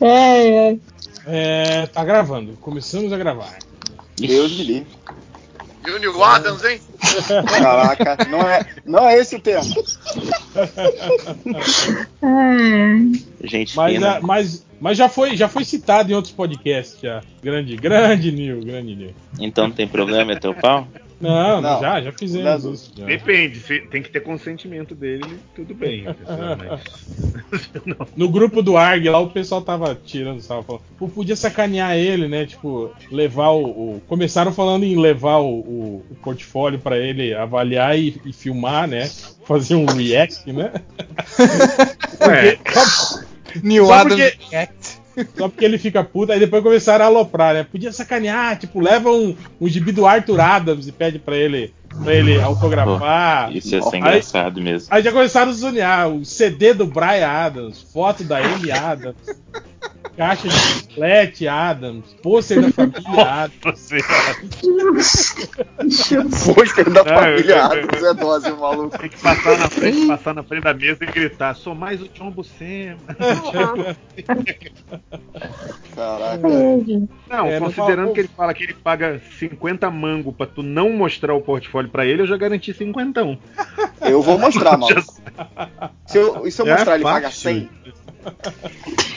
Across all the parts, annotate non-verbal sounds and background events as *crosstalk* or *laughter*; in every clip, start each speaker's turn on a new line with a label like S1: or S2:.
S1: É, é.
S2: É, tá gravando. Começamos a gravar.
S3: Deus me livre.
S4: E o Neil Adams, hein?
S3: Caraca, não é, não é esse o tema.
S5: Gente
S2: Mas, ah, mas, mas já, foi, já foi citado em outros podcasts já. Grande, grande Nil, grande Nil.
S5: Então não tem problema, é teu pau?
S2: Não,
S3: Não.
S2: já, já fizemos
S3: Não.
S2: isso. já.
S6: Depende, se tem que ter consentimento dele, tudo bem. pessoal, mas- *laughs* *laughs* Não.
S2: No grupo do ARG lá, o pessoal tava tirando, tava falando. Pô, podia sacanear ele, né? Tipo, levar o. o- Começaram falando em levar o, o- o portfólio pra ele avaliar e, e filmar, né? Fazer um react, né? *laughs*
S6: Ué,
S2: Só,
S7: New
S2: Só
S7: Adams
S2: porque-
S7: React.
S2: Só porque ele fica puto, aí depois começaram a aloprar, né? Podia sacanear, tipo, leva um, um gibi do Arthur Adams e pede pra ele, pra ele autografar.
S5: Isso ia ser
S2: Aí-
S5: engraçado mesmo.
S2: Aí já começaram a zonear o CD do Brian Adams, foto da Amy Adams, caixa de chiclete Adams, pôster da família *laughs* Adams. *laughs*
S3: Pôster da
S6: Não,
S3: família Adams é dose, maluco.
S6: Tem que passar na frente, passar na frente da mesa e gritar: sou mais o John Buscema. *laughs*
S3: Caraca.
S6: Não,
S2: É,
S6: considerando que ele fala que ele paga 50 mango pra tu não mostrar o portfólio pra ele, eu já garanti 50.
S3: Eu vou mostrar, *laughs* maluco. Se eu, e se eu
S6: É
S3: mostrar, ele
S6: fácil.
S3: paga 100?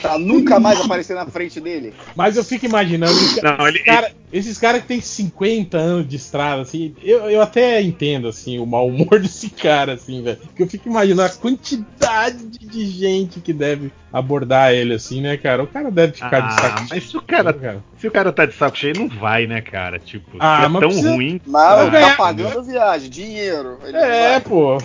S3: Pra nunca mais aparecer na frente dele?
S2: Mas eu fico imaginando, esses
S6: Não, ele-
S2: cara- esses caras que tem 50 anos de estrada, assim, eu, eu até entendo, assim, o mau humor *laughs* desse cara, assim, velho. Porque eu fico imaginando a quantidade de gente que deve abordar ele, assim, né, cara? O cara deve ficar de
S6: Ah,
S2: saco
S6: mas se o cara,
S2: cheio,
S6: se o cara tá de saco cheio, não vai, né, cara? Tipo,
S2: Ah,
S6: é
S2: mas
S6: tão
S2: precisa-
S6: ruim.
S3: Mas
S2: ganhar.
S3: tá pagando a viagem, dinheiro. Ele
S2: É,
S3: vai.
S2: pô.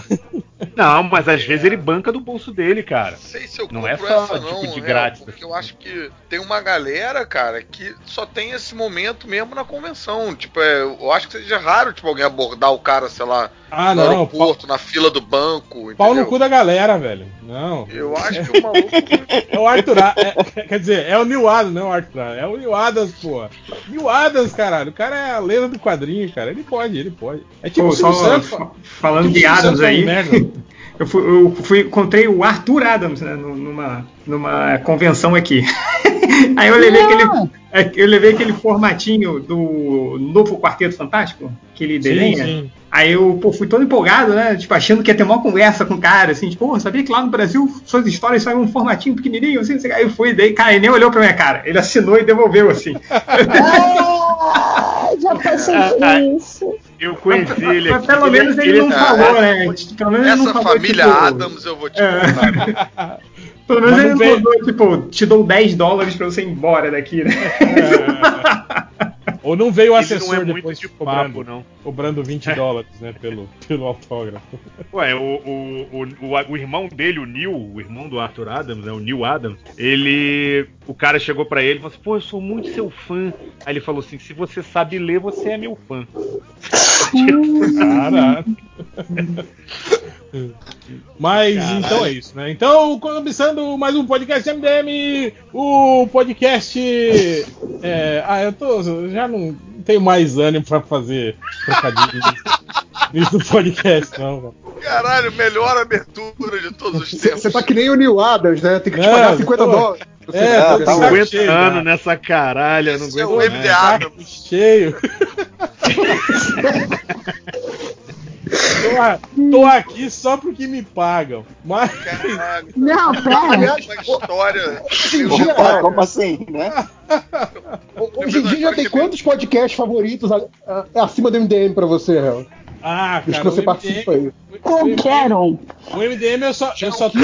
S6: Não, mas às vezes ele banca do bolso dele, cara.
S4: Não sei se eu
S6: Não
S4: compro
S6: é só,
S4: essa
S6: tipo,
S4: não,
S6: de
S4: real,
S6: grátis,
S4: porque
S6: assim.
S4: eu acho que tem uma galera, cara, que só tem esse momento mesmo na convenção. Tipo, é, eu acho que seja raro, tipo, alguém abordar o cara, sei lá,
S2: Ah,
S4: no
S2: não. Pau,
S4: aeroporto, na fila do banco,
S2: pau no cu da galera, velho. Não.
S4: Eu acho que o maluco... *laughs*
S2: É o Arthur Adams. quer dizer, é o Neil Adams, não é o Arthur Adams. É o Neil Adams, pô. Neil Adams, caralho. O cara é a lenda do quadrinho, cara. Ele pode, ele pode. É tipo
S8: Pô,
S2: o Silvio
S8: só
S2: Santos.
S8: fa- falando
S2: tipo
S8: de Adams aí,
S2: merda.
S8: Eu, fui, eu fui- encontrei o Arthur Adams né, nu- numa, numa convenção aqui. *laughs* aí eu levei, aquele, é, eu levei aquele formatinho do novo Quarteto Fantástico, que ele desenha.
S2: sim.
S8: Aí eu pô, fui todo empolgado, né? Tipo, achando que ia ter uma conversa com o cara, assim, tipo, pô, sabia que lá no Brasil suas histórias saem um formatinho pequenininho, assim, assim. Aí eu fui, daí, cara, ele nem olhou pra minha cara. Ele assinou e devolveu, assim. *laughs*
S1: Ah, já passei por *laughs* isso.
S6: Eu conheci ele
S8: Mas
S6: aqui.
S8: pelo menos ele não
S4: é-
S8: falou, né? Pelo menos
S4: Essa
S8: falou,
S4: família
S8: tipo,
S4: Adams eu vou te
S8: É.
S4: contar. *laughs*
S8: Pelo menos
S2: Mas
S8: ele
S2: não
S8: falou, tipo, te dou 10 dólares pra você ir embora daqui, né? *laughs*
S2: Ou não veio o
S6: Ele
S2: assessor
S6: não é muito
S2: depois
S6: de
S2: cobrando,
S6: papo, não.
S2: cobrando 20 *laughs* dólares, né, pelo, pelo autógrafo.
S6: Ué, o, o, o, o, o irmão dele, o Neil, o irmão do Arthur Adams, né, o Neil Adams, ele. O cara chegou pra ele e falou assim: pô, eu sou muito seu fã. Aí ele falou assim: se você sabe ler, você é meu fã. *laughs*
S2: Caraca. Mas então é isso, né? Então, começando mais um podcast MDM, o podcast. é, ah, eu tô. Já não tenho mais ânimo pra fazer trocadilho nisso do podcast, não, cara.
S4: Caralho, melhor abertura de todos os tempos.
S7: Você tá que nem o Neil Adams, né? Tem que te
S2: Não,
S7: pagar 50
S2: tô-
S7: dólares. Você
S2: É,
S7: tá-
S3: tá
S2: saco
S6: 50
S2: cheio,
S6: anos
S2: cara.
S6: nessa caralha, eu não
S4: Esse é
S6: aguento
S4: o
S6: mais.
S4: MD Adams.
S2: Saco cheio. *laughs* tô, a- tô aqui só porque me pagam. Mas.
S4: Caralho,
S1: Não, pera.
S7: Aliás,
S4: uma história.
S7: hoje em dia,
S3: Opa, como assim, né?
S7: hoje em dia já tem quantos podcasts favoritos a- a- acima do MDM pra você, Real?
S2: Ah,
S7: Os
S2: cara.
S7: que você
S2: o
S7: participa aí.
S1: Qualquer um.
S2: O MDM eu só, eu só tô,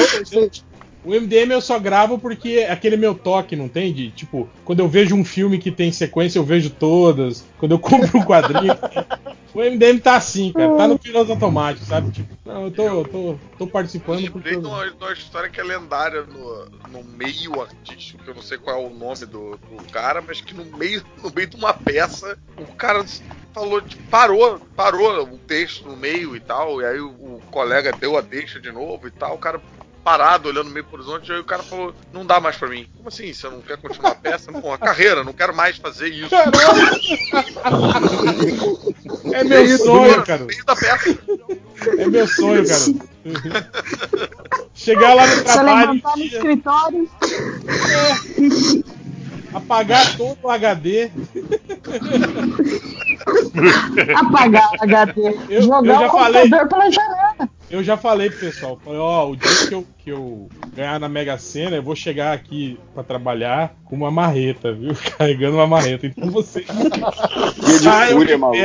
S2: O MDM eu só gravo porque é aquele meu toque, não tem? De, tipo, quando eu vejo um filme que tem sequência, eu vejo todas. Quando eu compro um quadrinho. *laughs* o MDM tá assim, cara. Tá no piloto automático, sabe? Tipo, não, eu tô, eu tô, tô
S4: Eu
S2: participando porque. eu-
S4: de uma, de uma história que é lendária no, no meio artístico, que eu não sei qual é o nome do, do cara, mas que no meio, no meio de uma peça, o cara falou, tipo, parou, parou o texto no meio e tal, e aí o, o colega deu a deixa de novo e tal, o cara parado, olhando meio pro horizonte, aí o cara falou, não dá mais pra mim. Como assim? Você não quer continuar a peça? Porra, carreira, não quero mais fazer isso.
S2: É meu sonho, cara.
S4: No meio da peça.
S2: É meu sonho, cara. Chegar lá no
S1: Você
S2: trabalho,
S1: levantar no escritório.
S2: apagar todo o HD.
S1: Apagar o HD.
S2: Eu-
S1: jogar
S2: eu já
S1: o
S2: falei.
S1: computador pela janela.
S2: Eu já falei pro pessoal, falei, ó, o dia que eu, que eu ganhar na Mega Sena, eu vou chegar aqui pra trabalhar com uma marreta, viu? *laughs* Carregando uma marreta. Então você.
S3: Dia de
S2: Ah, eu
S3: fúria, maluco.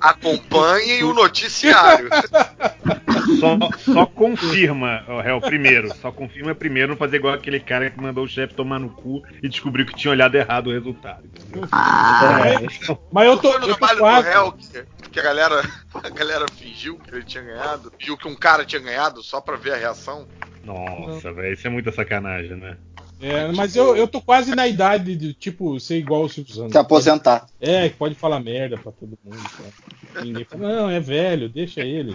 S4: Acompanhem o noticiário.
S6: Só, só confirma, réu, primeiro. Só confirma primeiro não fazer igual aquele cara que mandou o chefe tomar no cu e descobriu que tinha olhado errado o resultado.
S1: Ah,
S2: Mas eu tô,
S4: no
S2: eu tô
S4: trabalho do
S2: quase.
S4: réu que, que a galera *laughs* a galera fingiu que ele tinha ganhado, fingiu que um cara tinha ganhado só pra ver a reação.
S6: Nossa, velho, isso é muita sacanagem, né?
S2: É, mas eu, eu tô quase na idade de, tipo, ser igual o Silvio Santos.
S3: Se aposentar.
S2: É, que pode falar merda pra todo mundo. Tá? Ninguém fala, não, é velho, deixa ele.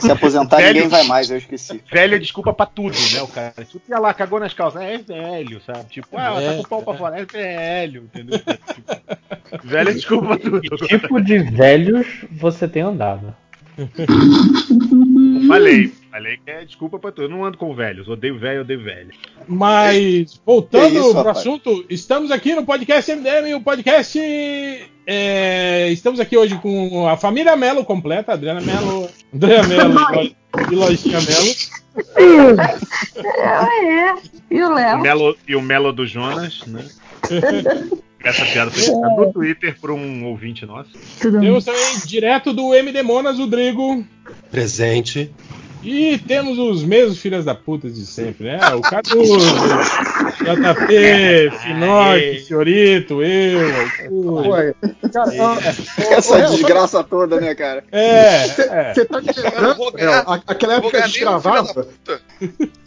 S3: Se aposentar,
S6: Velho.
S3: ninguém vai mais, eu esqueci.
S6: Velho é desculpa pra tudo, né? O cara. Tipo, ia lá, cagou nas calças. É velho, sabe? Tipo, ah,
S2: É,
S6: tá com o pau pra fora. É velho, entendeu? Tipo, velho é desculpa pra tudo.
S9: Que tipo de velhos você tem andado? *laughs*
S6: Falei, falei que é desculpa pra tudo. Eu não ando com velhos. Odeio velho, odeio velho.
S2: Mas, voltando
S3: Que isso,
S2: pro
S3: rapaz?
S2: assunto, estamos aqui no podcast MDM, o podcast. é, estamos aqui hoje com a família Melo completa, Adriana Melo, Andréa Melo e Lo- e Lojinha Melo.
S1: é. E o
S6: O
S1: Léo?
S6: Melo, e o Melo do Jonas, né? *laughs* Essa piada foi feita no Twitter por um ouvinte nosso.
S1: Tudo bem.
S2: Temos também direto do MD Monas, o Drigo.
S10: Presente.
S2: E temos os mesmos filhos da puta de sempre, né? O Caruso, JP, Finocchi, Fiorito, eu, Alcuri.
S7: Ué, cara, ah,
S3: Essa desgraça toda, né, cara?
S2: É,
S7: Você
S2: é.
S7: tá
S4: Eu
S7: a- aquela época que a gente gravava.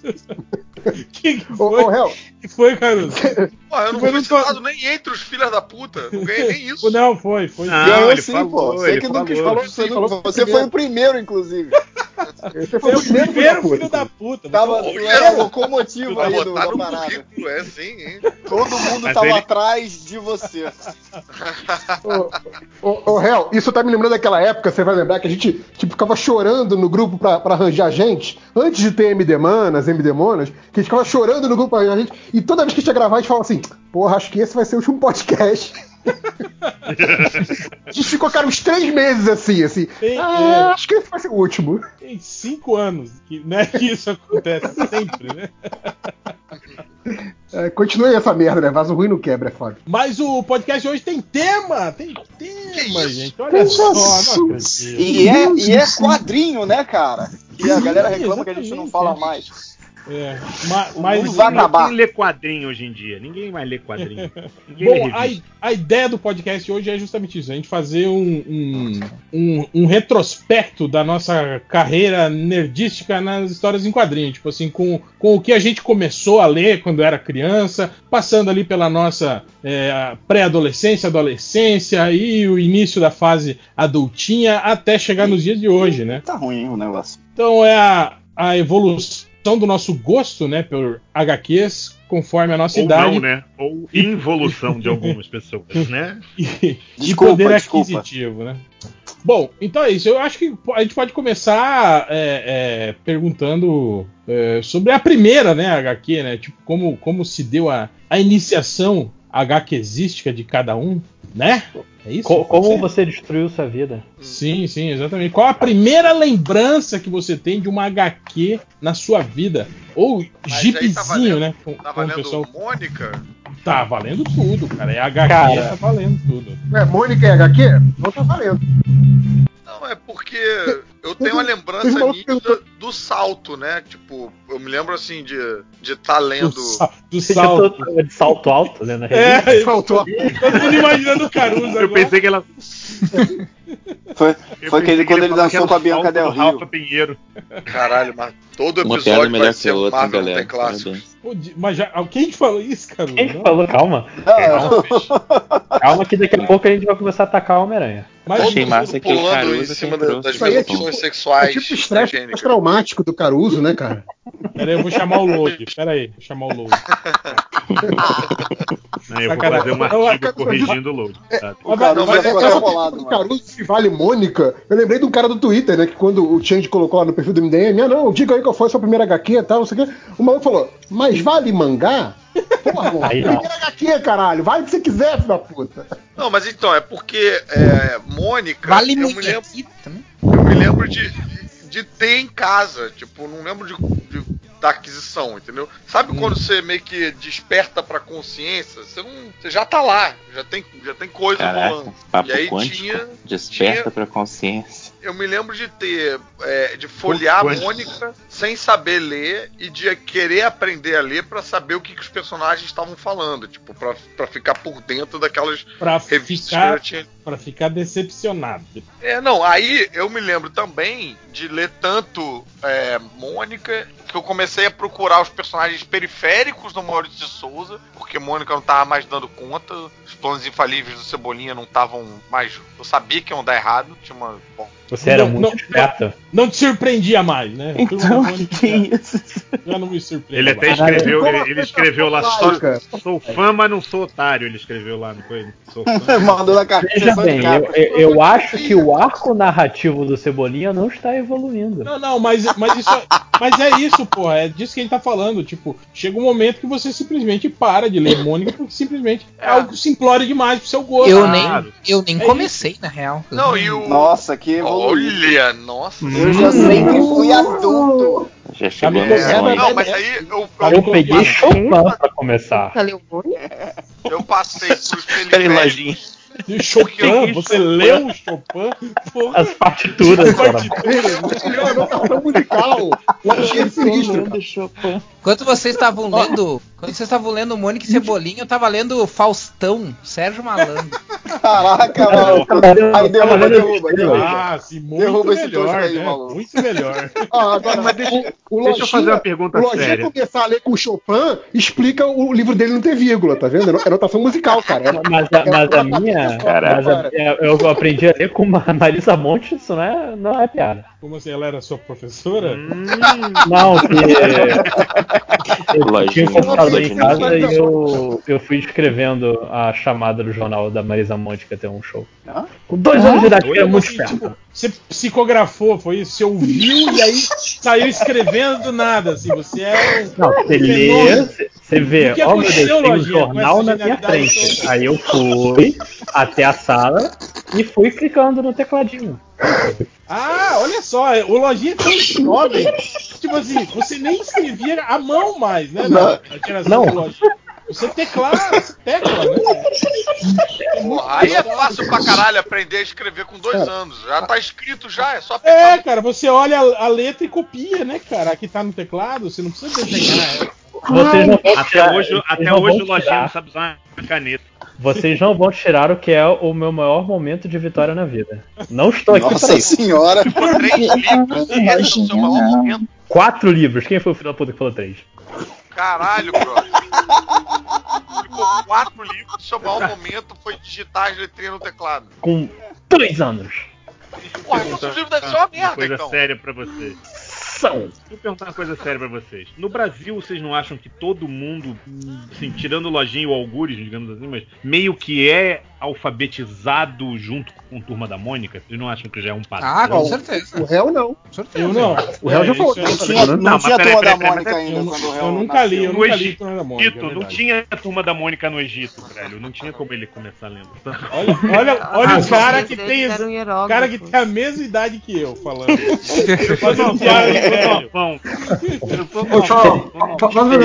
S7: *laughs*
S2: Que que foi?
S7: ô,
S2: que foi, Caruso? *laughs*
S4: Pô, eu não fui citado nem entre os filhos da puta. Não ganhei nem *laughs* isso.
S2: Não, foi, foi.
S6: Não,
S3: Ganhou
S6: ele
S3: sim,
S6: falou,
S3: pô. Você
S6: ele
S3: que nunca
S6: falou.
S3: falou, você,
S7: Sim, falou
S3: você
S7: primeiro.
S3: foi o primeiro, inclusive.
S7: esse
S2: Foi
S7: foi o primeiro filho da
S2: filho
S7: puta.
S2: da puta.
S3: Tava,
S2: Você-
S3: tu era o locomotivo aí do, da
S4: no
S3: parada.
S4: é sim, hein?
S3: Todo mundo
S6: Mas
S3: tava
S6: ele-
S3: atrás de você.
S7: Ô, ô, ô, Réu, isso tá me lembrando daquela época, você vai lembrar que a gente tipo, ficava chorando no grupo pra, pra arranjar gente, antes de ter MD Manas, Monas, que a gente ficava chorando no grupo arranjar gente, e toda vez que a gente ia gravar, a gente falava assim, porra, acho que esse vai ser o último podcast. *laughs* a gente ficou, cara, uns três meses assim, assim.
S2: Tem,
S7: ah,
S2: é.
S7: acho que esse vai ser o último.
S2: Tem cinco anos que, né, que isso acontece sempre, né?
S7: É, continue essa merda, né? Vaso ruim não quebra, é foda.
S2: Mas o podcast hoje tem tema! Tem tema, gente. Olha só, não acredito.
S3: E é, e é quadrinho, né, cara? Que a galera reclama que a gente não fala mais.
S2: É, mas
S3: vai acabar.
S6: Quem lê quadrinho hoje em dia? Ninguém mais lê quadrinho. *laughs* Ninguém
S2: Bom,
S6: lê
S2: a, a ideia do podcast hoje é justamente isso: a gente fazer um, um, um, um retrospecto da nossa carreira nerdística nas histórias em quadrinhos. Tipo assim, com, com o que a gente começou a ler quando era criança, passando ali pela nossa é, pré-adolescência, adolescência e o início da fase adultinha até chegar nos dias de hoje, né?
S3: Tá ruim hein, o negócio.
S2: Então é a, a evolução do nosso gosto, né, por HQs, conforme a nossa
S6: Ou
S2: idade.
S6: não, né? Ou involução de algumas pessoas, né? *laughs*
S2: e, e
S3: Desculpa,
S2: poder
S3: desculpa.
S2: aquisitivo, né? Bom, então é isso. Eu acho que a gente pode começar é, é, perguntando é, sobre a primeira, né, HQ, né? Tipo, como, como se deu a, a iniciação HQística de cada um, né? É isso?
S9: Co- como você destruiu sua vida?
S2: Sim, sim, exatamente. Qual a primeira lembrança que você tem de uma HQ na sua vida? Ou
S4: aí tá
S2: jeepzinho,
S4: valendo-
S2: né? Com,
S4: Tá valendo
S2: pessoal...
S4: Mônica?
S2: Tá valendo tudo, cara. É HQ,
S9: Cara.
S2: tá valendo tudo.
S7: É, Mônica e HQ? Não tá valendo.
S4: Não, é porque eu tenho uma lembrança *laughs* nítida do salto, né? Tipo, eu me lembro assim de de estar lendo.
S2: Do, sa- do salto.
S9: tô de salto alto, né? Na?
S2: É,
S7: Faltou.
S2: Todo mundo imaginando o Caruso
S6: Eu
S2: agora.
S6: pensei que ela.
S3: Foi, foi
S6: que
S3: quando ele
S6: falar que
S3: dançou com a Bianca
S6: salto
S3: Del Rio.
S6: Rafa Pinheiro.
S4: Caralho, mas todo episódio
S5: melhor
S4: vai ser um
S5: hein,
S4: Marvel não
S5: galera.
S4: tem clássicos.
S2: Pô, de- Mas já, quem que falou isso, Caruso?
S9: Quem que
S2: Não.
S9: falou? Calma.
S3: Ah, *laughs*
S9: Calma que daqui a pouco a gente vai começar a atacar o Homem-Aranha.
S2: Mas
S5: Achei massa que o Caruso
S4: em cima da- das
S7: Isso aí é tipo-
S4: sexuais
S7: É tipo estresse
S4: Jennifer.
S7: pós-traumático do Caruso, né, cara?
S2: Pera aí, eu vou chamar o load. Pera aí, vou chamar o load. *laughs*
S6: Aí eu vou
S2: Sacanagem.
S6: fazer um artigo corrigindo o load. tá?
S3: O Caruso
S4: mas
S3: até bolado.
S7: Caruso se vale Mônica. Eu lembrei de um cara do Twitter, né? Que quando o Change colocou lá no perfil do MDM, ah, não, diga aí qual foi a sua primeira HQ e tal, não sei o quê. O maluco falou, mas vale mangá? Porra,
S9: Aí
S7: primeira HQ, caralho, vai o que você quiser, filho da puta.
S4: Não, mas então, é porque é, Mônica.
S10: Vale
S4: eu, me
S10: muito
S4: lembro,
S10: aqui também.
S4: eu me lembro de, de ter em casa. Tipo, não lembro de, de- da aquisição, entendeu? Sabe
S5: Hum.
S4: quando você meio que desperta pra consciência? Você não. Você já tá lá, já tem, já tem coisa
S5: Caraca,
S4: rolando.
S5: papo
S4: E aí
S5: quântico.
S4: tinha-
S5: Desperta
S4: tinha-
S5: pra consciência.
S4: Eu me lembro de ter. é, de folhear a
S6: Quântico.
S4: Mônica sem saber ler e de querer aprender a ler pra saber o que, que os personagens estavam falando. Tipo, pra, pra ficar por dentro daquelas
S2: Pra
S4: revistas que
S2: ficar,
S4: eu tinha
S2: pra ficar decepcionado.
S4: É, não, aí eu me lembro também de ler tanto é, Mônica que eu comecei a procurar os personagens periféricos do Maurício de Souza, porque Mônica não tava mais dando conta, os planos infalíveis do Cebolinha não estavam mais. Eu sabia que iam dar errado, tinha uma. Bom,
S9: Você era
S2: Não,
S9: muito
S2: não,
S9: esperto.
S2: Não te surpreendia mais, né?
S5: Então, que isso?
S2: Já não me surpreende.
S6: Ele até escreveu, ele, ele escreveu lá, sou, sou fã, mas não sou otário. Ele escreveu lá, não foi? Sou fã. *laughs*
S3: Mandou na carta.
S9: Veja bem, eu, eu- eu acho que o arco narrativo do Cebolinha não está evoluindo.
S2: Não, não, mas, mas, isso, mas é isso, porra. É disso que a gente tá falando. Tipo, chega um momento que você simplesmente para de ler Mônica porque simplesmente é algo simplório demais pro seu gosto.
S10: Eu
S2: Ah,
S10: nem,
S6: Claro.
S10: eu nem
S2: É
S10: comecei, na real.
S4: não, e o.
S3: Nossa, que evoluído.
S4: Olha, nossa.
S3: Eu já sei que fui adulto.
S5: Já chegou
S2: Tá
S5: no
S2: me
S5: sonho.
S4: Não, mas aí eu,
S2: Tá
S4: eu,
S9: Eu peguei Chopin pra começar.
S1: Leu Mônica?
S4: eu passei
S5: Peraí,
S4: periféricos.
S5: lojinha.
S2: E Chopin, você leu o Chopin? Porra,
S9: As partituras, cara.
S7: Ele é uma anotação musical. Lojinha sinistro. cara.
S10: Enquanto vocês estavam lendo. Quando vocês estavam lendo Mônica e Cebolinha, eu tava lendo Faustão, Sérgio Malandro. *laughs*
S3: Caraca, mano. Aí derruba, derruba, derruba.
S2: Ah, sim, muito
S3: Derruba esse
S2: melhor,
S3: aí,
S2: né?
S3: maluco.
S2: Muito melhor. *laughs*
S7: Ah, agora,
S6: Mas deixa-
S7: o, o
S6: deixa eu fazer uma pergunta
S7: o Lojinha
S6: séria.
S7: começar a ler com o Chopin, explica o livro dele não ter vírgula, tá vendo? É anotação musical, cara. É-
S9: Mas a, mas a minha.
S5: Caraca.
S9: mas a minha- eu aprendi a ler com a Marisa Monte, isso não é, não é piada.
S2: Como assim, ela era sua professora?
S6: Hum,
S9: Não, que. *laughs* Eu tinha
S5: Lojinha,
S9: um computador em
S5: lojinha.
S9: casa e eu, eu fui escrevendo a chamada do jornal da Marisa Monte que ia ter um show.
S3: Hã?
S9: Com dois anos de idade, que era muito esperto.
S2: tipo, você psicografou, foi isso? Você ouviu e aí saiu escrevendo do nada, assim. Você é um.
S9: Não, você lê,
S2: Fenômeno.
S9: você vê,
S2: O que
S9: ó meu Deus,
S2: aconteceu,
S9: tem um jornal na minha frente.
S2: toda?
S9: Aí eu fui até a sala e fui clicando no tecladinho.
S2: Ah, olha só, o Lojinha é tão jovem. Tipo assim, você nem escrevia a mão mais, né? Geração
S9: Não.
S2: Você você tecla, né?
S4: Porra, aí é fácil pra caralho aprender a escrever com dois anos. Já tá escrito já, é só
S2: É,
S4: apertar.
S2: cara, você olha a, a letra e copia, né, cara? Aqui tá no teclado, você não precisa desenhar.
S9: Vocês não vão
S6: até
S9: tirar,
S6: hoje, até
S9: não
S6: hoje o Lojinha
S9: tirar-
S6: não sabe usar uma caneta.
S9: Vocês não vão tirar o que é o meu maior momento de vitória na vida. Não estou aqui
S3: Nossa
S9: para
S3: senhora.
S4: Ficou três livros esse é o seu maior momento.
S9: quatro livros. Quem foi o filho da puta que falou três?
S4: Caralho, brother. Ficou quatro livros, seu maior momento foi digitar as letrinhas no teclado.
S9: Com dois anos.
S4: Porra, então seus livros devem ser uma
S6: Uma
S4: merda,
S6: coisa
S4: então.
S6: séria pra vocês.
S9: São.
S6: Deixa eu perguntar uma coisa séria pra vocês. No Brasil, vocês não acham que todo mundo, assim, tirando Lojinha e o Algures, digamos assim, mas meio que é alfabetizado junto com Turma da Mônica? Vocês não acham que já é um padrão?
S10: Ah, com
S7: Não.
S10: certeza.
S7: O réu não.
S10: Com certeza.
S2: Eu não.
S7: O réu já falou
S2: isso
S7: que
S2: é-
S3: Não tinha, não
S6: Não,
S3: tinha turma
S6: peraí,
S3: da Mônica
S6: peraí,
S3: ainda
S2: Eu,
S3: quando o
S2: eu
S3: réu
S2: nunca
S3: nasceu.
S2: li, eu
S6: No
S2: nunca li
S6: Egito,
S2: Turma da Mônica. é
S6: Egito, não tinha Turma da Mônica no Egito, velho. Não tinha como ele começar lendo.
S2: Olha, olha, olha
S8: Ah,
S2: o cara que tem.
S1: um
S2: cara que tem a mesma idade que eu falando. *laughs*
S6: Eu sou novão,
S2: piada,
S6: eu sou novão. Eu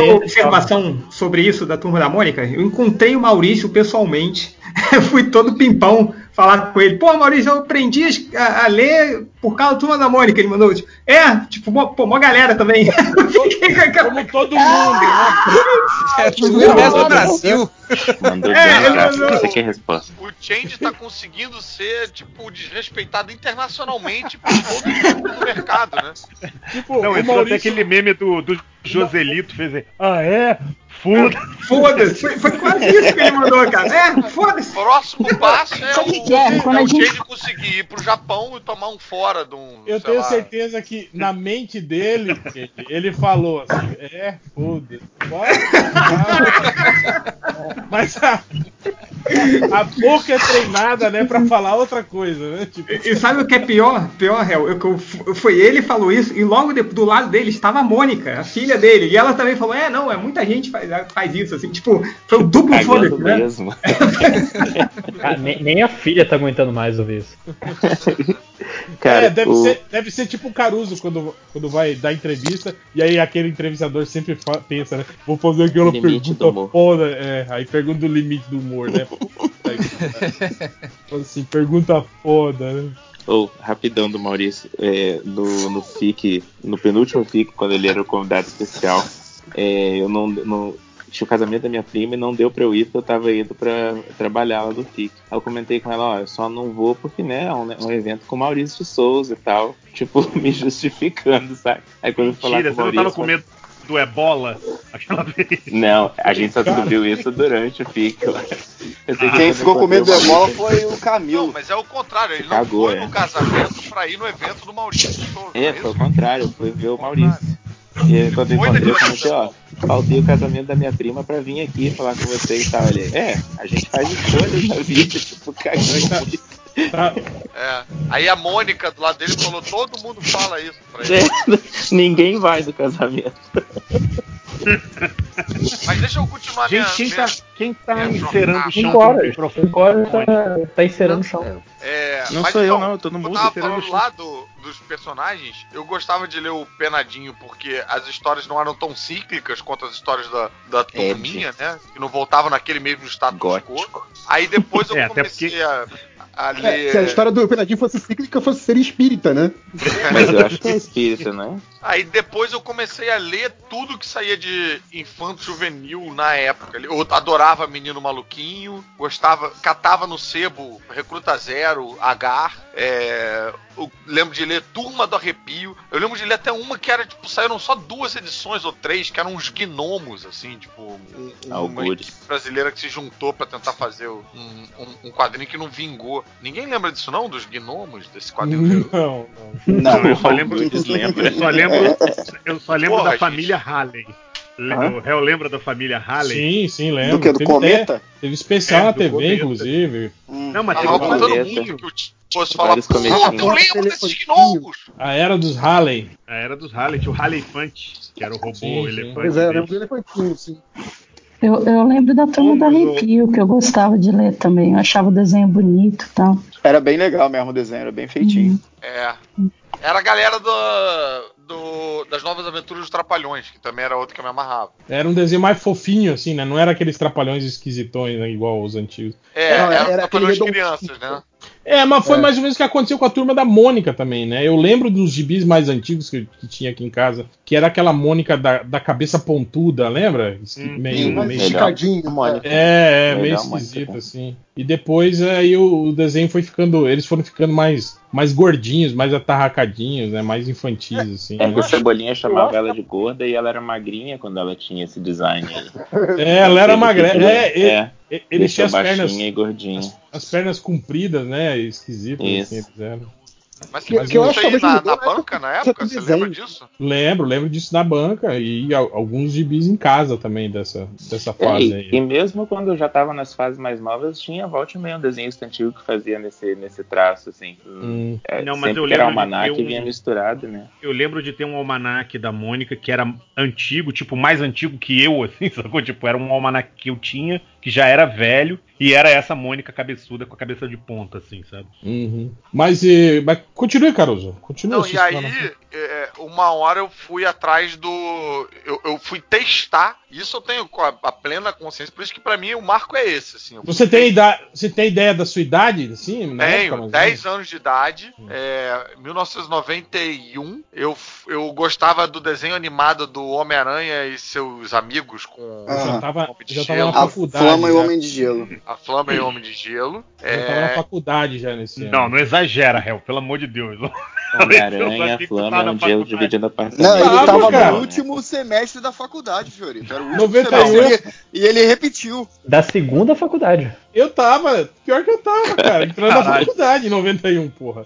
S8: uma observação sobre isso da turma da Mônica? Eu encontrei o Maurício pessoalmente. Eu fui todo pimpão falar com ele. Pô, Maurício, eu aprendi a, a ler por causa da turma da Mônica. Ele mandou, tipo, é, tipo, mó- pô, uma galera também. *laughs*
S2: Como todo mundo, né?
S10: É tudo o resto do Brasil.
S5: Mandou bem,
S8: É,
S5: cara. aqui é a resposta.
S4: O Change tá conseguindo ser, tipo, desrespeitado internacionalmente por todo mundo do mercado, né?
S2: Tipo,
S6: Não,
S2: o
S6: entrou até
S2: Maurício.
S6: aquele meme do, do Joselito fez aí. Ah, é? Foda-se.
S8: Foda-se. Foi, foi quase isso que ele mandou, cara. É, foda-se.
S4: Próximo passo é
S1: o que é? Quando
S4: é
S1: a
S4: o
S1: gente-
S4: conseguir ir pro Japão e tomar um fora de um.
S2: Eu
S4: sei
S2: tenho
S4: lá,
S2: certeza que na mente dele, ele, falou assim, é, foda-se. Mas a, a boca é treinada, né, pra falar outra coisa, né? Tipo,
S8: E sabe o que é pior? Pior, Hel, eu, eu- foi ele que falou isso e logo de- do lado dele estava a Mônica, a filha dele. E ela também falou: É, não, é muita gente faz, faz isso, assim, tipo, foi o duplo foda-se, né?
S5: mesmo. *laughs*
S9: Ah, nem, nem a filha tá aguentando mais ouvir isso. *laughs*
S5: Cara,
S2: é, deve,
S5: o-
S2: ser, deve ser tipo o Caruso quando, quando vai dar entrevista, e aí aquele entrevistador sempre pensa, né? Vou fazer aquela
S5: Limite
S2: pergunta foda. É, aí pergunta o limite do humor, né? *laughs* Fala assim, pergunta foda, né?
S5: Ou, rapidão do Maurício, é, no, no FIC, no penúltimo FIC, quando ele era o convidado especial, é, eu não, não- Tinha o casamento da minha prima e não deu pra eu ir porque eu tava indo pra trabalhar lá do FIC. Aí eu comentei com ela, ó, eu só não vou porque, né, é um, um evento com o Maurício de Souza e tal. *laughs* Tipo, me justificando, sabe? Aí quando eu falar com o
S6: você não
S5: Maurício.
S6: tava com medo do ebola *laughs* aquela vez?
S5: Não, a gente só descobriu isso durante o FIC. Que
S3: Quem ficou com medo do ebola foi o
S4: Não,
S3: Camilo.
S4: mas é o contrário, ele não
S5: Cagou,
S4: foi
S5: é.
S4: no casamento pra ir no evento do Maurício Souza.
S5: É,
S4: não
S5: foi o contrário, eu fui ver o Maurício. E aí, quando eu
S4: Foi
S5: encontrei, eu comentei, ó,
S4: do-
S5: faltei o casamento da minha prima pra vir aqui falar com você e tal. Ele, é, a gente faz escolhas na vida, tipo, cagando.
S2: Tá,
S4: É. Aí a Mônica do lado dele falou: todo mundo fala isso pra ele.
S5: É, *laughs* Ninguém vai no casamento.
S4: Mas deixa eu continuar minha.
S6: Gente, quem
S4: minha-
S6: tá, quem tá
S4: minha
S6: encerando o chão
S9: embora tá, tá encerando o chão.
S4: É,
S5: Não
S4: mas
S5: sou eu,
S4: então,
S5: não, eu tô no mudo,
S4: tava
S5: esperando
S4: falando lá do- dos personagens, eu gostava de ler o Penadinho porque as histórias não eram tão cíclicas quanto as histórias da, da turminha, né? Que não voltavam naquele mesmo status quo. Aí depois eu *laughs*
S6: É,
S4: comecei a, a
S7: É,
S4: ler.
S7: se a história do Penadinho fosse cíclica, fosse ser espírita, né? *laughs*
S5: Mas eu acho que é espírita, né?
S4: Aí depois eu comecei a ler tudo que saía de infanto juvenil na época. Eu adorava Menino Maluquinho, gostava, catava no sebo Recruta Zero, Agar. É, eu lembro de ler Turma do Arrepio. Eu lembro de ler até uma que era, tipo, saíram só duas edições ou três, que eram uns gnomos, assim, tipo, um, uma
S5: Algures.
S4: equipe brasileira que se juntou pra tentar fazer um, um- um quadrinho que não vingou. Ninguém lembra disso, não? Dos gnomos, desse quadrinho?
S2: não, não.
S3: Não,
S6: eu só lembro-
S5: Algures lembra.
S6: Eu só lembro, eu só lembro
S4: Porra,
S6: da
S4: gente.
S6: família Halley.
S5: Hã?
S6: O réu lembra da família Halley?
S2: Sim, sim, lembro.
S3: do que? Do
S2: Teve
S3: Cometa?
S2: até- Teve especial
S6: É,
S2: na TV,
S6: Cometa.
S2: inclusive.
S3: Hum.
S6: Não, mas
S4: Tava
S6: teve
S4: botando
S5: cometa.
S4: muito que o fosse falar, pô, eu lembro desses gnomos.
S2: A era dos Halley.
S6: A era dos Halley, tinha o Halleyfante, que era o robô
S2: Sim,
S6: elefante.
S7: Pois é, eu lembro do elefantinho, sim.
S1: Eu, eu lembro da turma do
S6: ô.
S1: arrepio, que eu gostava de ler também. Eu achava o desenho bonito e tal.
S3: Era bem legal mesmo o desenho, era bem feitinho.
S4: É. Era a galera do, do- das novas aventuras dos Trapalhões, que também era outro que eu me amarrava.
S2: Era um desenho mais fofinho, assim, né? Não era aqueles trapalhões esquisitões, né? Igual os antigos.
S4: É,
S3: Não,
S4: era,
S3: era
S4: Trapalhões
S3: aquele
S4: crianças, né?
S2: É, mas foi
S7: É.
S2: mais ou menos o que aconteceu com a turma da Mônica também, né? Eu lembro dos gibis mais antigos que, que tinha aqui em casa, que era aquela Mônica da, da cabeça pontuda, lembra?
S6: Hum,
S2: meio,
S5: hum,
S2: meio...
S7: Esticadinho.
S5: Mônica.
S2: É, é, meio esquisito,
S5: né?
S2: assim. E depois aí o, o desenho foi ficando. Eles foram ficando mais, mais gordinhos, mais atarracadinhos, né? Mais infantis, assim.
S5: É que o
S2: né?
S5: Cebolinha chamava ela de gorda e ela era magrinha quando ela tinha esse design aí.
S2: É, ela era
S5: ficou-
S2: É, ele,
S5: é,
S2: ele, ele tinha as pernas,
S5: e gordinha.
S2: as pernas compridas, né? Esquisitas,
S5: Isso.
S2: assim, eles eram.
S4: Mas
S7: Que-
S4: você
S7: que eu acho que
S4: na, na banca na
S7: época do
S4: Você
S7: desenho.
S4: lembra disso?
S2: Lembro, lembro disso na banca e al- alguns gibis em casa também dessa, dessa
S5: É,
S2: fase
S5: e,
S2: aí.
S5: e mesmo quando eu já tava nas fases mais novas, tinha volta e meia um desenho infantil que fazia nesse, nesse traço, assim.
S2: Hum.
S5: É,
S6: Não, mas
S5: sempre
S6: eu
S5: era
S6: lembro de
S5: almanac
S6: ter um-
S5: vinha misturado, né?
S6: Eu lembro de ter um almanac da Mônica que era antigo, tipo, mais antigo que eu, *laughs* assim, sacou? Tipo, era um almanac que eu tinha, que já era velho, e era essa Mônica cabeçuda com a cabeça de ponta, assim, sabe?
S2: Uhum. Mas, eh, mas continue, Caruso. Continue.
S4: Não, e aí. É, uma hora eu fui atrás do. Eu, eu fui testar, isso eu tenho a, a plena consciência, por isso que pra mim o marco é esse. Assim, eu
S2: Você tem, ida- você tem ideia da sua idade, assim?
S4: Tenho,
S2: época, mais ou
S4: 10 anos de idade, é, 1991. Eu, eu gostava do desenho animado do Homem-Aranha e seus amigos com?
S2: Eu já
S3: Ah.
S2: tava,
S4: Homem de
S2: já tava
S4: Gelo.
S2: na
S3: A
S2: faculdade.
S3: Flama e o
S2: já.
S3: Homem de Gelo.
S4: a Flama e o Homem de Gelo.
S2: Eu já tava na
S4: É,
S2: faculdade já nesse
S6: Não,
S2: ano.
S6: não exagera, réu, pelo amor de Deus.
S5: Homem-Aranha, Flama, é um dia dividindo apartamento.
S3: Não, ele
S2: Tava,
S3: tava
S2: cara.
S3: no último semestre da faculdade, Fiorito. Era o último
S2: 91.
S3: semestre. E ele repetiu.
S9: Da segunda faculdade.
S2: Eu tava, pior que eu tava, cara, entrando na faculdade em 91, porra.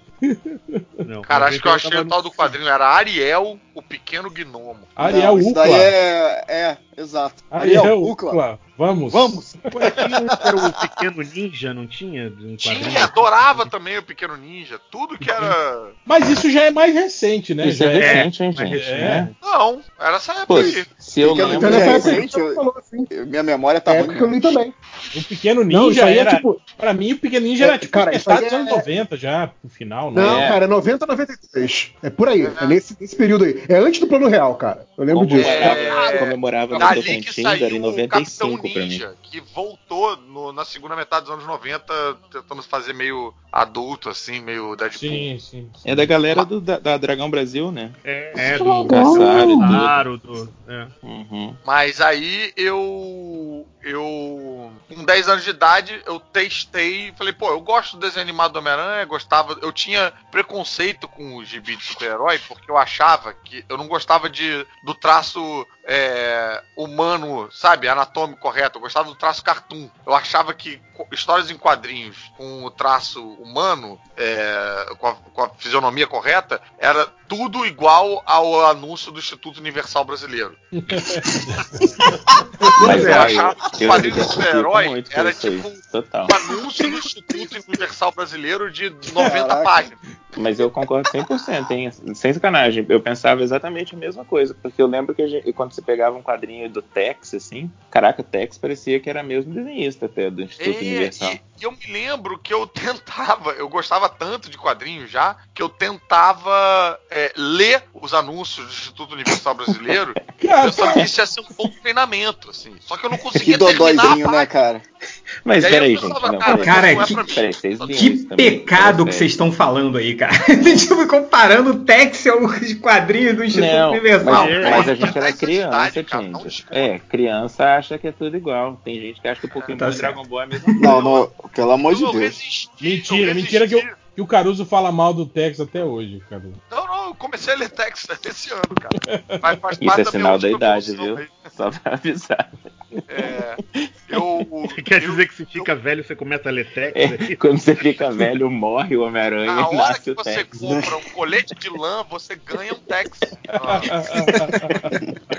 S6: Não,
S4: Cara, acho que eu achei
S6: tava
S4: o tal do quadrinho. Era Ariel, o pequeno gnomo.
S2: Ariel
S3: Não, isso
S2: Ucla.
S3: daí é. É, exato.
S2: Ariel
S3: Ucla.
S2: Ucla. Vamos.
S3: Vamos.
S6: Pô, um que era o pequeno ninja, não tinha? Um?
S4: Tinha, adorava também o pequeno ninja. Tudo que era.
S2: Mas isso já é mais recente, né?
S5: Isso
S2: Já
S5: é
S2: é.
S5: recente, hein,
S6: mas
S5: gente?
S2: é.
S5: né?
S4: Não, era essa época aí.
S5: se eu
S3: Pequeno
S5: lembro.
S7: Então,
S3: É
S7: época
S3: recente, eu-
S7: assim.
S3: Eu- Minha memória tá
S7: É
S3: ruim.
S7: eu li também.
S2: O Pequeno
S7: Não, isso
S2: Ninja
S7: aí é
S2: era.
S7: tipo-
S2: Pra mim, o Pequeno Ninja
S7: É,
S2: era tipo
S7: cara,
S2: metade dos anos
S7: é-
S2: 90 já, pro final, né?
S7: Não,
S5: É.
S7: cara, é 90 93. É por aí. É nesse, nesse período aí. É antes do plano real, cara. Eu lembro disso.
S5: Comemorava,
S4: É,
S5: comemorava no
S4: Dali que
S5: Tocantins, era em
S4: saiu o Capitão
S5: 95 pra mim.
S4: Ninja, que voltou no- na segunda metade dos anos 90, tentando fazer meio adulto, assim, meio Deadpool.
S2: Sim, sim.
S5: É da galera do, da, da Dragão Brasil, né?
S6: É, é do
S5: tudo.
S6: Claro, do. É.
S5: Uhum.
S4: Mas aí eu. Eu. Com 10 anos de idade, eu testei. Falei, pô, eu gosto do desenho animado do Homem-Aranha, gostava. Eu tinha preconceito com o gibi de super-herói, porque eu achava que. Eu não gostava de, do traço é, humano, sabe? Anatômico correto. Eu gostava do traço cartoon. Eu achava que histórias em quadrinhos com o traço humano, é, com, a, com a fisionomia correta, era tudo igual ao anúncio do Instituto Universal Brasileiro. *laughs*
S5: Mas
S4: eu
S5: ó,
S4: achava que o
S5: eu
S4: quadrinho do super-herói era tipo um
S5: Total.
S4: um anúncio do Instituto Universal Brasileiro de 90
S3: Caraca.
S4: páginas.
S5: Mas eu concordo 100%, hein? Sem sacanagem. Eu pensava exatamente a mesma coisa. Porque eu lembro que a gente- quando você pegava um quadrinho do Tex, assim, caraca, o Tex parecia que era mesmo desenhista até do Instituto
S4: É,
S5: Universal.
S4: e, e eu me lembro que eu *laughs* tentava, eu gostava tanto de quadrinhos já, que eu tentava é, ler os anúncios do Instituto Universal Brasileiro, *laughs*
S2: Cara,
S4: pensando que isso ia ser um bom treinamento, assim. Só que eu não
S3: Que
S4: conseguia terminar a
S3: dodóizinho, né, cara?
S5: Mas
S4: aí
S5: peraí,
S4: eu
S5: gente.
S4: pensava,
S5: Não,
S4: cara, é
S8: que-
S5: vocês liam
S8: Que
S5: também,
S8: pecado que vocês estão falando aí, cara. *laughs* tipo, comparando o Tex aos quadrinhos do Instituto
S5: Não,
S8: Universal.
S5: mas,
S4: É,
S5: mas a gente era *laughs* criança,
S4: cara,
S5: gente. É, criança acha que é tudo igual. Tem gente que acha que o Pokémon
S8: tá
S5: e. Dragon Ball é a mesma coisa.
S3: Não, não, pelo amor de
S4: Eu
S3: Deus.
S4: resisti,
S2: mentira, mentira que, eu- que o Caruso fala mal do Tex até hoje, Caruso.
S4: Não, não, eu comecei a ler Tex *laughs* esse ano, cara. Mas faz
S5: Isso é sinal da idade, viu?
S4: aí.
S5: Só pra avisar.
S4: É, eu, *laughs*
S6: Quer
S4: eu-
S6: dizer que se fica velho, você começa a ler Tex?
S5: É, quando você fica velho, morre o Homem-Aranha
S4: Na
S5: e
S4: hora que
S5: o
S4: você
S5: Tex.
S4: compra um colete de lã, você ganha um Tex. Ah, *laughs*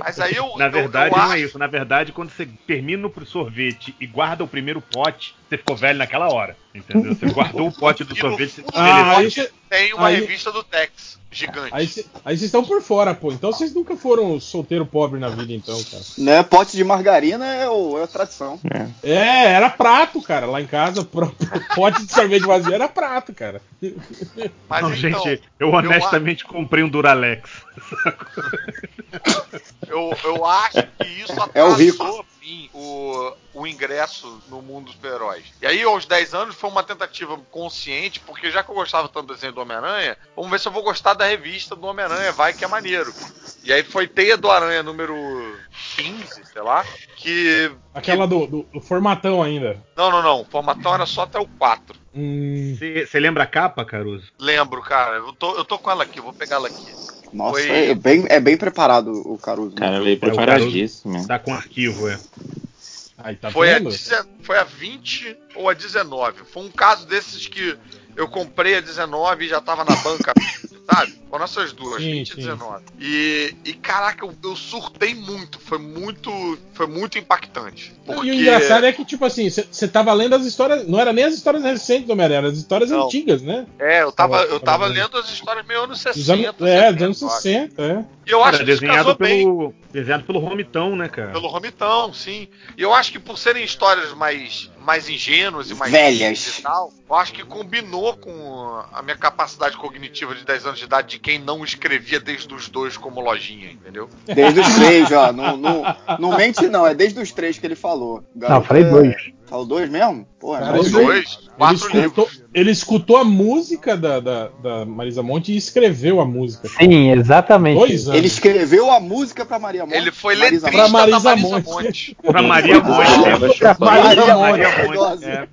S4: Mas aí eu.
S6: Na
S4: eu-
S6: verdade,
S4: eu
S6: não é
S4: acho-
S6: isso. Na verdade, quando você termina pro sorvete e guarda o primeiro pote, você ficou velho naquela hora. Entendeu? Você guardou o pote do sorvete. você
S2: Ah, aí
S4: Tem uma
S2: Aí-
S4: revista do Tex, gigante.
S2: aí cê- aí vocês estão por fora, pô. Então vocês nunca foram solteiro pobre na vida, então, cara.
S3: Né, pote de margarina é, o, é a tradição.
S2: É, era prato, cara. Lá em casa, pro- *laughs* pote de sorvete vazio era prato, cara.
S4: Mas
S6: Não,
S4: então,
S6: gente, eu honestamente comprei um Duralex.
S4: eu, eu acho que isso
S3: É o rico.
S4: O, o ingresso no mundo dos super-heróis. E aí, aos 10 anos, foi uma tentativa consciente, porque já que eu gostava tanto do desenho do Homem-Aranha, vamos ver se eu vou gostar da revista do Homem-Aranha, vai que é maneiro. E aí foi Teia do Aranha número 15, sei lá, que.
S2: Aquela do, do- do formatão ainda.
S4: Não, não, não. O formatão era só até o 4.
S2: Hum,
S6: Você lembra a capa, Caruso?
S4: Lembro, cara. Eu tô, eu tô com ela aqui, vou pegar ela aqui.
S3: Nossa,
S4: Foi-
S3: é, bem, é bem preparado o Caruso.
S5: Cara
S3: né?
S5: veio
S6: É, o
S5: preparadíssimo.
S6: Tá com arquivo, é.
S2: aí tá
S4: Foi a,
S2: vendo?
S4: deze- foi a 20 ou a 19. Foi um caso desses que eu comprei a 19 e já tava na banca, *laughs* sabe? Foram essas duas,
S2: Sim,
S4: 20 e
S2: sim.
S4: 19. E, e caraca, eu, eu surtei muito. Foi muito. Foi muito impactante. Porque...
S2: E o engraçado é que, tipo assim, você tava lendo as histórias. Não era nem as histórias recentes do Homem-Aranha, eram as histórias
S4: Não.
S2: antigas, né?
S4: É, eu tava, eu
S2: Tava lendo.
S4: as histórias meio anos
S2: Dos
S4: 60.
S2: anos, é, dos
S4: 70,
S2: anos
S4: eu acho.
S2: 60, é.
S4: E eu acho que
S6: desenhado
S4: casou bem.
S6: pelo, desenhado pelo Romitão, né, cara?
S4: Pelo Romitão, sim. E eu acho que por serem histórias mais, mais ingênuas e mais
S3: Velhas.
S4: e tal, eu acho que combinou com a minha capacidade cognitiva de 10 anos de idade de quem não escrevia desde os dois como lojinha, entendeu?
S3: Desde os três, ó. *laughs* Não, não, não mente, não. É desde os três que ele falou.
S9: Não, eu falei
S3: é-
S9: dois.
S3: Fala dois mesmo? Porra,
S2: Cara, ele-
S4: Dois,
S2: Ele
S4: quatro
S2: escutou,
S4: livros.
S2: ele escutou a música da, da, da Marisa Monte e escreveu a música.
S9: Sim, exatamente.
S2: Dois anos.
S3: Ele escreveu a música pra Maria Monte.
S4: Ele foi
S3: Marisa
S4: letrista
S2: Pra Marisa
S4: da Marisa
S2: Monte.
S4: Monte. *laughs*
S6: Pra Maria Monte.
S2: Maria
S6: Maria
S2: Monte.
S6: Monte. É.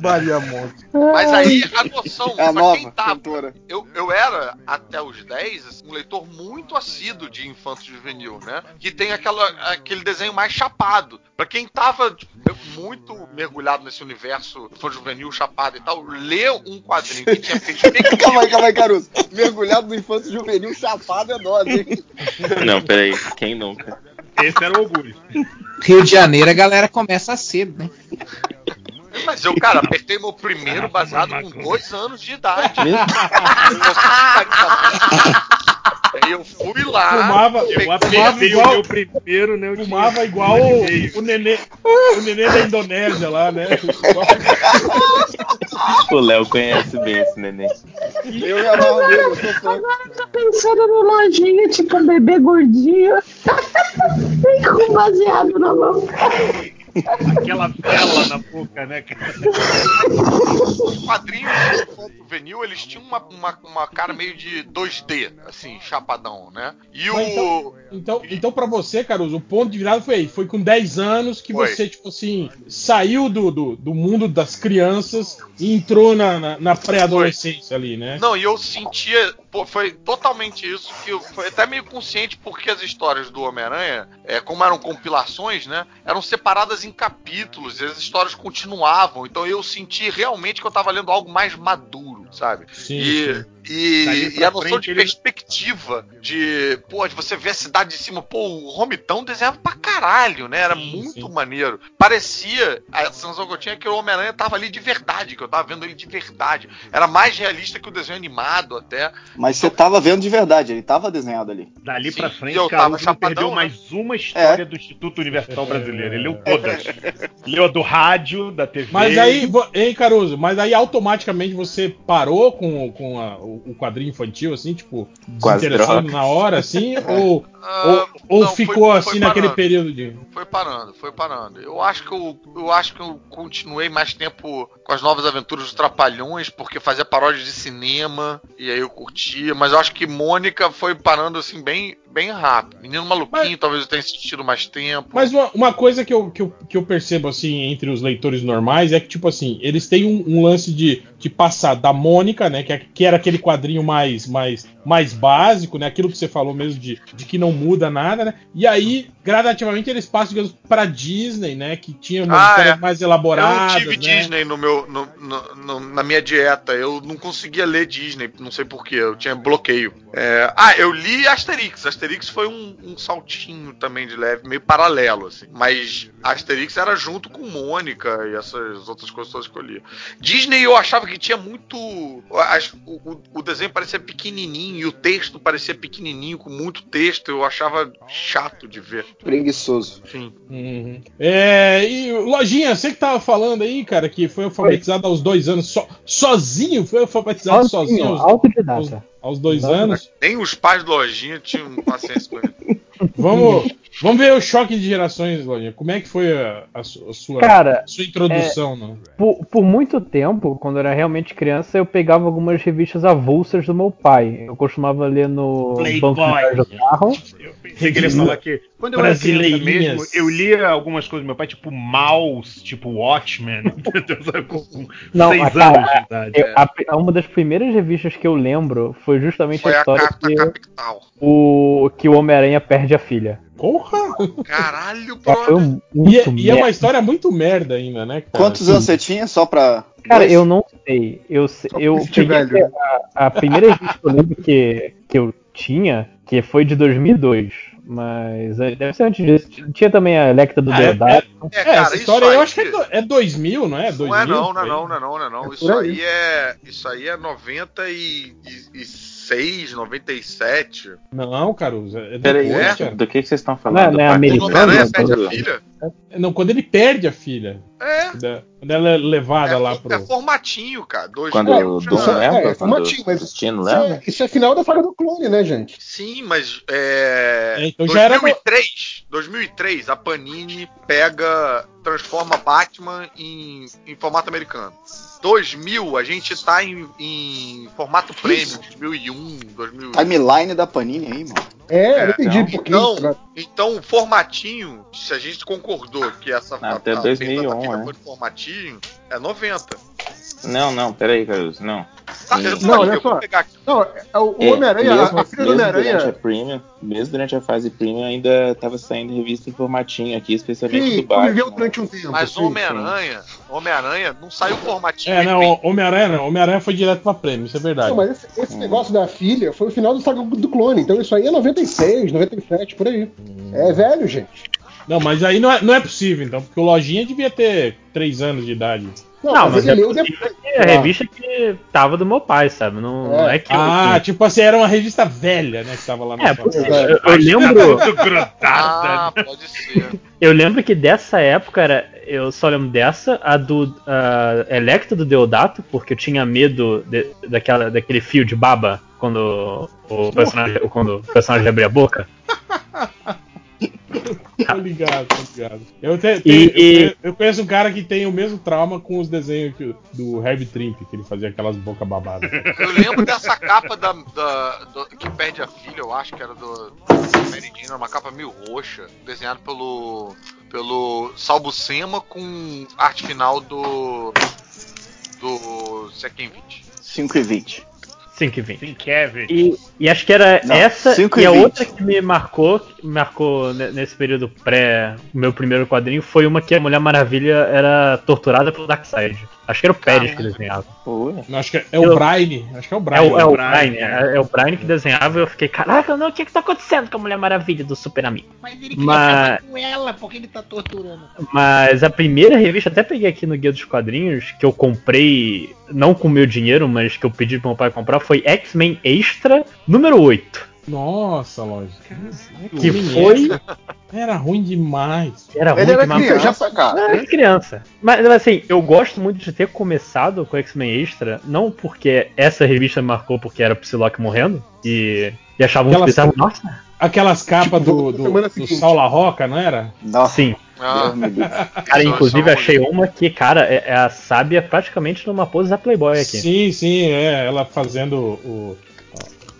S2: Maria Monte.
S4: Mas aí a noção,
S3: É a
S4: pra
S3: nova
S4: quem tava.
S3: cantora.
S4: Eu, eu era, até os 10, assim, um leitor muito assíduo de infanto juvenil, né? Que tem aquela, aquele desenho mais chapado. Pra quem tava tipo, muito mergulhado nesse universo infanto juvenil, chapado e tal, ler um quadrinho que tinha *laughs* perspectiva.
S3: calma aí, calma aí, Caruso. Mergulhado no infância juvenil, chapado é dose, hein?
S5: Não, peraí, quem nunca?
S6: Esse era o orgulho.
S10: Rio de Janeiro a galera começa cedo, né?
S4: Mas eu, cara, apertei meu primeiro baseado com dois anos de idade. *laughs* *laughs* eu fui lá.
S2: Fumava,
S6: Eu
S2: fumava
S6: apertei o
S2: igual,
S6: meu primeiro, né? eu tinha
S2: fumava igual
S6: um ano e
S2: o,
S6: meio.
S2: o nenê, o nenê da Indonésia lá, né? *laughs*
S5: O Léo conhece bem esse neném.
S3: Eu me amarro nele, eu sou fã.
S1: Agora tô pensando no lojinha, tipo um bebê gordinho. *laughs* com baseado na mão.
S6: Aquela vela na boca, né, cara?
S4: Os quadrinhos do infanto juvenil, eles tinham uma, uma, uma cara meio de 2D, assim, chapadão, né? E
S2: Mas
S4: o.
S2: Então, então para você, Caruso, o ponto de virada foi aí. Foi com 10 anos que
S4: Foi.
S2: você, tipo assim, saiu do, do, do mundo das crianças e entrou na, na, na pré-adolescência ali, né?
S4: Não, e eu sentia. pô, foi totalmente isso que eu foi até meio consciente porque as histórias do Homem-Aranha, é, como eram compilações, né? Eram separadas em capítulos e as histórias continuavam. Então eu senti realmente que eu tava lendo algo mais maduro, sabe?
S2: Sim,
S4: E,
S2: sim.
S4: E, e a noção
S6: frente,
S4: de
S6: ele-
S4: perspectiva de, pô, de você ver a cidade de cima, pô, o Romitão desenhava pra caralho, né? Era
S2: Sim,
S4: muito
S2: sim.
S4: maneiro. Parecia, a sensação que eu tinha é que o Homem-Aranha tava ali de verdade, que eu tava vendo ele de verdade. Era mais realista que o desenho animado até.
S3: Mas você tava vendo de verdade, ele tava desenhado ali.
S6: Dali
S4: Sim,
S6: pra frente,
S4: eu
S6: cara,
S4: tava
S6: não
S4: chapadão,
S6: perdeu
S4: né?
S6: mais uma história
S3: É.
S6: do Instituto Universal Brasileiro. Ele leu todas. *laughs* leu a do rádio, da TV.
S2: Mas aí, hein, Caruso, mas aí automaticamente você parou com, com a- o o quadrinho infantil, assim, tipo,
S5: drogas.
S2: na hora, assim, *laughs* ou,
S4: Ah,
S2: ou, ou
S4: não,
S2: ficou
S4: foi-
S2: assim
S4: foi
S2: naquele
S4: parando.
S2: período de.
S4: Foi parando, foi parando. Eu acho que eu, eu acho que eu continuei mais tempo com as novas aventuras dos Trapalhões, porque fazia paródia de cinema, e aí eu curtia, mas eu acho que Mônica foi parando assim bem, bem rápido. Menino maluquinho, talvez eu tenha assistido mais tempo.
S2: Mas uma, uma coisa que eu, que, eu, que eu percebo, assim, entre os leitores normais é que, tipo assim, eles têm um, um lance de, de passar da Mônica, né? Que, é- que era aquele quadrinho mais, mais, mais básico, né? Aquilo que você falou mesmo de, de que não muda nada, né? E aí, gradativamente, eles passam, digamos, pra Disney, né? Que tinha umas
S4: Ah,
S2: histórias
S4: é.
S2: mais
S4: eu
S2: elaboradas.
S4: não tive
S2: né?
S4: Disney no meu, no- no- no- na minha dieta. Eu não conseguia ler Disney, não sei porquê. Eu tinha bloqueio. É, ah, eu li Asterix. Asterix foi um, um saltinho também de leve, meio paralelo, assim. Mas Asterix era junto com Mônica e essas outras coisas todas que eu lia. Disney eu achava que tinha muito. as- o, o- o desenho parecia pequenininho e o texto parecia pequenininho, com muito texto. Eu achava chato de ver.
S3: Preguiçoso.
S4: Enfim.
S2: Uhum. É, e Lojinha, você que tava falando aí, cara, que foi alfabetizado aos dois anos, so- sozinho? Foi alfabetizado sozinho
S9: Sozinho,
S2: aos,
S9: autodidata.
S2: aos dois
S9: Autodidata.
S2: anos?
S4: Nem os pais do Lojinha tinham paciência com ele.
S2: Vamos, vamos ver o choque de gerações, Lojinha. Como é que foi a, a a sua,
S9: Cara,
S2: a sua introdução? né?
S9: Por, por muito tempo, quando eu era realmente criança, eu pegava algumas revistas avulsas do meu pai. Eu costumava ler no
S6: Playboy.
S9: banco de carro.
S6: Eu pensei que ele ia falar que quando eu era criança mesmo, eu lia algumas coisas do meu pai, tipo Mouse, tipo Watchmen, *laughs* com,
S9: Não,
S6: seis
S9: a
S6: anos de idade.
S9: Eu- a, a- uma das primeiras revistas que eu lembro foi justamente
S4: Foi
S9: a
S4: a
S9: história
S4: carta
S9: que o, que o Homem-Aranha perde a filha.
S2: Porra!
S4: Caralho, brother.
S9: um-
S2: E, é- e é uma história muito merda ainda, né? cara?
S3: Quantos anos você tinha só pra.
S9: Cara,
S3: dois?
S9: eu não sei. Eu, eu peguei a, a primeira revista que eu lembro que, que eu tinha, que foi de 2002. Mas é, deve ser antes disso. Tinha também a Electa do
S2: Ah, é-
S9: Deodato.
S4: É,
S2: É,
S4: cara,
S2: essa
S4: isso
S2: história aí eu acho que é, do- é 2000, não é? 2000,
S4: Não é não, não é não, não é não, não é não.
S7: É
S4: Isso
S7: aí.
S4: aí é. Isso aí é 96, 97.
S2: Não, Caruso. É
S5: Peraí,
S4: É?
S5: do que, que vocês estão
S9: Não é-
S5: falando?
S9: não é
S5: Parque
S9: americano,
S4: O Homem-Aranha
S5: Mundo?
S4: perde a
S5: Quando-
S4: filha?
S2: Não, quando ele perde a filha.
S4: É.
S2: Da- Quando ela é levada
S4: É,
S2: lá
S4: é
S2: pro.
S4: formatinho, cara. Dois
S5: Quando
S4: mil
S5: o
S4: já-
S5: Dom
S7: é,
S5: leva,
S7: é,
S5: quando
S7: formatinho, mas
S5: o Destino
S7: Isso
S5: leva.
S7: é, isso é final da saga do clone, né, gente?
S4: Sim, mas é.
S2: É, então já era
S4: 2003, 2003, a Panini pega, transforma Batman em, em formato americano. 2000, a gente tá em, em formato premium, 2001, 2000.
S3: Timeline da Panini aí, mano.
S7: É, eu não entendi
S5: então,
S7: por
S4: Então,
S7: isso, né?
S4: então, o formatinho, se a gente concordou que essa
S5: Até
S4: a- a
S5: 2001,
S4: perda da vida
S5: é.
S4: foi formatinho, é 90.
S5: Não, não, peraí, Caruso, não.
S4: Tá, eu,
S7: Não, olha só. Não, é, o
S5: É,
S7: Homem-Aranha,
S5: mesmo,
S7: a filha do
S5: mesmo durante a
S7: Homem-Aranha.
S5: Premium, mesmo durante a fase Premium, ainda tava saindo revista em formatinho aqui, especialmente
S7: Sim,
S5: do Batman.
S7: conviveu durante um tempo.
S4: Mas
S7: sim,
S4: o Homem-Aranha, Homem-Aranha não saiu formatinho.
S2: É, não. Homem-Aranha não. Homem-Aranha foi direto pra prêmio, isso é verdade.
S7: Não, mas esse, esse negócio da filha foi o final do saga do clone. Então isso aí é 96, 97, por aí. É velho, gente.
S2: Não, mas aí não é, não é possível, então, porque o Lojinha devia ter 3 anos de idade.
S7: Não,
S9: Não,
S7: mas,
S9: mas
S7: ele
S9: é
S7: leu depois.
S9: É a revista que tava do meu pai, sabe? Não não
S7: É.
S9: é, que eu.
S2: Ah, tipo assim, era uma revista velha, né, que tava lá na
S9: É,
S2: sua
S9: porque
S2: casa.
S9: eu, eu lembro. *laughs*
S6: Grudada.
S4: Ah, pode ser.
S9: Eu lembro que dessa época era. Eu só lembro dessa, a do a Electro do Deodato, porque eu tinha medo de- daquela, daquele fio de baba quando o personagem, quando o personagem abria a boca. *laughs*
S2: Tô *laughs* ligado, tô ligado. Eu, te-
S9: E-
S2: eu
S9: e-
S2: conhe- eu conheço um cara que tem o mesmo trauma com os desenhos que- do Herb Trimp, que ele fazia aquelas boca babadas. *laughs*
S4: Eu lembro dessa capa da, da- do- que perde a filha, eu acho que era do era uma capa meio roxa, desenhado pelo pelo Salbucema com arte final do do Second 20.
S3: 5 e 20.
S9: 5 e 20.
S6: Sim, Kevin.
S9: E, e acho que era
S3: Não,
S9: essa e
S3: e
S9: a outra que me marcou, marcou ne- nesse período pré meu primeiro quadrinho foi uma que a Mulher Maravilha era torturada pelo Darkseid. Acho que era o Pérez que desenhava.
S2: Não, acho que é, é o
S9: Eu-
S2: Brian. Acho que é o Brian.
S9: É o, é o
S6: Brian,
S9: Brian,
S6: é.
S9: é, é o Brian que desenhava e eu fiquei, caraca, não, o que que tá acontecendo com a Mulher Maravilha do Super Amigo?
S11: Mas ele queria
S9: Mas-
S11: com ela, porque ele tá torturando.
S9: Mas a primeira revista, até peguei aqui no Guia dos Quadrinhos, que eu comprei, não com meu dinheiro, mas que eu pedi pro meu pai comprar, foi X-Men Extra número 8.
S2: Nossa, lógico.
S9: Que foi. *laughs*
S2: Era ruim demais.
S9: Era
S3: Ele
S9: ruim
S3: era
S9: demais.
S3: criança, cara.
S9: Era criança. Mas assim, eu gosto muito de ter começado com X-Men Extra, não porque essa revista me marcou porque era o Psylocke morrendo e, e achava muito
S2: Aquelas-
S9: bizarro. Nossa,
S2: Aquelas capas
S7: Tipo,
S2: do, do, do. Saul La Roca, não era?
S3: Nossa,
S9: sim.
S4: Ah. *laughs*
S9: Cara, inclusive achei uma que, cara, é, é a sábia praticamente numa pose da Playboy aqui.
S2: Sim, sim, é. Ela fazendo o.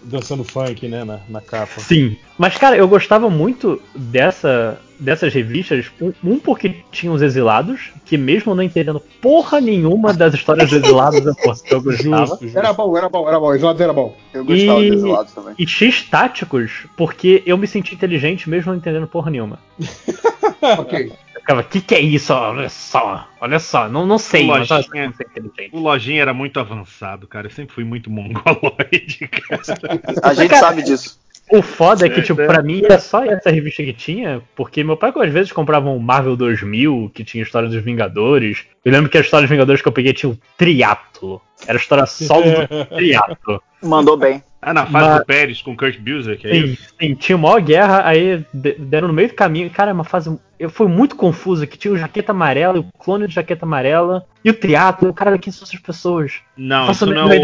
S2: dançando funk, né, na, na capa.
S9: Sim. Mas, cara, eu gostava muito dessa, dessas revistas. Um, um porque tinha os exilados, que mesmo não entendendo porra nenhuma das histórias dos exilados, eu, eu gostava. *laughs*
S2: Justo, justo.
S7: Era bom, era bom, era bom. Isolado era bom.
S3: Eu gostava
S9: E-
S3: dos lados também.
S9: E X táticos, porque eu me senti inteligente mesmo não entendendo porra nenhuma. *laughs*
S7: ok.
S9: Ficava, que que é isso? Olha só, olha só, não, não sei, olha,
S6: Lojinha.
S9: não sei inteligente.
S6: O Lojinha era muito avançado, cara. Eu sempre fui muito mongoloide, *laughs* cara.
S3: A gente
S9: Cara,
S3: sabe disso.
S9: O foda é que,
S6: É,
S9: tipo,
S6: é.
S9: pra mim era só essa revista que tinha, porque meu pai às vezes comprava um Marvel 2000, que tinha história dos Vingadores. Eu lembro que a história dos Vingadores que eu peguei tinha o Triatlo. Era a história solo do *laughs* Triatlo.
S3: Mandou bem.
S6: Ah, na fase
S9: Mas-
S6: do Pérez com Kurt Busiek, é
S9: Sim,
S6: isso?
S9: sim, tinha maior guerra, aí de- deram no meio do caminho. Cara, é uma fase. Eu fui muito confuso que tinha o Jaqueta Amarela, o clone de Jaqueta Amarela e o Triatlo. Cara, quem são essas pessoas?
S6: Não, isso não é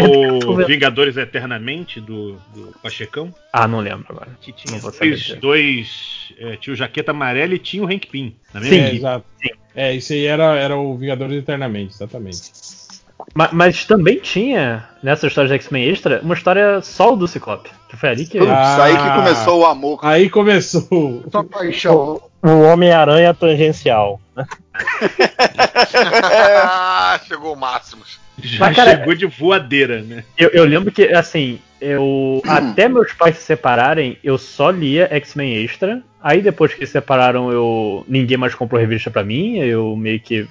S6: o Vingadores Eternamente do, do Pachecão?
S9: Ah, não lembro agora.
S6: Que tinha
S9: Não vou saber
S6: dois. dois é, tinha o Jaqueta Amarela e tinha o Hank Pym. Na
S9: Sim.
S6: mesma
S2: É,
S6: equipe.
S2: exato. É, isso aí era, era o Vingadores Eternamente, exatamente.
S9: Ma- Mas, também tinha, nessa história de X-Men Extra, uma história solo do Ciclope. Que foi ali que.
S3: Putz,
S2: Ah.
S3: aí que começou o amor.
S2: Aí começou.
S7: Só paixão.
S9: O Homem-Aranha tangencial.
S4: ah, *laughs* chegou o Máximos.
S6: Já
S9: Mas, cara,
S6: chegou de voadeira, né?
S9: Eu, eu lembro que, assim, eu. até meus pais se separarem, eu só lia X-Men Extra. Aí depois que se separaram, eu. ninguém mais comprou revista pra mim. Eu meio que.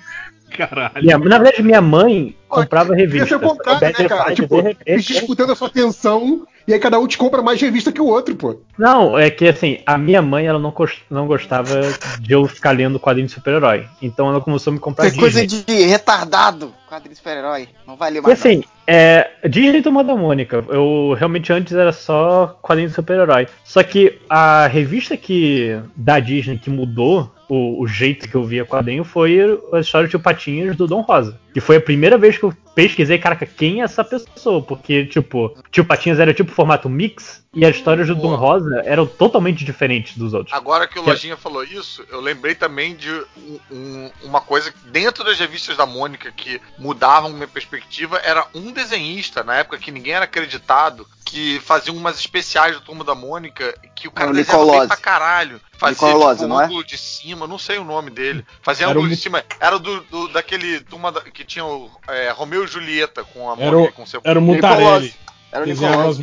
S6: Caralho.
S9: Minha- na verdade, minha mãe comprava
S7: Devia
S9: revista.
S7: ser o contrário, né, cara?
S9: Side,
S7: Tipo,
S9: de repente-
S7: eles disputando a sua atenção e aí cada um te compra mais revista que o outro, pô.
S9: Não, é que assim, a minha mãe ela não, não gostava de eu ficar lendo quadrinho de super-herói. Então ela começou a me comprar
S3: Isso é coisa
S9: Disney.
S3: de retardado. Quadrinho super-herói. Não vale
S9: E
S3: mais.
S9: assim, é, Disney tomou da Mônica. Eu realmente antes era só quadrinho de super-herói. Só que a revista que da Disney que mudou o, o jeito que eu via quadrinho foi a história de Patinhas do Dom Rosa. Que foi a primeira vez que eu pesquisei, caraca, quem é essa pessoa? Porque, tipo, Tio Patinhas era tipo formato mix e as histórias do Dom Rosa eram totalmente diferentes dos outros.
S4: Agora que o
S9: Que-
S4: Lojinha falou isso, eu lembrei também de um- um- uma coisa dentro das revistas da Mônica que mudavam minha perspectiva, era um desenhista, na época que ninguém era acreditado, que fazia umas especiais do Turma da Mônica, que o cara
S3: É o
S4: desenhava bem
S3: Nicolozzi.
S4: pra caralho. Fazia tipo, um
S3: não é?
S4: ângulo de cima, não sei o nome dele. Fazia
S2: Era
S4: ângulo
S2: o
S4: de cima. Era do, do- daquele Turma da- que tinha o é, Romeu e Julieta com a
S2: Era o,
S4: com seu
S2: era o Mutarelli.
S3: Era o Nicolás.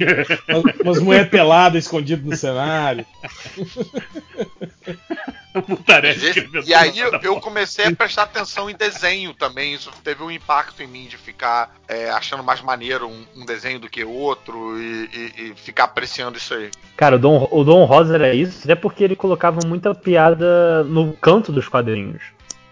S2: umas, umas mulheres peladas escondidas no cenário.
S6: Mutarelli
S4: E, e aí
S6: tudo.
S4: eu comecei a prestar atenção em desenho também. Isso teve um impacto em mim de ficar é, achando mais maneiro um, um desenho do que outro e, e- e ficar apreciando isso aí.
S9: Cara, o Dom, o Dom Rosa era isso, até porque ele colocava muita piada no canto dos quadrinhos.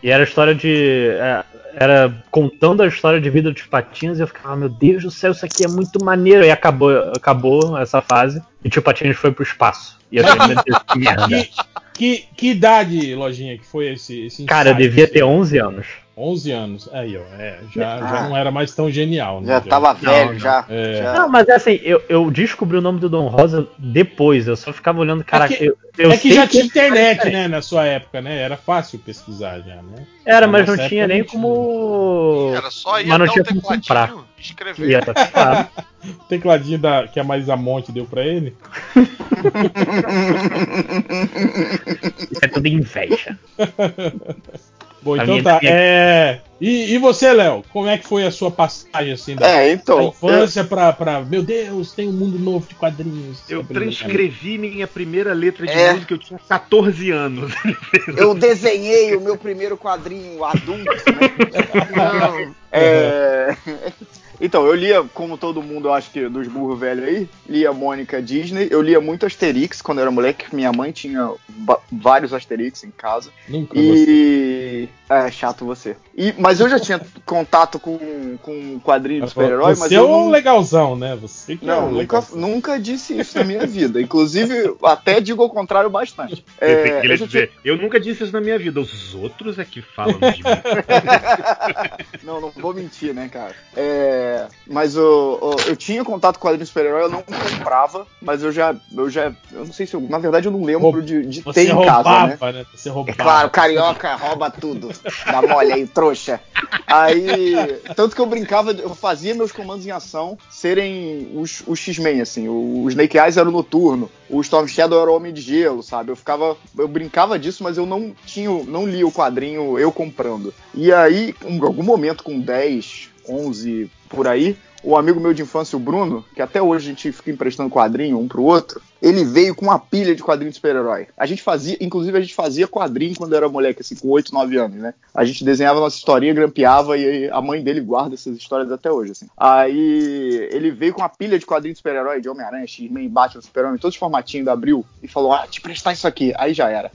S9: E era a história de. é, Era contando a história de vida dos patinhos e eu ficava, meu Deus do céu, isso aqui é muito maneiro. E acabou, acabou essa fase e tio Patinhos foi pro espaço. E eu falei, meu Deus, que merda.
S2: Que, que, que idade, Lojinha, que foi esse, esse
S9: Cara, eu devia ter 11 anos.
S2: 11 anos. Aí, ó. É, já,
S3: Ah.
S2: já não era mais tão genial. né?
S3: Já tava velho,
S9: não.
S3: já.
S2: É.
S3: já.
S9: Não, mas é assim, eu, eu descobri o nome do Dom Rosa depois, eu só ficava olhando, caraca,
S2: que-
S9: eu, eu
S2: é que já tinha internet, né, na sua época, né? Era fácil pesquisar já, né?
S9: Era, mas não tinha nem como.
S4: Era só ir
S9: Mas não
S4: até
S9: tinha
S4: o
S9: como
S4: tecladinho
S9: comprar.
S4: escrever.
S9: Ia tá. *laughs*
S2: O tecladinho da, que a Marisa Monte deu pra ele.
S9: Isso *laughs* é tudo inveja. *laughs*
S2: Bom, então
S9: minha-
S2: tá.
S9: minha-
S2: É... E, e você, Léo? Como é que foi a sua passagem assim da,
S3: É,
S2: da
S3: então.
S2: infância pra, pra. Meu Deus, tem um mundo novo de quadrinhos.
S6: Eu
S2: Sempre
S6: transcrevi minha primeira letra de
S3: É.
S6: música, eu tinha 14 anos. *laughs*
S3: Eu desenhei o meu primeiro quadrinho adulto, né? *laughs* É, Então, eu lia, como todo mundo, eu acho que dos burros velhos aí, lia Mônica Disney, eu lia muito Asterix quando eu era moleque, minha mãe tinha vários Asterix em casa.
S2: Nunca.
S3: E. É, chato você. E, mas eu já tinha contato com, com quadrinho de super-herói, mas
S2: Você é
S3: eu
S2: um
S3: não.
S2: legalzão, né? Você que é
S3: Não,
S2: um
S3: nunca,
S2: legalzão.
S3: nunca disse isso na minha vida. Inclusive, até digo ao contrário bastante. *laughs* É,
S6: ia
S3: eu já tinha-
S6: dizer, eu nunca disse isso na minha vida, os outros é que falam de mim. *laughs*
S3: Não, não vou mentir, né, cara? É, mas o, o- eu tinha contato com quadrinho de super-herói, eu não comprava, mas eu já, eu já, eu não sei se eu, na verdade eu não lembro de, de ter em
S2: roubava,
S3: casa, né?
S2: né? Você
S3: É
S2: roubava.
S3: claro, carioca rouba tudo. Dá mole aí, trouxa. Aí, tanto que eu brincava, eu fazia meus comandos em ação serem os, os X-Men, assim. O, o Snake Eyes era o noturno, o Storm Shadow era o Homem de Gelo, sabe? Eu ficava, eu brincava disso, mas eu não tinha, não lia o quadrinho eu comprando. E aí, em algum momento com 10, 11 por aí, o amigo meu de infância, o Bruno, que até hoje a gente fica emprestando quadrinho um pro outro, ele veio com uma pilha de quadrinhos de super-herói. A gente fazia, inclusive a gente fazia quadrinho quando era moleque, assim, com 8, 9 anos, né? A gente desenhava nossa historinha, grampeava e a mãe dele guarda essas histórias até hoje, assim. Aí ele veio com uma pilha de quadrinhos de super-herói, de Homem-Aranha, X-Men, Batman, Super-Homem, todos os formatinhos da Abril, e falou, ah, te prestar isso aqui. Aí já era.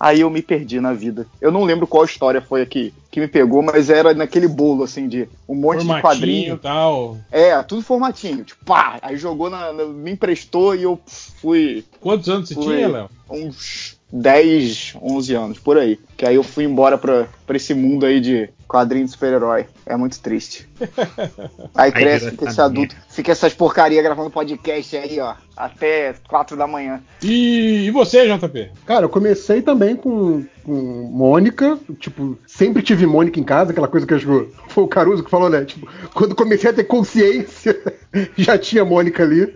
S3: Aí eu me perdi na vida. Eu não lembro qual história foi aqui que me pegou, mas era naquele bolo, assim, de um monte de
S2: Formatinho
S3: quadrinho.
S2: e tal.
S3: É, tudo formatinho. Tipo, pá! Aí jogou na, na- me emprestou e eu fui
S2: Quantos anos você
S3: Fui.
S2: tinha, Léo?
S3: uns 10, 11 anos, por aí. Que aí eu fui embora pra, pra esse mundo aí de quadrinho de super-herói. É muito triste. *laughs* Aí cresce, fica esse adulto, fica essas porcaria gravando podcast aí, ó, até 4 da manhã.
S2: E, e você, JP?
S7: Cara, eu comecei também com, com Mônica, tipo, sempre tive Mônica em casa, aquela coisa que acho que foi o Caruso que falou, né? Tipo, quando comecei a ter consciência, *laughs* já tinha Mônica ali.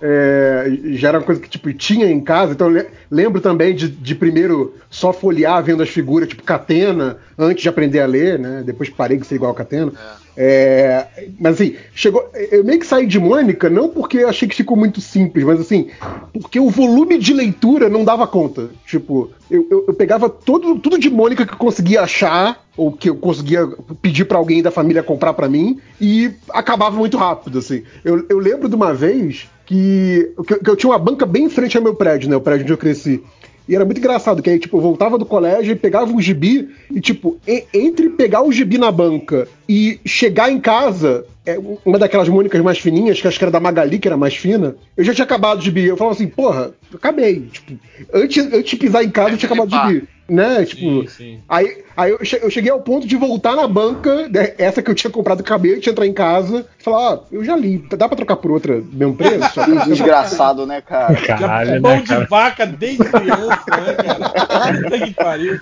S7: É, já era uma coisa que, tipo, tinha em casa, então lembro também de, de primeiro só folhear vendo as figuras, tipo, Catena, antes de aprender a ler, né? Depois parei de ser igual a Catena. É, mas assim, chegou. Eu meio que saí de Mônica, não porque achei que ficou muito simples, mas assim, porque o volume de leitura não dava conta. Tipo, eu, eu, eu pegava todo, tudo de Mônica que eu conseguia achar, ou que eu conseguia pedir pra alguém da família comprar pra mim, e acabava muito rápido, assim. Eu, eu lembro de uma vez que, que eu tinha uma banca bem em frente ao meu prédio, né? O prédio onde eu cresci. E era muito engraçado, que aí, tipo, eu voltava do colégio e pegava um gibi, e, tipo, e- entre pegar o gibi na banca e chegar em casa, é, uma daquelas mônicas mais fininhas, que acho que era da Magali, que era mais fina, eu já tinha acabado o gibi. Eu falava assim, porra, acabei. Tipo, antes, antes de pisar em casa, eu tinha acabado o gibi. Né? Tipo,
S2: Sim, sim.
S7: aí, aí eu, che- eu cheguei ao ponto de voltar na banca, né, essa que eu tinha comprado, acabei de entrar em casa, e falar, ó, eu já li, dá pra trocar por outra, mesmo preço? *laughs*
S3: Desgraçado, né, cara? *laughs*
S9: Caralho,
S2: Pão
S9: né,
S2: de
S9: cara?
S2: vaca desde criança, né, cara? Puta que pariu.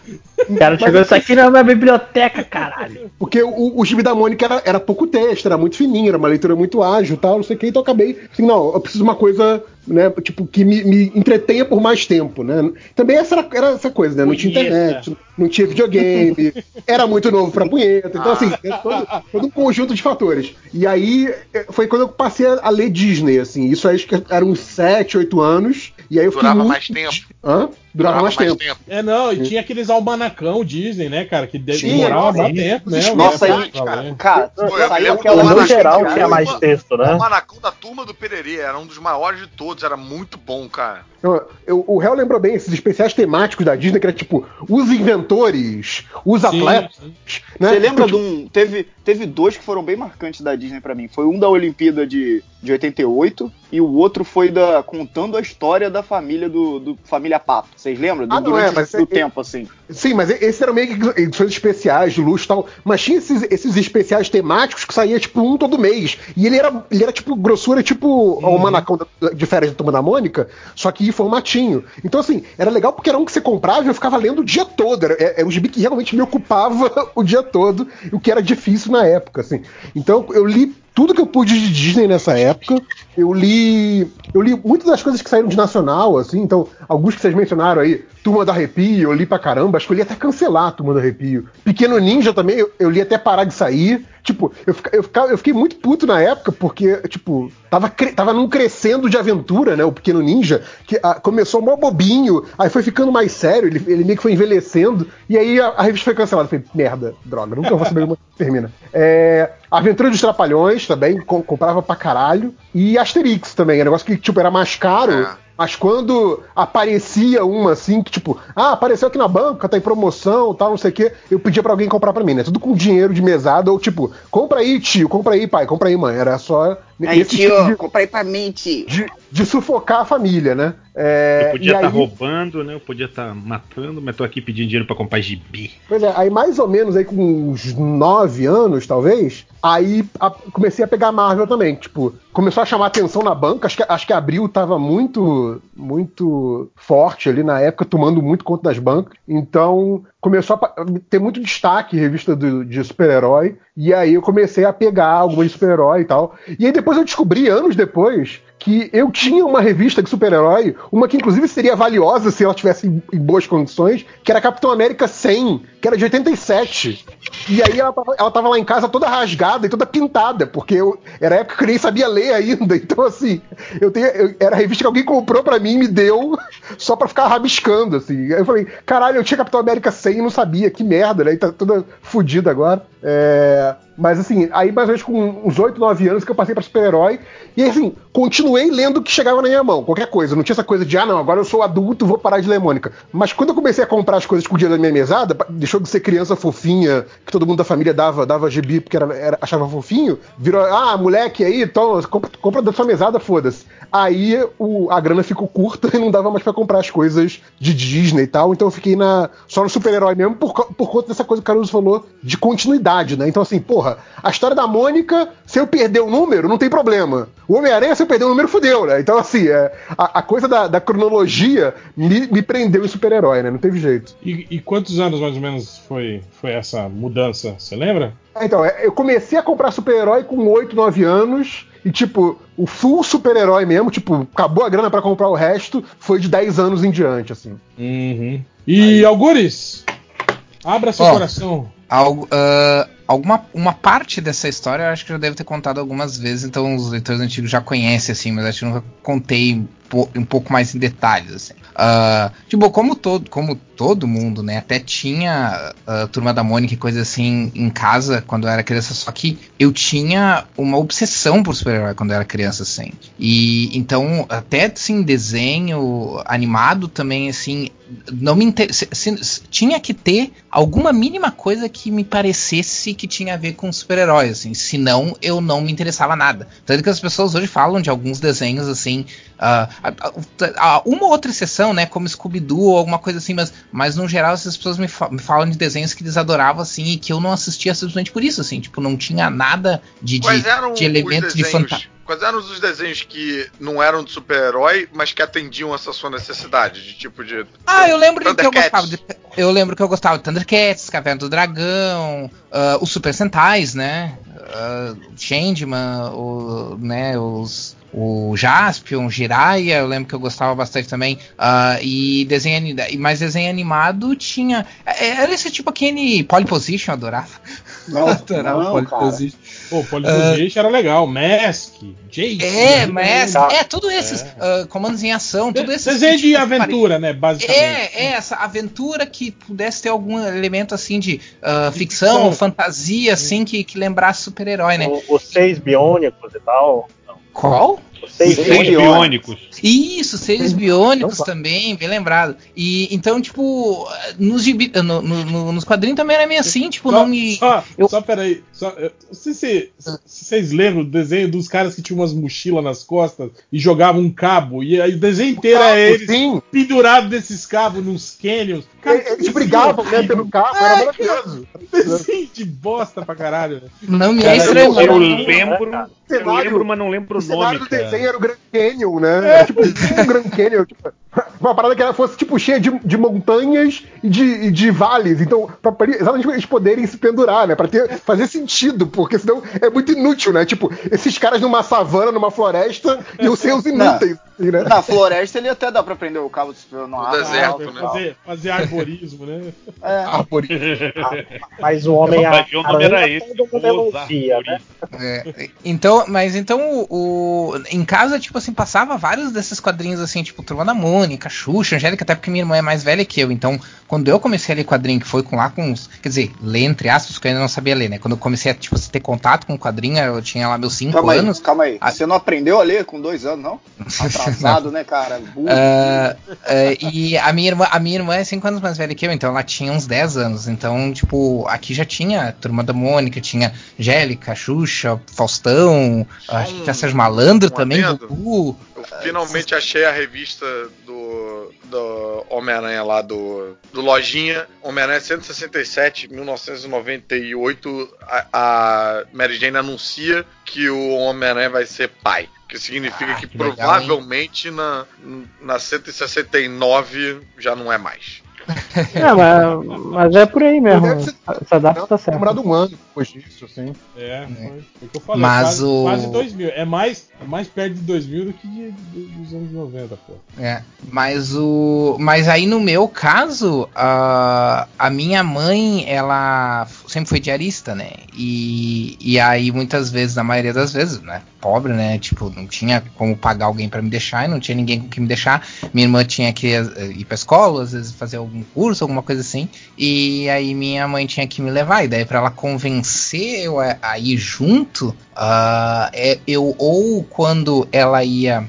S9: O cara chegou isso aqui na minha biblioteca, caralho.
S7: Porque o, o gibi da Mônica era, era pouco texto, era muito fininho, era uma leitura muito ágil e tal, não sei o que, então eu acabei assim, não, eu preciso de uma coisa, né, tipo, que me, me entretenha por mais tempo, né? Também essa era, era essa coisa, né? Não tinha internet, não tinha videogame, *laughs* era muito novo pra punheta, então assim, é todo, todo um conjunto de fatores. E aí eh, foi quando eu passei a, ler Disney, assim, isso aí acho que eram uns 7, 8 anos, e aí eu
S4: Durava
S7: muito-
S4: mais tempo.
S7: Hã? Durava, mais, tempo.
S2: É, não, e tinha aqueles almanacão Disney, né, cara, que de- demorava mais tempo, né?
S3: Nossa, aí. Cara,
S4: me
S3: saiu aquela
S9: No geral tinha mais texto,
S4: O
S9: né?
S4: Almanacão da Turma do Pererê era um dos maiores de todos, era muito bom, cara.
S7: Eu- eu- o réu lembrou bem esses especiais temáticos da Disney, que era tipo os inventores, os
S2: Sim,
S7: atletas. Né?
S3: Você lembra de
S7: Tipo,
S3: um. Teve, teve dois que foram bem marcantes da Disney pra mim. Foi um da Olimpíada de, de 88 e o outro foi da contando a história da família do, do família Pato. Vocês lembram? Do,
S7: Ah, não
S3: durante
S7: é, mas
S3: o
S7: é-
S3: tempo, assim.
S7: Sim, mas esses eram meio que edições especiais, de luxo e tal. Mas tinha esses, esses especiais temáticos que saía tipo um todo mês. E ele era, ele era tipo grossura, tipo o manacão de férias da Turma da Mônica, só que em formatinho. Então, assim, era legal porque era um que você comprava e eu ficava lendo o dia todo. Era, era um gibi que realmente me ocupava *laughs* o dia todo, o que era difícil na época, assim. Então, eu li tudo que eu pude de Disney nessa época. Eu li. Eu li muitas das coisas que saíram de nacional, assim, então, alguns que vocês mencionaram aí, Turma do Arrepio, eu li pra caramba, acho que eu li até cancelar a Turma do Arrepio. Pequeno Ninja também, eu, eu li até parar de sair. Tipo, eu, eu, eu fiquei muito puto na época, porque, tipo, tava, tava num crescendo de aventura, né? O Pequeno Ninja, que ah, começou mó bobinho, aí foi ficando mais sério, ele, ele meio que foi envelhecendo, e aí a, a revista foi cancelada. Eu falei, merda, droga, nunca vou saber como *laughs* termina. É, Aventura dos Trapalhões também, com- comprava pra caralho. E Asterix também, é um negócio que, tipo, era mais caro.
S4: É.
S7: Mas quando aparecia uma assim, que tipo, ah, apareceu aqui na banca, tá em promoção, tal, não sei o quê, eu pedia pra alguém comprar pra mim, né? Tudo com dinheiro de mesada, ou tipo, compra aí, tio, compra aí, pai, compra aí, mãe. Era só
S3: Aí, tio,
S7: tipo de,
S3: comprei pra mim, tio.
S7: de, de sufocar a família, né? É,
S6: Eu podia estar
S7: aí-
S6: roubando, né? Eu podia estar matando, mas tô aqui pedindo dinheiro pra comprar gibi.
S7: Pois é, aí mais ou menos aí com uns nove anos, talvez, aí a- comecei a pegar Marvel também. Tipo, começou a chamar atenção na banca. Acho que, acho que Abril tava muito, muito forte ali na época, tomando muito conta das bancas. Então, começou a ter muito destaque revista do- de super-herói. E aí eu comecei a pegar algumas de super-herói e tal. E aí depois eu descobri, anos depois, que eu tinha uma revista de super-herói, uma que inclusive seria valiosa se ela tivesse em, boas condições, que era Capitão América 100, que era de 87. E aí ela tava, ela tava lá em casa toda rasgada e toda pintada, porque eu, era época que eu nem sabia ler ainda. *laughs* Então, assim, eu tenho, eu- era a revista que alguém comprou pra mim e me deu *laughs* só pra ficar rabiscando, assim. Aí eu falei, caralho, eu tinha Capitão América 100 e não sabia, que merda, né? E tá toda fodida agora. É, Mas assim, aí mais ou menos com uns 8, 9 anos que eu passei pra super-herói. E assim, continuei lendo o que chegava na minha mão, qualquer coisa. Não tinha essa coisa de, ah, não, agora eu sou adulto, vou parar de ler Mônica. Mas quando eu comecei a comprar as coisas com o dinheiro da minha mesada, pa- deixou de ser criança fofinha, que todo mundo da família dava, dava gibi porque era, era- achava fofinho, virou, ah, moleque aí, então, compra, compra da sua mesada, foda-se. Aí o- a grana ficou curta *laughs* e não dava mais pra comprar as coisas de Disney e tal, então eu fiquei na, só no super-herói mesmo por, por conta dessa coisa que o Caruso falou de continuidade, né? Então, assim, porra, a história da Mônica, se eu perder o número, não tem problema. O Homem-Aranha, se eu perder o número, fudeu, né? Então, assim, é, a, a coisa da, da cronologia me, me prendeu em super-herói, né? Não teve jeito.
S2: E, e quantos anos mais ou menos foi, foi essa mudança? Você lembra?
S7: Então, é, eu comecei a comprar super-herói com 8, 9 anos. E, tipo, o full super-herói mesmo, tipo, acabou a grana pra comprar o resto, foi de 10 anos em diante, assim.
S2: Uhum. E Algures, abra seu
S10: Ó.
S2: coração.
S10: Algo, ah, alguma uma parte dessa história eu acho que eu já devo ter contado algumas vezes, então os leitores antigos já conhecem, assim, mas acho que eu nunca contei um pouco mais em detalhes, assim. Ah, tipo, como todo, como todo mundo, né, até tinha a Turma da Mônica e coisa assim em casa quando eu era criança, só que eu tinha uma obsessão por super-herói quando eu era criança, assim. E então, até assim, desenho animado também, assim, não me inter... se- se- tinha que ter alguma mínima coisa que me parecesse que tinha a ver com super-heróis, assim, senão eu não me interessava nada. Tanto que as pessoas hoje falam de alguns desenhos assim A- uma outra exceção, né? Como Scooby-Doo ou alguma coisa assim, mas, mas no geral essas pessoas me, fa- me falam de desenhos que eles adoravam, assim, e que eu não assistia simplesmente por isso, assim. Tipo, não tinha nada de, de, de elementos
S4: os
S10: de fantasia.
S4: Quais eram os desenhos que não eram de super-herói, mas que atendiam essa sua necessidade? De tipo de.
S10: Ah, eu lembro de que eu gostava. De, eu lembro que eu gostava de Thundercats, Caverna do Dragão, ah, os Super Sentais, né? Uh, Changeman, o, né, os. O Jaspion, Jiraiya, eu lembro que eu gostava bastante também. ah, e desenho mais desenho animado tinha. é, Era esse tipo aquele Polyposition, eu adorava. *laughs*
S3: Não,
S10: adorava
S3: não,
S10: Polyposition.
S2: Pô, Polyposition era legal. Mask, Jace.
S10: É,
S2: né?
S10: mas é, tudo esses. ah, comandos em ação, tudo esses.
S2: Desenho de aventura, né? Basicamente.
S10: É, é, essa aventura que pudesse ter algum elemento assim de ah, ficção,
S2: Ficção.
S10: fantasia, assim, que, que lembrasse super-herói, né?
S12: O- Os seis biônicos e tal.
S10: Qual?
S12: Seis
S3: Seis
S6: Seis
S12: biônicos.
S6: biônicos.
S10: Isso, seres biônicos
S12: Então tá.
S10: também, bem lembrado. E então, tipo, nos, gibi- no- no- no- nos quadrinhos também era meio assim, tipo,
S2: Só,
S10: não me.
S2: só,
S10: eu-
S2: só peraí. Só, eu não sei se, se vocês lembram do desenho dos caras que tinham umas mochilas nas costas e jogavam um cabo. E aí o desenho inteiro
S7: Cabo,
S2: é eles
S7: sim.
S2: pendurados desses cabos nos canyons. Cara,
S7: Eles brigavam, né, pelo carro, era maravilhoso.
S2: Desenho de bosta pra caralho. né?
S10: Não me é estranho.
S12: eu-
S6: lembro. Eu
S7: Cenário-
S6: lembro, mas não lembro
S7: O
S6: nome.
S7: do
S6: cara.
S7: Desenho era o Grand Canyon, né? Era tipo um Grand Canyon. Tipo, *laughs* uma parada que ela fosse tipo cheia de, de montanhas e de, e de vales. Então, pra, pra exatamente eles poderem se pendurar, né? Pra ter, fazer sentido, porque senão é muito inútil, né? Tipo, esses caras numa savana, numa floresta, iam ser os *laughs* inúteis, assim, né?
S3: Na floresta ele até dá pra prender o cabo no
S4: No
S3: ar.
S4: deserto, né?
S2: Fazer, fazer arborismo, né?
S3: É. *laughs*
S7: Árvore.
S12: Mas o homem
S6: Eu sabia o nome era
S12: aranha
S6: esse,
S12: todo mundo
S6: Os
S12: elogia, né?
S10: É, então, mas então o, o- em casa, tipo assim, passava vários desses quadrinhos assim, tipo Turma da Mônica, Xuxa, Angélica, até porque minha irmã é mais velha que eu. Então, quando eu comecei a ler quadrinho, que foi com lá com uns, quer dizer, ler entre aspas, porque eu ainda não sabia ler, né? Quando eu comecei a tipo ter contato com o quadrinho, eu tinha lá meus 5
S3: Calma aí,
S10: anos.
S3: calma aí.
S10: Ah.
S3: Você não aprendeu a ler com dois anos, não? Atrasado, *laughs* né, cara? Burro. *laughs*
S10: Ah, ah, e a minha irmã, a minha irmã é 5 anos mais velha que eu, então ela tinha uns 10 anos. Então, tipo, aqui já tinha Turma da Mônica, tinha Angélica, Xuxa, Faustão, acho que tinha Sérgio Malandro
S4: um
S10: também. Gugu.
S4: Eu finalmente achei a revista do, do Homem-Aranha lá do, do Lojinha. Homem-Aranha 167, 1998. A, a Mary Jane anuncia que o Homem-Aranha vai ser pai. Que significa
S10: Ah,
S4: que,
S10: que legal,
S4: provavelmente na, na 169 já não é mais.
S12: Não, *laughs* mas, mas é por aí mesmo. Essa data tá certa.
S7: Demorado um ano depois disso, assim.
S2: É, foi, foi o que eu falei.
S10: Mas
S2: quase,
S10: o-
S2: quase 2000. É mais, é mais perto de 2000 do que de- de- dos anos 90, pô.
S10: É, mas o, mas aí no meu caso, a, a minha mãe, ela sempre foi diarista, né? E, e aí muitas vezes, na maioria das vezes, né? Pobre, né? Tipo, não tinha como pagar alguém pra me deixar e não tinha ninguém com quem me deixar. Minha irmã tinha que eh, ir pra escola, às vezes fazer algum curso, alguma coisa assim. E aí minha mãe tinha que me levar. E daí pra ela convencer eu a, a ir junto, ah, é, eu ou quando ela ia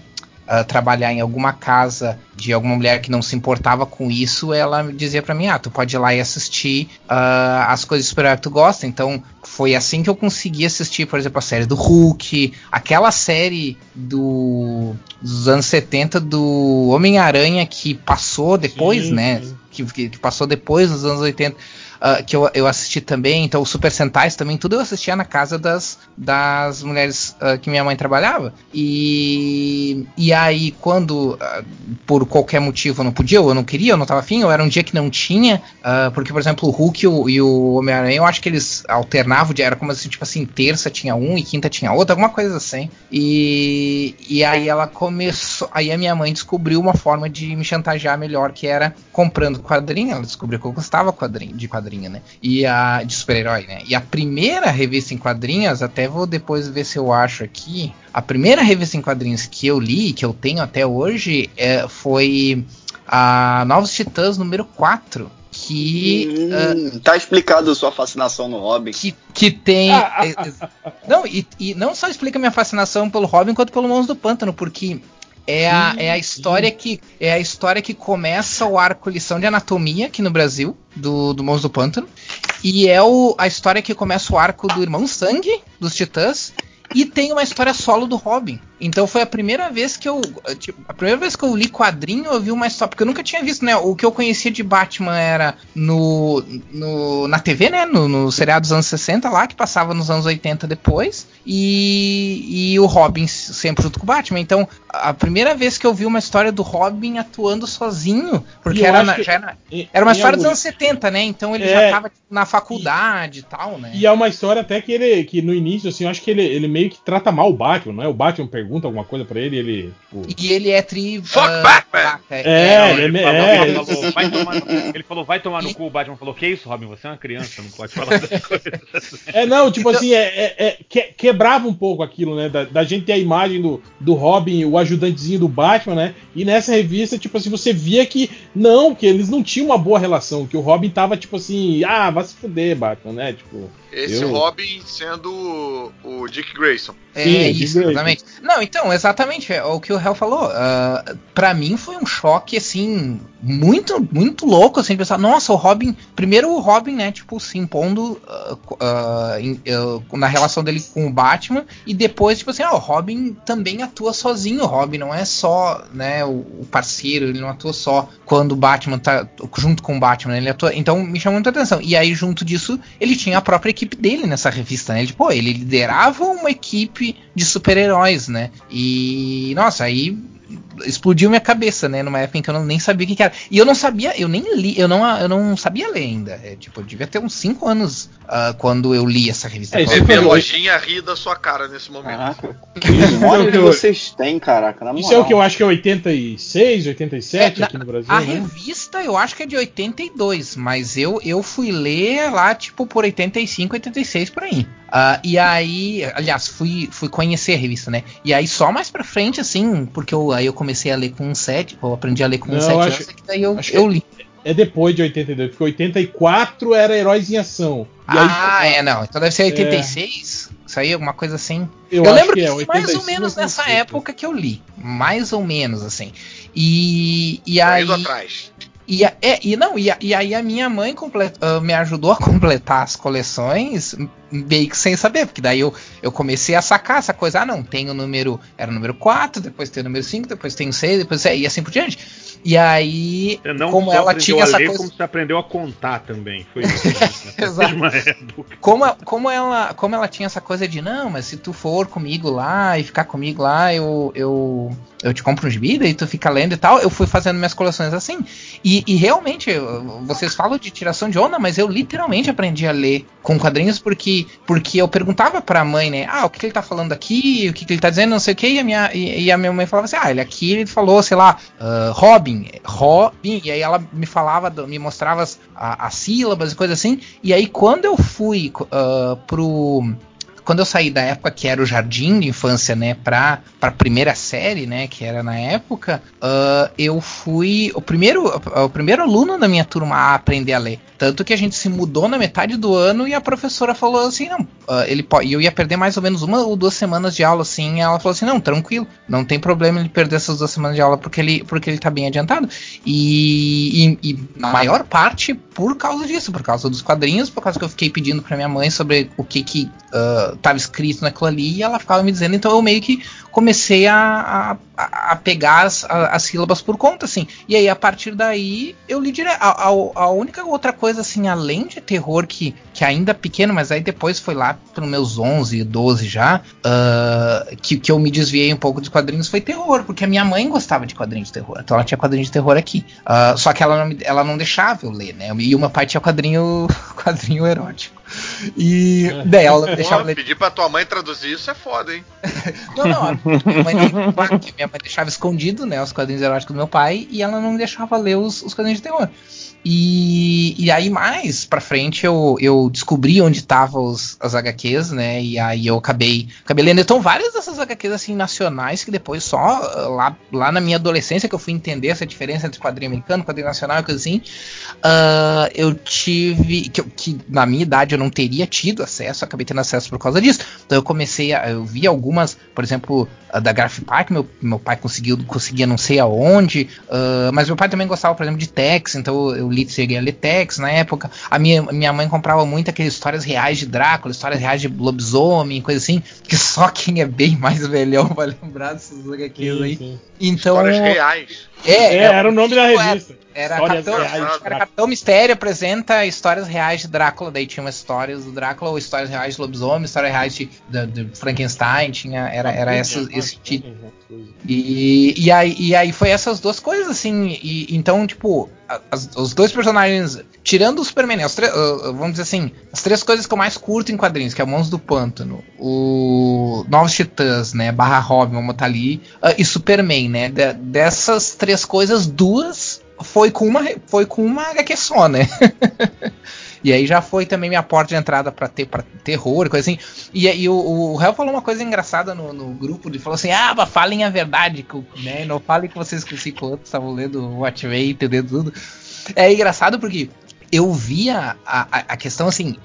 S10: ah, trabalhar em alguma casa de alguma mulher que não se importava com isso, ela dizia pra mim: Ah, tu pode ir lá e assistir ah, as coisas de super que tu gosta. Então foi assim que eu consegui assistir, por exemplo, a série do Hulk, aquela série do, dos anos 70 do Homem-Aranha que passou depois,
S2: Sim,
S10: né?
S2: sim.
S10: Que, que, que passou depois dos anos 80. Ah, que eu, eu assisti também, então os Super Sentais também, tudo eu assistia na casa das, das mulheres ah, que minha mãe trabalhava. E, e aí, quando ah, por qualquer motivo eu não podia, ou eu não queria, eu não tava afim, ou era um dia que não tinha, porque, por exemplo, o Hulk e o, o Homem-Aranha, eu acho que eles alternavam, era como assim, tipo assim, terça tinha um e quinta tinha outro, alguma coisa assim. E, e aí ela começou, aí a minha mãe descobriu uma forma de me chantagear melhor, que era comprando quadrinho, ela descobriu que eu gostava quadrinho, de quadrinho, né? E a de super-herói, né? E a primeira revista em quadrinhos, até vou depois ver se eu acho aqui. A primeira revista em quadrinhos que eu li, que eu tenho até hoje, é, foi a Novos Titãs número 4. Que,
S3: Hum, tá explicado a sua fascinação no Robin.
S10: que, que tem. *laughs* não, e, e não só explica minha fascinação pelo Robin, quanto pelo Monstro do Pântano, porque é a, é a história que é a história que começa o arco lição de anatomia aqui no Brasil do, do Monstro do Pântano e é o, a história que começa o arco do Irmão Sangue dos Titãs e tem uma história solo do Robin Então foi a primeira vez que eu. Tipo, a primeira vez que eu li quadrinho, eu vi uma história. Porque eu nunca tinha visto, né? O que eu conhecia de Batman era no. no na TV, né? No, no seriado dos anos 60 lá, que passava nos anos 80 depois. E, e o Robin sempre junto com o Batman. Então, a primeira vez que eu vi uma história do Robin atuando sozinho, porque
S2: E
S10: era, na-
S2: que-
S10: era,
S2: e-
S10: era uma
S2: e
S10: história dos anos 70, né? Então ele
S2: É.
S10: já tava tipo, na faculdade e tal, né?
S2: E é uma história até que ele, que no início, assim, eu acho que ele, ele meio que trata mal o Batman, não é? O Batman pergunta alguma coisa pra ele ele. tipo,
S10: E ele é tri.
S4: Fuck
S10: ah,
S4: Batman!
S10: vaca,
S2: É,
S6: Não,
S2: ele-
S6: ele, falou,
S2: é,
S6: ele
S2: ele-
S6: falou, vai tomar no, *laughs* ele falou, vai tomar no cu, o Batman falou, que isso, Robin, você é uma criança, não pode falar dessas *laughs* coisas.
S2: É, não, tipo
S10: Então-
S2: assim, é, é- é- que- quebrava um pouco aquilo, né? Da, da gente ter a imagem do, do Robin, o ajudantezinho do Batman, né? E nessa revista, tipo assim, você via que não, que eles não tinham uma boa relação, que o Robin tava, tipo assim, ah, vai se fuder, Batman, né? Tipo.
S4: Esse
S2: Eu-
S4: Robin sendo o, Dick Grayson.
S10: É
S2: Sim,
S10: isso, exatamente. Não, então, exatamente, é o que o Hell falou. ah, pra mim foi um choque, assim, muito, muito louco, assim, de pensar, nossa, o Robin. Primeiro o Robin, né, tipo, se impondo ah, em- ah, na relação dele com o Batman, e depois, tipo assim, ah, o Robin também atua sozinho. O Robin não é só, né, o, o parceiro, ele não atua só quando o Batman tá junto com o Batman, ele atua. Então me chamou muita atenção. E aí, junto disso, ele tinha a própria equipe dele nessa revista, né? Ele, pô, ele liderava uma equipe de super-heróis, né? E, nossa, aí explodiu minha cabeça, né? Numa época em que eu não, nem sabia o que, que era. E eu não sabia, eu nem li, eu não, eu não sabia ler ainda. É, tipo, eu devia ter uns 5 anos ah, quando eu li essa revista.
S2: É,
S4: Bebê Lojinha ri da sua cara nesse momento.
S3: Caraca. *laughs* Que
S2: é
S3: memória
S2: o que
S3: vocês têm, caraca. Na
S2: Isso é
S3: moral.
S2: o que eu acho que é 86, 87
S10: É,
S2: aqui no Brasil,
S10: A
S2: né?
S10: revista eu acho que é de 82, mas eu, eu fui ler lá, tipo, por 85, 86 por aí. Ah, e aí, aliás, fui, fui conhecer a revista, né? E aí só mais pra frente, assim, porque eu, aí eu comecei a ler com 7, eu aprendi a ler com
S2: Não,
S10: 7
S2: acho-
S10: anos, é que daí eu, eu li.
S2: É depois de 82, porque 84 era Heróis em Ação. E aí,
S10: ah, é, não. Então deve ser 86. Isso aí, alguma coisa assim.
S2: eu,
S10: Eu, lembro
S2: que
S10: que,
S2: é
S10: foi mais ou
S2: 85,
S10: menos nessa
S2: 86.
S10: época que eu li. Mais ou menos, assim. E, e aí.
S4: atrás.
S10: E, a- é, e não, e, a- e aí a minha mãe comple- ah, me ajudou a *laughs* completar as coleções meio que sem saber, porque daí eu, eu comecei a sacar essa coisa, ah não, tem o número, era o número 4, depois tem o número 5, depois tem o 6, depois e assim por diante. E aí,
S6: não
S10: como ela tinha essa
S6: ler,
S10: coisa...
S6: como você aprendeu a contar também. Foi *laughs* isso. Nessa *laughs*
S10: Exato. como, como, ela, como ela tinha essa coisa de, não, mas se tu for comigo lá e ficar comigo lá, eu, eu, eu te compro um gibi e tu fica lendo e tal, eu fui fazendo minhas coleções assim. E, e realmente, vocês falam de tiração de onda, mas eu literalmente aprendi a ler com quadrinhos porque, porque eu perguntava pra mãe, né, ah, o que, que ele tá falando aqui, o que, que ele tá dizendo, não sei o que, e a minha, e, e a minha mãe falava assim, ah, ele aqui ele falou, sei lá, ah, Robin, Robin, e aí ela me falava, me mostrava as, as sílabas e coisas assim, e aí quando eu fui ah, pro quando eu saí da época que era o jardim de infância, né, pra, pra primeira série, né, que era na época, ah, eu fui o primeiro, o primeiro aluno da minha turma a aprender a ler. Tanto que a gente se mudou na metade do ano e a professora falou assim, não, ah, ele pode, eu ia perder mais ou menos uma ou duas semanas de aula, assim, e ela falou assim, não, tranquilo, não tem problema ele perder essas duas semanas de aula porque ele, porque ele tá bem adiantado. E, e, e na maior parte por causa disso, por causa dos quadrinhos, por causa que eu fiquei pedindo pra minha mãe sobre o que que ah, tava escrito naquilo ali e ela ficava me dizendo, então eu meio que comecei a, a, a pegar as, a- as sílabas por conta, assim. E aí, a partir daí, eu li direto. A, a, única outra coisa, assim, além de terror, que, que ainda pequeno, mas aí depois foi lá pelos meus 11, 12 já, ah, que, que eu me desviei um pouco dos quadrinhos, foi terror, porque a minha mãe gostava de quadrinhos de terror. Então ela tinha quadrinho de terror aqui. Ah, só que ela não, ela não deixava eu ler, né? E o meu pai tinha quadrinho, *laughs* quadrinho erótico. E daí ela deixava
S4: Pô,
S10: ler
S4: pedir pra tua mãe traduzir isso é foda, hein? *laughs*
S10: não, não. Minha mãe, minha mãe deixava escondido, né? Os quadrinhos eróticos do meu pai e ela não me deixava ler os, os quadrinhos de terror. E, e aí, mais pra frente, eu, eu descobri onde estavam as HQs, né? E aí eu acabei, acabei lendo. Então, várias dessas HQs assim, nacionais que depois só ah, lá, lá na minha adolescência que eu fui entender essa diferença entre quadrinho americano, quadrinho nacional e coisa assim. ah, eu tive. Que, que na minha idade eu não teria tido acesso, acabei tendo acesso por causa disso. Então eu comecei a. Eu vi algumas, por exemplo, a da Graph Park, meu, meu pai conseguiu, conseguia não sei aonde, ah, mas meu pai também gostava, por exemplo, de Tex, então eu li, cheguei a ler Tex na época. A minha, minha mãe comprava muito aquelas histórias reais de Drácula, histórias reais de lobisomem, coisa assim, que só quem é bem mais velhão *laughs* vai lembrar dessas HQs aí.
S2: sim.
S10: Então,
S4: Histórias reais.
S10: É,
S2: É, era o nome da
S10: tipo,
S2: revista.
S10: Era,
S2: Histórias
S10: Capitão, era Capitão Mistério apresenta histórias reais de Drácula. Daí tinha umas histórias do Drácula, histórias reais de lobisomem, histórias reais de, de, de Frankenstein. Tinha, era, era essa, esse tipo. E, e, aí, e aí foi essas duas coisas, assim. E, então, tipo, as- os dois personagens, tirando o Superman, né, os tre- uh, uh, vamos dizer assim, as três coisas que eu mais curto em quadrinhos, que é o Monstro do Pântano, o Novos Titãs, né, barra Robin, vamos ali, uh, e Superman, né, de- dessas três coisas, duas foi com uma, foi com uma HQ só, né. *laughs* E aí já foi também minha porta de entrada pra ter pra terror coisa assim. E aí o, o Hel falou uma coisa engraçada no, no grupo, ele falou assim, ah, falem a verdade, né? Não falem que vocês que estavam lendo o entendendo tudo. É engraçado porque eu via a, a, a questão assim,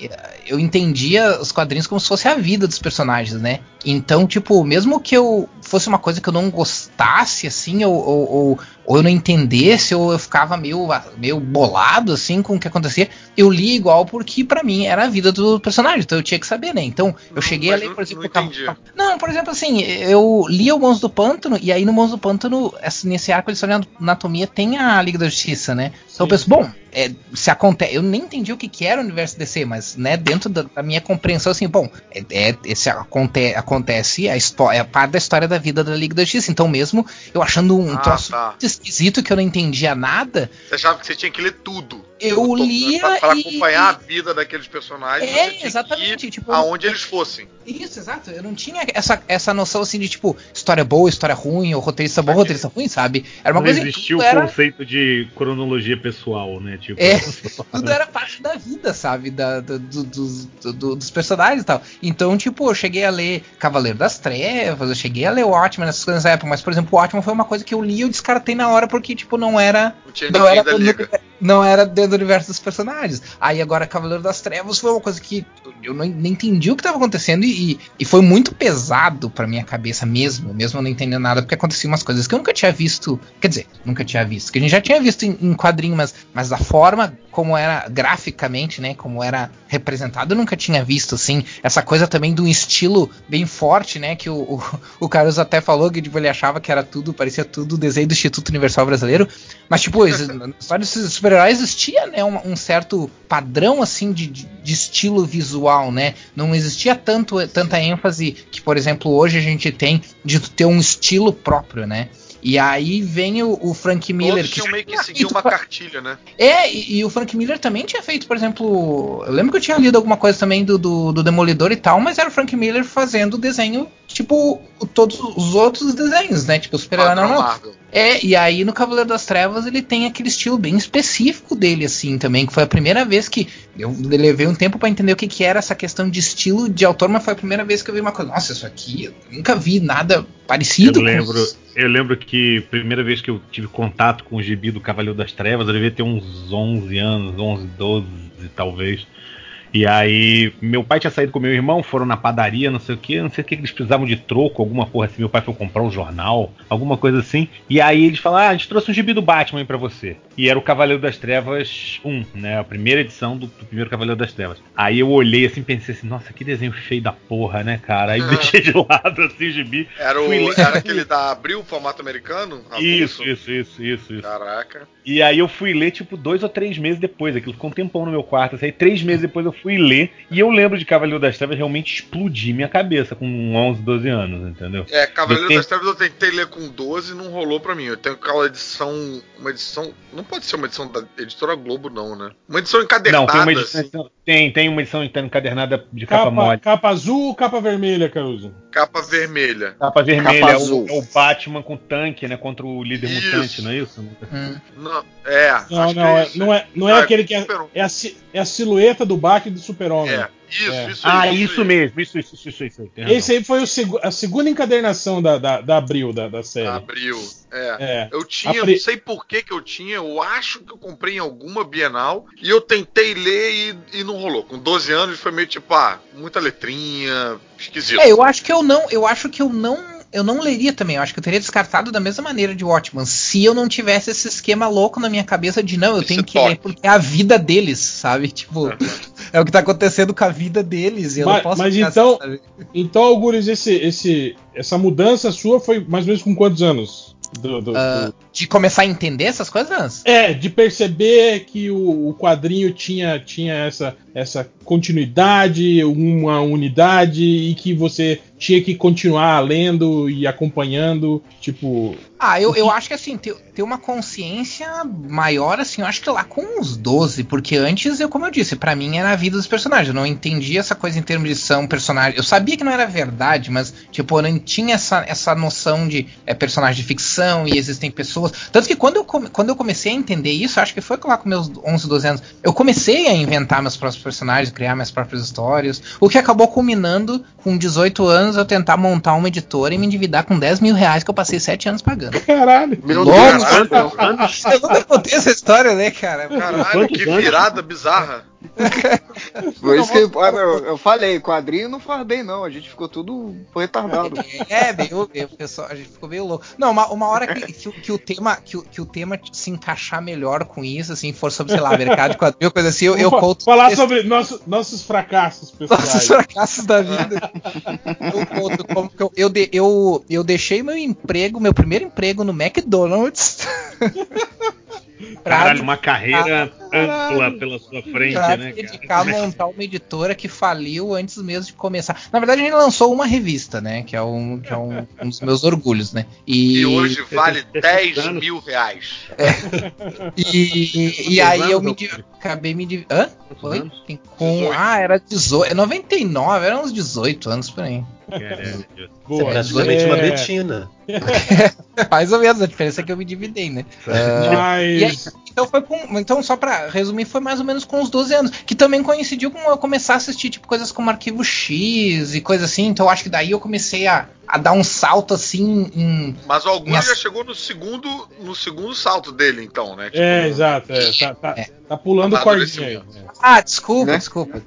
S10: eu entendia os quadrinhos como se fosse a vida dos personagens, né? Então, tipo, mesmo que eu fosse uma coisa que eu não gostasse, assim, ou, ou, ou, ou eu não entendesse, ou eu ficava meio, meio bolado, assim, com o que acontecia, eu li igual porque pra mim era a vida do personagem, então eu tinha que saber, né? Então, eu cheguei a ler, por exemplo,
S4: não
S10: o não, por exemplo, assim, eu li o Monstro do Pântano, e aí no Monstro do Pântano, nesse arco de história de anatomia, tem a Liga da Justiça, né? Então eu penso, bom, é, se acontece. Eu nem entendi o que, que era o universo DC, mas, né, dentro da, minha compreensão, assim, bom, é, é- esse aconte, acontece a história, é parte da história da vida da Liga da Justiça. Então, mesmo eu achando um
S4: Ah,
S10: troço
S4: tá.
S10: esquisito que eu não entendia nada,
S4: Você achava que você tinha que ler tudo.
S10: Eu lia e-
S4: acompanhar a vida daqueles personagens.
S10: É, exatamente, tipo,
S4: aonde eles fossem.
S10: Isso, exato. Eu não tinha essa, essa noção assim de tipo, história boa, história ruim, ou roteirista bom, roteirista ruim, sabe? Era uma
S6: não
S10: coisa
S6: existia o
S10: era,
S6: conceito de cronologia pessoal, né? Tipo,
S10: É. *laughs* tudo era parte da vida, sabe? Da, da- do- dos, do- dos personagens e tal. Então, tipo, eu cheguei a ler Cavaleiro das Trevas, eu cheguei a ler o Watchmen nessas coisas nessa época, mas, por exemplo, o Watchmen foi uma coisa que eu li e eu descartei na hora porque, tipo, não era.
S4: Não
S10: era, do- não era do universo dos personagens. Aí agora Cavaleiro das Trevas foi uma coisa que eu não, nem entendi o que estava acontecendo e, e foi muito pesado pra minha cabeça mesmo, mesmo eu não entendendo nada, porque aconteciam umas coisas que eu nunca tinha visto. Quer dizer, nunca tinha visto, que a gente já tinha visto em, em mas, mas da forma como era graficamente, né? Como era representado, eu nunca tinha visto, assim. Essa coisa também de um estilo bem forte, né? Que o, o, o Carlos até falou que tipo, ele achava que era tudo, parecia tudo desenho do Instituto Universal Brasileiro. Mas, tipo, *laughs* na história dos super-heróis existia, né? Um, um certo padrão, assim, de, de, de estilo visual, né? Não existia tanto, tanta ênfase que, por exemplo, hoje a gente tem de ter um estilo próprio, né? E aí vem o, o Frank Miller.
S4: Todos
S10: já
S4: meio que seguir uma cartilha, né?
S10: é, e, e o Frank Miller também tinha feito, por exemplo. Eu lembro que eu tinha lido alguma coisa também do, do, do Demolidor e tal, mas era o Frank Miller fazendo desenho, tipo, todos os outros desenhos, né? Tipo, o super-herói normal. É, e aí no Cavaleiro das Trevas ele tem aquele estilo bem específico dele, assim, também, que foi a primeira vez que eu levei um tempo pra entender o que, que era essa questão de estilo de autor, mas foi a primeira vez que eu vi uma coisa, nossa, isso aqui, eu nunca vi nada parecido
S6: Eu
S10: com
S6: lembro,
S10: isso."
S6: eu lembro que a primeira vez que eu tive contato com o gibi do Cavaleiro das Trevas, eu devia ter uns 11 anos, 11, 12 talvez. E aí, meu pai tinha saído com meu irmão, foram na padaria, não sei o que, não sei o que, eles precisavam de troco, alguma porra assim. Meu pai foi comprar um jornal, alguma coisa assim. E aí eles falaram: Ah, a gente trouxe um gibi do Batman aí pra você. E era o Cavaleiro das Trevas 1, né? A primeira edição do, do primeiro Cavaleiro das Trevas. Aí eu olhei assim, pensei assim: Nossa, que desenho feio da porra, né, cara? Aí deixei de lado assim o gibi.
S4: Era, o,
S6: Fui
S4: era aquele da Abril, formato americano?
S6: Isso, isso, isso, isso, isso.
S4: Caraca.
S6: E aí eu fui ler, tipo, dois ou três meses depois. Aquilo ficou um tempão no meu quarto. Assim, aí três meses depois eu fui ler. E eu lembro de Cavaleiro das Trevas realmente explodir minha cabeça com 11, 12 anos, entendeu?
S4: É, Cavaleiro das Trevas eu tentei ler com 12 e não rolou pra mim. Eu tenho aquela edição. Uma edição. Não pode ser uma edição da editora Globo, não, né? Uma edição
S6: Não,
S4: encadernada.
S6: tem uma edição,
S4: assim,
S6: tem, tem uma edição encadernada de capa,
S2: Capa,
S6: mole.
S2: capa azul ou capa vermelha, Caruso?
S4: capa vermelha.
S6: Capa vermelha,
S3: Capa
S6: é o, é o Batman com tanque, né? Contra o líder
S4: Isso.
S6: mutante, não é isso?
S10: Hum.
S4: Não, é.
S2: Não,
S4: acho
S2: não,
S4: que
S2: é,
S4: isso.
S2: não é, não é
S4: Ah,
S2: aquele que é, é, a, é a silhueta do Batman do Super-Homem.
S4: É, isso,
S2: É.
S4: isso
S6: Ah, isso
S4: aí.
S6: mesmo, isso, isso, isso, isso. isso.
S2: Esse aí foi o segu- a segunda encadernação da, da, da Abril, da, da série.
S4: Abril. É.
S2: É.
S4: Eu tinha,
S2: A pri-
S4: não sei por que que eu tinha, eu acho que eu comprei em alguma Bienal e eu tentei ler e, e não rolou. Com 12 anos foi meio tipo, ah, muita letrinha, esquisito.
S10: É, eu acho que eu não, eu acho que eu não, eu não leria também. Eu acho que eu teria descartado da mesma maneira de Watchman, se eu não tivesse esse esquema louco na minha cabeça de não, eu
S4: Esse
S10: tenho que
S4: toque.
S10: ler porque é a vida deles, sabe? Tipo, é o que tá acontecendo com a vida deles. E eu
S2: Mas-
S10: não posso
S2: mas então-
S10: assim?
S2: Então, Algures, esse, esse, essa mudança sua foi mais ou menos com quantos anos? Do- do-
S10: Ah,
S2: do-
S10: de começar a entender essas coisas?
S2: É, de perceber que o, o quadrinho tinha, tinha essa, essa continuidade, uma unidade e que você tinha que continuar lendo e acompanhando, tipo.
S10: Ah, eu, eu acho que assim, ter, ter uma consciência maior, assim, eu acho que lá com uns 12, porque antes, eu, como eu disse, pra mim era a vida dos personagens. Eu não entendia essa coisa em termos de são personagem. Eu sabia que não era verdade, mas, tipo, eu não tinha essa, essa noção de é, personagem de ficção e existem pessoas. Tanto que quando eu, come- quando eu comecei a entender isso, acho que foi lá com meus 11, 12 anos, eu comecei a inventar meus próprios personagens, criar minhas próprias histórias, o que acabou culminando com 18 anos eu tentar montar uma editora e me endividar com 10 mil reais que eu passei 7 anos pagando.
S2: Caralho!
S3: Meu Deus, *laughs*
S10: Eu nunca contei essa história, né, cara?
S4: Caralho, que virada bizarra. *laughs*
S3: Por isso que eu, eu falei, quadrinho não faz bem, não. A gente ficou tudo retardado.
S10: É, meio, meio, pessoal, a gente ficou meio louco. Não, uma, uma hora que, que, o- que o tema, que, o- que o tema se encaixar melhor com isso, assim, for sobre, sei lá, mercado de quadrinho, coisa assim, eu, eu conto.
S2: falar
S10: esse-
S2: sobre nosso- nossos fracassos pessoais.
S10: nossos fracassos da vida. eu conto como que eu, eu, de- eu, eu deixei meu emprego, meu primeiro emprego no McDonald's. *laughs* pra
S6: Caralho, uma carreira ampla pela sua frente,
S10: pra
S6: né,
S10: dedicar
S6: cara?
S10: a montar uma editora que faliu antes mesmo de começar. Na verdade, a gente lançou uma revista, né? Que é um, que é um, um dos meus orgulhos, né? E,
S4: E hoje vale
S6: Esses
S4: 10
S6: anos-
S4: mil reais.
S10: e, e aí eu me acabei me Hã? Foi? Com,
S4: 18.
S10: ah, era 18, é 99, eram uns 18 anos por aí.
S6: Caralho.
S2: Boa.
S13: É praticamente uma
S2: É,
S13: Betina. *laughs*
S10: Mais ou menos, a diferença é que eu me dividei, né? Ah, E aí,
S2: Mas.
S10: então foi com. Então, só pra resumir, foi mais ou menos com os 12 anos. Que também coincidiu com eu começar a assistir, tipo, coisas como Arquivo X e coisa assim. Então eu acho que daí eu comecei a, a dar um salto assim em.
S4: Mas o Augusto já chegou no segundo, no segundo salto dele, então, né? Tipo,
S2: É, exato. é, tá, tá,
S10: É.
S2: tá pulando cordinha aí.
S4: Amadurecimento.
S10: Ah, desculpa,
S3: Né?
S10: desculpa.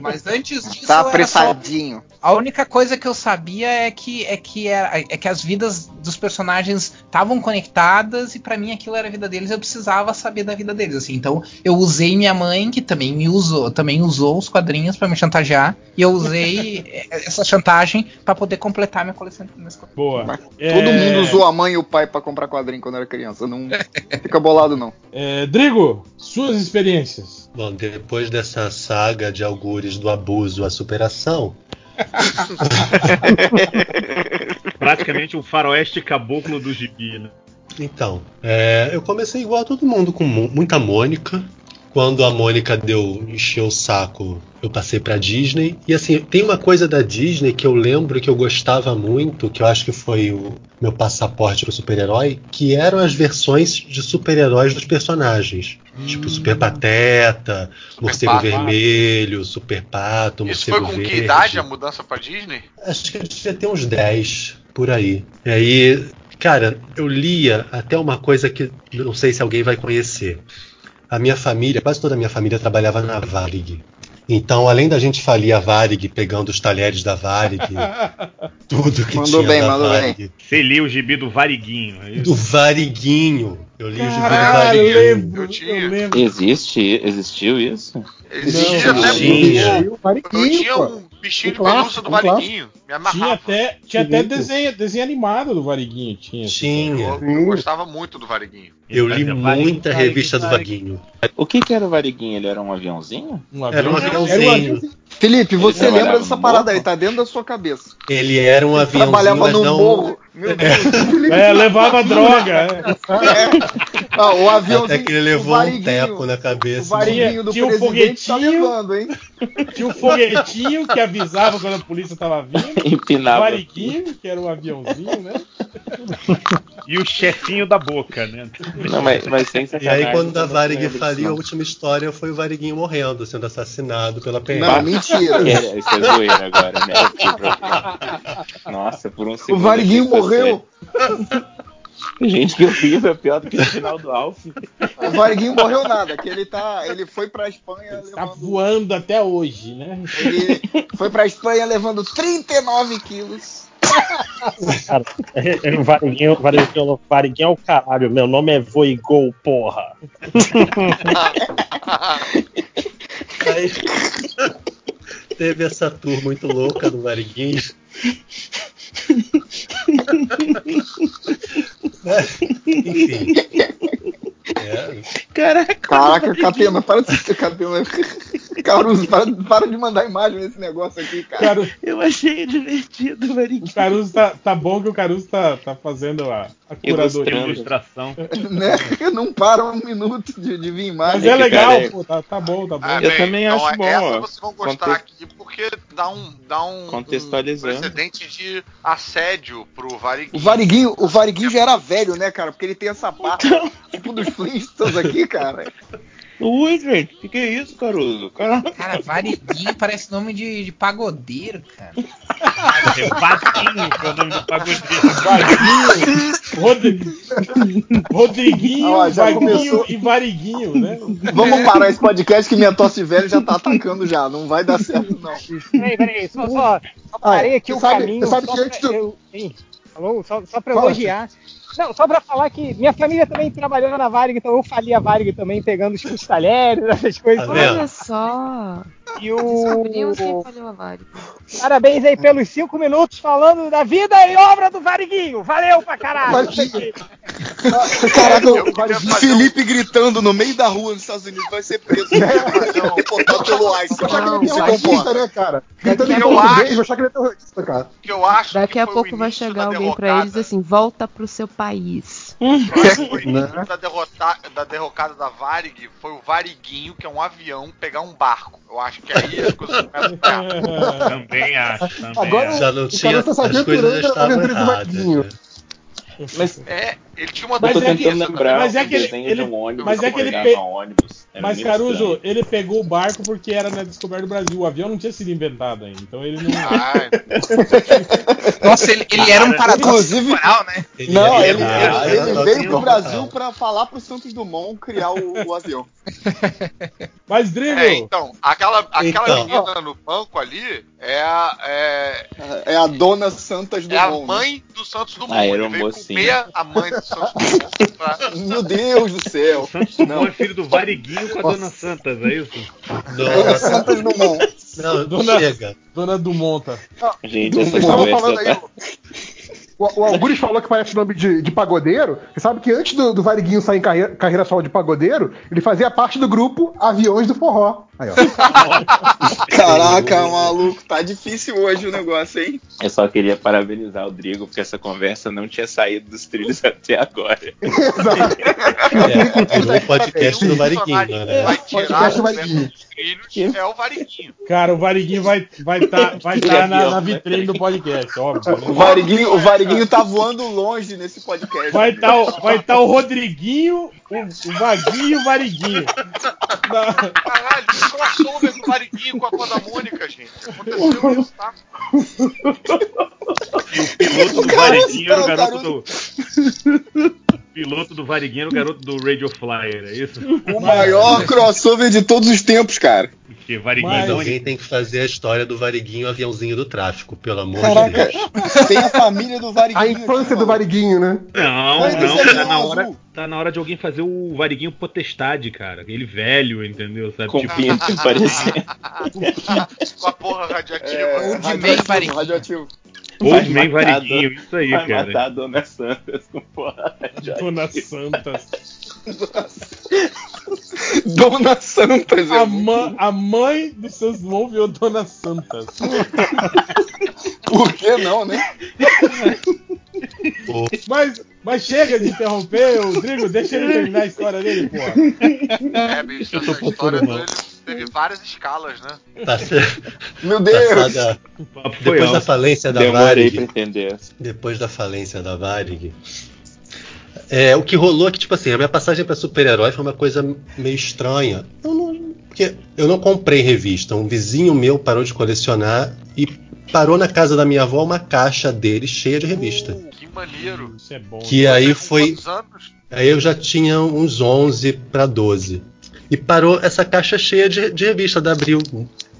S10: Mas antes disso.
S3: Tá
S10: era só-
S3: apressadinho.
S10: A única coisa que eu sabia é que é que, era- é que as vidas dos personagens estavam conectadas e pra mim aquilo era a vida deles, eu precisava saber da vida deles, assim. Então, eu usei minha mãe, que também me usou, também usou os quadrinhos pra me chantagear, e eu usei *laughs* essa chantagem pra poder completar minha coleção
S2: Boa.
S3: Mas
S2: É,
S3: Todo mundo usou a mãe e o pai pra comprar quadrinho quando era criança. Não *laughs* fica bolado, não.
S2: é, Drigo, suas experiências.
S13: Bom, depois dessa saga de algures do abuso à superação, *laughs*
S6: Praticamente um faroeste caboclo do gibi, né?
S13: então, é, eu comecei igual a todo mundo, com mu- muita Mônica. Quando a Mônica deu encheu o saco, eu passei pra Disney. E assim, tem uma coisa da Disney que eu lembro que eu gostava muito, que eu acho que foi o meu passaporte pro super-herói, que eram as versões de super-heróis dos personagens. Tipo Super Pateta, Morcego
S4: Pato.
S13: Vermelho, Super Pato,
S4: Isso
S13: Morcego
S4: foi com
S13: Verde.
S4: que idade a mudança pra Disney?
S13: Acho que eu devia ter uns 10 por aí. E aí, cara, eu lia até uma coisa que não sei se alguém vai conhecer. A minha família, quase toda a minha família trabalhava na Varig. Então, além da gente falir a Varig, pegando os talheres da Varig, *laughs* tudo que
S3: Mandou
S13: tinha
S3: bem,
S13: da
S3: mandou bem.
S13: Varig,
S6: Você lia o gibi do Variguinho, é isso?
S13: do Variguinho. Eu li o gibi do
S2: Caralho, eu
S13: Variguinho.
S2: lembro.
S4: Eu
S2: Eu,
S4: tinha.
S2: lembro.
S5: Existe, existiu isso?
S4: Existia
S2: Não,
S13: não tinha.
S7: o Mariquinho,
S4: Eu tinha um bichinho
S7: Um
S4: de pelúcia do
S7: um clássico.
S4: Variguinho. Me
S2: Tinha
S4: amarrava.
S2: até, tinha até desenho, desenho animado do Variguinho. Tinha.
S13: Tinha.
S4: Eu, eu gostava muito do Variguinho.
S13: Eu li
S6: Variguinho,
S13: muita
S6: Variguinho,
S13: revista do
S6: Variguinho.
S13: Vaguinho.
S5: O que, que era o Variguinho? Ele era um aviãozinho?
S2: Um
S13: Era um
S2: avião.
S13: aviãozinho.
S3: Felipe, você lembra dessa parada
S5: morro?
S3: aí? Tá dentro da sua cabeça.
S13: Ele era um aviãozinho,
S3: Trabalhava
S13: mas
S3: no
S13: não...
S3: morro. Meu Deus. Felipe,
S2: É, levava droga. é.
S3: Ah, o aviãozinho.
S13: Até que ele
S3: o
S13: levou um
S3: variguinho-
S13: teco na
S3: O
S13: cabeça.
S3: variguinho do
S2: Tinha o
S3: presidente tá
S2: foguetinho.
S3: levando, hein?
S2: Tinha o foguetinho que avisava quando a polícia tava vindo. *laughs* O
S5: Empinava.
S2: Variguinho, que era um aviãozinho, né?
S6: e o chefinho da boca, né?
S5: Não, mas, mas sem
S13: E aí, quando a Varig faliu, a última história foi o Variguinho morrendo, sendo assassinado pela PM.
S3: Não, mentira. *laughs*
S5: É, isso é zoeira agora, né? *laughs* Nossa, por um segundo.
S3: O Variguinho
S5: fosse-
S3: morreu. *laughs*
S5: Gente, que horrível, é pior do que o final do Alf.
S3: O Variguinho morreu nada, que ele tá. Ele foi pra Espanha
S2: Tá
S3: levando.
S2: voando até hoje, né?
S3: Ele foi pra Espanha levando 39 quilos.
S12: Cara, é, é, Variguinho, Variguinho, Variguinho é o caralho. Meu nome é Voigol, porra.
S13: Aí teve essa tour muito louca do Variguinho. *laughs* Mas, Enfim. É,
S5: Caraca,
S3: Caraca, Catena, para de ser Catena. *laughs* Caruso, para, para de mandar imagem nesse negócio aqui, cara.
S2: Caru-
S5: eu achei divertido, Variguinho.
S2: O Caruso tá, tá bom que o Caruso tá, tá fazendo a, a curadoria.
S6: Ilustração. *laughs*
S3: Né? Não para um minuto de, de vir
S2: Mas
S3: imagem.
S2: é
S5: que,
S2: legal,
S5: cara, é-
S2: pô, tá, tá bom, tá bom.
S4: Ah,
S5: Eu
S4: bem,
S5: também
S4: então
S5: acho bom,
S4: Essa
S5: ó.
S4: vocês vão gostar
S5: Conte-
S4: aqui porque dá um, dá um, um
S5: Contextualizando.
S4: precedente de assédio pro Variguinho.
S3: O Variguinho, o Variguinho já era velho, né, cara? Porque ele tem essa barba tipo dos Flintstones aqui, cara.
S5: Ui, gente, o que, que é isso, Caruso? Caraca.
S10: Cara, Variguinho parece nome de, de pagodeiro, cara.
S6: É Vadinho, que é o nome do pagodeiro.
S2: Rodri... Rodriguinho,
S3: já
S2: Vaguinho
S3: começou.
S2: e Variguinho, né?
S3: Vamos parar esse podcast que minha tosse velha já tá atacando já. Não vai dar certo, não.
S14: Peraí, peraí, só, só, só
S7: Ah,
S14: parei aqui
S7: você
S14: o
S7: sabe-
S14: caminho.
S7: você sabe
S14: só
S7: que antes
S14: pra
S7: do-
S14: eu- hein, Alô? Só, só pra
S7: Fala,
S14: elogiar. Não, só pra falar que minha família também trabalhou na Varig, então eu fali a Varig também, pegando os talheres, *laughs* essas coisas.
S13: Tá?
S15: Olha só.
S14: E o.
S15: falhou a Varig.
S14: Parabéns aí pelos cinco minutos falando da vida e obra do Variguinho. Valeu pra caralho.
S7: Variguinho.
S3: Caraca,
S4: Eu
S3: o Felipe gritando no meio da rua nos Estados Unidos vai ser preso. Não, deportado pelo ICE.
S7: Vou achar que ele é
S15: Não,
S3: Se
S7: terrorista,
S3: comporta.
S7: né, cara? Gritando em português, achar que ele é terrorista, cara.
S4: Que eu acho
S15: Daqui
S4: que
S15: a pouco vai chegar alguém pra
S4: derrocada.
S15: eles assim, volta pro seu país.
S4: Eu acho que foi *laughs* o início da, derrota, da derrocada da Varig foi o Variguinho, que é um avião, pegar um barco. Eu acho que aí as coisas começam a ficar.
S6: Também acho, também
S7: Agora
S6: acho.
S13: já não
S7: o
S13: tinha.
S7: cara tá se
S13: As coisas
S7: aventurando
S13: já
S7: na
S13: estavam
S7: aventura do
S13: erradas. Né?
S5: Mas
S4: É, ele tinha uma
S2: Mas é
S5: tentando
S2: que-
S5: lembrar
S2: mas é que ele- ele-
S5: de um ônibus
S2: mas é que ele pe-
S5: ônibus. Era
S2: Mas, Caruso,
S5: estranho.
S2: ele pegou o barco porque era na descoberta do Brasil. O avião não tinha sido inventado ainda. Então ele não.
S4: Ah, *laughs*
S10: Nossa, ele, ele era um paradoxo
S3: Inclusive-
S10: temporal, né?
S13: Ele
S3: Não, ele, ele- ele veio pro. Brasil pra falar pro Santos Dumont criar o, o avião. *laughs*
S2: Mas, Drigo,
S4: é, então, aquela, aquela
S13: Então.
S4: menina no banco ali é a, é,
S3: É a dona Santas
S4: é a
S3: Dumont. né?
S4: mãe do Santos Dumont.
S5: Ah, era
S4: ele
S5: um
S4: veio
S5: mocinho.
S4: comer a mãe do Santos Dumont pra... *laughs*
S3: Meu Deus do céu.
S6: Santos Dumont
S3: Não.
S6: é filho do Variguinho com a Dona Santas, é isso?
S3: Dona
S13: Nossa,
S3: Santas Dumont.
S13: não,
S2: Dona-
S13: chega.
S2: dona do Monta.
S5: Gente, essa
S7: Vocês estavam falando
S5: conversa
S7: aí. O, o Algures falou que parece nome de, de pagodeiro. Você sabe que antes do, do Variguinho sair em carreira, carreira solo de pagodeiro, ele fazia parte do grupo Aviões do Forró. Aí, ó. *laughs*
S3: Caraca, maluco, tá difícil hoje o negócio, hein?
S5: Eu só queria parabenizar o Drigo, porque essa conversa não tinha saído dos trilhos *laughs* até agora.
S7: Exato.
S13: É, virou o podcast do Variguinho,
S4: personagem
S13: né?
S4: Vai tirar
S7: Podcast
S4: o
S7: Variguinho.
S4: trilhos é o Variguinho.
S2: Cara, o Variguinho vai estar vai tá, vai tá na, na
S5: né?
S2: vitrine do podcast, óbvio.
S3: O
S2: né?
S3: Variguinho, o Variguinho tá voando longe nesse podcast.
S2: Vai estar o, vai tá o Rodriguinho, o, o Vaguinho e o Variguinho. Na-
S4: Caralho, crossover do Variguinho com a Coda Mônica, gente. Aconteceu isso, tá?
S6: E o piloto do Variguinho era o garoto do. O piloto do Variguinho era o garoto do Radio Flyer, é isso?
S3: O maior crossover de todos os tempos, cara.
S6: Porque Variguinho
S2: Mas-
S6: não
S13: Alguém tem que fazer a história do Variguinho aviãozinho do tráfico, pelo amor de
S3: Caraca,
S13: Deus. *laughs*
S3: tem a família do Variguinho.
S7: A infância
S3: aqui,
S7: do Variguinho, né?
S6: Não,
S3: Mas
S6: não,
S3: esse
S6: tá na, hora, tá na hora de alguém fazer o Variguinho Potestade, cara. Aquele velho, entendeu? Sabe?
S5: Com
S6: Tipo,
S5: pinto *laughs* parecendo.
S4: Com a porra radiativa.
S3: É,
S10: Man
S3: radioativo,
S10: Variguinho.
S3: radioativo.
S6: Old Man Variguinho, isso aí,
S5: Vai
S6: cara.
S5: matar a Dona Santas com porra.
S2: Dona Santas. *laughs*
S3: Dona Santas,
S2: A,
S3: é
S2: ma- a mãe do Santos Dumont virou Dona Santas. *laughs*
S3: Por que não, né? *laughs*
S2: Mas, mas chega de interromper o Drigo, deixa ele terminar a história dele, porra.
S4: É, bicho, essa história dele teve várias escalas, né?
S13: Tá certo.
S3: Meu Deus.
S13: Passada-
S6: O papo foi
S13: Depois da falência da Varig, depois da falência da Varig, É, o que rolou é que, tipo assim, a minha passagem pra super-herói foi uma coisa meio estranha. Eu não, porque eu não comprei revista. Um vizinho meu parou de colecionar e parou na casa da minha avó uma caixa dele cheia de revista.
S4: Que maneiro.
S2: Isso é bom.
S13: Que aí foi. Aí eu já tinha uns 11 para 12. E parou essa caixa cheia de, de revista da Abril.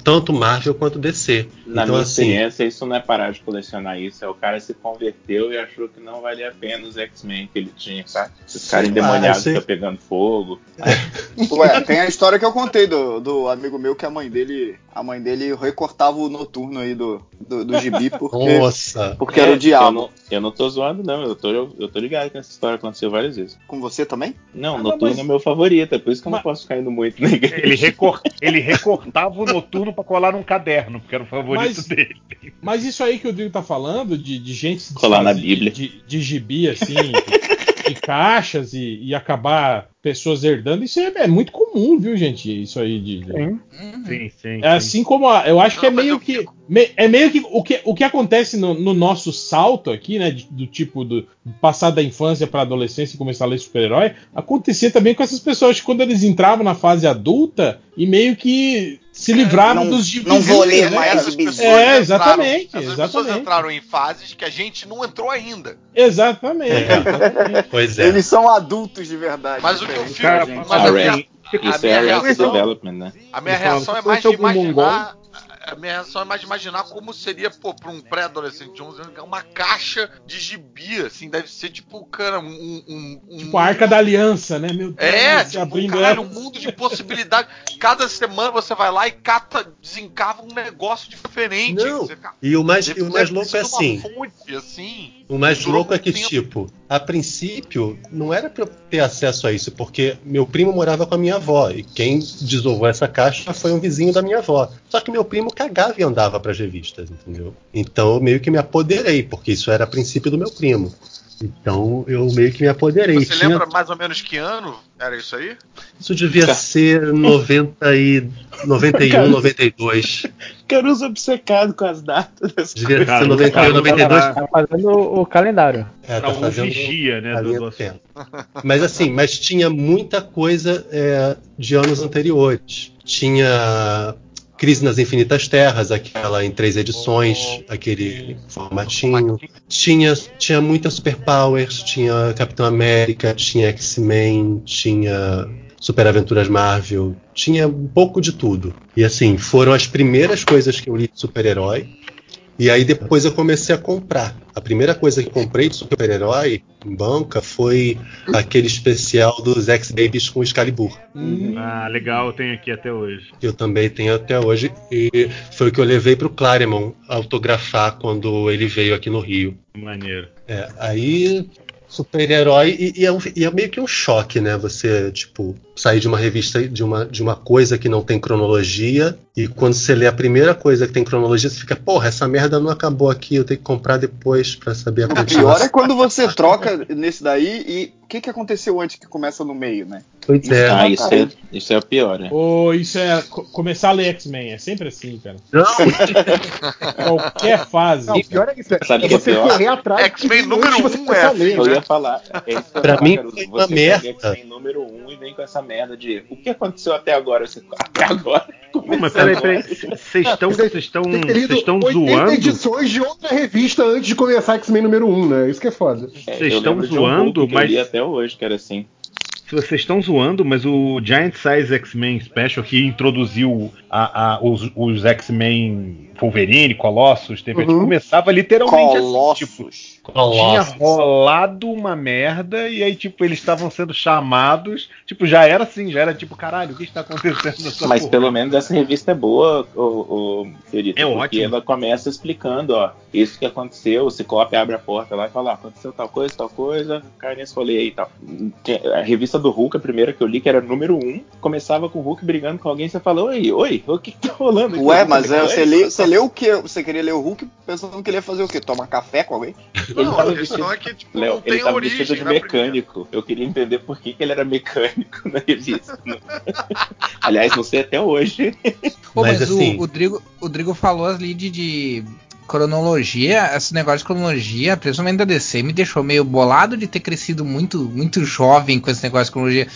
S13: Tanto Marvel quanto DC.
S5: Na
S13: então,
S5: minha
S13: assim,
S5: experiência, isso não é parar de colecionar isso. É o cara se converteu e achou que não valia a pena os X-Men que ele tinha, sabe? Os caras endemoniados
S13: sei.
S5: que tá pegando fogo. *laughs*
S3: Ué, tem a história que eu contei do, do amigo meu que a mãe dele. A mãe dele recortava o noturno aí do, do, do gibi *laughs* porque,
S13: Nossa.
S3: porque era o
S5: Eu
S3: diabo.
S5: não, eu não tô zoando, não. Eu tô, eu tô ligado que essa história aconteceu várias vezes.
S3: Com você também?
S5: Não,
S2: Ah,
S5: Noturno
S2: mas-
S5: é meu favorito, é por isso que eu
S2: Mas-
S5: não posso ficar indo muito na igreja.
S6: Ele, recor- ele recortava o noturno pra colar num caderno, porque era o favorito
S2: Mas-
S6: dele.
S2: Mas isso aí que o Rodrigo tá falando, de, de gente se
S5: Colar na Bíblia.
S2: De, de gibi, assim, de, de caixas e, e acabar pessoas herdando, isso é, é muito comum, viu, gente? Isso aí de. de-
S9: Sim.
S6: Sim, sim.
S2: É assim como a, eu acho que é meio que me- é meio que o que, o que acontece no, no nosso salto aqui, né, de- do tipo do passar da infância para adolescência e começar a ler super-herói, acontecia também com essas pessoas que quando eles entravam na fase adulta e meio que se livravam
S3: Não-
S2: dos gibis.
S3: não vou ler
S2: né,
S3: mais gibis.
S2: É,
S4: entraram-
S2: exatamente,
S4: essas pessoas
S2: exatamente.
S4: entraram em fases que a gente não entrou ainda.
S2: Exatamente.
S13: É.
S2: exatamente.
S13: Pois é.
S3: Eles são adultos de verdade.
S4: Mas o que
S3: diferente
S4: fico.
S3: da
S6: Cara,
S3: gente.
S4: mas a
S5: Ah,
S4: minha,
S5: Ray,
S4: a
S5: Isso
S4: minha
S5: é Arrested
S4: reação,
S5: Development, né?
S4: a minha reação é mais de imaginar. A minha reação é mais de imaginar como seria, pô, pra um pré-adolescente de 11 anos, uma caixa de gibi, assim, deve ser tipo, cara, um. um, um
S2: Tipo a Arca da Aliança, né? Meu Deus,
S4: É,
S2: se
S4: tipo,
S2: abrindo
S4: caralho, um mundo de possibilidades. Cada semana você vai lá e cata, desencava um negócio diferente.
S13: Não,
S4: Você,
S13: E o mais, e o mais louco é assim.
S4: Fonte, assim.
S13: O mais louco é que,
S4: tempo.
S13: tipo, a princípio, não era pra eu ter acesso a isso, porque meu primo morava com a minha avó, e quem desovou essa caixa foi um vizinho da minha avó. Só que meu primo cagava e andava pras revistas, entendeu? Então eu meio que me apoderei, porque isso era a princípio do meu primo. Então eu meio que me apoderei.
S4: Você
S13: Tinha-
S4: lembra mais ou menos que ano era isso aí?
S13: Isso devia ser 90 e 91, 92.
S5: Caruso obcecado com as datas.
S13: Devia
S6: Cara,
S13: ser 91,
S6: cara,
S13: 92.
S6: cara,
S9: Tá fazendo o calendário.
S13: É,
S6: Pra
S13: tá
S6: um
S13: fazendo
S6: vigia, né? Do,
S13: linha
S6: do
S13: do tempo. Mas assim, mas tinha muita coisa é, de anos anteriores. Tinha Crise nas Infinitas Terras, aquela em três edições, aquele formatinho. Tinha, tinha muita Superpowers, tinha Capitão América, tinha X-Men, tinha Super Aventuras Marvel, tinha um pouco de tudo. E assim, foram as primeiras coisas que eu li de super-herói. E aí depois eu comecei a comprar. A primeira coisa que comprei de super-herói em banca foi aquele especial dos X-Babies com Excalibur.
S6: Ah, legal, eu tenho aqui até hoje.
S13: Eu também tenho até hoje. E foi o que eu levei pro Claremont autografar quando ele veio aqui no Rio.
S6: Maneiro.
S13: É, aí super-herói e, e é um- e é meio que um choque, né? Você, tipo, sair de uma revista de uma, de uma coisa que não tem cronologia e quando você lê a primeira coisa que tem cronologia, você fica, porra, essa merda não acabou aqui, eu tenho que comprar depois pra saber a
S3: O pior é
S13: continuação.
S3: quando você troca nesse daí e o que, que aconteceu antes que começa no meio, né?
S13: Pois é.
S5: Ah, isso é, isso é o pior, né?
S2: Ou isso é co- começar a ler X-Men, é sempre assim, cara.
S13: Não, *laughs*
S2: Qualquer fase.
S7: Não, o pior é isso. É
S5: Sabe é
S7: você
S5: pior?
S7: correr atrás.
S4: X-Men número
S7: de você
S4: um
S7: começar
S4: é
S7: a ler,
S5: Eu
S7: né?
S5: ia falar. É
S13: Pra
S5: falar,
S13: mim foi
S5: Você
S13: uma merda.
S5: X-Men número 1 e vem com essa merda de o que aconteceu até agora? Você, até agora? *laughs*
S6: Pô, mas peraí, peraí. Vocês estão, vocês estão, vocês estão
S7: 80
S6: zoando?
S7: edições de outra revista antes de começar X-Men número 1, né? Isso que é foda.
S5: É,
S6: Vocês
S5: eu
S6: estão
S5: um
S6: zoando,
S5: book que eu
S6: mas-
S5: li até hoje, que era assim.
S6: Se vocês estão zoando, mas o Giant Size X-Men Special que introduziu a- a- os, os X-Men Wolverine, Colossus, teve,
S7: Uhum.
S6: começava literalmente assim, tipo,
S3: Colossus.
S6: tinha rolado uma merda e aí, tipo, eles estavam sendo chamados, tipo, já era assim, já era tipo, caralho, o que está acontecendo nessa
S5: Mas
S6: porra?
S5: pelo menos essa revista é boa, o, o Fiorito,
S6: É
S5: porque
S6: ótimo.
S5: ela começa explicando, ó, isso que aconteceu, o Ciclope abre a porta lá e fala, ó, aconteceu tal coisa, tal coisa, cai nesse rolê aí e tal. A revista do Hulk, a primeira que eu li, que era número 1, começava com o Hulk brigando com alguém, você fala, oi, oi, o que, que tá rolando? aqui?
S3: Ué, mas é, você, leu, você leu o que? Você queria ler o Hulk pensando que ele ia fazer o quê? Tomar café com alguém? *laughs*
S5: Ele
S4: Não,
S5: tava
S4: a questão
S5: vestido-
S4: é que tipo,
S5: Léo,
S4: não
S5: ele
S4: tem
S5: tava
S4: origem.
S5: vestido de
S4: primeira.
S5: mecânico. Eu queria entender por que, que ele era mecânico na revista. *laughs* Aliás, não sei até hoje.
S10: Pô,
S13: Mas,
S10: mas,
S13: assim-
S10: o, o, Drigo, o Drigo falou ali de, de, cronologia, esse negócio de cronologia, principalmente da DC, me deixou meio bolado de ter crescido muito, muito jovem com esse negócio de cronologia.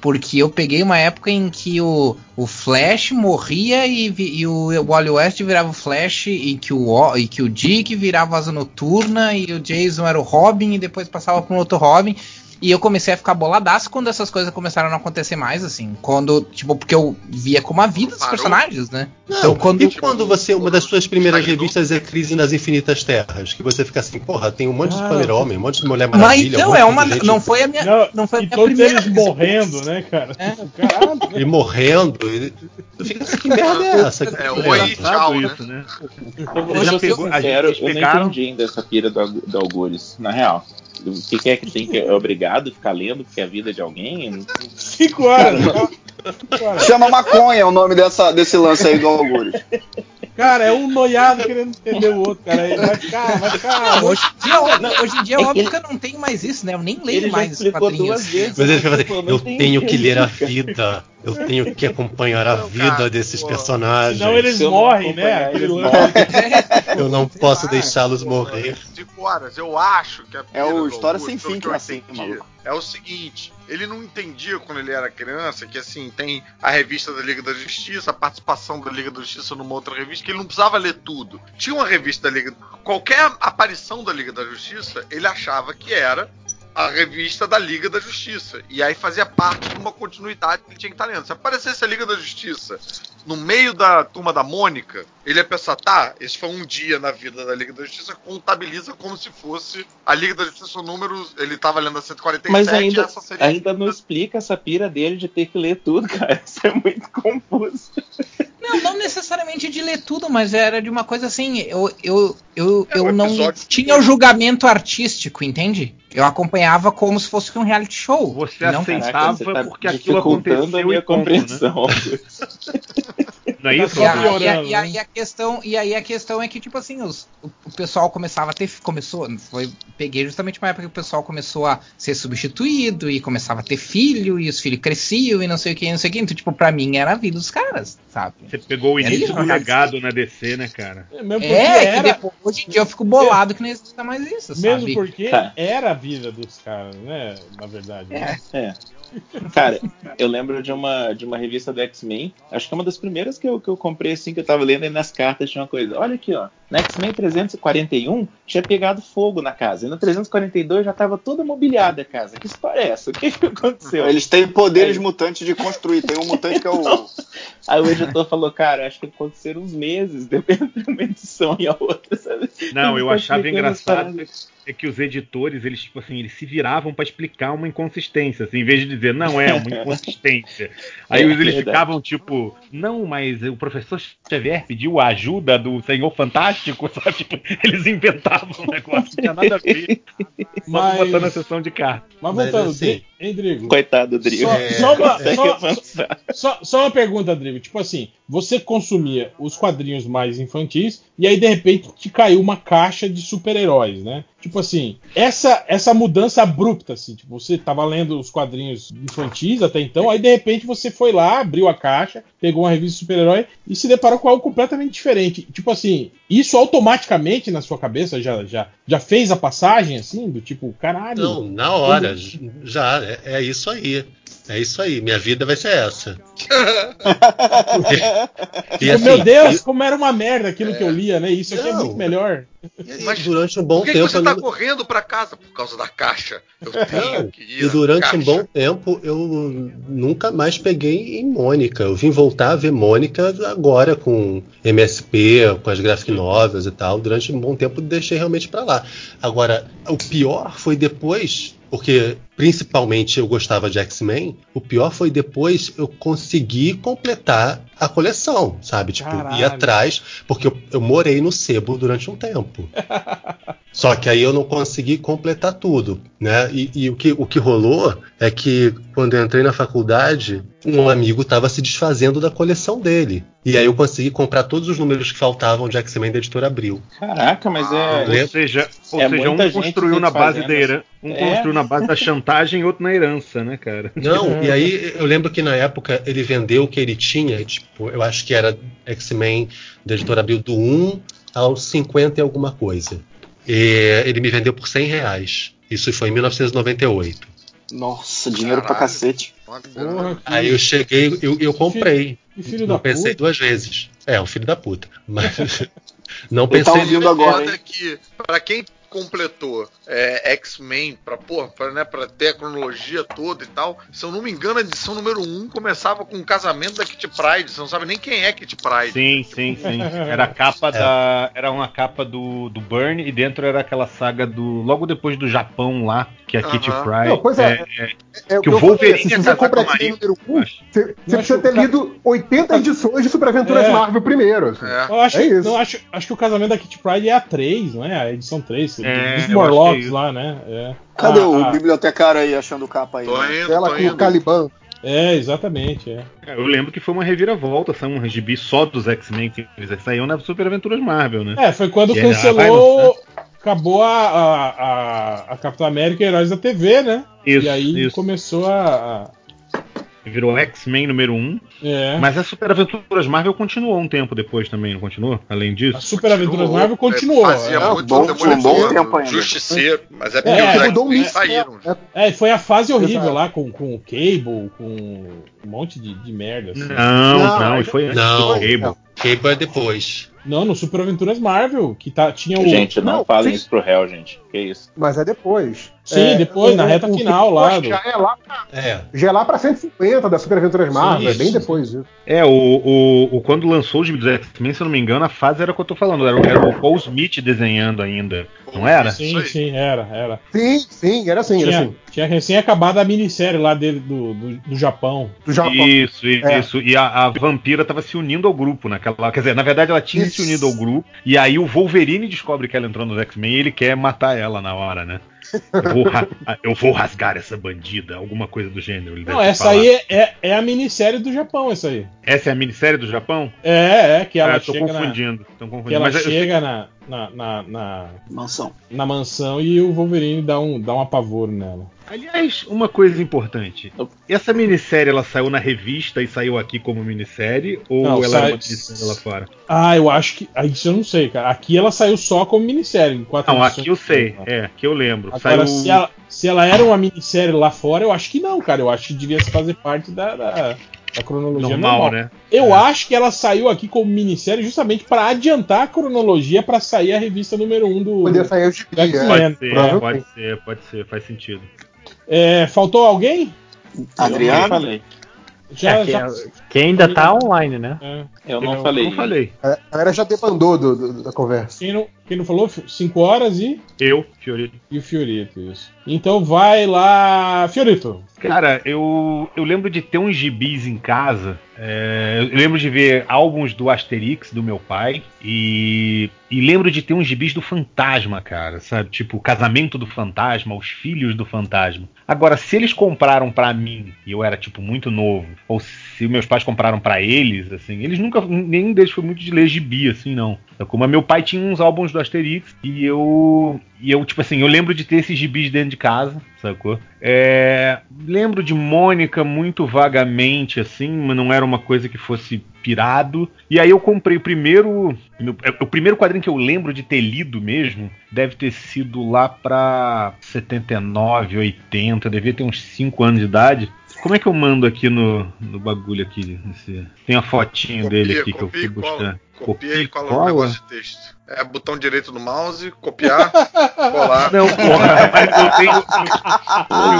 S10: Porque eu peguei uma época em que o, o Flash morria e, e o Wally West virava o Flash e que o, e que o Dick virava Asa Noturna e o Jason era o Robin e depois passava para um outro Robin. E eu comecei a ficar boladaço quando essas coisas começaram a não acontecer mais, assim. Quando, tipo, porque eu via como a vida dos personagens, né?
S13: Não,
S10: quando-
S13: E quando você, uma das suas primeiras revistas é Crise nas Infinitas Terras, que você fica assim, porra, tem um monte de
S2: Ah,
S13: Super-Homem, um monte de Mulher
S10: Mas
S13: Maravilha.
S10: então,
S13: um
S10: é uma. Não foi a minha.
S2: Não,
S10: Não, foi a
S2: e
S10: minha
S2: todos
S10: primeira.
S2: eles morrendo, né, cara? Caralho.
S13: E morrendo. E... Tu fica assim, que merda é essa? Que
S4: É,
S13: merda?
S4: oi, tchau, né?
S6: isso, né?
S5: Eu
S6: já
S5: já
S6: pegou- a gente-
S5: eu não
S6: pegaram-
S5: entendi ainda essa pira do, do Algures, na real. O que, que é que tem que. É obrigado a ficar lendo porque é a vida de alguém?
S2: Cinco horas.
S3: Chama maconha o nome dessa, desse lance aí do Algures.
S2: Cara, é um noiado querendo entender o outro, cara. Ele vai ficar, vai ficar.
S10: Hoje em dia, é óbvio- hoje em dia é
S5: É que
S10: óbvio
S5: ele-
S10: que eu não tenho mais isso, né? Eu nem
S5: Ele
S10: leio
S5: já
S10: mais
S5: explicou
S10: quadrinhos.
S5: duas vezes.
S13: Mas ele fica assim,
S5: Pô, não
S13: eu tenho que ler a vida, eu tenho que acompanhar a vida desses personagens.
S2: Senão eles
S5: Se não
S2: morrem, né?
S5: eles
S2: lance. *laughs*
S13: Eu não posso deixá-los morrer.
S4: Cinco horas. Eu acho que a
S3: É o História Sem Fim
S4: que eu
S3: é assim, maluco.
S4: É o seguinte, ele não entendia quando ele era criança que assim, tem a revista da Liga da Justiça, a participação da Liga da Justiça numa outra revista, que ele não precisava ler tudo. Tinha uma revista da Liga. Qualquer aparição da Liga da Justiça, ele achava que era a revista da Liga da Justiça. E aí fazia parte de uma continuidade que ele tinha que estar lendo. Se aparecesse a Liga da Justiça no meio da turma da Mônica, ele ia pensar, tá, esse foi um dia na vida da Liga da Justiça, contabiliza como se fosse a Liga da Justiça, o número, ele tava lendo a 147
S5: Mas
S4: e
S5: ainda,
S4: essa seria
S5: ainda não explica essa pira dele de ter que ler tudo, cara. *laughs* Isso é muito confuso.
S10: Não, não necessariamente de ler tudo, mas era de uma coisa assim. Eu, eu, eu, eu não tinha o julgamento artístico, entende? Eu acompanhava como se fosse um reality show.
S6: Você
S10: não
S6: aceitava
S5: você tá
S6: porque aquilo
S5: dificultando
S6: aconteceu
S5: a minha
S6: e ponto, né? *laughs* Não é isso?
S10: E, a- e a- e a-
S2: né?
S10: e a questão, e aí a questão é que, tipo assim, os- o, o pessoal começava a ter. Começou. Foi, peguei justamente uma época que o pessoal começou a ser substituído e começava a ter filho, e os filhos cresciam e não sei o que, não sei o que. Então, tipo, pra mim era a vida dos caras, sabe?
S6: Você pegou o
S10: É
S6: início
S10: isso,
S6: do legado na DC, né, cara?
S2: É, mesmo porque
S10: É, que
S2: era,
S10: depois, hoje em dia eu fico bolado que não exista mais isso,
S2: mesmo
S10: sabe?
S2: porque
S5: Tá.
S2: era a vida dos caras, né? Na verdade. né?
S5: É. Cara, eu lembro de uma, de uma revista do X-Men. Acho que é uma das primeiras que eu, que eu comprei assim, que eu tava lendo e nas cartas tinha uma coisa. Olha aqui, ó. Na X-Men 341 tinha pegado fogo na casa. E no 342 já tava toda mobiliada a casa. Que história é essa? O que, que aconteceu?
S3: Eles têm poderes
S5: É.
S3: mutantes de construir. Tem um mutante que é o. *laughs*
S5: Aí o editor falou, cara, acho que aconteceram uns meses, *laughs* depende de uma edição e a outra, sabe?
S6: Não, eu achava engraçado é que os editores, eles, tipo assim, eles se viravam pra explicar uma inconsistência, assim, em vez de dizer, não é uma inconsistência. *laughs* Aí
S5: É,
S6: eles
S5: verdade.
S6: ficavam, tipo, não, mas o professor Xavier pediu a ajuda do Senhor Fantástico, *laughs* sabe? Tipo, eles inventavam um negócio, não tinha nada a ver. *laughs* Só
S2: Mas-
S6: botando a sessão de carta.
S2: Mas voltando,
S13: assim-
S2: hein, Drigo?
S5: Coitado do Drigo.
S2: Só,
S13: É, *laughs*
S2: só uma, só- só- só uma pergunta, Drigo. Tipo assim, você consumia os quadrinhos mais infantis e aí de repente te caiu uma caixa de super-heróis, né? Tipo assim, essa essa mudança abrupta, assim, tipo, você tava lendo os quadrinhos infantis até então, aí de repente você foi lá, abriu a caixa, pegou uma revista de super-herói e se deparou com algo completamente diferente. Tipo assim, isso automaticamente na sua cabeça já, já, já fez a passagem, assim, do tipo, caralho.
S13: Não, na hora, já, é, é isso aí. É isso aí, minha vida vai ser essa. *laughs* E,
S2: Tipo,
S13: assim,
S2: meu Deus, como era uma merda aquilo que eu lia, né? Isso aqui é
S13: Não.
S2: muito melhor.
S13: e-
S4: Mas
S13: durante um bom
S4: Por que, que
S13: tempo.
S4: você
S13: eu
S4: tá
S13: não-
S4: correndo pra casa? Por causa da caixa. Eu
S13: Não,
S4: tenho que ir
S13: e durante um
S4: caixa.
S13: bom tempo eu nunca mais peguei em Mônica. Eu vim voltar a ver Mônica agora com MSP, com as graphic novels e tal. Durante um bom tempo deixei realmente pra lá. Agora, o pior foi depois, porque principalmente eu gostava de X-Men, o pior foi depois eu conseguir completar a coleção, sabe? Tipo, ir
S2: Caralho.
S13: atrás, porque eu, eu morei no sebo durante um tempo. *laughs* Só que aí eu não consegui completar tudo, né? E, e o, que, o que rolou é que quando eu entrei na faculdade, um amigo estava se desfazendo da coleção dele. E aí eu consegui comprar todos os números que faltavam de X-Men da editora Abril.
S5: Caraca, mas é.
S6: Ou seja, ou
S5: É
S6: seja um construiu na base da herança, um
S5: É.
S6: construiu na base da chantagem e outro na herança, né, cara?
S13: Não, *laughs* e aí eu lembro que na época ele vendeu o que ele tinha, tipo, eu acho que era X-Men da editora Abril do 1 aos 50 e alguma coisa. E ele me vendeu por 100 reais. Isso foi em 1998.
S3: Nossa, dinheiro pra
S4: Caralho.
S3: cacete.
S2: Porra, que-
S13: Aí eu cheguei, eu, eu comprei.
S2: filho
S13: não
S2: da
S13: pensei
S2: puta.
S13: duas vezes. É, um filho da puta. Mas *laughs* não
S3: Ele tá
S13: pensei
S3: ouvindo
S13: duas
S3: agora,
S4: Foda que, pra quem completou é, X-Men, pra, porra, pra, né, pra ter a cronologia toda e tal, se eu não me engano, a edição número 1 começava com o casamento da Kitty Pride. Você não sabe nem quem é Kitty Pride.
S6: Sim, sim, sim. Era a capa da. Era uma capa do, do Burn e dentro era aquela saga do. Logo depois do Japão lá, que a Kitty
S4: Aham.
S6: Pryde.
S7: Não, pois é. É o
S6: que
S7: que
S6: o Wolverine
S7: se você
S6: com Maria,
S7: número 1,
S6: eu acho.
S7: você, você precisa ter
S2: o
S7: lido 80 edições de Superaventuras
S2: É.
S7: Marvel primeiro. assim.
S6: É.
S2: Eu acho,
S7: É isso.
S2: não, acho, acho que o casamento da Kitty Pride é a 3, não é? A edição 3,
S6: É,
S2: dos
S6: eu
S2: Lá, né? É.
S3: Cadê
S2: Ah,
S3: o
S2: ah,
S3: bibliotecário aí achando capa aí?
S4: Tô
S3: né?
S4: indo,
S7: Ela
S4: tô
S7: com
S4: indo.
S7: o Caliban.
S2: É, exatamente. É.
S6: Eu lembro que foi uma reviravolta, saiu um gibi só dos X-Men que eles saíam na Super Aventuras Marvel, né?
S2: É, foi quando
S6: E
S2: cancelou. Acabou a, a, a, a Capitão América e Heróis da TV, né?
S6: Isso,
S2: e aí
S6: isso.
S2: começou a.
S6: Virou X-Men número 1.
S2: é.
S6: Mas a Super Aventuras Marvel continuou um tempo depois também, não continuou? Além
S2: A
S6: disso?
S2: Super Aventuras
S4: Continuou,
S2: Marvel
S4: é,
S2: continuou.
S4: Fazia
S2: é.
S4: muito
S3: bom- foi um bom tempo ainda.
S4: Justiceiro, mas é porque
S2: É,
S4: os
S7: mudou mix,
S4: saíram.
S7: né?
S2: É, foi a fase horrível
S7: Exato.
S2: lá com, com o Cable, com um monte de, de merda. assim.
S6: Não,
S7: Não,
S6: não, e foi antes
S13: Não.
S6: do Cable.
S13: Cable é depois.
S2: Não, no Super Aventuras Marvel, que tá, tinha o.
S5: Gente, não,
S7: Não,
S5: falem
S7: sim.
S5: isso pro réu, gente. Que isso.
S7: Mas é depois.
S2: Sim,
S7: É,
S2: depois, na reta
S7: o- o
S2: final
S7: que
S2: lá do-
S7: Já é lá, pra-
S13: É.
S7: já é lá pra 150 da Super Aventuras Marvel, é bem
S2: sim.
S7: depois disso.
S6: É, o, o, o- quando lançou o gibi dos X-Men, se eu não me engano, a fase era o que eu tô falando, era, o- era o Paul Smith desenhando ainda, não era?
S2: Sim, sim, era, era.
S7: Sim, sim, era assim, era
S2: Tinha,
S7: assim.
S2: tinha recém acabado a minissérie lá dele do, do, do Japão.
S7: Do Japão.
S6: Isso,
S7: É.
S6: isso. E a, a vampira tava se unindo ao grupo naquela. Quer dizer, na verdade ela tinha se
S7: Isso.
S6: unido ao grupo. E aí o Wolverine descobre que ela entrou nos X-Men e ele quer matar ela na hora, né? Eu vou, eu vou rasgar essa bandida, alguma coisa do gênero. ele
S2: Não, essa
S6: falar.
S2: aí é, é, é a minissérie do Japão, essa aí.
S6: Essa é a minissérie do Japão?
S2: É, é, que ela
S6: ah, eu tô
S2: chega na.
S6: confundindo.
S2: Que
S6: confundindo.
S2: ela
S6: Mas eu
S2: chega na, na, na, na,
S3: Mansão.
S2: na mansão e o Wolverine dá um, dá um apavoro nela.
S6: Aliás, uma coisa importante. Essa minissérie ela saiu na revista e saiu aqui como minissérie? Ou
S2: Não,
S6: ela
S2: sai-
S6: era uma minissérie lá fora?
S2: Ah, eu acho que. ah, Isso eu não sei, cara. Aqui ela saiu só como minissérie. Em quatro
S6: Não,
S2: edições.
S6: aqui eu sei. É, que eu lembro.
S2: Agora,
S6: saiu.
S2: se, ela, se ela era uma minissérie lá fora, eu acho que não, cara. Eu acho que devia fazer parte da, da, da cronologia normal.
S6: Normal, né?
S2: Eu acho que ela saiu aqui como minissérie justamente para adiantar a cronologia para sair a revista número 1 um do.
S7: Podia sair o é.
S6: Pode ser, pode ser, pode ser, faz sentido.
S2: É, faltou alguém?
S5: Eu
S3: Adriano?
S5: falei.
S2: Já,
S9: É, que,
S2: já-
S9: que ainda tá online, né?
S2: é.
S5: Eu não
S2: Eu
S5: falei.
S6: Não falei.
S7: A galera já debandou do- do- da conversa.
S2: Quem não, quem não falou? 5 horas e,
S6: Eu, Fiorito.
S2: e o Fiorito, isso. Então vai lá, Fiorito.
S6: Cara, eu, eu lembro de ter uns gibis em casa. é, eu lembro de ver álbuns do Asterix do meu pai. E, e lembro de ter uns gibis do Fantasma, cara. Sabe? Tipo, o casamento do Fantasma, os filhos do Fantasma. Agora, se eles compraram pra mim, e eu era, tipo, muito novo, ou se meus pais compraram pra eles, assim, eles nunca. Nenhum deles foi muito de ler gibi, assim, não. Como meu pai tinha uns álbuns do Asterix e eu. E eu, tipo assim, eu lembro de ter esses gibis dentro de casa, sacou? É, lembro de Mônica muito vagamente, assim, mas não era uma coisa que fosse pirado. E aí eu comprei o primeiro. O primeiro quadrinho que eu lembro de ter lido mesmo deve ter sido lá pra 79, 80, eu devia ter uns 5 anos de idade. Como é que eu mando aqui no, no bagulho aqui? Nesse- Tem a fotinho dele aqui que eu fui
S4: copia e cola.
S6: buscar.
S4: Copia e cola negócio de texto. É botão direito do mouse, copiar, *laughs* colar.
S6: Não, porra, mas eu tenho,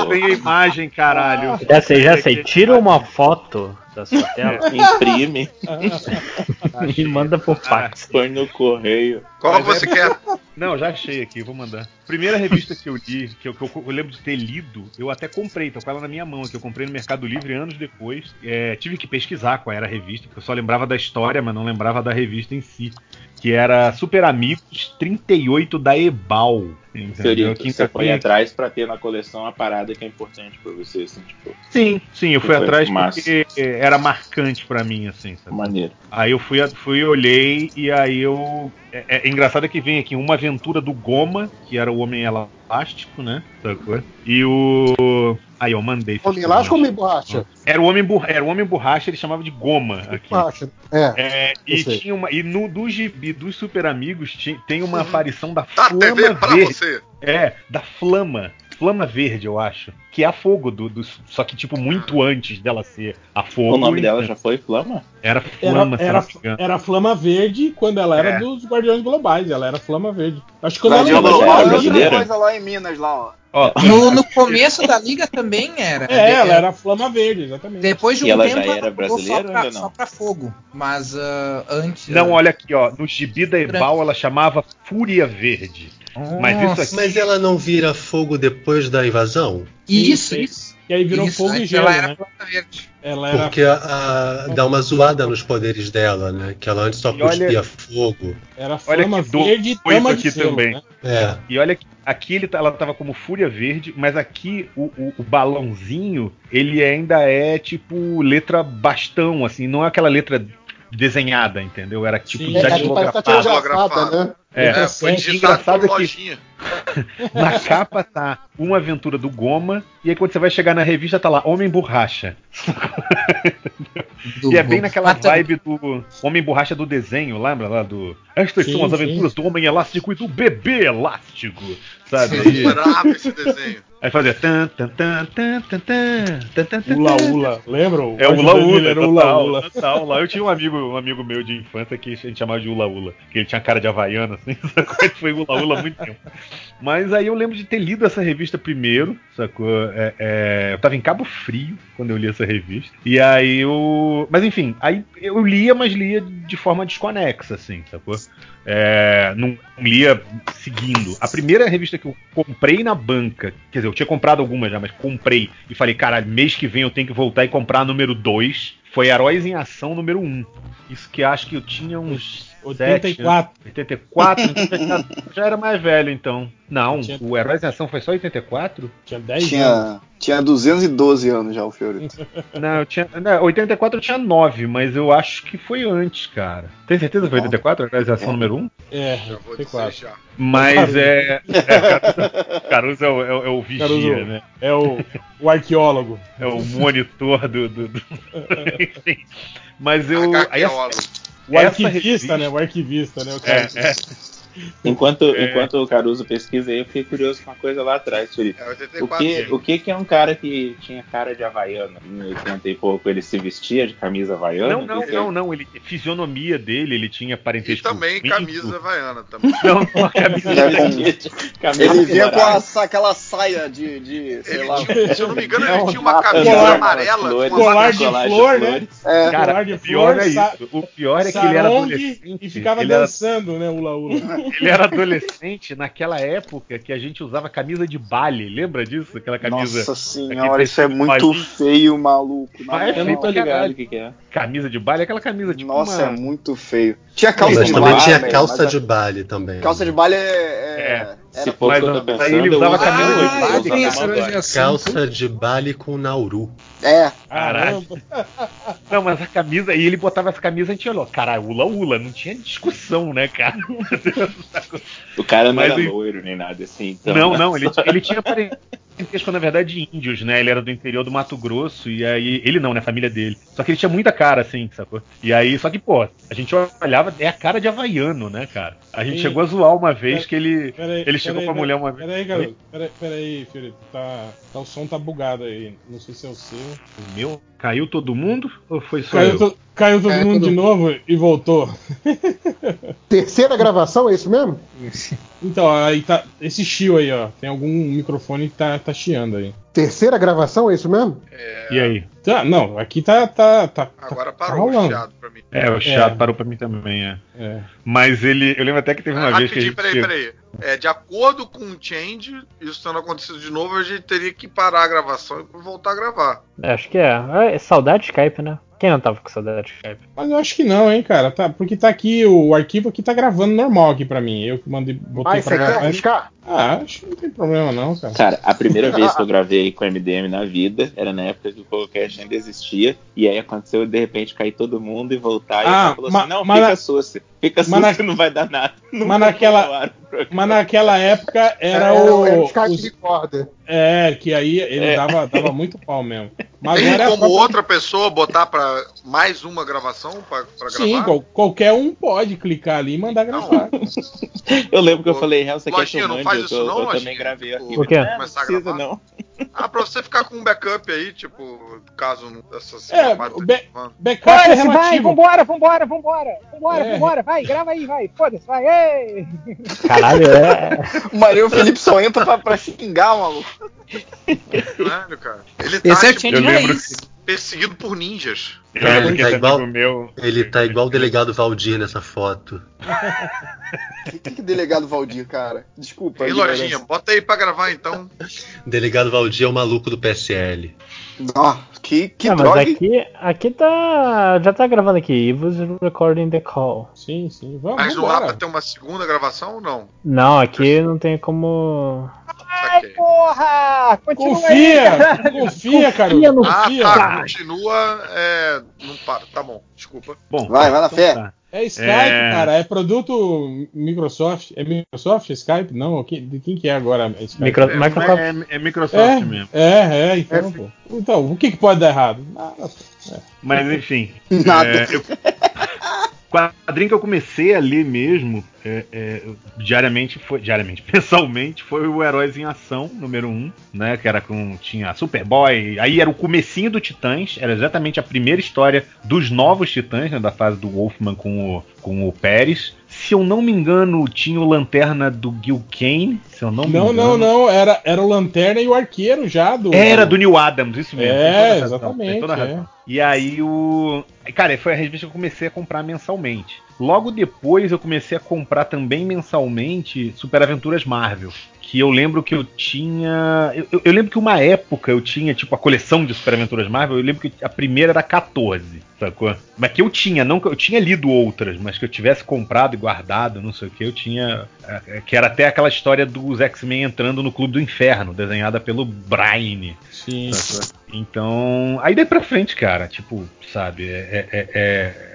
S6: eu *laughs* tenho a imagem, caralho.
S9: Já sei, já sei. Tira uma foto da sua tela *laughs*
S5: Imprime,
S9: e manda por fax.
S5: põe no correio.
S4: Qual
S6: Mas
S4: você
S6: é-
S4: quer?
S6: Não, já achei aqui, vou mandar. Primeira revista que eu li, que eu, que eu- eu lembro de ter lido, eu até comprei, tô com ela na minha mão aqui. Eu comprei no Mercado Livre anos depois. É, tive que pesquisar qual era a revista, porque eu só lembrava da história, mas não lembrava da revista em si. Que era Super Amigos 38 da Ebal. Entendeu? Quinta
S5: você foi atrás pra ter na coleção uma parada que é importante pra você, assim, tipo,
S6: Sim, sim, eu fui atrás
S5: massa.
S6: porque era marcante pra mim, assim, sabe?
S5: maneiro.
S6: Aí eu fui, fui olhei e aí eu. É, é engraçado que vem aqui uma aventura do Goma, que era o Homem Elástico, né? Sacou? E o. Aí eu mandei.
S7: Homem elástico ou homem borracha?
S6: Era o Homem, era o Homem Borracha, ele chamava de Goma aqui.
S7: Borracha. É.
S6: É, e
S7: sei.
S6: tinha uma. E no do gibi dos Super Amigos ti- tem uma aparição da
S4: Tá
S6: Flama
S4: TV
S6: Verde.
S4: você.
S6: É, da Flama. Flama Verde, eu acho. Que é a fogo do, do- Só que, tipo, muito antes dela ser a fogo.
S5: O nome
S6: então-
S5: dela já foi Flama?
S6: Era
S2: Era,
S6: Flama, se
S2: era,
S6: engano.
S2: era Flama Verde quando ela era
S6: É.
S2: dos Guardiões Globais. Ela era Flama Verde. Acho que quando
S3: Guardião
S2: ela
S5: era
S3: é outra
S5: brasileira?
S3: coisa lá em Minas, lá, ó.
S6: Ó,
S10: No, no começo da liga também era.
S2: É, ela era Flama Verde, exatamente.
S10: Depois de um
S5: E ela
S10: tempo
S5: já era
S10: só
S5: brasileira ou
S10: pra,
S5: ainda não?
S10: só pra fogo. Mas ah, antes.
S6: Não, olha aqui, ó. No gibi da Ebal ela chamava Fúria Verde. Mas isso aqui.
S13: Mas ela não vira fogo depois da invasão?
S10: Isso,
S2: Sim,
S10: isso.
S2: E aí virou
S10: isso,
S2: fogo e gelo,
S10: ela era
S2: né?
S10: planta verde.
S2: Ela era.
S13: Porque a, a- dá uma zoada nos poderes dela, né? Que ela antes só
S6: E olha-
S13: cuspia fogo.
S2: Era
S6: Olha
S2: Flama
S6: que doido
S2: Verde e
S6: isso aqui
S2: Selo,
S6: também.
S2: né?
S13: É.
S6: E olha que aqui ele, tá- ela tava como Fúria Verde, mas aqui o, o- o balãozinho, ele ainda é tipo letra bastão, assim, não é aquela letra desenhada, entendeu? Era tipo
S2: Sim.
S6: já
S7: É, que tá
S6: tipografado.
S7: tirografada, né?
S6: É,
S4: É, foi digitado
S6: Engraçado que-
S4: lojinha. *laughs*
S6: Na capa tá uma aventura do Goma, e aí quando você vai chegar na revista tá lá Homem Borracha e é bem naquela
S10: ah, tá.
S6: vibe do Homem Borracha do desenho, lembra lá do. Estas
S2: sim,
S6: são as aventuras do Homem Elástico e do Bebê Elástico, sabe?
S4: Eu adorava esse desenho. *laughs*
S6: Aí fazia tan tan tan tan tan tan tan
S2: Ula Ula, lembra?
S6: É o Ula Ula,
S2: era Ula Ula.
S6: Total, Ula. Eu tinha um amigo, um amigo meu de infância que a gente chamava de Ula Ula, que ele tinha cara de havaiana, assim, *laughs* sacou? Foi Ula Ula há muito tempo. Mas aí eu lembro de ter lido essa revista primeiro, sacou? É, é... Eu tava em Cabo Frio quando eu li essa revista. E aí eu. Mas enfim, aí eu lia, mas lia de forma desconexa, assim, sacou? É, não lia seguindo. A primeira revista que eu comprei na banca, quer dizer, eu tinha comprado algumas já, mas comprei e falei, caralho, mês que vem eu tenho que voltar e comprar a número 2. Foi Heróis em Ação número 1. Um. Isso que acho que eu tinha uns.
S2: 84.
S6: 84, *laughs* então já, era mais velho, então. Não,
S2: Tinha-
S6: o Heróis em Ação foi só 84?
S2: Tinha 10 anos.
S3: Tinha, tinha 212 anos já o Fiorito. *laughs*
S6: Não, eu tinha. Não, 84 eu tinha 9, mas eu acho que foi antes, cara. Tem certeza que foi 84? Heróis em Ação número 1?
S2: É,
S4: Já vou dizer
S2: 84.
S4: já.
S6: Mas é. é Caruso é o, é o- é o vigia,
S2: Caruso.
S6: né?
S2: É o, o arqueólogo.
S6: É o monitor do. do- do-. *laughs* Mas eu. Aí
S4: Arqueólogo.
S2: O
S6: Essa
S2: arquivista,
S6: revista-
S2: né? O arquivista, né? O cara.
S6: é, é.
S5: Enquanto,
S6: É.
S5: enquanto o Caruso pesquisa aí, eu fiquei curioso com uma coisa lá atrás, Felipe.
S4: É
S5: O
S4: 84.
S5: que, o que que é um cara que tinha cara de havaiana? Em 80 e pouco, ele se vestia de camisa havaiana?
S6: Não, não, não, não. Ele, fisionomia dele, ele tinha
S4: E
S6: parentesco.
S4: também
S6: com
S4: camisa havaiana também. *laughs*
S6: Não, não, a camisa.
S5: Camisa
S3: Ele vinha com a aquela saia de, de sei
S4: Ele
S3: lá.
S4: tinha, se eu não me engano, ele tinha uma camisa
S2: Colar-
S4: amarela
S5: flores.
S4: com uma
S2: Colar de flor, né?
S3: É,
S6: Cara,
S2: Colar de
S6: o pior
S2: flor,
S6: é isso. O pior é que ele era adolescente.
S2: E ficava dançando, né? Ula Ula.
S6: Ele era adolescente naquela época que a gente usava camisa de baile. Lembra disso? Aquela camisa.
S3: Nossa senhora, isso é muito
S6: balinho.
S3: feio, maluco. Na
S6: Mas
S5: Eu
S3: moral.
S5: não tô ligado o que, que é.
S6: Camisa de baile, aquela camisa tipo.
S3: Nossa,
S6: uma...
S3: é muito feio. Tinha calça
S13: Mas
S3: de
S13: também
S3: baile.
S13: tinha
S3: mas
S13: calça
S3: a-
S13: de baile também.
S3: Calça de baile é. é-
S6: É.
S5: Se for o
S6: Mas
S5: eu tô
S6: aí
S5: pensando,
S6: ele usava camisa de
S10: Ah, radiação.
S13: Calça de baile com Nauru.
S3: É.
S6: Caralho. Não, mas a camisa, e ele botava essa camisa, a gente olhou, caralho, ula ula, não tinha discussão, né, cara?
S5: O cara não
S6: Mas
S5: era
S6: e-
S5: loiro nem nada assim. Então,
S6: não, não, ele, ele tinha parentesco, na verdade, de índios, né? Ele era do interior do Mato Grosso, e aí. Ele não, né? A família dele. Só que ele tinha muita cara, assim, sacou? E aí, só que, pô, a gente olhava, é a cara de havaiano, né, cara? A gente
S2: Sim.
S6: chegou a zoar uma vez que ele.
S2: Peraí,
S6: Ele chegou pra mulher uma vez.
S2: Peraí, garoto. Peraí, peraí, Fiorito. Tá, tá, o som tá bugado aí. Não sei se é o seu.
S6: O meu? Caiu todo mundo? Ou foi só
S2: Caiu,
S6: eu?
S2: to- caiu todo
S7: Caiu
S2: mundo
S7: todo
S2: de novo e voltou.
S7: Terceira gravação, é isso mesmo? *laughs*
S2: Então, aí tá. Esse chiu aí, ó. Tem algum microfone que tá, tá chiando aí.
S7: Terceira gravação, é isso mesmo?
S6: E aí?
S2: Tá, não, aqui tá. tá, tá
S4: Agora
S2: tá
S4: parou o
S2: rolando.
S4: chiado pra mim.
S6: É, o chato
S2: É.
S6: parou pra mim também, é.
S2: É.
S6: Mas ele. Eu lembro até que teve uma vez que a
S4: Rapidinho,
S6: gente.
S4: peraí, peraí. É, de acordo com o Change, isso tendo acontecido de novo, a gente teria que parar a gravação e voltar a gravar.
S9: Acho que é. É saudade de Skype, né? Quem não tava com saudade de Skype?
S2: Mas eu acho que não, hein, cara. Tá, porque tá aqui, o arquivo aqui tá gravando normal aqui pra mim. Eu que mandei. Botei
S7: Mas
S2: pra
S7: você quer
S2: gravar.
S7: arriscar?
S2: Ah, acho que não tem problema não, cara.
S5: Cara, a primeira *laughs* vez que eu gravei com MDM na vida era na época que o podcast ainda existia. E aí aconteceu de repente cair todo mundo e voltar. E
S2: Ah,
S5: ela falou
S2: ma-
S5: assim: não, fica
S2: na-.
S5: Fica susto,
S2: na-
S5: não vai dar nada. *laughs* Nunca
S2: Mas naquela, mas naquela época era
S7: É,
S2: o.
S7: era
S2: os-
S7: Recorder.
S2: é, que aí ele
S5: É.
S2: dava, dava muito pau mesmo. Mas
S4: Tem como
S2: própria-
S4: outra pessoa botar pra mais uma gravação pra, pra
S2: Sim,
S4: gravar?
S2: qual- qualquer um pode clicar ali e mandar gravar. *laughs*
S5: Eu lembro que eu falei, Real, você quer que Eu
S4: faz
S5: Eu,
S4: isso
S5: tô-
S4: não,
S5: eu também gravei aqui.
S2: Por quê?
S5: Não, não
S4: Começar a
S5: precisa
S4: gravar?
S5: não.
S4: Ah, pra você ficar com um backup aí, tipo, caso essas
S2: É, be- backup é
S14: Foda-se, vai,
S2: relativo.
S14: vambora, vambora, vambora. Vambora,
S2: É.
S14: vambora, vai, grava aí, vai. Foda-se, vai. Ei! *laughs*
S9: Caralho, é.
S3: O Marinho Felipe só entra pra, pra xingar, maluco.
S4: Caralho, cara. Ele tá
S10: Esse é o
S4: tipo,
S10: Change
S6: eu lembro
S10: Raiz.
S4: Perseguido por ninjas.
S6: Lembro
S13: Ele tá
S6: esse
S13: igual-
S6: meu.
S13: Ele tá igual o delegado Valdir nessa foto. *laughs*
S3: Que, que, que delegado Valdir, cara? Desculpa.
S4: Ei,
S3: a
S4: Lojinha, bota aí pra gravar então. *laughs*
S13: Delegado Valdir é o maluco do PSL.
S3: Ah, que que
S9: Ah, mas
S3: droga.
S9: aqui, aqui tá. Já tá gravando aqui. Was recording the call.
S2: Sim, sim. Vamos,
S4: Mas não dá pra
S2: vambora.
S4: ter uma segunda gravação ou não?
S9: Não, aqui não tem como.
S14: Ai, porra! Continua aí,
S2: Confia!
S14: cara. *laughs*
S2: Confia, cara.
S9: Confia no
S4: Ah,
S2: Confia.
S4: tá, continua. É. Não para, tá bom, desculpa.
S6: Bom,
S3: Vai, vai na fé.
S6: tá.
S2: É Skype,
S6: É.
S2: cara. É produto Microsoft. É Microsoft? Skype? Não, quem- de quem que é agora? É Skype?
S9: Micro-
S6: É,
S9: Microsoft.
S6: é, é Microsoft
S2: É,
S6: mesmo.
S2: é, é, então, pô. Então, o que, que pode dar errado? Nada.
S6: Mas enfim.
S3: Nada.
S6: é, eu- quadrinho que eu comecei a ler mesmo, é, é, diariamente foi. Diariamente, *laughs* mensalmente, foi o Heróis em Ação, número 1, né? Que era com. Tinha Superboy. Aí era o comecinho do Titãs, era exatamente a primeira história dos novos Titãs, né? Da fase do Wolfman com o, com o Pérez. Se eu não me engano, tinha o Lanterna do Gil Kane. Se eu não me
S2: Não,
S6: engano.
S2: não, não. Era, era o Lanterna e o Arqueiro já do.
S6: Era do Neil Adams, isso mesmo.
S2: É, exatamente, é.
S6: E aí o. Cara, foi a revista que eu comecei a comprar mensalmente. Logo depois eu comecei a comprar também mensalmente Super Aventuras Marvel. Que eu lembro que eu tinha. Eu, eu- lembro que uma época eu tinha, tipo, a coleção de Super Aventuras Marvel. Eu lembro que a primeira era 14, sacou? Mas que eu tinha, não que eu tinha lido outras, mas que eu tivesse comprado e guardado, não sei o que, eu tinha. é, Que era até aquela história dos X-Men entrando no Clube do Inferno, desenhada pelo Brian.
S2: Sim.
S6: Então, aí daí pra frente, cara, tipo, sabe, é, é- é-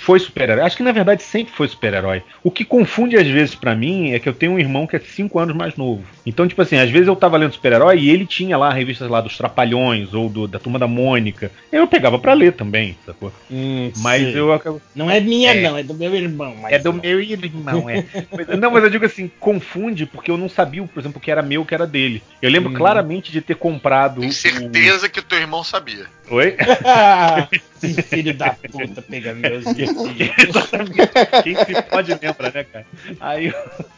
S6: foi super-herói. Acho que na verdade sempre foi super-herói. O que confunde às vezes pra mim é que eu tenho um irmão que é 5 anos mais novo. Então, tipo assim, às vezes eu tava lendo super-herói e ele tinha lá revistas lá dos Trapalhões ou do- da Turma da Mônica. Eu pegava pra ler também, sacou?
S2: Hum,
S6: Mas
S2: sei.
S6: eu acabo.
S2: Não é minha,
S6: É.
S2: não, é do meu irmão. mas
S6: É do
S2: não.
S6: meu irmão, é. *laughs* Mas- não, mas eu digo assim, confunde porque eu não sabia, por exemplo, o que era meu, o que era dele. Eu lembro
S2: Hum.
S6: claramente de ter comprado.
S4: Tenho
S6: o-
S4: certeza que teu irmão sabia.
S6: Oi? *laughs*
S2: Esse filho da puta pegando meus *laughs*
S6: Exatamente. Quem se pode lembra, né, cara? Aí eu,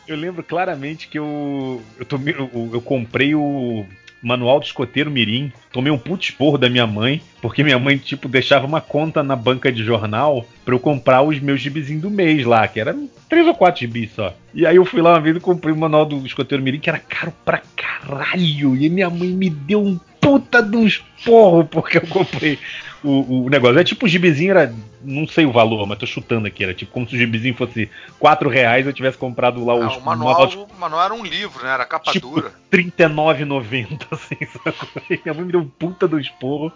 S6: eu lembro claramente que eu eu, tomei, eu, eu comprei o manual do escoteiro mirim, tomei um puto esporro da minha mãe, porque minha mãe tipo deixava uma conta na banca de jornal pra eu comprar os meus gibizinhos do mês lá, que era três ou quatro gibis só. E aí eu fui lá uma vez e comprei o manual do escoteiro mirim, que era caro pra caralho, e minha mãe me deu um puta de um esporro porque eu comprei o, o negócio. É tipo o gibizinho era. Não sei o valor, mas tô chutando aqui. Era tipo como se o gibizinho fosse 4 reais eu tivesse comprado lá
S4: Ah,
S6: os
S4: o manual, o manual era um livro, né? Era capa
S6: Tipo,
S4: dura.
S6: R$39,90, *laughs* assim, sacou? Minha mãe me deu um puta do esporro.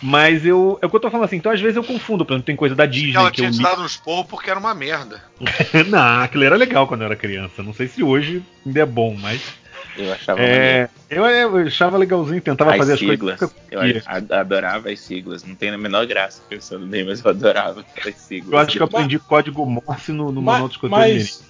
S6: Mas eu. É o que eu tô falando assim, então às vezes eu confundo, por exemplo, tem coisa da Disney
S4: Ela
S6: que eu
S4: tinha te
S6: li.
S4: dado um esporro porque era uma merda. *laughs*
S6: não, aquilo era legal quando eu era criança. Não sei se hoje ainda é bom, mas.
S5: Eu achava
S6: É, eu, eu achava legalzinho, tentava
S5: as
S6: fazer as
S5: siglas.
S6: coisas.
S5: Eu adorava as siglas. Não tem a menor graça pensando bem, mas eu adorava as siglas.
S6: Eu acho que eu aprendi código Morse no, no
S2: Ma-
S6: manual de
S2: mas,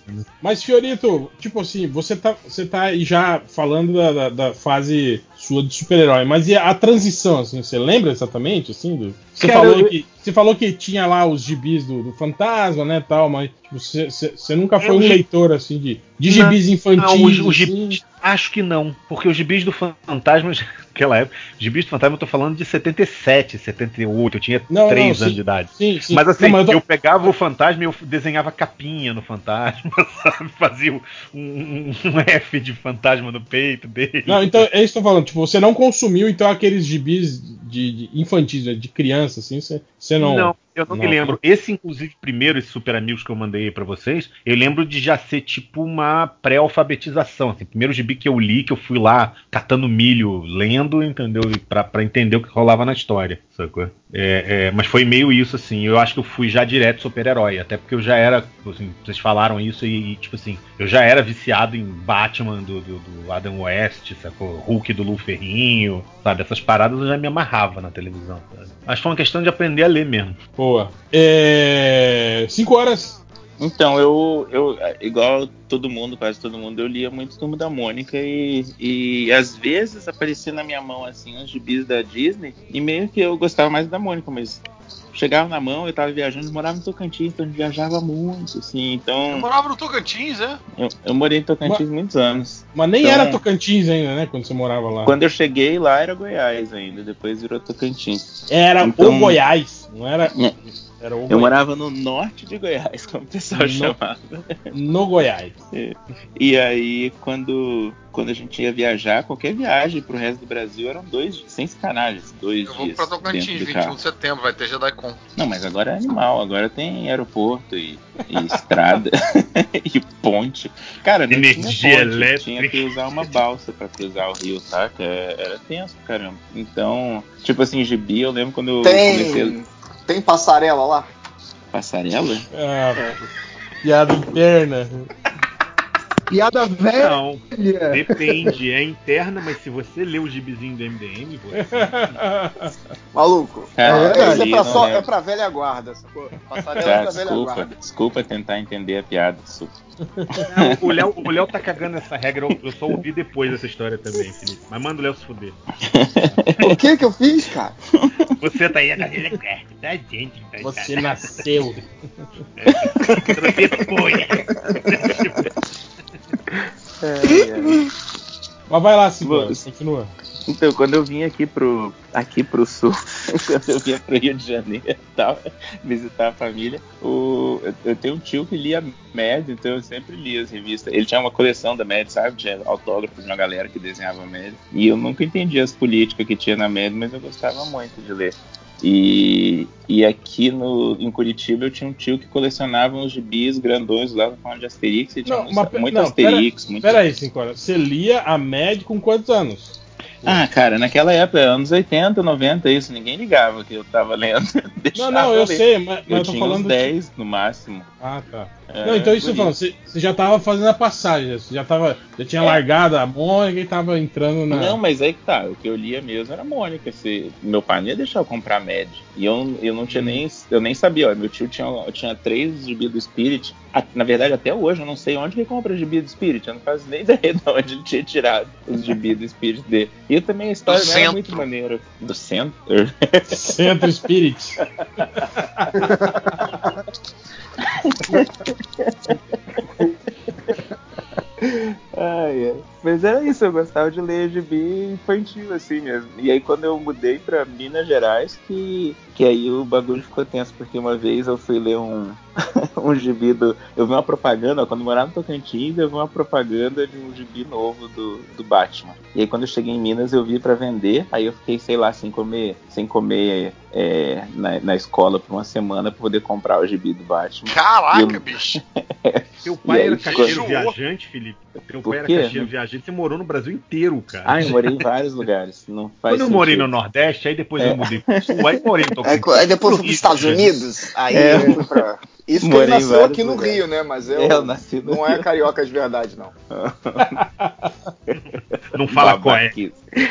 S2: mas, Fiorito, tipo assim, você tá, você tá aí já falando da, da, da fase sua de super-herói, mas e a transição, assim, você lembra exatamente, assim, do... Você,
S6: Cara,
S2: falou
S6: eu-
S2: que, você falou que tinha lá os gibis do, do Fantasma, né, tal, mas tipo, você, você, você nunca foi um leitor, assim, de, de gibis infantis,
S6: Não, os, os
S2: assim?
S6: gibis, acho que não. Porque os gibis do Fantasma, *laughs* naquela época, os gibis do Fantasma eu tô falando de 77, 78, eu tinha
S2: Não,
S6: 3
S2: não,
S6: anos
S2: sim.
S6: de idade.
S2: Sim, sim.
S6: Mas assim,
S2: Não, mas
S6: eu,
S2: eu tô-
S6: pegava o fantasma e eu desenhava capinha no fantasma, *laughs* sabe? Fazia um, um- um F de fantasma no peito dele.
S2: Não, então é isso que eu tô falando. Tipo, você não consumiu então aqueles gibis de, de infantis, né, de criança, assim, você, você não.
S6: Não, Eu não, me lembro. Esse, inclusive, primeiro, esse Super Amigos que eu mandei aí pra vocês, eu lembro de já ser tipo uma pré-alfabetização. Assim, primeiro gibi que eu li, que eu fui lá catando milho, lendo, entendeu? Pra, pra entender o que rolava na história, sacou? É, é, mas foi meio isso, assim. Eu acho que eu fui já direto super-herói. Até porque eu já era, assim, vocês falaram isso e, e, tipo assim, eu já era viciado em Batman do, do, do Adam West, sacou? Hulk do Lu Ferrinho, sabe? Essas paradas eu já me amarrava na televisão. Sabe? Que foi uma questão de aprender a ler mesmo.
S2: Boa. É. 5 horas.
S5: Então, eu, eu, igual todo mundo, quase todo mundo, eu lia muito Turma da Mônica e, e às vezes aparecia na minha mão, assim, uns gibis da Disney e meio que eu gostava mais da Mônica, mas chegava na mão, eu tava viajando, eu morava em Tocantins, então a gente viajava muito, assim,
S4: Eu
S5: então
S4: morava no Tocantins, é?
S5: eu, eu morei em Tocantins muitos anos.
S2: Mas nem
S5: Então,
S2: era Tocantins ainda, né? Quando você morava lá.
S5: Quando eu cheguei lá era Goiás ainda, depois virou Tocantins.
S2: Era
S5: Então,
S2: o Goiás, não era.
S5: É. Eu morava no norte de Goiás, como o pessoal
S2: No-
S5: chamava.
S2: No Goiás.
S5: É. E aí, quando, quando a gente ia viajar, qualquer viagem pro resto do Brasil eram dois, sem sacanagem, dois
S4: Eu vou
S5: dias
S4: pra Tocantins,
S5: dentro do
S4: 21
S5: carro.
S4: de setembro, vai ter JediCon.
S5: Não, mas agora é animal, agora tem aeroporto e, e estrada *laughs* e ponte. Cara, não
S6: Energia
S5: tinha ponte,
S6: elétrica.
S5: tinha que usar uma balsa pra cruzar o rio, saca? É- Era tenso, caramba. Então, tipo assim, gibi, eu lembro quando eu comecei a...
S3: Tem, passarela lá?
S5: Passarela?
S2: Ah, piada interna.
S7: Piada velha.
S6: Não, depende, é interna, mas se você lê o gibizinho do MDM, você.
S3: Maluco. É,
S5: eu
S3: isso é
S5: li,
S3: pra,
S5: não
S3: só, é pra velha guarda, sacou? Passarela é
S5: Cara,
S3: pra velha
S5: desculpa,
S3: guarda.
S5: desculpa tentar entender a piada, desculpa.
S6: Não, o Léo, o Léo tá cagando essa regra, eu, eu só ouvi depois dessa história também, Felipe. Mas manda o Léo se fuder.
S3: O que que eu fiz, cara?
S6: Você tá aí a cadeira certa, tá, gente? Tá,
S2: Você
S6: tá,
S2: nasceu.
S6: Você *laughs* foi.
S2: Mas vai lá,
S5: Vou-
S2: continua.
S5: Então, quando eu vim aqui pro, aqui pro sul, *laughs* quando eu vinha pro Rio de Janeiro e tal, visitar a família, o, eu, eu tenho um tio que lia Mad, então eu sempre li as revistas. Ele tinha uma coleção da Mad, sabe? Tinha autógrafos de uma galera que desenhava Mad. E eu nunca entendi as políticas que tinha na Mad, mas eu gostava muito de ler. E, e aqui no, em Curitiba eu tinha um tio que colecionava uns gibis grandões lá falando de Asterix e tinha
S2: Não,
S5: muito,
S2: mas
S5: muito
S2: não,
S5: Asterix. muito...
S2: Pera aí, cinco horas. Você lia a Mad com quantos anos?
S5: Ah, cara, naquela época, anos 80, 90, isso, ninguém ligava que eu tava lendo. *laughs*
S2: Não, não, eu
S5: ler.
S2: sei, mas, mas
S5: Eu
S2: eu tô
S5: tinha
S2: falando.
S5: uns 10 no máximo.
S2: Ah, tá.
S5: É,
S2: não, então isso
S5: por
S2: eu falando, você, você já tava fazendo a passagem, você já tava. Já tinha largado a Mônica e tava entrando na.
S5: Não, mas aí que tá. O que eu lia mesmo era Mônica. Se, meu pai não ia deixar eu comprar Mad. E eu, eu não tinha nem. Eu nem sabia, ó. Meu tio tinha, tinha três gibi do Spirit. A- Na verdade, até hoje, eu não sei onde ele compra gibi do Spirit. Eu não faço nem *laughs* ideia de onde ele tinha tirado os gibi do Spirit dele. E também a história
S4: Do
S5: é
S4: centro.
S5: muito maneira. Do centro? *laughs*
S2: Centro Spirit.
S5: Ai, ai. Mas era isso, eu gostava de ler gibi infantil, assim mesmo. E aí quando eu mudei pra Minas Gerais, que, que aí o bagulho ficou tenso, porque uma vez eu fui ler um, *laughs* um gibi do. Eu vi uma propaganda, quando eu morava no Tocantins, eu vi uma propaganda de um gibi novo do, do Batman. E aí quando eu cheguei em Minas, eu vi pra vender, aí eu fiquei, sei lá, sem comer, sem comer é, na, na escola por uma semana pra poder comprar o gibi do Batman.
S4: Caraca,
S5: eu-
S4: bicho. *laughs*
S6: Teu pai
S5: E aí
S6: era caixeiro viajante, Felipe. Teu pai era caixeiro viajante, você morou no Brasil inteiro, cara.
S5: Ah, eu morei em vários lugares. Não faz
S6: Quando eu morei no
S5: sentido.
S6: Nordeste, aí depois
S5: É.
S6: eu mudei pro Sul, aí morei no
S3: Aí,
S6: Tocantins.
S3: aí depois fui
S6: Rio
S3: pros Estados
S6: Janeiro.
S3: Unidos, aí
S5: É.
S3: eu fui pra. Isso que ele nasceu aqui no
S5: lugares.
S3: Rio, né? Mas eu,
S5: É, eu nasci no
S3: não é carioca de verdade, não. *laughs*
S6: Não fala qual é.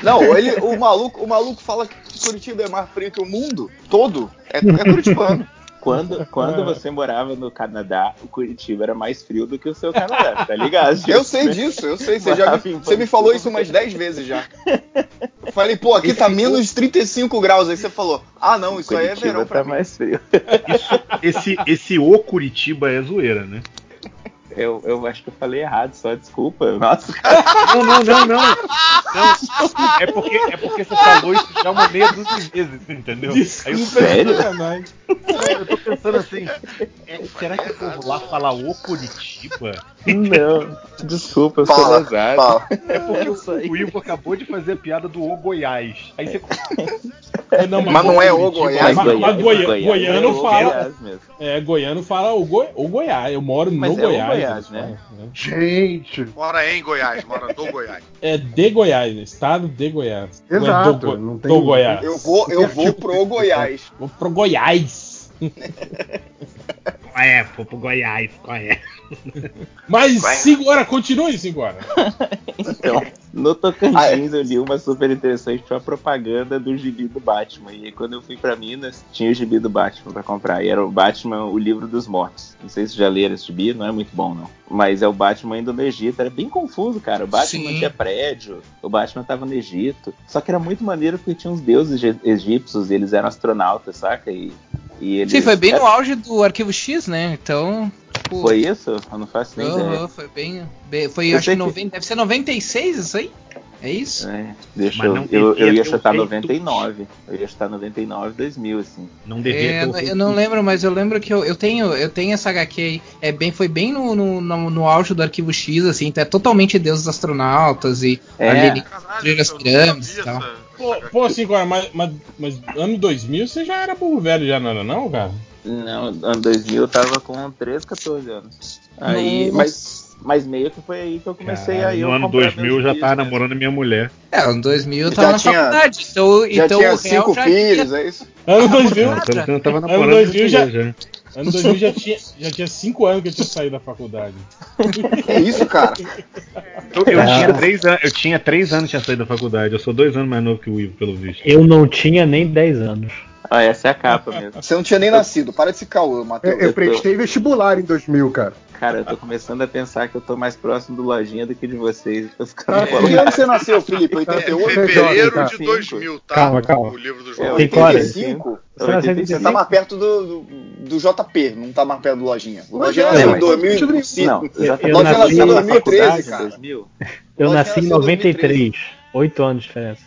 S3: Não, ele, o, maluco, o maluco fala que Curitiba é mais frio que o mundo todo. É, é curitibano.
S5: Quando, *laughs* quando você morava no Canadá, o Curitiba era mais frio do que o seu Canadá, tá ligado? *laughs*
S3: Eu sei disso, eu sei. Você, já você me falou isso umas 10 vezes já. Eu falei, pô, aqui tá menos 35 graus. Aí você falou, ah não, isso aí é
S5: Curitiba
S3: verão pra
S5: tá
S3: mim.
S5: mais frio.
S6: Esse, esse O Curitiba é zoeira, né?
S5: Eu, eu acho que eu falei errado, só desculpa. Nossa, cara.
S6: Não, não, não, não. Não, é porque, é porque você falou isso já uma meia dúzia de vezes, entendeu? Aí eu,
S5: Sério?
S6: Eu tô pensando assim, é, será que o povo lá fala O Curitiba?
S5: Não, desculpa, eu sou lesado.
S6: É porque o, o Ivo acabou de fazer a piada do O Goiás. Aí você
S2: Não,
S3: Mas não é o
S2: Curitiba,
S3: Goiás,
S2: Mas,
S5: Goiás,
S2: mas Goiânia-
S5: Goiás,
S2: goiano
S5: é
S2: fala.
S5: Goiás.
S2: É, goiano fala o, Goi, o Goiás. Eu moro
S5: Mas
S2: no
S5: é o
S2: Goiás.
S5: Goiás, né?
S2: falam,
S7: Gente.
S4: Mora em Goiás, mora do Goiás.
S2: É de Goiás, estado de Goiás. Não é
S7: Exato,
S2: do,
S7: não tem-
S2: do Goiás.
S3: Eu vou, eu vou pro *laughs* Goiás.
S2: Vou pro Goiás. *laughs*
S6: Qual é? Pô, pro Goiás, qual é? *laughs*
S2: Mas, senhora, continue, senhora.
S5: Então, no Tocantins eu li uma super interessante, que foi a propaganda do gibi do Batman. E aí, quando eu fui pra Minas, tinha o gibi do Batman pra comprar. E era o Batman, o livro dos mortos. Não sei se já leram esse gibi, não é muito bom, não. Mas é o Batman indo no Egito. Era bem confuso, cara. O Batman
S10: Sim.
S5: tinha prédio, o Batman tava no Egito. Só que era muito maneiro porque tinha uns deuses egípcios, e eles eram astronautas, saca? E, e eles.
S10: Sim, foi bem no
S5: era-
S10: auge do Arquivo X, né? Então. tipo,
S5: Foi isso? Eu não faço nem
S10: aham,
S5: ideia.
S10: foi bem. foi,
S5: Eu
S10: acho que
S5: que-
S10: 90, deve ser 96 isso aí? É isso?
S5: É, deixa
S6: Mas
S5: eu,
S6: não
S5: eu, eu ia chutar
S6: feito-
S5: 99. Eu ia chutar 99, 2000, assim.
S6: Não devia
S10: É,
S6: ter
S10: eu,
S6: o
S10: eu não lembro, mas eu lembro que eu, eu tenho eu tenho essa HQ aí. É bem, foi bem no, no, no, no auge do Arquivo X, assim, então é totalmente Deus dos astronautas e
S5: É.
S10: ali
S4: Caralho,
S10: Trilha das
S4: eu nunca
S10: pirâmides e tal.
S4: essa-
S2: Pô, pô senhora, mas, mas, mas ano 2000 você já era burro velho, já não era, não, cara?
S5: Não, ano 2000 eu tava com 13, 14 anos. Aí,
S10: Nossa.
S5: mas, mas meio que foi aí que eu comecei
S6: Caralho,
S5: a eu
S6: no ano
S5: comprar
S6: 2000 eu já tava
S5: né?
S6: namorando minha mulher.
S10: É, no 2000 eu
S3: Já
S10: tava na
S3: tinha-
S10: faculdade, então,
S3: Já
S10: então
S3: tinha
S10: o
S3: cinco
S10: já
S3: filhos, é isso?
S2: Ano 2000,
S6: Não, eu, eu tava
S2: ano
S6: namorando
S2: 2000
S6: minha
S2: já,
S6: mulher já.
S2: Ano 2000 já tinha, já tinha 5 anos que eu tinha saído da faculdade.
S3: É isso, cara.
S6: Eu, eu tinha três anos, eu tinha três anos tinha saído da faculdade. Eu sou dois anos mais novo que o Ivo, pelo visto.
S9: Eu não tinha nem 10 anos.
S5: Ah, essa é a capa mesmo.
S3: Você não tinha nem nascido. Para de se caô,
S7: Eu,
S3: Matheus.
S7: eu prestei vestibular em 2000, cara.
S5: Cara, eu tô começando a pensar que eu tô mais próximo do Lojinha do que de vocês. Tô ficando
S7: Ah,
S3: Que ano
S5: bolado.
S3: você nasceu, Felipe?
S4: É
S3: 88?
S4: fevereiro
S7: Cara.
S4: de 2000, tá?
S9: Calma, calma.
S4: O livro
S5: É,
S4: mortos.
S9: Tem qual?
S3: 85?
S9: Você nasceu em
S3: Você tá mais perto do, do, do JP, não tá mais perto do Lojinha. O
S7: Pois
S3: Lojinha
S7: é,
S3: nasceu em 2005.
S5: Não, já
S9: Eu
S5: tava
S9: nasci
S5: na
S9: em
S5: faculdade
S3: 2013,
S5: em
S3: cara.
S5: 2000.
S9: Eu nasci em
S3: nascer em
S9: 93. 8 anos de diferença.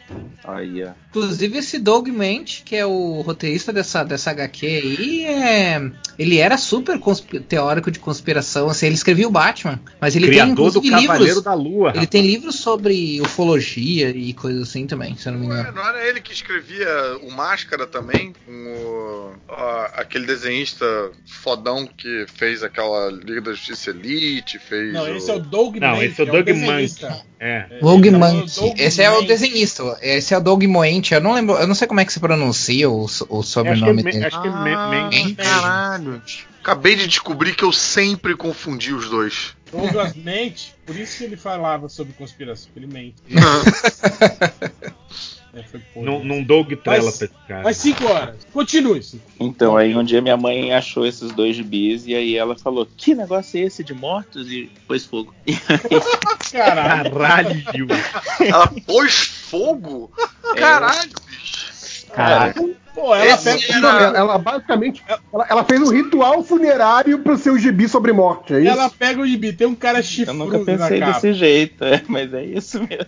S5: Aí, ó.
S10: Inclusive esse Doug Ment, que é o roteirista dessa, dessa HQ aí, é... ele era super teórico de conspiração, assim, ele escrevia o Batman, mas ele tem
S6: Criador do
S10: inclusive
S6: Cavaleiro
S10: livros,
S6: da Lua.
S10: ele tem livros sobre ufologia e coisas assim também, se eu não me
S4: Ué,
S10: engano.
S4: não era ele que escrevia o Máscara também? Com o, ó, aquele desenhista fodão que fez aquela Liga da Justiça Elite, fez.
S2: Não, esse é o
S4: o...
S2: Doug
S6: Não,
S2: Mank,
S6: esse é o Doug. Mank. É.
S10: Doug
S2: Ele é o
S10: Mank,
S2: Doug
S10: esse é o
S2: Mank.
S10: desenhista, esse é o Doug Moente, eu não lembro, eu não sei como é que se pronuncia o, o
S6: Acho que é,
S10: sobrenome
S6: Me-
S10: dele.
S6: acho que é Me-
S4: Ah,
S6: Men-
S4: caralho. Acabei de descobrir que eu sempre confundi os dois.
S2: Douglas *laughs* mente, por isso que ele falava sobre conspiração, ele mente. *laughs* É, foi.
S6: Não, não Doug Trela
S2: Mas-
S6: pra esse cara.
S2: Mas 5 horas, continue. cinco.
S5: Então, aí um dia minha mãe achou esses dois gibis e aí ela falou: Que negócio é esse de mortos? E pôs fogo. *laughs*
S2: Caralho.
S6: Caralho!
S4: Ela pôs fogo? Caralho, bicho.
S9: Caralho.
S2: Pô, ela pega.
S4: Era-
S7: ela, ela basicamente ela, ela fez um ritual funerário pro seu gibi sobre morte, é isso?
S2: Ela pega o gibi, tem um cara
S5: Eu
S2: chifrudo
S5: nunca
S2: na
S5: pensei desse jeito, é, mas é isso mesmo.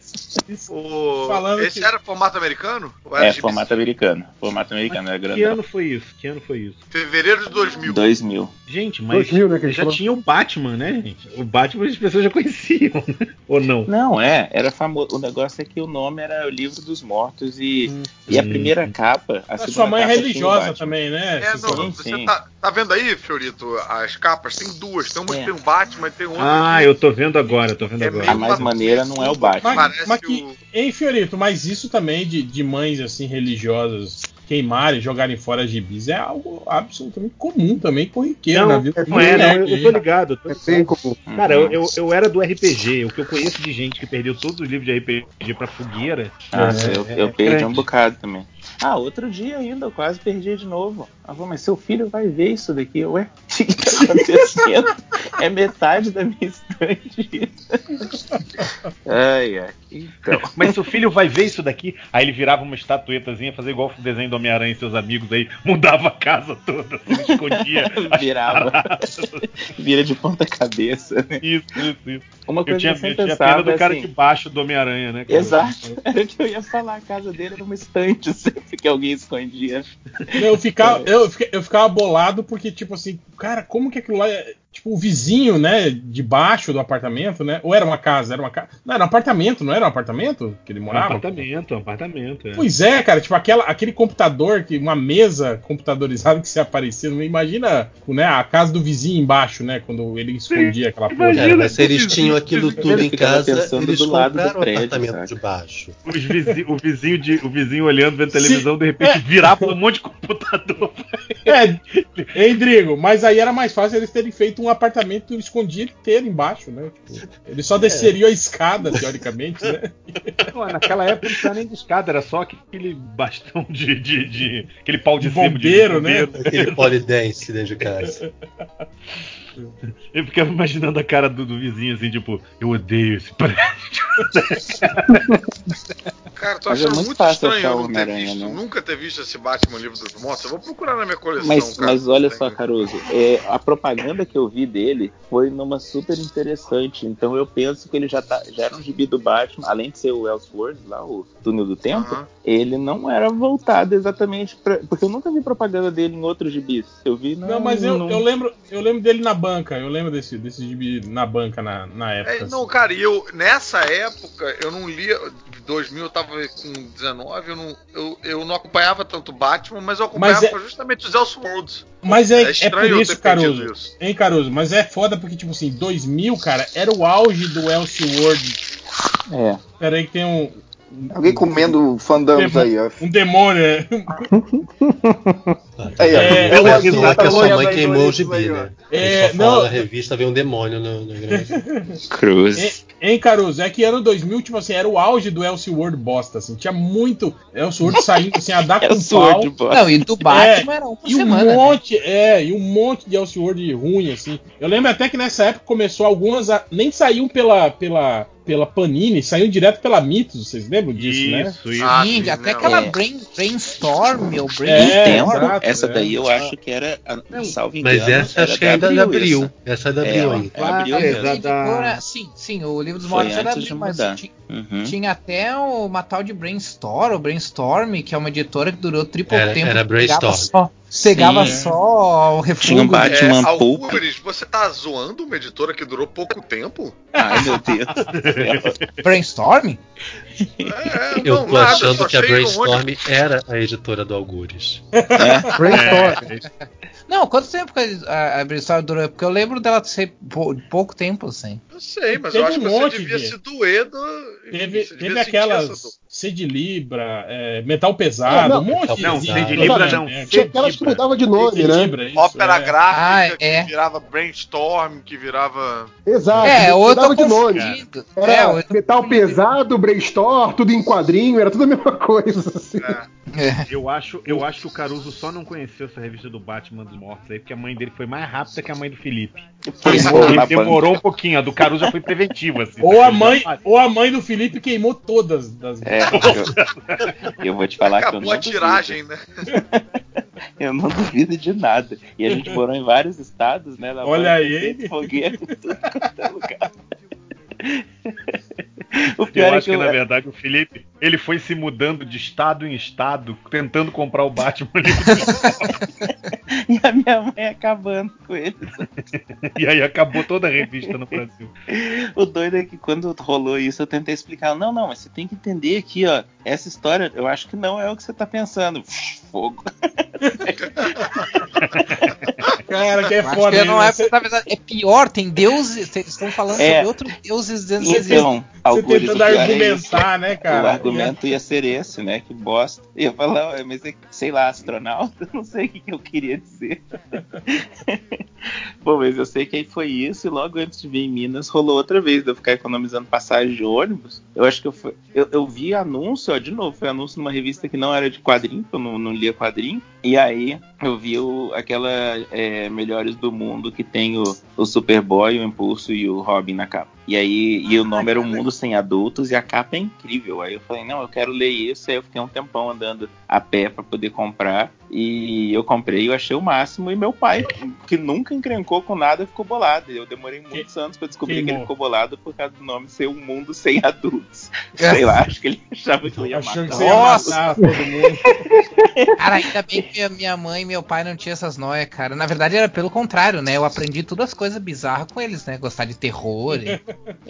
S4: O...
S2: Falando
S4: Esse
S2: que-
S4: era formato americano? Era
S5: É, formato americano. Formato americano, é
S6: Que
S5: grandão.
S6: ano foi isso? Que ano foi isso?
S4: Fevereiro de 2000.
S5: 2000.
S6: Gente, mas
S7: 2000, né, que
S6: já
S7: falou.
S6: tinha o Batman, né, gente? O Batman as pessoas já conheciam, *laughs* né? Ou não?
S5: Não, é, era famoso. O negócio é que o nome era o Livro dos Mortos e, e a
S6: Hum.
S5: primeira capa. A
S2: A
S5: segunda
S2: sua mãe é religiosa também, né?
S4: É,
S2: Cicero?
S4: não,
S5: Sim,
S4: você
S5: sim.
S4: tá, tá vendo aí, Fiorito, as capas? Tem duas. Tem uma que
S5: É.
S4: tem o Batman e tem outra
S6: Ah,
S4: que
S6: eu tô vendo agora, tô vendo
S4: É
S6: agora.
S5: A mais maneira não é o Batman.
S2: Mas,
S4: Parece
S2: mas que,
S4: o-
S2: hein, Fiorito, mas isso também de, de mães assim religiosas queimarem, jogarem fora gibis é algo absolutamente comum também, corriqueiro na
S6: Não,
S2: vida.
S6: não é, não, eu, eu tô
S2: ligado.
S6: eu tô
S7: É
S6: ligado.
S7: comum.
S6: Cara, eu, eu, eu era do RPG. O que eu conheço de gente que perdeu todos os livros de RPG pra fogueira.
S5: Ah,
S6: é-
S5: eu,
S6: é
S5: eu perdi
S6: grande.
S5: um bocado também. Ah, outro dia ainda, eu quase perdi de novo. Ah, mas seu filho vai ver isso daqui. Ué, *laughs* o que, que tá acontecendo? é metade da minha estante. ai, ai. Então.
S6: Mas seu filho vai ver isso daqui, aí ele virava uma estatuetazinha, fazia igual o desenho do Homem-Aranha e seus amigos aí, mudava a casa toda, assim, escondia. *laughs*
S5: Virava.
S6: paradas.
S5: Vira de ponta cabeça, né?
S6: Isso, isso, isso.
S5: Uma
S6: Eu
S5: coisa
S6: tinha,
S5: que
S6: eu
S5: eu sempre
S6: tinha pena do cara
S5: assim,
S6: de baixo do Homem-Aranha, né? cara?
S5: Exato, era o que eu ia falar. A casa dele era uma estante, sempre que alguém escondia.
S2: Eu ficava, *laughs* eu, fica- eu ficava bolado porque, tipo assim, cara, como que aquilo lá é. Tipo, o vizinho, né, de baixo do apartamento, né? Ou era uma casa? Era uma casa. Não, era um apartamento, não era um apartamento que ele
S6: Um
S2: morava?
S6: apartamento, um apartamento. é.
S2: Pois é, cara, tipo aquela, aquele computador, que uma mesa computadorizada que se aparecia. Imagina né, a casa do vizinho embaixo, né? Quando ele escondia aquela porra.
S13: Cara, mas se eles tinham aquilo tudo em casa,
S5: pensando
S13: eles
S5: do lado do
S13: o
S5: prédio,
S13: apartamento
S5: saca?
S13: de baixo.
S6: Os vizi- o, vizinho de, o vizinho olhando, vendo televisão, de repente virar pra um monte de computador. *laughs*
S2: É, Endrigo, mas aí era mais fácil eles terem feito um apartamento escondido inteiro embaixo, né? Tipo, eles só desceriam a escada, teoricamente, né? *laughs*
S6: Pô, naquela época não precisava nem de escada, era só aquele bastão de. de, de- aquele pau de,
S2: De
S6: cima
S2: bombeiro, né?
S13: Aquele polidense dentro de casa. *laughs* *laughs*
S6: Eu ficava imaginando a cara do, do vizinho assim, tipo, eu odeio esse prédio.
S4: Cara, tô
S5: é
S4: achando
S5: muito
S4: muito,
S5: fácil
S4: estranho eu não ter visto,
S5: né?
S4: nunca ter visto esse Batman livro dos mortos. Eu vou procurar na minha coleção,
S5: Mas,
S4: cara.
S5: mas olha só, Caruso, é, a propaganda que eu vi dele foi numa super interessante. Então eu penso que ele já, tá, já era um gibi do Batman, além de ser o Elseworlds, lá, o Túnel do Tempo, ele não era voltado exatamente pra. Porque eu nunca vi propaganda dele em outros gibis. Eu vi na.
S2: Não, mas eu,
S5: no-
S2: eu lembro, eu lembro dele na banca. Eu lembro desse, desse gibi na banca na, na época.
S4: É, não, cara, e eu, nessa época, eu não lia. 2000 eu tava com 19, eu não, eu, eu não acompanhava tanto Batman, mas eu acompanhava
S2: Mas
S4: justamente os Elseworlds.
S2: Mas é,
S4: É
S2: é,
S4: estranho
S2: por isso, Caruso.
S4: isso.
S2: Hein, Caruso? Mas é foda porque, tipo assim, 2000, cara, era o auge do Elseworld.
S5: É.
S2: Pera aí que tem um.
S3: Alguém comendo fandangos
S2: Demo-
S3: aí, ó.
S2: Um demônio, é.
S3: Aí, *laughs* ó.
S2: É,
S3: Eu
S2: é,
S3: acho
S13: Falar que a sua mãe queimou o gibi, né?
S2: É,
S13: Ele só fala
S2: não-
S13: na revista, vem um demônio no, no.
S5: Cruz.
S2: Hein, hein, Caruso? É que ano 2000, tipo assim, era o auge do Elseworld bosta, assim. Tinha muito Elseworld saindo, assim, a dar com *laughs* pau.
S10: Não, e do Batman era uma
S2: E um
S10: semana. né?
S2: monte, é, e um monte de Elseworld ruim, assim. Eu lembro até que nessa época começou algumas. A, nem saíam pela, pela, pela Panini, saíam direto pela Mitos, vocês lembram disso, né?
S6: Isso, isso.
S4: Ah,
S10: Sim,
S4: sim,
S10: até
S4: né?
S10: aquela
S5: É.
S10: brain, Brainstorm, meu
S2: É,
S10: Brainstorm.
S5: Tempo,
S2: exato,
S5: essa
S2: é.
S5: daí eu acho que era, a- salvo engano,
S13: Mas essa acho que é
S5: da
S13: da Abril.
S5: essa.
S13: Essa é da
S5: É,
S13: Abril
S5: é Abril
S10: Ah,
S5: mesmo.
S10: a editora- sim, sim, o livro dos mortos era abril, mas
S5: Uhum.
S10: tinha até o- uma tal de Brainstorm, ou Brainstorm, que é uma editora que durou triplo
S13: Era-
S10: tempo.
S13: era Brainstorm.
S10: só- Pegava
S2: Sim.
S10: só o refúgio.
S5: Tinha um Batman
S4: É. Algures, você tá zoando uma editora que durou pouco tempo?
S5: Ai, meu Deus. *laughs*
S10: Brainstorm?
S4: É,
S13: Eu
S4: não,
S13: tô
S4: nada,
S13: achando que a
S4: um
S13: Brainstorm era a editora do Algures.
S5: É,
S7: Brainstorm.
S10: Não, quanto tempo que a, a Brainstorm durou? Porque eu lembro dela ser pou- pouco tempo, assim.
S4: Eu sei, mas
S2: Teve
S4: eu acho
S2: um
S4: que você
S2: monte
S4: devia
S2: de-
S4: se doer do.
S2: Teve, teve aquelas. C de Libra, é, Metal Pesado,
S7: É, não,
S2: um monte
S6: Não,
S2: de.
S6: C de Libra
S2: de-
S6: não.
S2: é,
S7: Tinha aquelas que mudavam de nome,
S2: C de
S7: né?
S2: Libra, isso,
S4: Ópera
S2: é.
S4: gráfica
S10: Ah,
S4: que
S10: é.
S4: virava brainstorm, que virava.
S7: Exato.
S10: é, ou eu
S7: mudava
S10: tô
S7: de nome. Era
S10: É,
S7: metal pesado, brainstorm, tudo em quadrinho, era tudo a mesma coisa. Assim.
S4: É.
S10: É.
S6: Eu acho, eu acho que o Caruso só não conheceu essa revista do Batman dos Mortos aí, porque a mãe dele foi mais rápida que a mãe do Felipe. Demorou,
S5: bom na banca.
S6: demorou um pouquinho, a do Caruso já foi preventiva. Assim,
S2: Ou a mãe, ou a mãe do Felipe queimou todas das.
S5: É, eu, *laughs* eu vou te falar que eu
S4: Acabou
S5: não
S4: a tiragem, né?
S5: Eu não duvido de nada. E a gente morou em vários estados, né?
S2: Olha
S5: banca,
S2: aí?
S5: Fogueira tudo quanto é lugar. *laughs* *laughs* O
S6: Eu
S5: pior é
S6: acho
S5: que,
S6: que,
S5: eu,
S6: na verdade, o Felipe, ele foi se mudando de estado em estado, tentando comprar o Batman. *laughs*
S5: e a minha mãe acabando com ele. *laughs*
S6: e aí acabou toda a revista no Brasil.
S5: O doido é que quando rolou isso, eu tentei explicar. Não, não, mas você tem que entender aqui, ó. Essa história, eu acho que não é o que você tá pensando. Fogo.
S2: Cara, que é
S10: Eu acho
S2: foda.
S10: que não
S2: né?
S10: é,
S2: Você-
S10: verdade, é pior, tem deuses, vocês estão falando
S5: É.
S10: sobre outros deuses dentro desse
S5: Então,
S2: Você tentando
S5: é
S2: argumentar, né, *laughs* cara?
S5: O argumento ia ser esse, né? Que bosta. Eu falar, "Ué, mas é, sei lá, astronauta? *laughs* Não sei o que, que eu queria dizer. *laughs* Bom, mas eu sei que aí foi isso, e logo antes de vir em Minas rolou outra vez de eu ficar economizando passagem de ônibus. Eu acho que eu, fui, eu, eu vi anúncio, ó, de novo, foi anúncio numa revista que não era de quadrinho, que eu não, não lia quadrinho. E aí eu vi o, aquela é, Melhores do Mundo que tem o, o Superboy, o Impulso e o Robin na capa. E aí, e o nome era O Mundo Sem Adultos e a capa é incrível. Aí eu falei, não, eu quero ler isso. Aí eu fiquei um tempão andando a pé para poder comprar. E eu comprei, eu achei o máximo. E meu pai, que nunca encrencou com nada, ficou bolado. Eu demorei muitos anos para descobrir que ele
S2: queimou.
S5: ficou bolado por causa do nome ser Um Mundo Sem *laughs* Adultos. Sei lá, acho que ele achava que eu ia matar.
S2: que ia matar todo mundo. *laughs*
S10: Cara, ainda bem que a minha mãe e meu pai não tinham essas noias, cara. Na verdade era pelo contrário, né? Eu aprendi todas as coisas bizarras com eles, né? Gostar de terror e,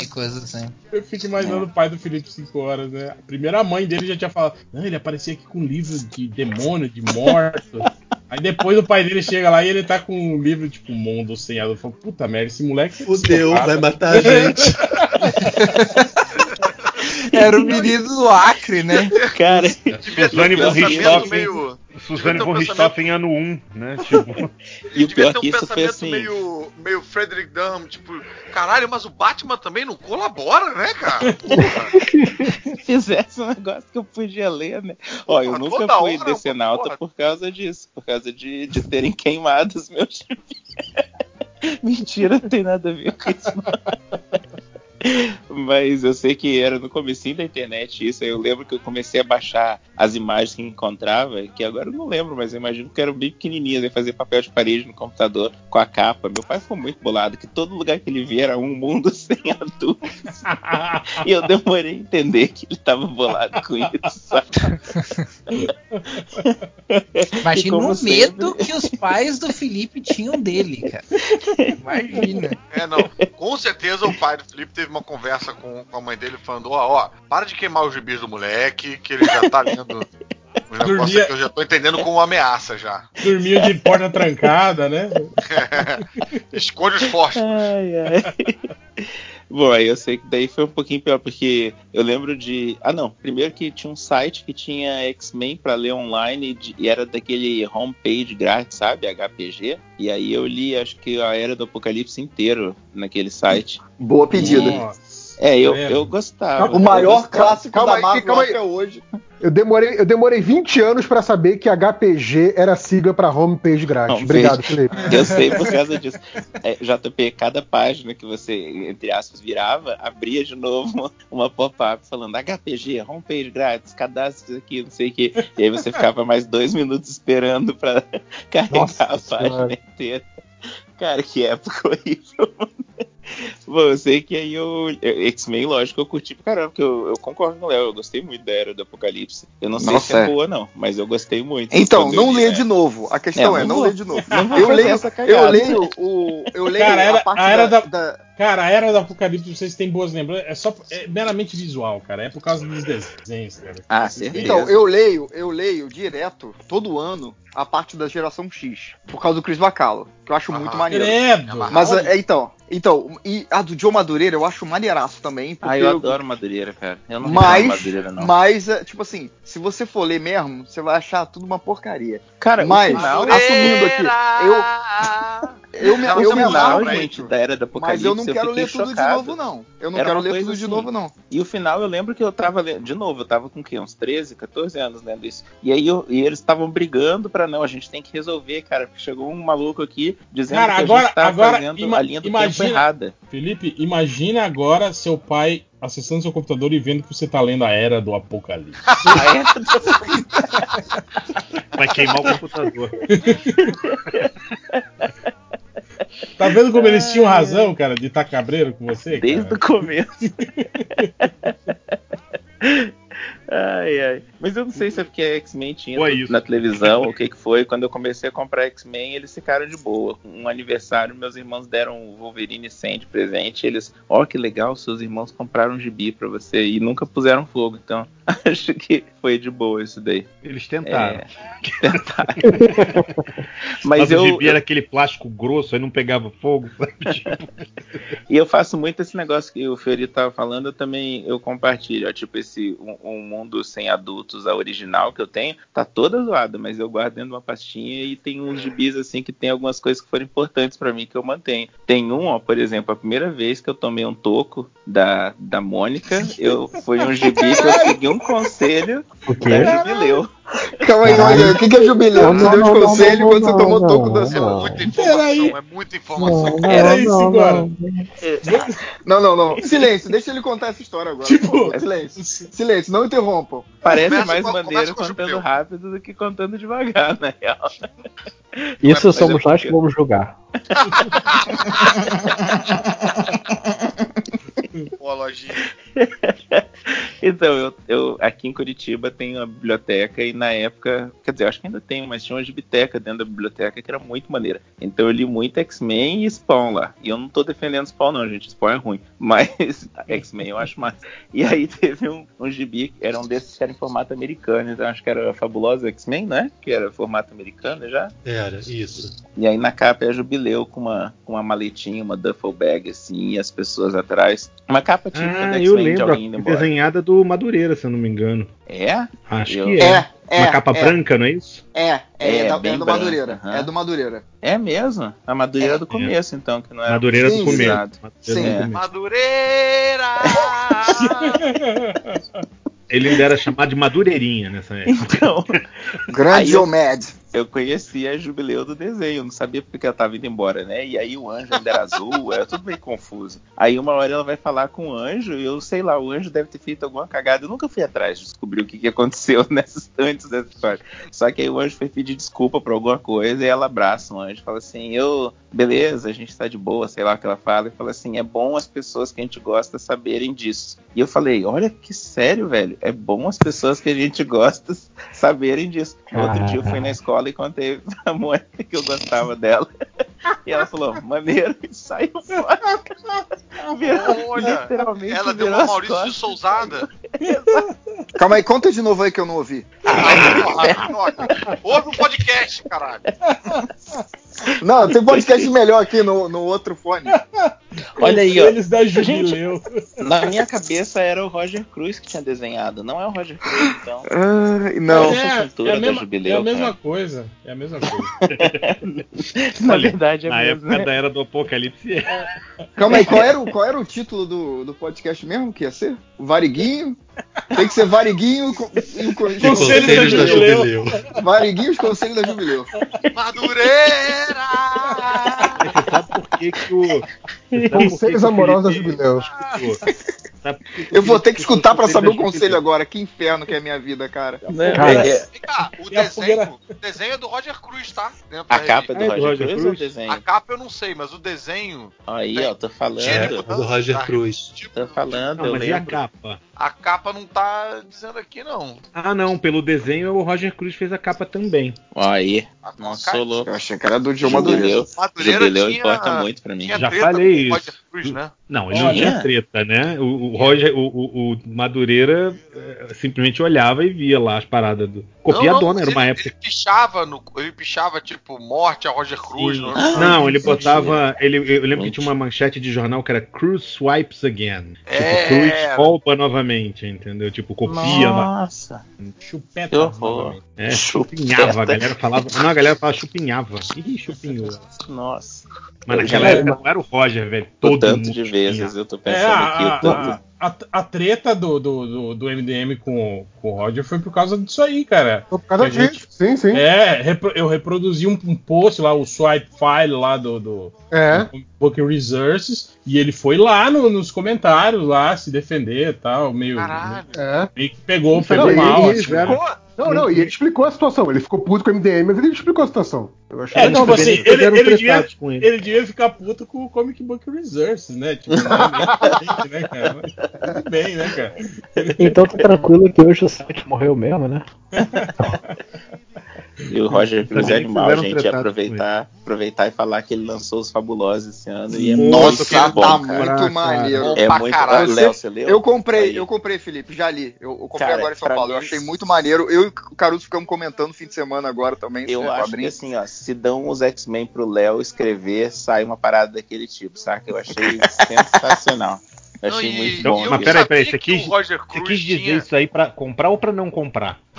S10: e coisas assim.
S2: Eu fico imaginando o pai do Felipe 5 horas, né? A primeira mãe dele já tinha falado, não, ele aparecia aqui com um livro de demônio, de morto. *laughs* Aí depois o pai dele chega lá e ele tá com um livro tipo Mundo Sem Adulto. Fala, Puta merda, esse moleque. é
S13: Fudeu,
S2: psicopata."
S13: vai matar a gente.
S10: Era o menino do Acre, né? *laughs*
S5: Cara,
S6: von
S4: pensamento
S6: Richthofen,
S4: meio-
S6: Suzane
S4: um
S6: von Richthofen ano 1, né? *laughs* Tipo,
S5: e o pior
S4: ter um
S5: que isso foi
S4: pensamento
S5: assim.
S4: meio, meio Frederick Dunham, tipo, caralho, mas o Batman também não colabora, né, cara? Porra. *laughs*
S5: fizesse um negócio que eu podia ler, né? Ó, eu
S4: Porra,
S5: nunca fui
S4: hora,
S5: decenalta por causa disso, por causa de, de terem queimado os meus. *laughs* Mentira, não tem nada a ver com isso. Mas eu sei que era no comecinho da internet isso. aí Eu lembro que eu comecei a baixar as imagens que encontrava, que agora eu não lembro, mas eu imagino que eram bem pequenininhas, aí fazer papel de parede no computador com a capa. Meu pai ficou muito bolado, que todo lugar que ele via era um mundo *laughs* sem adultos. e eu demorei a entender que ele tava bolado com isso. sabe?
S10: Imagina o medo que os pais do Felipe tinham dele, cara. Imagina.
S4: É, não. Com certeza o pai do Felipe teve uma conversa com, com a mãe dele falando: ó, ó, para de queimar os gibis do moleque, que ele já tá lendo
S2: Dormia-
S4: que eu já tô entendendo como ameaça já.
S2: Dormiu de porta trancada, né? *laughs*
S4: Esconde os fósforos.
S5: Ai, ai. *laughs* Bom, aí eu sei que daí foi um pouquinho pior, porque eu lembro de. Ah, não. Primeiro que tinha um site que tinha X-Men pra ler online de- e era daquele homepage grátis, sabe? HPG. E aí eu li, acho que a Era do Apocalipse inteiro naquele site.
S3: Boa pedida.
S2: Nossa.
S5: É, eu,
S2: É.
S5: eu gostava.
S3: O maior
S5: Eu gostava.
S3: clássico
S7: Calma
S3: da
S7: aí,
S3: Marvel
S7: calma aí.
S3: até hoje.
S7: Eu demorei, eu demorei 20 anos pra saber que HPG era sigla pra homepage grátis.
S5: Homepage.
S7: Obrigado, Felipe.
S5: Eu sei por causa disso. É, JP, cada página que você, entre aspas, virava, abria de novo uma, *laughs* uma pop-up falando HPG, homepage grátis, cadastre aqui, não sei o quê. E aí você ficava mais dois minutos esperando pra *laughs* carregar
S7: Nossa
S5: a página inteira. Cara, que época *laughs* horrível. Bom, eu sei que aí eu. X-Men, lógico, eu curti pra caramba, porque eu, eu concordo com o Léo, eu gostei muito da Era do Apocalipse. Eu não sei
S3: Nossa,
S5: se é
S3: é.
S5: boa, não, mas eu gostei muito.
S3: Então, não
S5: li,
S3: leia
S5: né?
S3: de novo. A questão
S5: É,
S3: é,
S5: não
S3: leia de novo. *laughs* Eu leio,
S5: essa cagada.
S3: eu leio o. Eu leio
S2: Cara, era-
S3: a parte
S2: a era
S3: da,
S2: da-
S3: da-
S2: Cara, a Era do Apocalipse, vocês têm boas lembranças. É só é meramente visual, cara. É por causa dos desenhos, cara.
S5: Ah, certeza.
S3: Então, eu leio, eu leio direto, todo ano, a parte da geração X, por causa do Chris Bacalo, que eu acho muito
S4: Aham.
S3: Maneiro.
S2: Credo!
S3: Mas é, então, então, e a do Joe Madureira eu acho maneiraço também, porque
S5: Ah, eu adoro Madureira, cara. Eu não
S3: Mas,
S5: Madureira, não.
S3: mas, é, tipo assim, se você for ler mesmo, você vai achar tudo uma porcaria.
S5: Cara,
S3: mas,
S5: final,
S3: assumindo aqui, eu, eu me,
S4: Não,
S3: eu me amarro
S5: gente, da Era do
S3: Mas
S5: Apocalipse,
S3: eu não quero
S5: fiquei
S3: ler tudo de
S5: chocado.
S3: novo, não. Eu não
S5: Era
S3: quero ler tudo de
S5: assim.
S3: novo, não.
S5: E o final, eu lembro que eu tava lendo, de novo, eu tava com o quê? Uns 13, 14 anos lendo isso. E aí eu- e eles estavam brigando pra não, a gente tem que resolver, cara, porque chegou um maluco aqui dizendo
S2: Cara,
S5: que a
S2: agora-
S5: gente tava
S2: agora
S5: fazendo
S2: ima-
S5: a linha do
S2: imagina-
S5: tempo errada.
S2: Felipe, imagina agora seu pai acessando seu computador e vendo que você tá lendo a Era do Apocalipse. *laughs*
S6: vai queimar o computador. *laughs*
S2: Tá vendo como eles tinham razão, cara, de estar cabreiro com você?
S5: Desde
S2: cara?
S5: o começo. *laughs* Ai, ai. Mas eu não sei se é porque a X-Men tinha
S6: isso.
S5: na televisão, o que que foi. Quando eu comecei a comprar X-Men, eles ficaram de boa. Um aniversário, meus irmãos deram o Wolverine 100 de presente. Eles, ó, que legal, seus irmãos compraram um gibi pra você e nunca puseram fogo. Então, *laughs* acho que foi de boa isso daí.
S6: Eles tentaram.
S5: É, tentaram. *laughs*
S6: Mas,
S5: Mas
S6: o
S5: eu,
S6: gibi era aquele plástico grosso, aí não pegava fogo? *laughs* Tipo,
S5: E eu faço muito esse negócio que o Fiorito tava falando, eu também eu compartilho. Ó, tipo, esse um, um mundo sem adultos, a original que eu tenho, tá toda zoada, mas eu guardo dentro de uma pastinha e tem uns gibis assim que tem algumas coisas que foram importantes pra mim que eu mantenho. Tem um, ó, por exemplo, a primeira vez que eu tomei um toco da, da Mônica, eu foi um gibi que eu segui um conselho
S12: quê?
S5: da Jubileu.
S3: Calma aí, aí. O que, que é jubileu?
S12: Não,
S3: Você deu
S12: não,
S3: de
S12: não,
S3: conselho
S12: não,
S3: quando você
S12: não,
S3: tomou
S12: não,
S3: toco da
S12: não.
S3: semana.
S4: Muita informação, é muita informação.
S12: Não, não,
S2: Era isso
S12: não,
S2: agora.
S12: não.
S3: Não, não, não. Silêncio, deixa ele contar essa história agora.
S2: Tipo-
S3: É silêncio. Silêncio, não interrompam.
S5: Parece
S4: Começa
S5: mais
S4: com-
S5: contando
S4: Jubileu.
S5: rápido do que contando devagar, na real.
S12: Isso somos
S5: é
S12: nós que vamos julgar. *laughs*
S4: Pô, lojinha. *laughs*
S5: Então, eu, eu aqui em Curitiba tenho uma biblioteca e na época, quer dizer, eu acho que ainda tenho, mas tinha uma biblioteca dentro da biblioteca que era muito maneira. Então eu li muito X-Men e Spawn lá. E eu não tô defendendo Spawn não, gente, Spawn é ruim. *laughs* Mas X-Men eu acho massa. E aí *laughs* teve um, um gibi, que era um desses que era em formato americano, então acho que era a Fabulosa X-Men, né? Que era formato americano já.
S13: Era, isso.
S5: E aí na capa é Jubileu com uma, com uma maletinha, uma duffel bag assim, e as pessoas atrás. Uma capa típica da
S6: Ah, eu
S5: X-Men de
S6: lembro.
S5: alguém indo
S6: a
S5: embora.
S6: Desenhada do Madureira, se eu não me engano.
S5: É?
S6: Acho
S5: Eu-
S6: que é.
S3: É, é.
S6: Uma capa
S3: é,
S6: branca, não é isso?
S3: É, é,
S5: É,
S3: é, da- é do
S5: branca,
S3: Madureira.
S5: aham.
S3: É do Madureira.
S5: É mesmo? A Madureira
S3: É.
S5: do começo, então, que não era.
S6: Madureira do começo. Madureira
S3: Sim.
S6: do
S5: É.
S6: começo.
S4: Madureira! *laughs*
S6: Ele ainda era chamado de Madureirinha nessa época.
S5: Então,
S3: Grande Omed.
S5: Eu conhecia a Jubileu do desenho, não sabia porque ela tava indo embora, né? E aí o anjo ainda era azul, *laughs* era tudo meio confuso. Aí uma hora ela vai falar com o anjo, e eu sei lá, o anjo deve ter feito alguma cagada. Eu nunca fui atrás de descobrir o que, que aconteceu *laughs* nessas, antes dessa história. Só que aí o anjo foi pedir desculpa por alguma coisa, e ela abraça o anjo, fala assim: Eu, beleza, a gente tá de boa, sei lá o que ela fala, e fala assim: é bom as pessoas que a gente gosta saberem disso. E eu falei: olha que sério, velho, é bom as pessoas que a gente gosta *laughs* saberem disso. No outro dia eu fui na escola e contei pra Mônica que eu gostava dela. E ela falou, maneiro, e saiu fora. Virou-
S4: Olha,
S5: literalmente
S4: ela deu uma Maurício de
S5: costas.
S4: Sousada.
S3: Calma aí, conta de novo aí que eu não ouvi.
S4: Ouve o podcast, caralho.
S3: Não, tem podcast melhor aqui no, no outro fone.
S5: Olha aí, ó.
S2: Eles da Jubileu.
S5: Na minha cabeça era o Roger Cruz que tinha desenhado. Não é o Roger Cruz, então.
S3: Ah, não.
S2: É,
S5: cintura
S2: é a
S5: da
S2: mesma,
S5: Jubileu,
S2: é a mesma
S5: cara.
S2: coisa. É a mesma coisa. *laughs*
S5: Na
S6: Olha,
S5: verdade é
S6: Na
S5: mesmo.
S6: época
S5: né?
S6: da era do apocalipse. é.
S3: Calma aí, qual era, o, qual era o título do, do podcast mesmo que ia ser? O Variguinho? Tem que ser Variguinho com, e o co-
S2: Conselho da
S13: Conselhos da
S2: Jubileu.
S13: Jubileu.
S3: Variguinho e os Conselhos da Jubileu.
S4: Madureira!
S6: Sabe por que, que o.
S7: Conselhos amorosos da
S6: Felipe
S7: Jubileu.
S6: escutou? Sabe por que que o
S3: Eu vou ter que escutar pra
S6: escutou
S3: saber o
S6: Conselho
S3: agora. Que inferno que é a minha vida, cara.
S5: Né?
S12: Cara,
S5: É-
S4: Vem cá, o desenho, o desenho é do Roger Cruz, tá? Dentro
S5: a capa é do
S6: Ah, é do
S5: Roger
S6: Roger
S5: Cruz ou o
S6: Cruz?
S5: desenho?
S4: A capa eu não sei, mas o desenho.
S5: Aí, ó, tô falando.
S13: É,
S4: Tipo,
S13: do Roger Cruz.
S4: Tipo,
S5: Tô falando,
S6: Não,
S5: eu
S6: mas e a
S5: lembro.
S6: capa?
S4: A capa não tá dizendo aqui, não.
S6: Ah, não, pelo desenho o Roger Cruz fez a capa também.
S5: Aí,
S4: A-
S5: não
S4: a
S5: sou louco.
S3: Eu achei que era do João Madureira.
S4: Madureira
S5: Jubileu
S4: tinha-
S5: importa muito pra mim.
S6: Já falei isso.
S4: Roger Cruz, né?
S6: Não, ele não
S2: Olha.
S6: tinha treta, né? O, o Roger, o, o- o Madureira eh, simplesmente olhava e via lá as paradas do. Copiadona,
S4: mas
S6: era uma
S4: ele,
S6: época.
S4: Ele pichava, no, ele pichava, tipo, morte a Roger Cruz. No,
S5: Ah,
S6: Não, ele botava. Ele, eu lembro que tinha uma manchete de jornal que era Cruz swipes again.
S4: É.
S6: Tipo, Cruz rouba novamente, entendeu? Tipo, copia.
S5: Nossa,
S2: Chupeta.
S5: horror.
S2: novamente.
S6: É, chupinhava. A galera falava. Não, a galera falava chupinhava. Ih, chupinhou.
S5: Nossa.
S6: Mas naquela época não era o Roger, velho.
S5: O
S6: Todo
S5: tanto
S6: mundo
S5: de vezes eu tô
S2: É,
S5: pensando aqui.
S2: a,
S5: o tanto-
S2: a, a, a treta do, do, do, do MDM com, com o Roger foi por causa disso aí, cara.
S7: Por causa disso, sim, sim.
S2: É, repro- eu reproduzi um, um post lá, o swipe file lá do, do
S7: É.
S2: Book Resources, e ele foi lá no- nos comentários lá se defender e tal, meio,
S4: Caralho.
S7: É.
S2: meio que pegou,
S7: Não,
S2: pegou
S7: e-
S2: mal.
S7: e
S2: assim.
S7: Não, não, e ele explicou a situação. Ele ficou puto com o MDM, mas ele explicou a situação. Eu achei
S2: É, tipo assim, ele, ele, devia,
S6: com ele.
S2: ele devia ficar puto com o Comic Book Resources, né? Tipo, realmente, né, cara? Mas tudo bem, né, cara?
S12: Então tá tranquilo que hoje o site morreu mesmo, né? *laughs*
S5: E o Roger Cruz é animal, gente aproveitar, aproveitar e falar que ele lançou os fabulosos esse ano. E é
S3: Nossa,
S5: muito bom,
S3: tá
S5: cara.
S3: muito maneiro.
S4: Bom
S5: É
S4: pra
S5: muito
S4: caralho.
S5: Léo, você leu?
S3: Eu comprei,
S5: Aí.
S3: eu comprei, Felipe, já li. Eu, eu comprei
S5: Cara,
S3: agora em São Paulo. Eu
S5: mim-
S3: achei muito maneiro. Eu e o Caruso ficamos comentando no fim de semana agora também.
S5: Eu
S3: sobre
S5: acho que
S3: quadrinhos.
S5: assim, ó, se dão os X-Men pro Léo escrever, sai uma parada daquele tipo, saca? Eu achei *laughs* sensacional. Achei
S4: Não, e-
S5: muito bom.
S6: mas peraí, peraí, você quis, você quis dizer
S4: tinha-
S6: isso aí pra comprar ou pra não comprar? *laughs*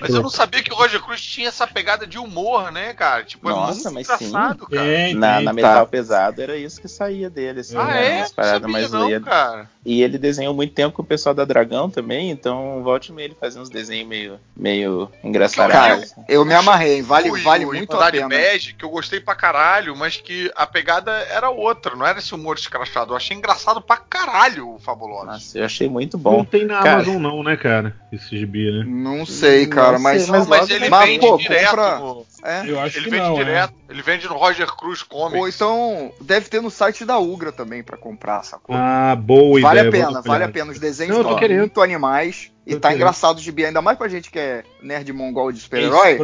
S4: Mas eu não sabia que o Roger Cruz tinha essa pegada de humor, né, cara? Tipo, é
S5: Nossa,
S4: muito
S5: mas sim.
S4: engraçado, cara.
S2: Tem,
S5: Na, na
S2: tá.
S5: Metal Pesado era isso que saía dele, assim,
S4: Ah,
S5: né?
S4: é?
S5: Paradas mais
S4: não, cara.
S5: E ele desenhou muito tempo com o pessoal da Dragão também, então volte e meia ele fazia uns desenhos meio, meio engraçados.
S3: Cara,
S5: assim.
S3: eu me amarrei, vale,
S4: O-
S3: vale
S4: o
S3: muito a pena.
S4: Que eu gostei pra caralho, mas que a pegada era outra, não era esse humor escrachado. Eu achei engraçado pra caralho o Fabuloso.
S5: Nossa, eu achei muito
S6: Não
S5: bom.
S6: tem na
S5: Cara,
S6: Amazon não, né, cara? Esse gibi, né?
S3: Não sei, cara,
S5: Não
S3: mas.
S5: sei,
S4: Não, mas
S5: logo
S4: ele
S3: mas,
S4: vende
S3: pô,
S4: direto.
S3: compra- É.
S2: Eu acho
S4: ele
S2: que
S4: vende
S2: não, é.
S4: direto. Ele vende no Roger Cruz Comics.
S3: Ou então, deve ter no site da Ugra também pra comprar, sacou?
S6: Ah, boa
S3: vale
S6: ideia.
S3: a pena, vale a pena. Os desenhos estão
S6: querendo.
S3: muito animais. E
S6: Tô
S3: tá
S6: querendo.
S3: engraçado de gibi, ainda mais pra gente que é nerd mongol de
S2: Que
S3: super-herói.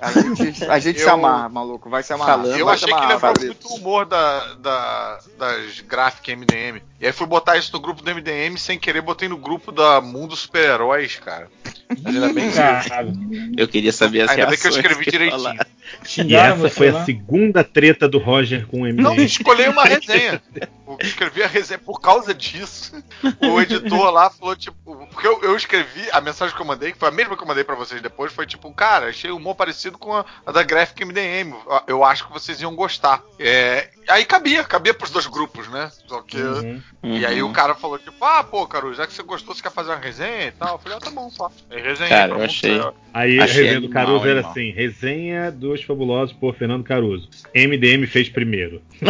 S3: A gente, a gente se
S4: Eu-
S3: amarra, maluco. Vai se amarrar.
S5: Falando-
S4: Eu achei
S3: se
S4: que
S3: Fabrício.
S4: muito o humor da, da- das gráficas MDM. E aí fui botar isso no grupo do MDM sem querer, botei no grupo da Mundo Super-Heróis, cara. Mas ainda bem que.
S5: Eu queria saber as
S4: ainda bem que eu
S5: reações
S4: escrevi
S5: que
S4: direitinho.
S6: E essa
S2: você
S6: foi a segunda treta do Roger com o MDM.
S4: Não, escolhi uma *laughs* resenha. Eu escrevi a resenha por causa disso. O editor lá falou, tipo. Porque eu, eu escrevi, a mensagem que eu mandei, que foi a mesma que eu mandei pra vocês depois, foi tipo, cara, achei o humor parecido com a, a da Graphic MDM. Eu acho que vocês iam gostar. É, aí cabia, cabia pros dois grupos, né? Só que.
S2: Uhum.
S4: E aí
S5: Uhum.
S4: o cara falou, tipo, ah, pô, Caru, já que você gostou, você quer fazer uma resenha e tal? Eu falei, ah, tá bom, só. Aí resenha.
S5: Cara, eu achei-
S6: Aí a
S5: Achei
S6: resenha do Caruso era assim: resenha dos fabulosos por Fernando Caruso. MDM fez primeiro. *laughs*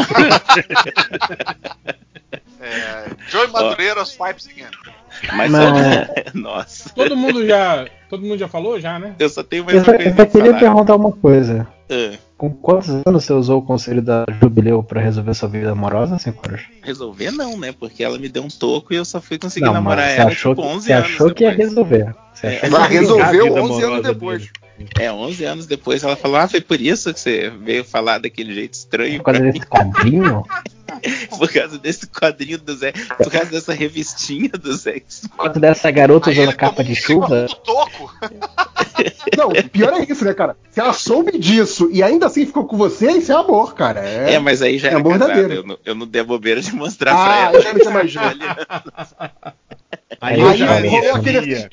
S4: É, Joey Madureira, Swipes Again.
S5: Mas,
S1: Mas- *laughs*
S5: nossa,
S2: Todo mundo já. Todo mundo já falou, já, né?
S5: eu só tenho mais
S1: Eu só, eu só queria
S5: falar.
S1: perguntar uma coisa.
S5: Ah,
S1: Com quantos anos você usou o conselho da Jubileu pra resolver sua vida amorosa, Senhor?
S5: resolver não, né? Porque ela me deu um toco e eu só fui conseguir
S1: Não,
S5: namorar ela
S1: achou,
S5: tipo
S1: que,
S5: 11
S1: você
S5: anos
S1: achou que ia resolver. Você achou
S3: Mas
S1: que
S6: Ela
S3: resolveu
S6: a vida
S3: 11 anos depois.
S6: dele.
S5: É, 11 anos depois ela falou: Ah, foi por isso que você veio falar daquele jeito estranho
S1: por
S5: pra
S1: causa
S5: mim.
S1: desse quadrinho? *laughs*
S5: Por causa desse quadrinho do Zé, por causa dessa revistinha do Zé.
S1: Por causa dessa garota
S4: Aí
S1: usando capa de chuva?
S4: toco. *laughs*
S7: Não, pior é isso, né, cara? Se ela soube disso e ainda assim ficou com você, isso é amor, cara.
S5: É,
S7: É,
S5: mas aí já
S7: é
S5: era
S7: amor
S5: casado.
S7: verdadeiro.
S5: Eu não, eu não dei a bobeira de mostrar
S7: Ah,
S5: pra
S7: eu
S5: ela.
S7: já imagino. *laughs*
S6: Aí,
S1: Aí
S6: eu
S7: Aí aquele assim,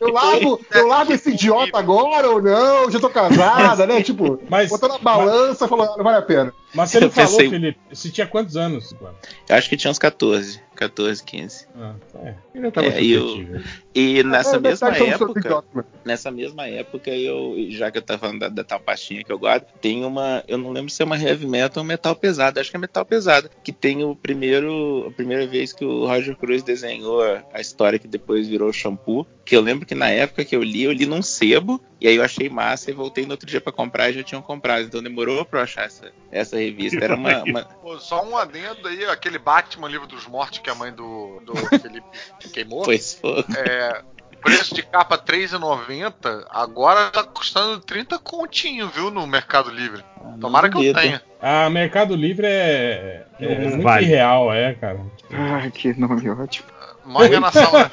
S7: eu largo, eu largo esse idiota agora ou não? Já tô casada, né? Tipo,
S2: Mas-
S7: botou na balança e falou, ah, não vale a pena.
S2: Mas você não *laughs* falou,
S5: pensei-
S2: Felipe, você tinha quantos anos? mano?
S5: Eu acho que tinha uns 14, 14, 15.
S2: Ah, é.
S6: Ainda tava
S5: É, e eu-. E nessa
S7: É,
S5: mesma
S7: detalhe, somos todos
S5: época, nessa mesma época, eu, já que eu tava falando da, da tal pastinha que eu guardo, tem uma, eu não lembro se é uma heavy metal ou metal pesado, acho que é metal pesado, que tem o primeiro, a primeira vez que o Roger Cruz desenhou a, a história que depois virou shampoo, que eu lembro que na época que eu li, eu li num sebo, e aí eu achei massa e voltei no outro dia pra comprar e já tinham comprado, então demorou pra eu achar essa, essa revista, era uma, *laughs* uma-
S4: Pô, só um adendo aí, aquele Batman Livro dos Mortos que a mãe do, do *laughs* Felipe queimou.
S5: pois foi.
S4: É, preço de capa R$3,90, agora tá custando 30 continho, viu, no Mercado Livre. Tomara que eu tenha.
S2: Ah, Mercado Livre é, é
S6: não
S2: muito
S6: vale.
S2: irreal, é, cara.
S3: Ai, que nome ótimo.
S4: Mó enganação, né?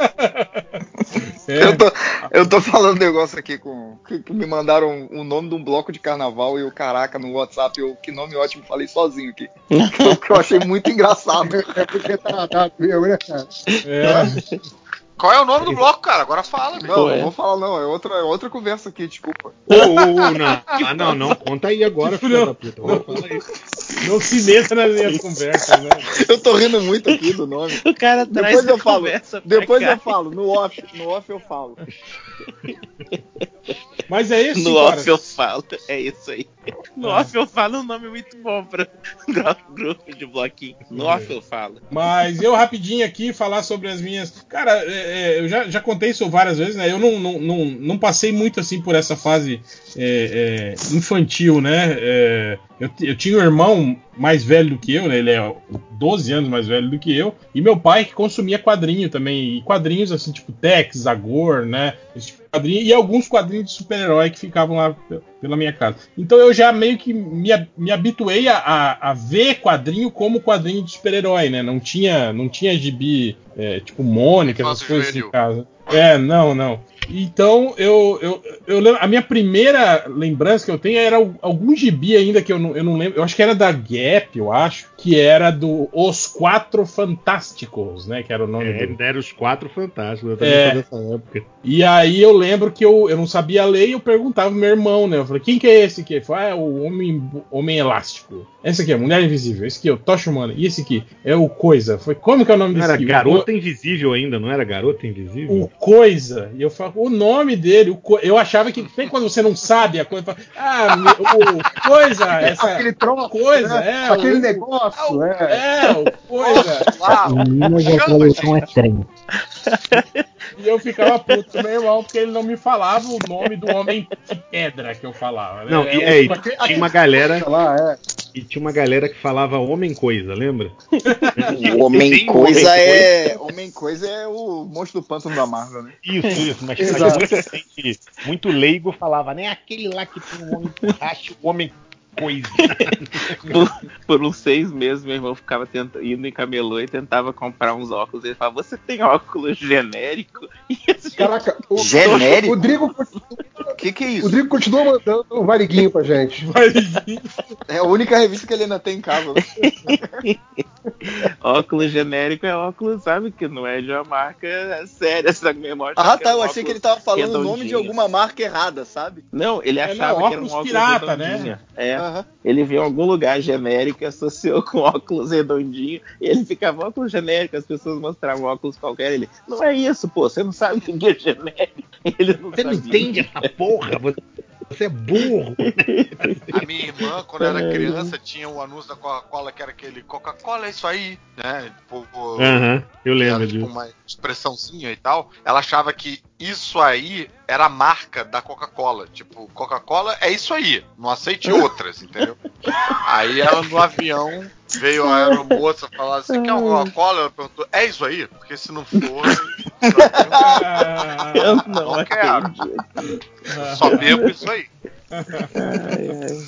S2: É, *laughs*
S3: Eu, tô, eu tô falando um negócio aqui com. Que, que me mandaram o nome de um bloco de carnaval e o caraca no WhatsApp. Eu, que nome ótimo, falei sozinho aqui. *laughs* Que, que eu achei muito engraçado. *laughs*
S7: É porque tá dado mesmo, né, cara?
S2: é.
S4: Qual é o nome do bloco, cara? Agora fala.
S3: Não,
S5: Pô,
S3: não
S5: é.
S3: vou falar, não. É outra, é outra conversa aqui, desculpa.
S6: Ô, ô, ô, não. Ah, não, não. Conta aí agora, filho
S2: Não,
S6: da puta. Fala aí.
S2: Não se meta nas minhas conversas, né?
S3: Eu tô rindo muito aqui do nome.
S5: O cara traz
S3: Depois eu falo. Depois
S5: cá.
S3: eu falo. No off, no off eu falo.
S2: Mas é isso,
S5: No
S2: cara.
S5: off eu falo, é isso aí. No
S2: É.
S5: off eu falo um nome muito bom pra *laughs* gru- grupo de bloquinho. No off eu falo.
S2: Mas eu rapidinho aqui falar sobre as minhas. Cara, é, é, eu já, já contei isso várias vezes, né? Eu não, não, não, não passei muito assim por essa fase é, é, infantil, né? É, eu, eu tinha um irmão mais velho do que eu, né? Ele é 12 anos mais velho do que eu. E meu pai que consumia quadrinho também. E quadrinhos assim, tipo Tex, Zagor, né? Esse tipo de quadrinho. E alguns quadrinhos de super-herói que ficavam lá pe- pela minha casa. Então eu já meio que me, me habituei a, a, a ver quadrinho como quadrinho de super-herói, né? Não tinha, não tinha gibi é, tipo Mônica, essas coisas em casa. É, não, não. Então, eu, eu, eu lembro. A minha primeira lembrança que eu tenho era al- algum gibi ainda que eu não, eu não lembro. Eu acho que era da Gap, eu acho. Que era do Os Quatro Fantásticos, né? Que era o nome
S6: É,
S2: do.
S6: deram os quatro fantásticos, eu também
S2: É.
S6: sou dessa época.
S2: E aí eu lembro que eu, eu não sabia ler e eu perguntava pro meu irmão, né? Eu falei, quem que é esse aqui? Ele falou, ah, é o Homem, homem Elástico. Esse aqui é Mulher Invisível. Esse aqui é o Tocha Humana. E esse aqui é o Coisa. Foi como que é o nome
S6: Não
S2: desse
S6: era
S2: aqui?
S6: Garota Invisível ainda, não era Garota Invisível?
S2: O Coisa. E eu falo, o nome dele, o co... eu achava que tem quando você não sabe a coisa, fala, ah, o Coisa, *laughs* essa
S7: Aquele troço,
S2: coisa,
S7: né?
S2: é,
S7: Aquele
S2: o-
S7: negócio, é.
S2: É, o Coisa.
S1: Minha tradução é trem.
S2: E eu ficava puto com meu irmão porque ele não me falava o nome do homem de pedra que eu falava. né?
S6: Não,
S2: É,
S6: e, é, e
S2: o-
S6: tinha uma galera.
S7: Lá, é.
S6: E tinha uma galera que falava Homem Coisa, lembra?
S3: O Homem Coisa
S6: Homem
S3: é. Homem Coisa é o monstro do pântano da Marvel, né?
S6: Isso, isso, mas, mas *laughs* gente, muito leigo falava, né? Aquele lá que tem um homem borracha, o homem coisa.
S5: Por, por uns seis meses, meu irmão ficava tenta- indo em camelô e tentava comprar uns óculos. Ele falava, você tem óculos genérico? *laughs*
S7: Caraca, o,
S3: Genérico?
S7: o Drigo,
S3: O que, que é
S7: o
S3: isso?
S7: Drigo continua mandando um variguinho pra gente. *laughs*
S3: É a única revista que ele ainda tem em casa. né? *laughs*
S5: óculos genérico é óculos, sabe? Que não é de uma marca séria, essa memória.
S3: Ah, tá.
S5: um
S3: Eu achei que ele tava falando o nome de
S5: redondinho.
S3: alguma marca errada, sabe?
S5: Não, ele
S2: É,
S5: achava
S2: não,
S5: que era um
S2: óculos pirata, né?
S5: redondinho. É.
S3: Aham.
S5: Ele viu em algum lugar genérico e associou com óculos redondinho. E ele ficava óculos genérico, as pessoas mostravam óculos qualquer. Ele, não é isso, pô, você não sabe o que é genérico. *laughs* Ele não
S6: Você não
S5: sabia.
S6: entende essa porra? Você, é burro.
S4: A minha irmã, quando era criança, tinha o anúncio da Coca-Cola que era aquele Coca-Cola é isso aí, né? Tipo,
S6: Aham, eu
S4: era,
S6: lembro
S4: tipo,
S6: disso.
S4: uma expressãozinha e tal. Ela achava que isso aí era a marca da Coca-Cola. Tipo, Coca-Cola é isso aí, não aceite outras, entendeu? Aí ela no avião veio a aeromoça falar: Você quer uma Coca-Cola? Ela perguntou: É isso aí? Porque se não for,
S5: Eu não,
S4: Não quero. só bebo isso aí.
S5: Ai, ai.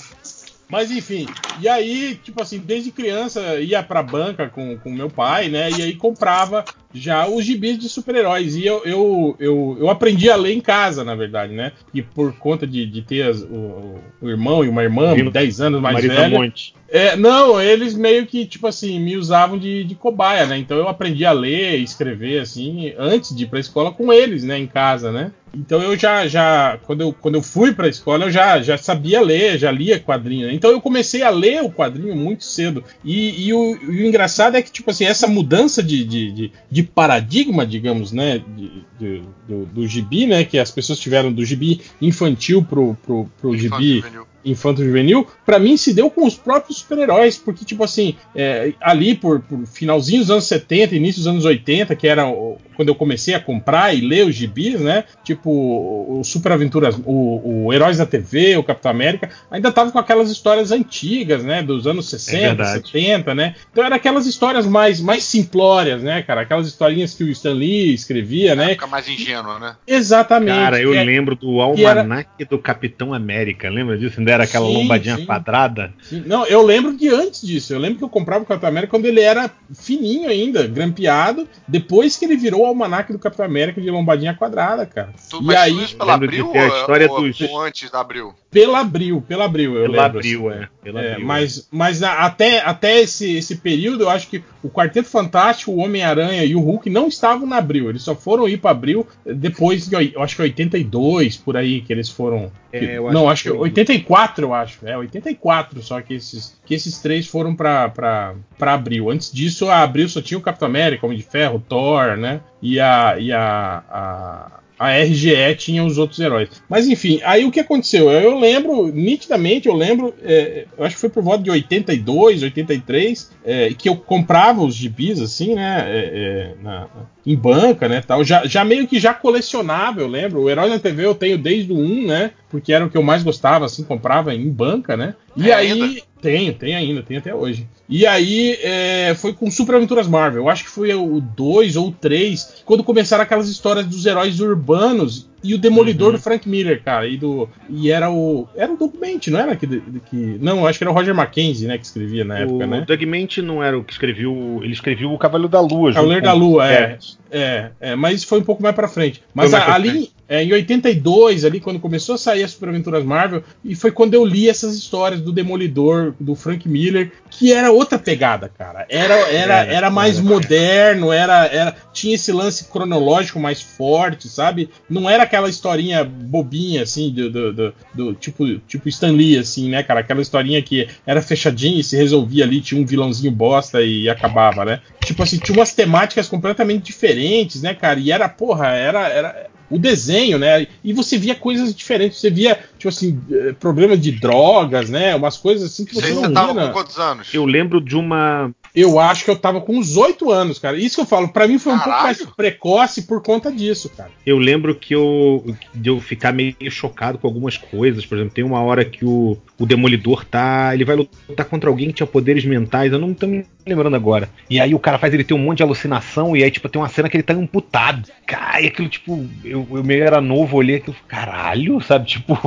S2: Mas enfim, e aí, tipo assim, desde criança ia pra banca com, com meu pai, né? E aí comprava já os gibis de super-heróis. E eu, eu, eu, eu aprendi a ler em casa, na verdade, né? E por conta de, de ter as- o, o irmão e uma irmã,
S6: Vindo
S2: 10 anos mais
S6: Marisa
S2: velha.
S6: Monte.
S2: É, não, eles meio que, tipo assim, me usavam de, de cobaia, né? Então eu aprendi a ler e escrever, assim, antes de ir pra escola com eles, né? Em casa, né? Então eu já, já quando, eu, quando eu fui pra escola, eu já, já sabia ler, já lia quadrinho. né? Então eu comecei a ler o quadrinho muito cedo. E, e o, o engraçado é que, tipo assim, essa mudança de, de, de, de paradigma, digamos, né? De, de- do, do gibi, né? Que as pessoas tiveram do gibi infantil pro, pro, pro gibi
S4: Infanto-juvenil.
S2: Infanto juvenil, pra mim se deu com os próprios super-heróis, porque, tipo assim, é, ali por, por finalzinho dos anos 70, início dos anos 80, que era o- quando eu comecei a comprar e ler os gibis, né? Tipo, o, Super Aventuras, o, o Heróis da TV, o Capitão América, ainda tava com aquelas histórias antigas, né? Dos anos 60,
S6: verdade.
S2: 70, né? Então era aquelas histórias mais, mais simplórias, né, cara? Aquelas historinhas que o Stan Lee escrevia, né?
S4: Fica mais ingênua, né?
S2: Exatamente.
S6: Cara, eu
S2: é-
S6: lembro do
S2: que era-
S6: almanac do Capitão América. Lembra disso? Ainda era aquela
S2: Sim,
S6: lombadinha
S2: sim.
S6: quadrada.
S2: Sim, Não, eu lembro de antes disso. Eu lembro que eu comprava o Capitão América quando ele era fininho ainda, grampeado. Depois que ele virou o almanac do Capitão América de lombadinha quadrada, cara.
S4: Tu,
S2: e
S4: mas
S2: aí,
S4: tu isso pela Abril
S6: a
S4: ou,
S6: história
S4: ou-
S6: dos-
S4: ou antes da Abril?
S2: pela Abril, pela Abril, eu
S6: Pela
S2: lembro.
S6: Abril,
S2: assim.
S6: é. Pela
S2: É,
S6: Abril,
S2: mas mas na- até, até esse, esse período, eu acho que o Quarteto Fantástico, o Homem-Aranha e o Hulk não estavam na Abril. Eles só foram ir pra Abril depois de, eu acho que 82, por aí, que eles foram.
S6: É,
S2: que-
S6: eu acho
S2: não,
S6: que
S2: acho que
S6: foi.
S2: 84, eu acho. É, 84, só que esses, que esses três foram pra, pra, pra Abril. Antes disso, a Abril só tinha o Capitão América, Homem de Ferro, Thor, né? E a. E a, a a RGE tinha os outros heróis. Mas enfim, aí o que aconteceu? Eu lembro, nitidamente, eu lembro, é, eu acho que foi por volta de 82, 83, é, que eu comprava os gibis, assim, né, é, é, na- em banca, né, tal, já, já meio que já colecionava, eu lembro, o Herói na TV eu tenho desde o 1, né, porque era o que eu mais gostava, assim, comprava em banca, né? E
S4: É
S2: aí.
S4: ainda?
S2: Tenho, tem ainda, tem até hoje. E aí é, foi com Super Aventuras Marvel. Eu acho que foi o 2 ou 3, quando começaram aquelas histórias dos heróis urbanos e o Demolidor do Frank Miller, cara. E, do, e era o. Era o Doug Bench, não era? Que, que, não, acho que era o Roger Mackenzie, né? Que escrevia na época,
S6: o
S2: né?
S6: Doug Mente não era o que escreveu. Ele escreveu o Cavaleiro da Lua.
S2: Cavaleiro da
S6: o
S2: Lua, é, é, é. Mas foi um pouco mais pra frente. Mas a- ali,
S6: frente.
S2: É, em 82, ali, quando começou a sair as Super Aventuras Marvel, e foi quando eu li essas histórias do Demolidor, do Frank Miller, que era outra pegada, cara. Era, era, era mais moderno, era, era, tinha esse lance cronológico mais forte, sabe? Não era aquela historinha bobinha, assim, do, do, do- do tipo, tipo Stan Lee, assim, né, cara? Aquela historinha que era fechadinha e se resolvia ali, tinha um vilãozinho bosta e acabava, né? Tipo assim, tinha umas temáticas completamente diferentes, né, cara? E era, porra, era, era o desenho, né? E você via coisas diferentes, você via, tipo assim, eh, problemas de drogas, né? Umas coisas assim que você
S4: aí
S2: não
S4: você
S2: via.
S4: tava
S2: na-
S4: com quantos anos?
S6: Eu lembro de uma.
S2: Eu acho que eu tava com uns oito anos, cara. Isso que eu falo, pra mim foi um pouco
S4: Caralho.
S2: mais precoce por conta disso, cara.
S6: Eu lembro que eu de eu ficar meio chocado com algumas coisas. Por exemplo, tem uma hora que o, o Demolidor tá. Ele vai lutar contra alguém que tinha poderes mentais. Eu não tô me lembrando agora. E aí o cara faz ele ter um monte de alucinação. E aí, tipo, tem uma cena que ele tá amputado. Cara, e aquilo, tipo, eu, eu meio era novo, olhei aquilo, caralho, sabe? Tipo,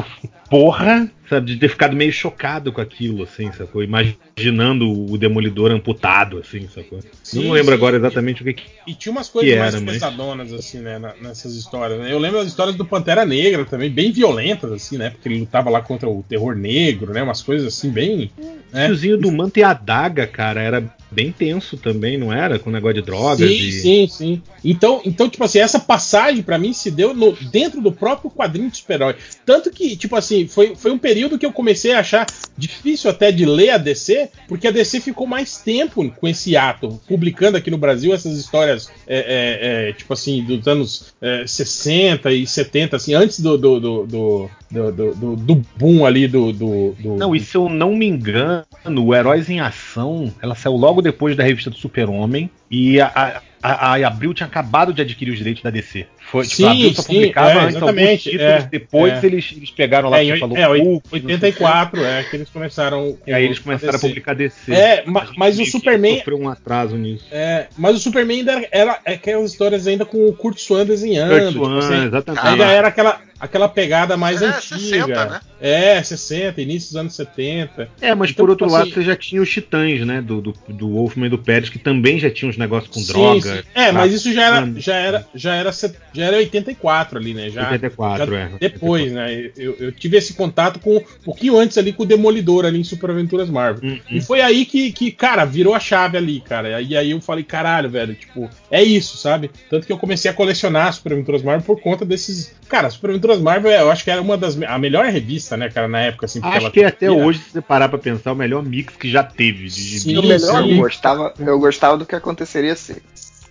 S6: porra, sabe? De ter ficado meio chocado com aquilo, assim, sacou? Imaginando o Demolidor amputado, assim, sacou?
S2: Sim,
S6: não lembro
S2: sim.
S6: agora exatamente o que,
S2: E tinha umas coisas
S6: Que
S2: mais
S6: era, mas-
S2: pesadonas, assim, né, nessas histórias. né? Eu lembro das histórias do Pantera Negra também, bem violentas, assim, né? Porque ele lutava lá contra o terror negro, né? Umas coisas assim, bem.
S6: O tiozinho do manto e a adaga, cara, era bem tenso também, não era? Com o negócio de drogas
S2: sim,
S6: e.
S2: sim, sim. Então, então, tipo assim, essa passagem pra mim se deu no- dentro do próprio quadrinho de super-herói. Tanto que, tipo assim, foi, foi um período que eu comecei a achar difícil até de ler a DC, porque a DC ficou mais tempo com esse ato, publicando aqui no Brasil essas histórias, é, é, é, tipo assim, dos anos é, 60 e 70, assim, antes do, do, do, do, do, do- do- boom ali do. do, do-
S6: Não, e se eu não me engano, o Heróis em Ação, ela saiu logo depois da revista do Super-Homem e a, a, a, a Abril tinha acabado de adquirir os direitos da DC. Foi, tipo,
S2: Sim,
S6: a Abril só
S2: sim,
S6: publicava
S2: é,
S6: antes alguns
S2: exatamente,
S6: títulos,
S2: é,
S6: depois
S2: é.
S6: eles, eles pegaram lá
S2: É,
S6: você falou
S2: é, oit-
S6: Hulk, não sei o quê.
S2: 84, é, que eles começaram. *laughs*
S6: E aí eles
S2: com
S6: começaram a
S2: DC.
S6: publicar DC.
S2: É, ma- mas o Superman.
S6: Sofreu um atraso nisso.
S2: É, mas o Superman ainda era, era aquelas histórias ainda com o Kurt Swan desenhando.
S6: Kurt
S2: tipo
S6: Swan,
S2: assim,
S6: exatamente.
S2: Ainda era aquela, aquela pegada mais
S4: É,
S2: antiga.
S4: 60, né?
S2: É, 60, início dos anos 70.
S6: É, mas
S2: Então,
S6: por outro
S2: tipo
S6: lado,
S2: assim-
S6: você já tinha os Titãs, né? Do, do, do Wolfman e do Pérez, que também já tinham uns negócios com
S2: Sim,
S6: droga.
S2: sim. É, mas isso já era, já era, já era, já era 84 ali, né? Já,
S6: 84,
S2: já
S6: é.
S2: Depois, né? Eu, eu tive esse contato com um pouquinho antes ali com o Demolidor ali em Super Aventuras Marvel.
S6: Hum,
S2: E foi aí que, que, cara, virou a chave ali, cara. E aí eu falei, caralho, velho, tipo, é isso, sabe? Tanto que eu comecei a colecionar Super Aventuras Marvel por conta desses. Cara, Super Aventuras Marvel, eu acho que era uma das. A melhor revista, né, cara, na época, assim.
S6: Acho
S2: ela
S6: que até hoje, se você parar pra pensar, o melhor mix que já teve de
S2: Sim,
S3: melhor,
S2: sim.
S3: eu gostava, eu gostava do que aconteceria ser.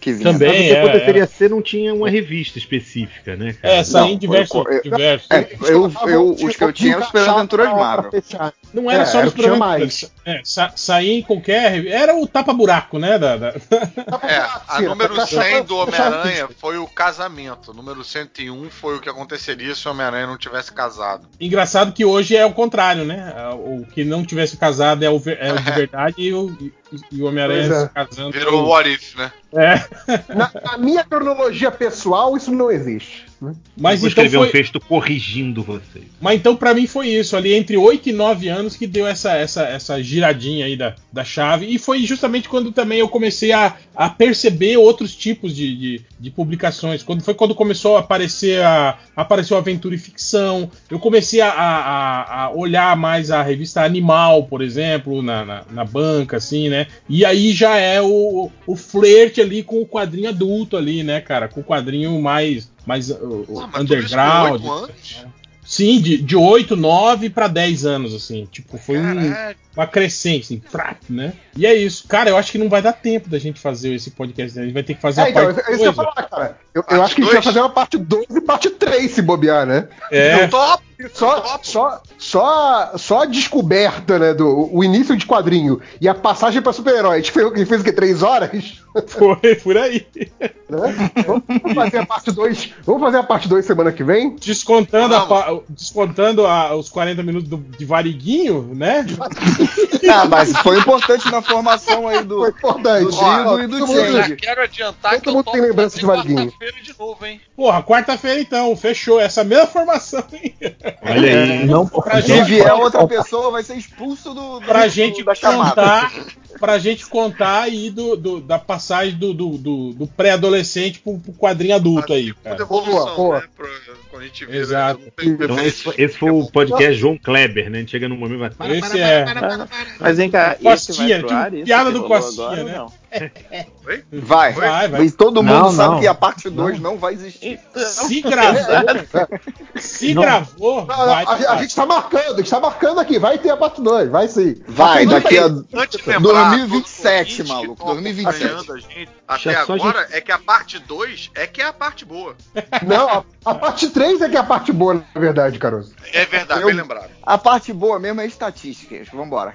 S3: Que vinha.
S2: Também.
S6: Mas o que
S2: é,
S6: aconteceria ser não tinha uma revista específica, né, cara?
S2: É, saía em
S3: Não,
S2: diversos.
S3: eu- eu-
S2: diversos.
S3: É, eu, eu, os que eu tinha eram Super Aventuras Marvel.
S2: Não era
S7: É,
S2: só
S7: era
S2: os programas. É, sa saía em qualquer. Era o tapa-buraco, né? Da, da-
S4: É, a número
S7: Tá
S4: 100 do
S7: fechado.
S4: Homem-Aranha foi o casamento. O número 101 foi o que aconteceria se o Homem-Aranha não tivesse casado.
S2: Engraçado que hoje é o contrário, né? O que não tivesse casado é o, é o de *laughs* verdade e o, e- o Homem-Aranha
S7: é.
S2: se casando.
S4: Virou o What If, né?
S2: É.
S7: Na, na minha cronologia pessoal, isso não existe. Né?
S2: Mas
S6: Vou
S2: então,
S6: escrever
S2: foi,
S6: um texto corrigindo vocês.
S2: mas então pra mim foi isso, ali entre 8 e 9 anos que deu essa, essa, essa giradinha aí da, da chave. E foi justamente quando também eu comecei a, a perceber outros tipos de, de, de publicações. Quando foi quando começou a aparecer a apareceu aventura e ficção. Eu comecei a, a, a olhar mais a revista Animal, por exemplo, na, na, na banca, assim, né? E aí já é o, o flerte ali com o quadrinho adulto ali, né, cara? Com o quadrinho mais, mais uh,
S4: Ah, isso com
S2: underground. Sim, de, de 8, 9 para 10 anos, assim. Tipo, foi um.
S4: Caraca.
S2: Uma crescente, assim, frac, né? E é isso. Cara, eu acho que não vai dar tempo da gente fazer esse podcast. né? A gente vai ter que fazer
S7: É,
S2: a
S7: então,
S2: parte
S7: é isso que eu ia
S2: dois,
S7: falar, cara. Eu, eu acho que a gente vai fazer uma parte 2 e parte 3 se bobear, né?
S2: É.
S4: Top!
S7: Só, só, só, só a descoberta, né, do o início de quadrinho e a passagem pra super-herói. A gente fez, fez o quê? Três horas?
S2: Foi por aí.
S7: Né? Vamos fazer a parte 2. Vamos fazer a parte 2 semana que vem?
S2: Descontando, a descontando a- os 40 minutos do- de Variguinho, né? *laughs* *laughs*
S3: Ah, mas foi importante na formação aí do,
S7: Foi importante.
S3: do Dido e do
S4: Eu já
S3: Change.
S4: quero adiantar
S7: Todo
S4: que
S7: mundo tem lembrança de Varguinho.
S4: quarta-feira de novo, hein?
S2: Porra, quarta-feira então, fechou. Essa mesma formação, hein?
S6: Olha aí.
S12: Não,
S2: Pra
S3: Se
S2: gente,
S3: vier outra pessoa, vai ser expulso do, do
S2: pra gente
S3: da chamada.
S2: contar, pra gente contar aí do, do- da passagem do, do, do- do pré-adolescente pro, pro quadrinho adulto aí, cara.
S4: evolução,
S7: Boa, boa.
S4: né? Pra, quando a gente vira.
S2: Exato.
S4: não tem
S6: Então, esse, foi- esse foi o podcast João Kleber, né? A gente chega num momento e vai. Para,
S2: Esse
S6: para,
S2: é.
S6: para, para, para, para.
S5: Mas vem cá, esse
S2: Costinha,
S5: vai pro
S2: tipo,
S5: ar,
S2: piada do Costinha,
S5: agora,
S2: né?
S5: não?
S3: Vai.
S2: Vai, vai.
S3: E todo mundo
S12: Não,
S3: sabe
S12: não.
S3: que a parte 2 não. vai existir.
S2: Se gravou, se
S12: Não.
S2: gravou,
S7: Não, não,
S2: vai.
S7: a, a gente tá marcando, a gente tá marcando aqui. Vai ter a parte 2, vai sim.
S3: Vai, daqui a
S4: lembrar,
S3: 2027,
S4: todos os ouvintes
S3: maluco,
S4: que estão
S3: 2027.
S4: acompanhando a gente Até agora é que a parte 2 é que é a parte boa.
S7: Não, a, a parte 3 é que é a parte boa, na verdade, Caruso.
S4: É verdade,
S3: Eu-
S4: bem lembrado.
S3: A parte boa mesmo é estatísticas. Vambora.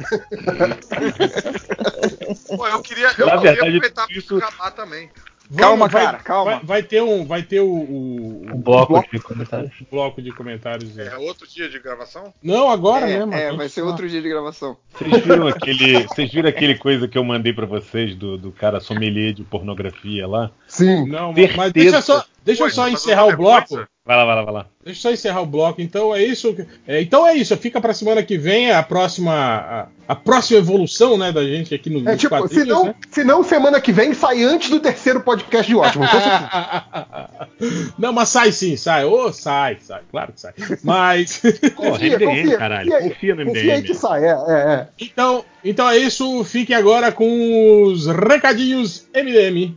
S4: Pô, eu queria, eu
S6: verdade,
S4: aproveitar
S6: isso-
S4: para acabar também.
S3: Calma,
S2: vai,
S3: cara, calma.
S2: Vai, vai ter um, vai ter o, o,
S12: Um bloco de comentários.
S2: o bloco de comentários.
S4: É outro dia de gravação?
S2: Não, agora
S3: é,
S2: mesmo.
S3: é, vai ser outro dia de gravação.
S6: Vocês viram aquele, vocês viram aquele coisa que eu mandei pra vocês do, do cara sommelier de pornografia lá?
S7: Sim.
S2: Não,
S6: Certeza.
S2: mas deixa só, deixa eu só encerrar o bloco.
S4: coisa-
S6: Vai lá, vai lá, vai lá.
S2: Deixa eu só encerrar o bloco. Então é isso. é, então é isso. Fica pra semana que vem a próxima, a, a próxima evolução, né, da gente aqui no
S7: É tipo, se não,
S2: né?
S7: se não, semana que vem sai antes do terceiro podcast de ótimo. Então, *laughs*
S2: Não, mas sai sim, sai. Ô, sai, sai, claro que sai. Mas. *laughs*
S6: Porra, MDM, caralho. Confia no
S7: confia aí que
S6: MDM.
S7: sai, é, é, é.
S2: então, então é isso. Fique agora com os recadinhos MDM.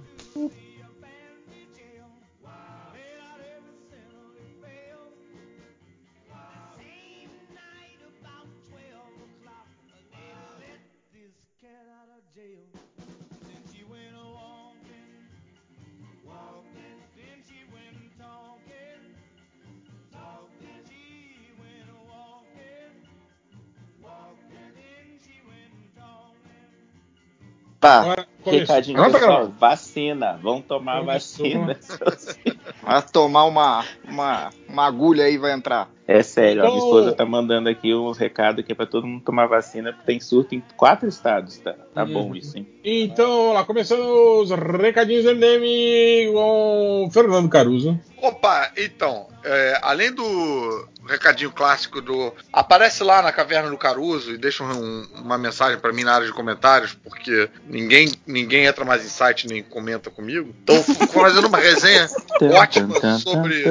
S3: Tá,
S2: começou.
S5: Recadinho, pessoal, vacina. Vão tomar vacina. *laughs*
S3: vai tomar uma, uma, uma agulha aí vai entrar.
S5: É sério, a minha
S2: Então-
S5: esposa tá mandando aqui uns recados que é pra todo mundo tomar vacina, porque tem surto em quatro estados, tá? Tá
S2: Uhum.
S5: bom isso, hein?
S2: Então, lá, começando os recadinhos MDM com Fernando Caruso.
S4: Opa, então, é, além do recadinho clássico do aparece lá na caverna do Caruso e deixa um- uma mensagem pra mim na área de comentários, porque ninguém ninguém entra mais em site nem comenta comigo. Então, fazendo uma resenha *laughs* ótima sobre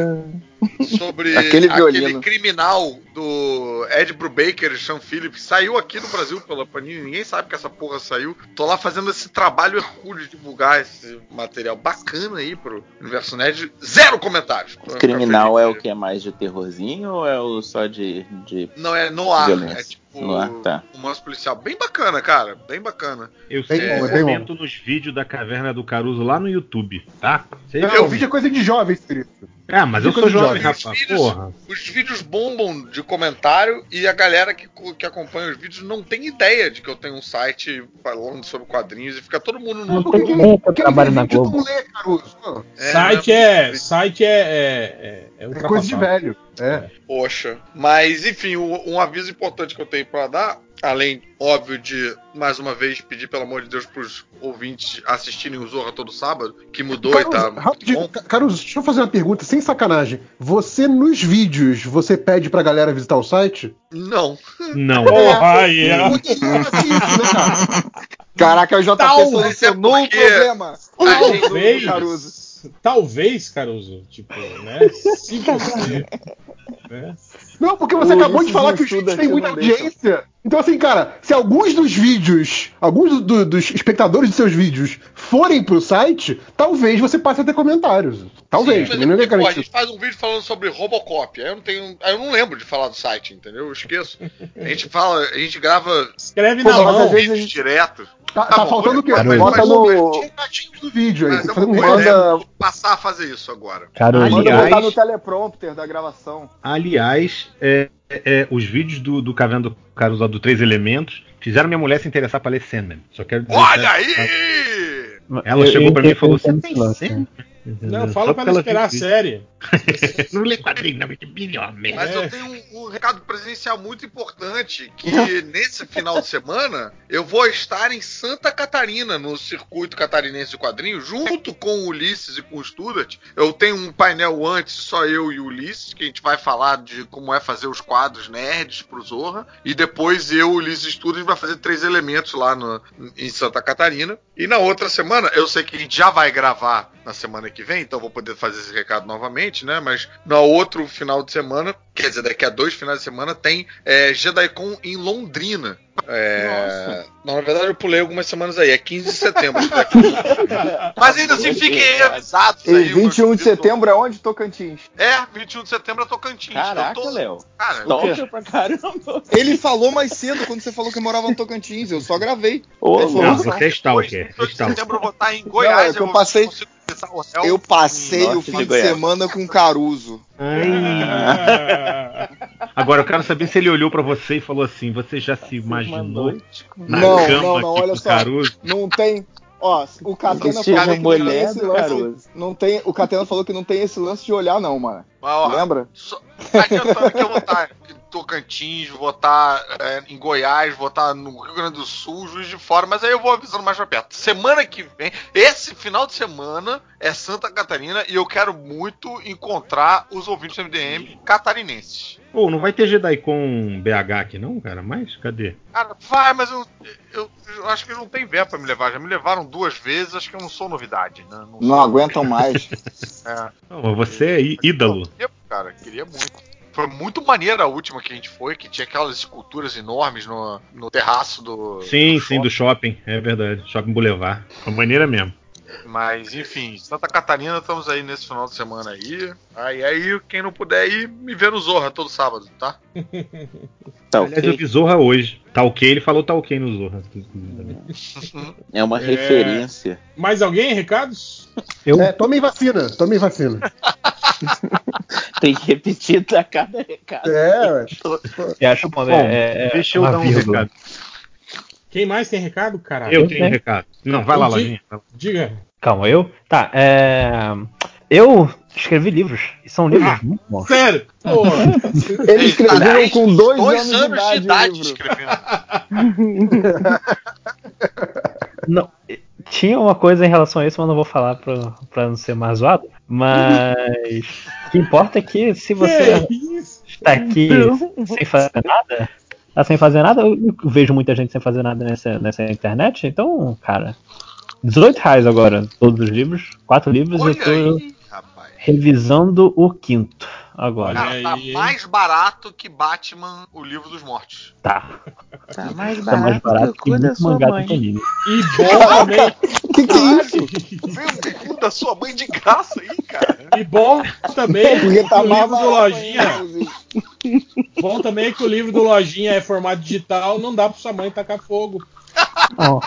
S4: sobre
S3: Aquele
S4: aquele, criminal do Ed Brubaker e Sean Phillips. Saiu aqui no Brasil pela Panini, ninguém sabe que essa porra saiu. Tô lá fazendo esse trabalho hercúleo de divulgar esse material bacana aí pro Universo Nerd. Zero comentários.
S5: Criminal é o que é mais de terrorzinho ou é o só de. de...
S4: Não, é no ar.
S5: Violência.
S4: É tipo
S5: No ar, tá.
S4: um policial. Bem bacana, cara. Bem bacana.
S6: Eu sempre
S7: é
S6: comento nos vídeos da Caverna do Caruso lá no YouTube, tá?
S7: Não, o vídeo é coisa de jovem, querido.
S6: Ah, mas eu
S7: Coisa
S6: sou jovem,
S7: jovem.
S6: rapaz.
S4: Os vídeos-
S6: Porra.
S4: Os vídeos bombam de comentário e a galera que, que acompanha os vídeos não tem ideia de que eu tenho um site falando sobre quadrinhos e fica todo mundo no.
S12: Não tem nem que eu trabalho na Globo.
S7: não lê, Caruso. Pô,
S2: site
S4: né?
S2: é. Site é. É, é, é
S7: É coisa de velho. É.
S4: Poxa. Mas, enfim, o- um aviso importante que eu tenho pra dar, além, óbvio, de, mais uma vez, pedir, pelo amor de Deus, pros ouvintes assistirem o Zorra todo sábado, que mudou e tá
S7: rapidinho,
S4: bom.
S7: Ca- Caruso, deixa eu fazer uma pergunta, sem sacanagem. Você, nos vídeos, você pede pra galera visitar o site?
S4: Não.
S6: Não. *laughs*
S2: Porra,
S7: faço isso, né, cara?
S3: Caraca, o JP solucionou o
S4: porque-
S3: problema.
S2: Talvez.
S3: Caruso.
S2: Talvez, Caruso. Tipo, né? Se você. né?
S7: Não, porque você
S3: O
S7: acabou de falar que os
S3: o
S7: vídeos têm muita audiência. Então, assim, cara, se alguns dos vídeos, alguns do- do- dos espectadores de seus vídeos forem pro site, talvez você passe a ter comentários. Talvez,
S4: Sim,
S7: é
S4: mas, pô, a gente faz um vídeo falando sobre Robocop. Aí eu não tenho. Aí eu não lembro de falar do site, entendeu? Eu esqueço. A gente fala, a gente grava
S2: Escreve
S3: Pô,
S2: na mão.
S4: vídeos
S3: gente
S4: direto.
S7: Tá,
S4: Tá
S7: tá
S4: bom,
S7: faltando o quê?
S3: bota no.
S7: Recadinhos do vídeo aí.
S4: Mas
S7: Tem
S4: eu vou.
S3: Manda-
S4: passar a fazer isso agora.
S3: Manda
S6: Aliás-
S3: botar no teleprompter da gravação.
S6: Aliás, é, é, é, os vídeos do, do Caverna do Caruso do Três Elementos fizeram minha mulher se interessar pra ler Sandman. Só quero dizer
S4: Olha
S6: que-
S4: aí!
S6: Ela
S15: Eu-
S6: chegou
S15: eu
S6: pra mim e falou: Você tem
S15: lance,
S6: Sandman?
S2: Não,
S6: Só
S2: fala pra
S6: porque
S2: ela esperar a
S6: viu
S2: série. *laughs*
S6: Não lê quadrinho, não, que melhor, merda.
S4: Mas
S2: É.
S4: eu tenho um, um recado presencial muito importante, que nesse final de semana eu vou estar em Santa Catarina, no circuito catarinense de quadrinhos, junto com o Ulisses e com o Studart. Eu tenho um painel antes, só eu e o Ulisses, que a gente vai falar de como é fazer os quadros nerds pro Zorra. E depois eu, Ulisses e o Studart vai fazer três elementos lá no- em Santa Catarina. E na outra semana, eu sei que a gente já vai gravar na semana que vem, então vou poder fazer esse recado novamente, né? Mas no outro final de semana, quer dizer, daqui a dois finais de semana, tem é, JediCon em Londrina. É, não, na verdade eu pulei algumas semanas aí, é 15 de setembro. *laughs* Mas ainda assim, fiquem avisados
S3: E
S4: aí.
S3: 21 de setembro é onde? Tocantins.
S4: É, 21 de setembro é Tocantins.
S5: Caraca,
S4: eu tô...
S5: Léo.
S4: Cara,
S5: pra caramba.
S3: Ele falou mais cedo quando você falou que morava no Tocantins. Eu só gravei.
S5: Ô,
S3: Ele falou,
S6: Não,
S3: não.
S6: você é stalker.
S4: 22 de setembro eu vou estar em
S3: Não,
S4: Goiás.
S3: é que eu
S4: vou-
S3: passei-. Eu passei
S5: Nossa,
S3: o fim
S5: de
S3: de semana com Caruso.
S6: Ai. *laughs* Agora eu quero saber se ele olhou pra você e falou assim: Você já se imaginou na
S3: Não,
S6: cama
S3: não, não,
S6: aqui
S3: olha só.
S6: Caruso?
S3: Não tem. Ó, o Catena falou que não tem esse lance.
S5: Caruso.
S3: Não tem, o Catena falou que não tem esse lance de olhar, não, mano.
S4: Mas, ó,
S3: Lembra?
S4: Só, adiantando que eu vou estar Tocantins, vou estar é, em Goiás, vou estar no Rio Grande do Sul, Juiz de Fora, mas aí eu vou avisando mais pra perto. Semana que vem, esse final de semana é Santa Catarina e eu quero muito encontrar os ouvintes do MDM catarinenses.
S6: Pô, não vai ter Jedi com BH aqui não, cara? Mas cadê?
S4: Cara, vai, mas eu, eu, eu acho que não tem verba pra me levar. Já me levaram duas vezes, acho que eu não sou novidade, né? Não,
S3: Não aguentam mais. *laughs*
S4: é.
S6: Não, você é ídolo.
S4: Cara, queria muito. Foi muito maneira a última que a gente foi, que tinha aquelas esculturas enormes no, no terraço do.
S6: Sim,
S4: do
S6: sim, do shopping. É verdade. Shopping Boulevard. Uma maneira mesmo.
S4: Mas, enfim, Santa Catarina, estamos aí nesse final de semana aí. Aí, aí quem não puder ir, me vê no Zorra todo sábado, tá? *laughs*
S5: Tá
S6: Aliás, eu
S5: ok.
S6: vi Zorra hoje. Tá ok, ele falou tá ok no Zorra.
S5: É uma
S2: É.
S5: referência.
S2: Mais alguém? Recados?
S7: É, tomem vacina, tomem vacina. *laughs* *laughs*
S5: Tem que repetir a cada recado.
S7: É.
S9: Você acha bom,
S6: Bom,
S9: é, é
S6: deixa eu
S9: uma
S6: dar um
S9: vírgula.
S6: recado.
S2: Quem mais tem recado, caralho?
S6: Eu tenho um recado. Não, vai lá,
S2: Di-
S6: Lojinha.
S2: Diga.
S9: Calma, eu? Tá, é. Eu escrevi livros. E são livros muito bons.
S2: Sério? *laughs*
S3: Ele escreveu com dois,
S4: dois
S3: anos, de idade, o livro.
S4: escrevendo. *laughs*
S9: Não, tinha uma coisa em relação a isso, mas não vou falar pra, pra não ser mais zoado. Mas o que importa é que se você
S2: que
S9: está aqui sem fazer nada, tá sem fazer nada, eu vejo muita gente sem fazer nada nessa, nessa internet, então, cara, 18 reais agora, todos os livros, quatro livros, eu
S4: Olha
S9: tô
S4: aí,
S9: revisando o quinto agora.
S4: Cara, tá
S2: aí.
S4: mais barato que Batman, o livro dos mortos.
S9: Tá,
S5: Tá mais
S9: tá mais barato que
S5: da
S9: muito
S5: sua
S9: mangá
S5: mãe.
S9: do anime.
S2: E *laughs* bom também.
S3: Que que é isso?
S4: Vem o cu da sua mãe de graça aí, cara.
S2: E bom também *laughs*
S3: Porque
S2: que
S3: tá
S2: o livro do
S3: barato
S2: Lojinha. Bom também é que o livro do Lojinha é formato digital, não dá pra sua mãe tacar fogo.
S9: Ó,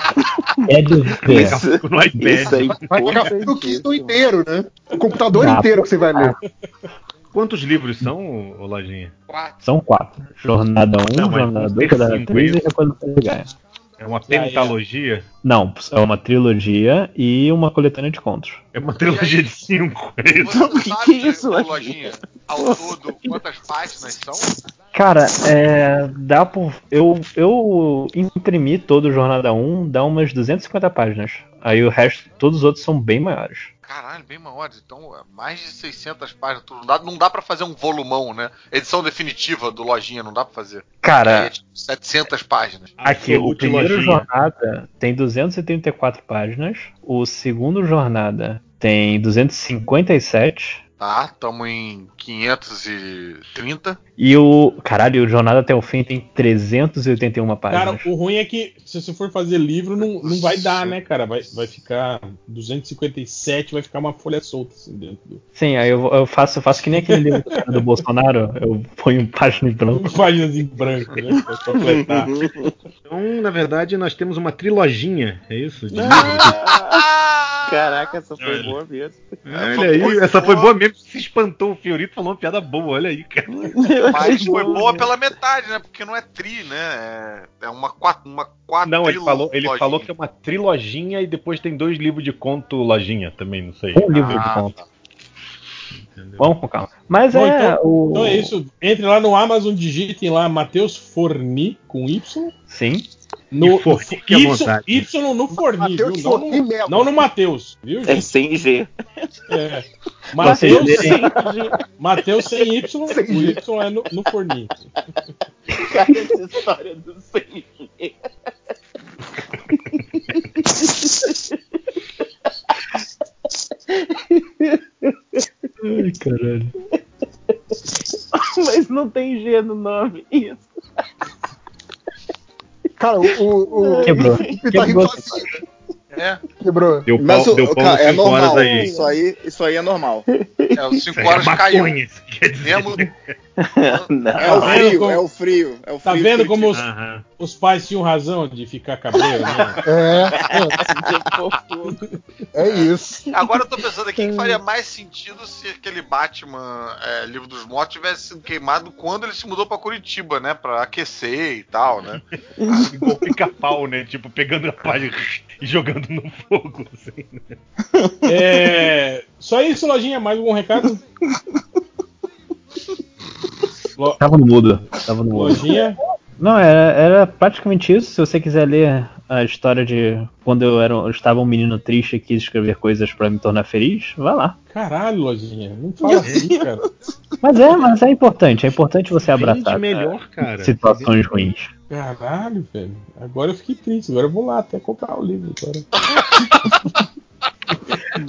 S9: é de ver.
S6: No iPad.
S5: Isso aí,
S7: Vai ficar o Kindle inteiro, né? O computador
S9: Dá
S7: inteiro que você vai ler.
S6: Quantos livros são, Lojinha?
S4: Quatro.
S9: São quatro. Jornada 1,
S6: Não, mas
S9: Jornada
S6: vamos
S9: 2,
S6: ter
S9: Jornada
S6: cinco,
S9: 3
S6: é
S9: e depois do Gaia.
S6: É uma pentalogia?
S9: Não, é uma trilogia e uma coletânea de contos.
S6: É uma trilogia de cinco. É isso? *laughs*
S5: Que
S4: sabe,
S5: que é isso? Lojinha,
S4: ao todo, quantas páginas são?
S9: Cara, é. Dá por. Eu, eu imprimi todo o Jornada 1, dá umas 250 páginas. Aí o resto, todos os outros são bem maiores.
S4: Caralho, bem maiores. Então, é mais de 600 páginas. tudo. Não dá, não dá pra fazer um volumão, né? Edição definitiva do Lojinha, não dá pra fazer.
S9: Cara,
S4: é tipo 700 páginas.
S9: aqui, o
S6: Absolute
S9: primeiro
S6: Lojinha.
S9: Jornada tem 234 páginas, o segundo Jornada tem 257
S4: Tá, estamos em 530.
S9: E o. Caralho, o Jornada até o Fim tem 381
S2: Cara,
S9: páginas.
S2: o ruim é que se você for fazer livro, não, não vai dar, né, cara? Vai, vai ficar 257, vai ficar uma folha solta assim dentro do.
S9: Sim, aí eu, eu faço, eu faço que nem aquele livro do *laughs* cara do Bolsonaro, eu ponho página em branco.
S2: Páginas em branco, né? Pra completar.
S6: Então, na verdade, nós temos uma trilojinha, é isso? *laughs* De
S5: Caraca, essa foi boa mesmo.
S6: Olha aí, essa foi boa mesmo. Se espantou o Fiorito, falou uma piada boa, olha aí, cara.
S4: Mas foi boa pela metade, né? Porque não é tri, né? É, é uma quatro, uma quatro
S6: Não, ele falou, ele falou que é uma trilojinha e depois tem dois livros de conto lojinha também, não sei.
S9: Um livro de
S4: Ah,
S9: conto. Vamos com calma. Mas
S2: Bom,
S9: é.
S2: então,
S9: o...
S2: então é isso. Entre lá no Amazon, digitem lá Matheus Forni com Y.
S9: Sim.
S2: No,
S6: E Forni,
S2: no-
S6: é
S2: y,
S6: vontade.
S2: y no Forni,
S7: Mateus
S2: viu? Não no, não no Matheus, viu,
S5: É
S2: gente?
S5: sem G.
S2: É. *laughs* Matheus sem, Matheus sem Y, o Y é no, no Forni.
S5: Cara, essa história do sem G.
S9: Ai, caralho.
S5: Mas não tem G no nome. Isso.
S7: Cara, o. o, o *laughs*
S9: Quebrou.
S7: o tá
S9: Quebrou.
S7: sozinho.
S4: É,
S7: Quebrou.
S6: Deu pau,
S3: Mas o,
S6: deu pau
S3: cara, é normal.
S6: aí.
S3: Isso aí, isso aí é normal.
S4: é os 5
S6: Isso aí é
S4: horas caiu.
S6: maconha, isso quer dizer.
S4: Mesmo,
S5: Não.
S3: É o
S2: Tá vendo
S3: frio, é o frio. É o
S2: Tá
S3: frio
S2: vendo
S3: que-
S2: como os,
S6: Aham.
S2: Os pais tinham razão de ficar cabreiro, né? *laughs*
S7: É, é isso.
S4: Agora eu tô pensando aqui que faria mais sentido se aquele Batman é, Livro dos Mortos tivesse sido queimado quando ele se mudou pra Curitiba, né? Pra aquecer e tal, né?
S6: Igual pica-pau, né? Tipo, pegando a página e jogando no fogo. Assim.
S2: É, só isso, lojinha, mais algum recado? Lo-
S9: Tava no mudo. Tava no mudo.
S2: lojinha?
S9: Não, era, era praticamente isso. Se você quiser ler a história de quando eu, era, eu estava um menino triste e quis escrever coisas pra me tornar feliz, vai lá.
S2: Caralho, lojinha, não fala assim, cara.
S9: Mas é, mas é importante. É importante você abraçar
S6: Vende melhor, cara.
S9: situações ruins.
S2: Caralho, velho. Agora eu fiquei triste. Agora eu vou lá até comprar o livro. Agora. *laughs*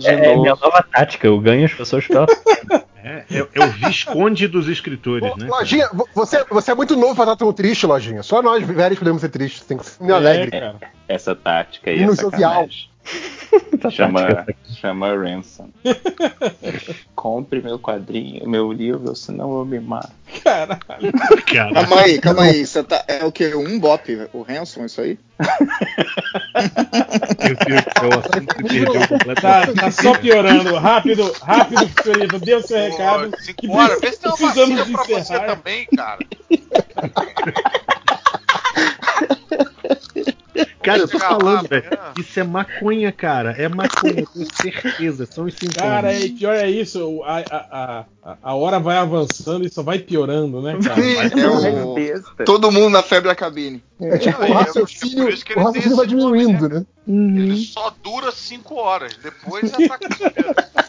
S9: É, é minha nova tática. Eu ganho as pessoas pela. *laughs*
S6: É, é, é o Visconde dos escritores, né?
S7: Lojinha, vo- você, você é muito novo pra estar tão triste, Lojinha. Só nós velhos podemos ser tristes. Tem que ser meio alegre.
S2: É, cara.
S5: Essa tática aí
S7: E
S5: é
S7: no jovial.
S5: sacanagem. *laughs*
S9: Tá
S5: Chama, chama Ransom. *laughs* Compre meu quadrinho, meu livro, senão eu me mato.
S2: Caralho.
S6: Cara,
S3: Calma aí, calma aí. Você tá, é o que? Um bop, o Hanson, isso aí?
S6: meu Deus o assunto se perdeu
S2: Tá,
S6: completamente.
S2: tá só piorando. Rápido, rápido, Fiorito. Dê o seu recado.
S4: Pô, horas. Vê se tem uma vacina pra você
S2: encerrar.
S4: também, cara. *laughs* *laughs*
S6: Cara, eu tô falando, velho. Isso é maconha, cara. É maconha, eu tenho certeza. São os sintomas.
S2: Cara, e pior é isso. A, a, a, a hora vai avançando e só vai piorando, né, cara?
S3: É o,
S5: Besta.
S3: todo mundo na febre da cabine.
S7: É tipo,
S4: Não,
S7: o
S4: é
S7: raciocínio, o
S4: ele tem
S7: raciocínio vai diminuindo, né?
S4: Ele só dura 5 horas. Depois já tá com *laughs*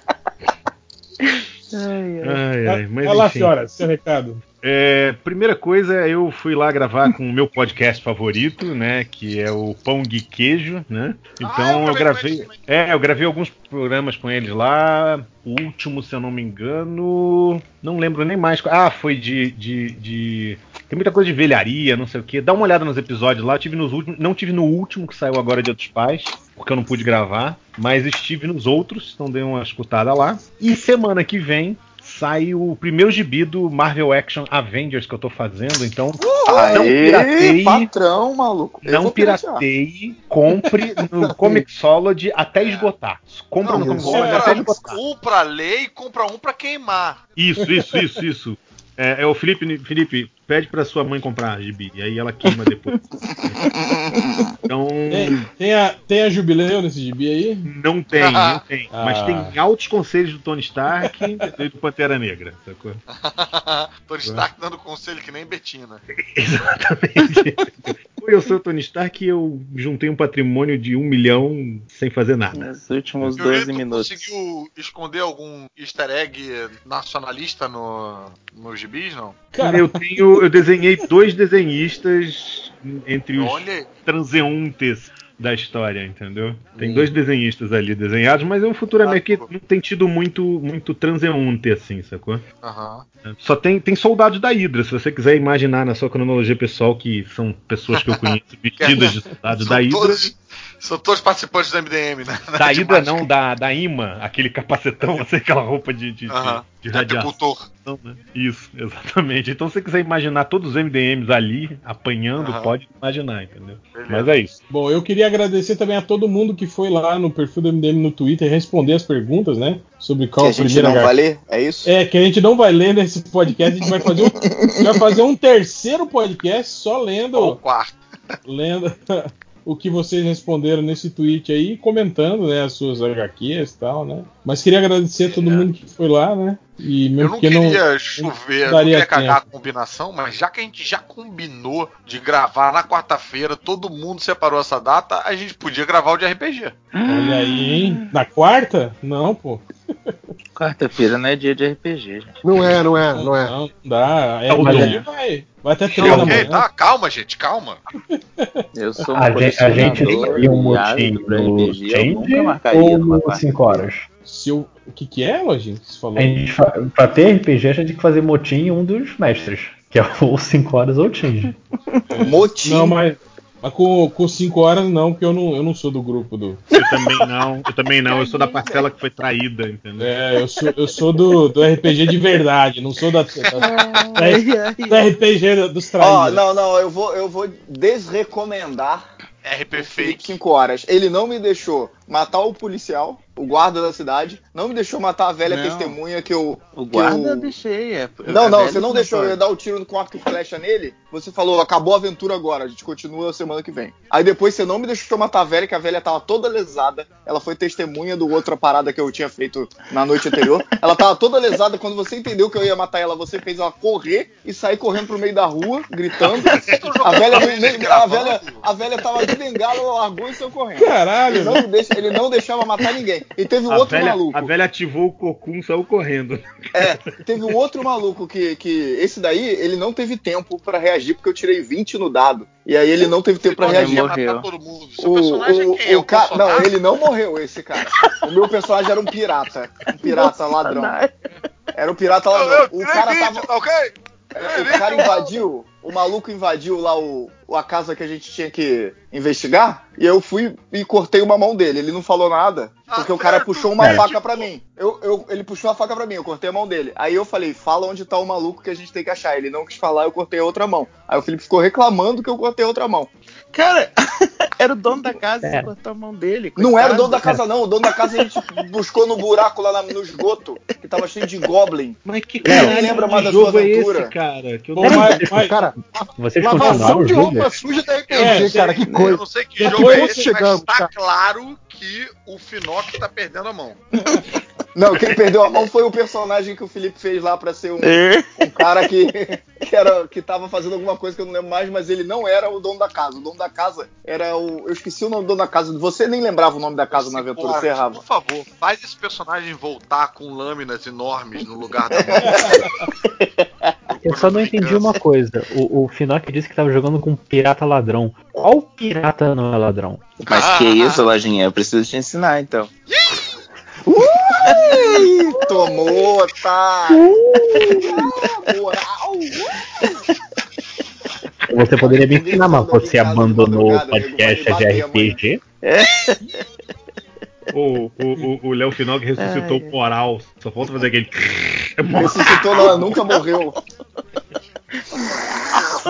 S6: Ai, ai, mas
S2: Vai lá,
S6: enfim.
S2: senhora, seu recado.
S6: É, primeira coisa, eu fui lá gravar com o meu podcast favorito, né? Que é o Pão de Queijo, né? Então
S4: Ah, eu
S6: eu
S4: gravei com
S6: gravei. É, eu gravei alguns programas com eles lá. O último, se eu não me engano. Não lembro nem mais. Ah, foi de. de, de- Tem muita coisa de velharia, não sei o que. Dá uma olhada nos episódios lá. Eu tive nos últimos. Não tive no último que saiu agora de outros pais, porque eu não pude gravar. Mas estive nos outros, então dei uma escutada lá. E semana que vem sai o primeiro gibi do Marvel Action Avengers que eu tô fazendo, então não pirateie,
S3: patrão, maluco.
S6: Não pirateie, compre *laughs* no Comixology até esgotar. Compra
S4: Não,
S6: no Comixology
S4: compra
S6: até esgotar.
S4: um pra ler e compra um pra queimar.
S6: Isso, isso, isso, isso. *laughs* É, é o Felipe, Felipe, pede pra sua mãe comprar gibi, e aí ela queima depois. *laughs* Então,
S2: Tem, tem, a, tem a jubileu nesse gibi aí?
S6: não tem, não *laughs* tem. Mas
S2: Ah.
S6: tem altos conselhos do Tony Stark *laughs* e do Pantera Negra, sacou?
S4: Tony Stark dando conselho que nem Betina.
S6: Exatamente. Oi, eu sou o Tony Stark e eu juntei um patrimônio de um milhão sem fazer nada.
S5: Nos últimos
S4: E o Lito
S5: 12 minutos.
S4: conseguiu esconder algum easter egg nacionalista no, nos gibis, não?
S2: Cara,
S6: Eu tenho, eu desenhei dois desenhistas entre os
S4: Olha,
S6: transeuntes da história, entendeu? Tem dois desenhistas ali desenhados, mas é um Futuramente que não tem tido muito, muito transeunte, assim, sacou?
S4: Aham.
S6: Só tem, tem soldados da Hydra, se você quiser imaginar na sua cronologia pessoal que são pessoas que eu conheço *laughs* vestidas de soldados da Hydra.
S4: todos, são todos participantes do MDM, né?
S6: Da *laughs*
S4: temática.
S6: não, da, da imã, aquele capacetão, *laughs* assim, aquela roupa de, de, de- de
S4: De
S6: radiação. né? Isso, *laughs* exatamente. Então se você quiser imaginar todos os MDMs ali apanhando,
S4: Aham.
S6: pode imaginar, entendeu?
S4: Beleza.
S6: Mas é isso.
S2: Bom, eu queria agradecer também a todo mundo que foi lá no perfil do MDM no Twitter responder as perguntas, né? Sobre
S3: Que
S2: qual
S3: a
S2: a
S3: gente
S2: primeira
S3: não
S2: gar-
S3: vai ler? É isso?
S2: É, que a gente não vai ler nesse podcast, a gente vai fazer um, a gente vai fazer um terceiro podcast só lendo,
S4: Ou o quarto.
S2: lendo o que vocês responderam nesse tweet aí, comentando, né, as suas HQs e tal, né? Mas queria agradecer a todo mundo que foi lá, né? E
S4: Eu
S2: mesmo
S4: não
S2: porque
S4: queria chover, eu não
S2: daria
S4: queria cagar a
S2: tempo.
S4: combinação, mas já que a gente já combinou de gravar na quarta-feira, todo mundo separou essa data, a gente podia gravar o de RPG.
S2: Olha aí, hein? Na quarta? Não, pô.
S5: Quarta-feira não é dia de RPG, gente.
S7: Não é, não é, não é.
S2: Não dá. É, mas
S6: bom.
S2: aí vai, vai até
S4: Tá
S2: três da
S4: ok,
S2: manhã.
S4: tá? Calma, gente, calma.
S5: Eu sou um
S12: A gente, a gente faria um motim no Change ou no
S5: quarta.
S12: 5 horas?
S2: Se eu, o que, que é, Lojinha? que Você falou?
S12: A gente, pra ter RPG, a gente tem que fazer motim em um dos mestres, que é ou 5 horas ou Change.
S3: Motim. *laughs*
S2: Não, mas, mas com 5 horas não, porque eu não, eu não sou do grupo do.
S6: Eu também não, eu também não, eu sou da parcela que foi traída, entendeu?
S2: É, eu sou, eu sou do, do RPG de verdade, não sou da, da, da- do RPG dos
S3: Ó,
S2: traídos.
S3: não, não, eu vou, eu vou desrecomendar
S4: RP Fake.
S3: 5 horas. Ele não me deixou matar o policial, o guarda da cidade, não me deixou matar a velha
S5: Não.
S3: testemunha que eu.
S5: O
S3: que
S5: guarda
S3: eu-
S5: eu deixei. É,
S3: Não,
S5: a
S3: não,
S5: velha
S3: você não
S5: que
S3: deixou eu dar o tiro com arco e flecha nele. Você falou, acabou a aventura agora, a gente continua semana que vem. Aí depois você não me deixou matar a velha, que a velha tava toda lesada. Ela foi testemunha do outra parada que eu tinha feito na noite anterior. *laughs* Ela tava toda lesada. Quando você entendeu que eu ia matar ela, você fez ela correr e sair correndo pro meio da rua, gritando. *laughs* A velha, não- a velha, a velha tava de bengala, ela largou e saiu correndo.
S2: Caralho,
S3: não, me deixa- ele não deixava matar ninguém. E teve um
S6: A
S3: outro
S6: velha,
S3: maluco.
S6: a velha ativou o cocum e saiu correndo.
S3: É, teve um outro maluco que, que. Esse daí, ele não teve tempo pra reagir, porque eu tirei 20 no dado. E aí ele não teve tempo pra
S4: Não,
S3: reagir.
S5: morreu.
S3: O,
S4: personagem
S3: o,
S4: é? É
S3: o cara. Não, ele não morreu, esse cara. O meu personagem era um pirata. Um pirata ladrão. Era um pirata ladrão.
S4: eu
S3: O cara
S4: 20,
S3: tava.
S4: tá ok?
S3: É, O cara invadiu, o maluco invadiu lá o, a casa que a gente tinha que investigar, e eu fui e cortei uma mão dele. Ele não falou nada, porque
S4: Ah,
S3: o cara
S4: certo.
S3: puxou uma
S12: É.
S3: faca pra mim. Eu, eu- ele puxou a faca pra mim, eu cortei a mão dele. Aí eu falei, fala onde tá o maluco que a gente tem que achar. Ele não quis falar, eu cortei a outra mão. Aí o Felipe ficou reclamando que eu cortei a outra mão.
S5: Cara, *laughs* era o dono da casa,
S12: É.
S5: você cortou a mão dele.
S3: Não era o
S5: coitado.
S3: dono da casa, não. O dono da casa a gente *laughs* buscou no buraco lá no esgoto, que tava cheio de goblin.
S6: Mas que caralho
S3: lembra mais da sua
S6: é
S3: aventura.
S6: esse, cara? Que eu
S2: Bom,
S6: não-
S2: mas- mas-
S7: Cara,
S12: Vocês
S7: lavação de roupa
S12: jogo?
S7: suja da RPG,
S2: É,
S7: cara, que
S4: Eu
S7: coisa.
S4: não sei que
S7: Depois
S4: jogo é esse,
S7: chegamos,
S4: mas tá
S7: cara.
S4: claro que o Finoc tá perdendo a mão. *laughs*
S3: Não, quem perdeu a mão foi o personagem que o Felipe fez lá pra ser um,
S5: É.
S3: um cara que, que, era, que tava fazendo alguma coisa que eu não lembro mais, mas ele não era o dono da casa. O dono da casa era o. Eu esqueci o nome do dono da casa. Você nem lembrava o nome da casa na aventura,
S4: Porra,
S3: você errava.
S4: Por favor, faz esse personagem voltar com lâminas enormes no lugar da mão. *laughs*
S9: Eu só não entendi uma coisa. O, o Finoc disse que tava jogando com um pirata ladrão. Qual pirata não é ladrão?
S5: Mas que isso, Lojinha? Eu preciso te ensinar, então.
S3: Ui, tomou, tá! Moral!
S9: Você poderia me ensinar, mas você abandonou o podcast de RPG?
S6: O, o, o- o Léo Finog ressuscitou o moral. Só falta fazer aquele.
S3: Ressuscitou, não, ela nunca morreu.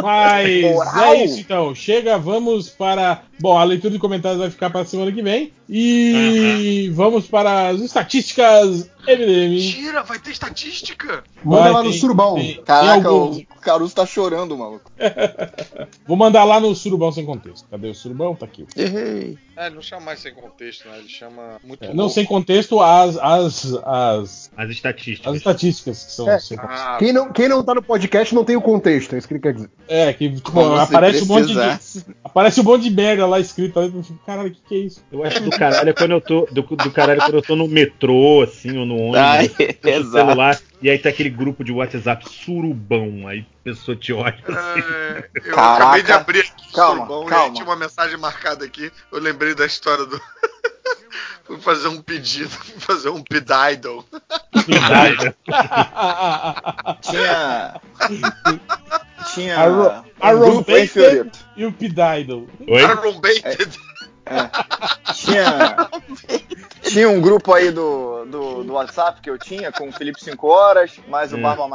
S2: Mas
S3: Moral.
S2: é isso então. Chega, vamos para. Bom, a leitura de comentários vai ficar para a semana que vem. E vamos para as estatísticas MDM.
S4: Mentira, vai ter estatística?
S7: Manda
S2: Vai,
S7: lá no
S2: tem-
S7: surubão.
S2: tem- tem
S3: Caraca,
S2: alguns.
S3: o Caruso tá chorando, maluco. *laughs*
S2: Vou mandar lá no Surubão sem contexto. Cadê o Surubão? Tá aqui.
S5: Errei.
S4: É, ele não chama mais sem contexto, né? Ele chama muito
S2: É, não sem contexto as, as, as,
S6: As estatísticas.
S2: as estatísticas que são.
S7: É.
S2: sem contexto.
S4: Ah,
S7: Quem não, quem não tá no podcast não tem o contexto, é isso que ele quer dizer.
S2: É, que tipo, aparece um monte de. *laughs* Aparece um monte de merda lá escrito, caralho, o que, que é isso?
S6: Eu acho do caralho é quando eu tô. Do, do caralho é quando eu tô no metrô, assim, ou no ônibus,
S5: Ai,
S6: no
S5: exato.
S6: celular, e aí tá aquele grupo de WhatsApp surubão, aí a pessoa te olha assim.
S4: É, eu
S3: Caraca.
S4: acabei de abrir aqui
S3: Calma,
S4: surubão e
S3: calma.
S4: aí tinha uma mensagem marcada aqui. Eu lembrei da história do. *laughs* Fui fazer um pedido, fui fazer um pedido. *laughs*
S3: Tinha. Tinha.
S2: A, Ro- a
S3: um
S2: e o Pididal.
S6: Oi?
S4: Arrombated.
S3: Tinha. Tinha um grupo aí do, do, do WhatsApp que eu tinha com o Felipe 5 Horas, mais o
S6: Hum.
S3: Barba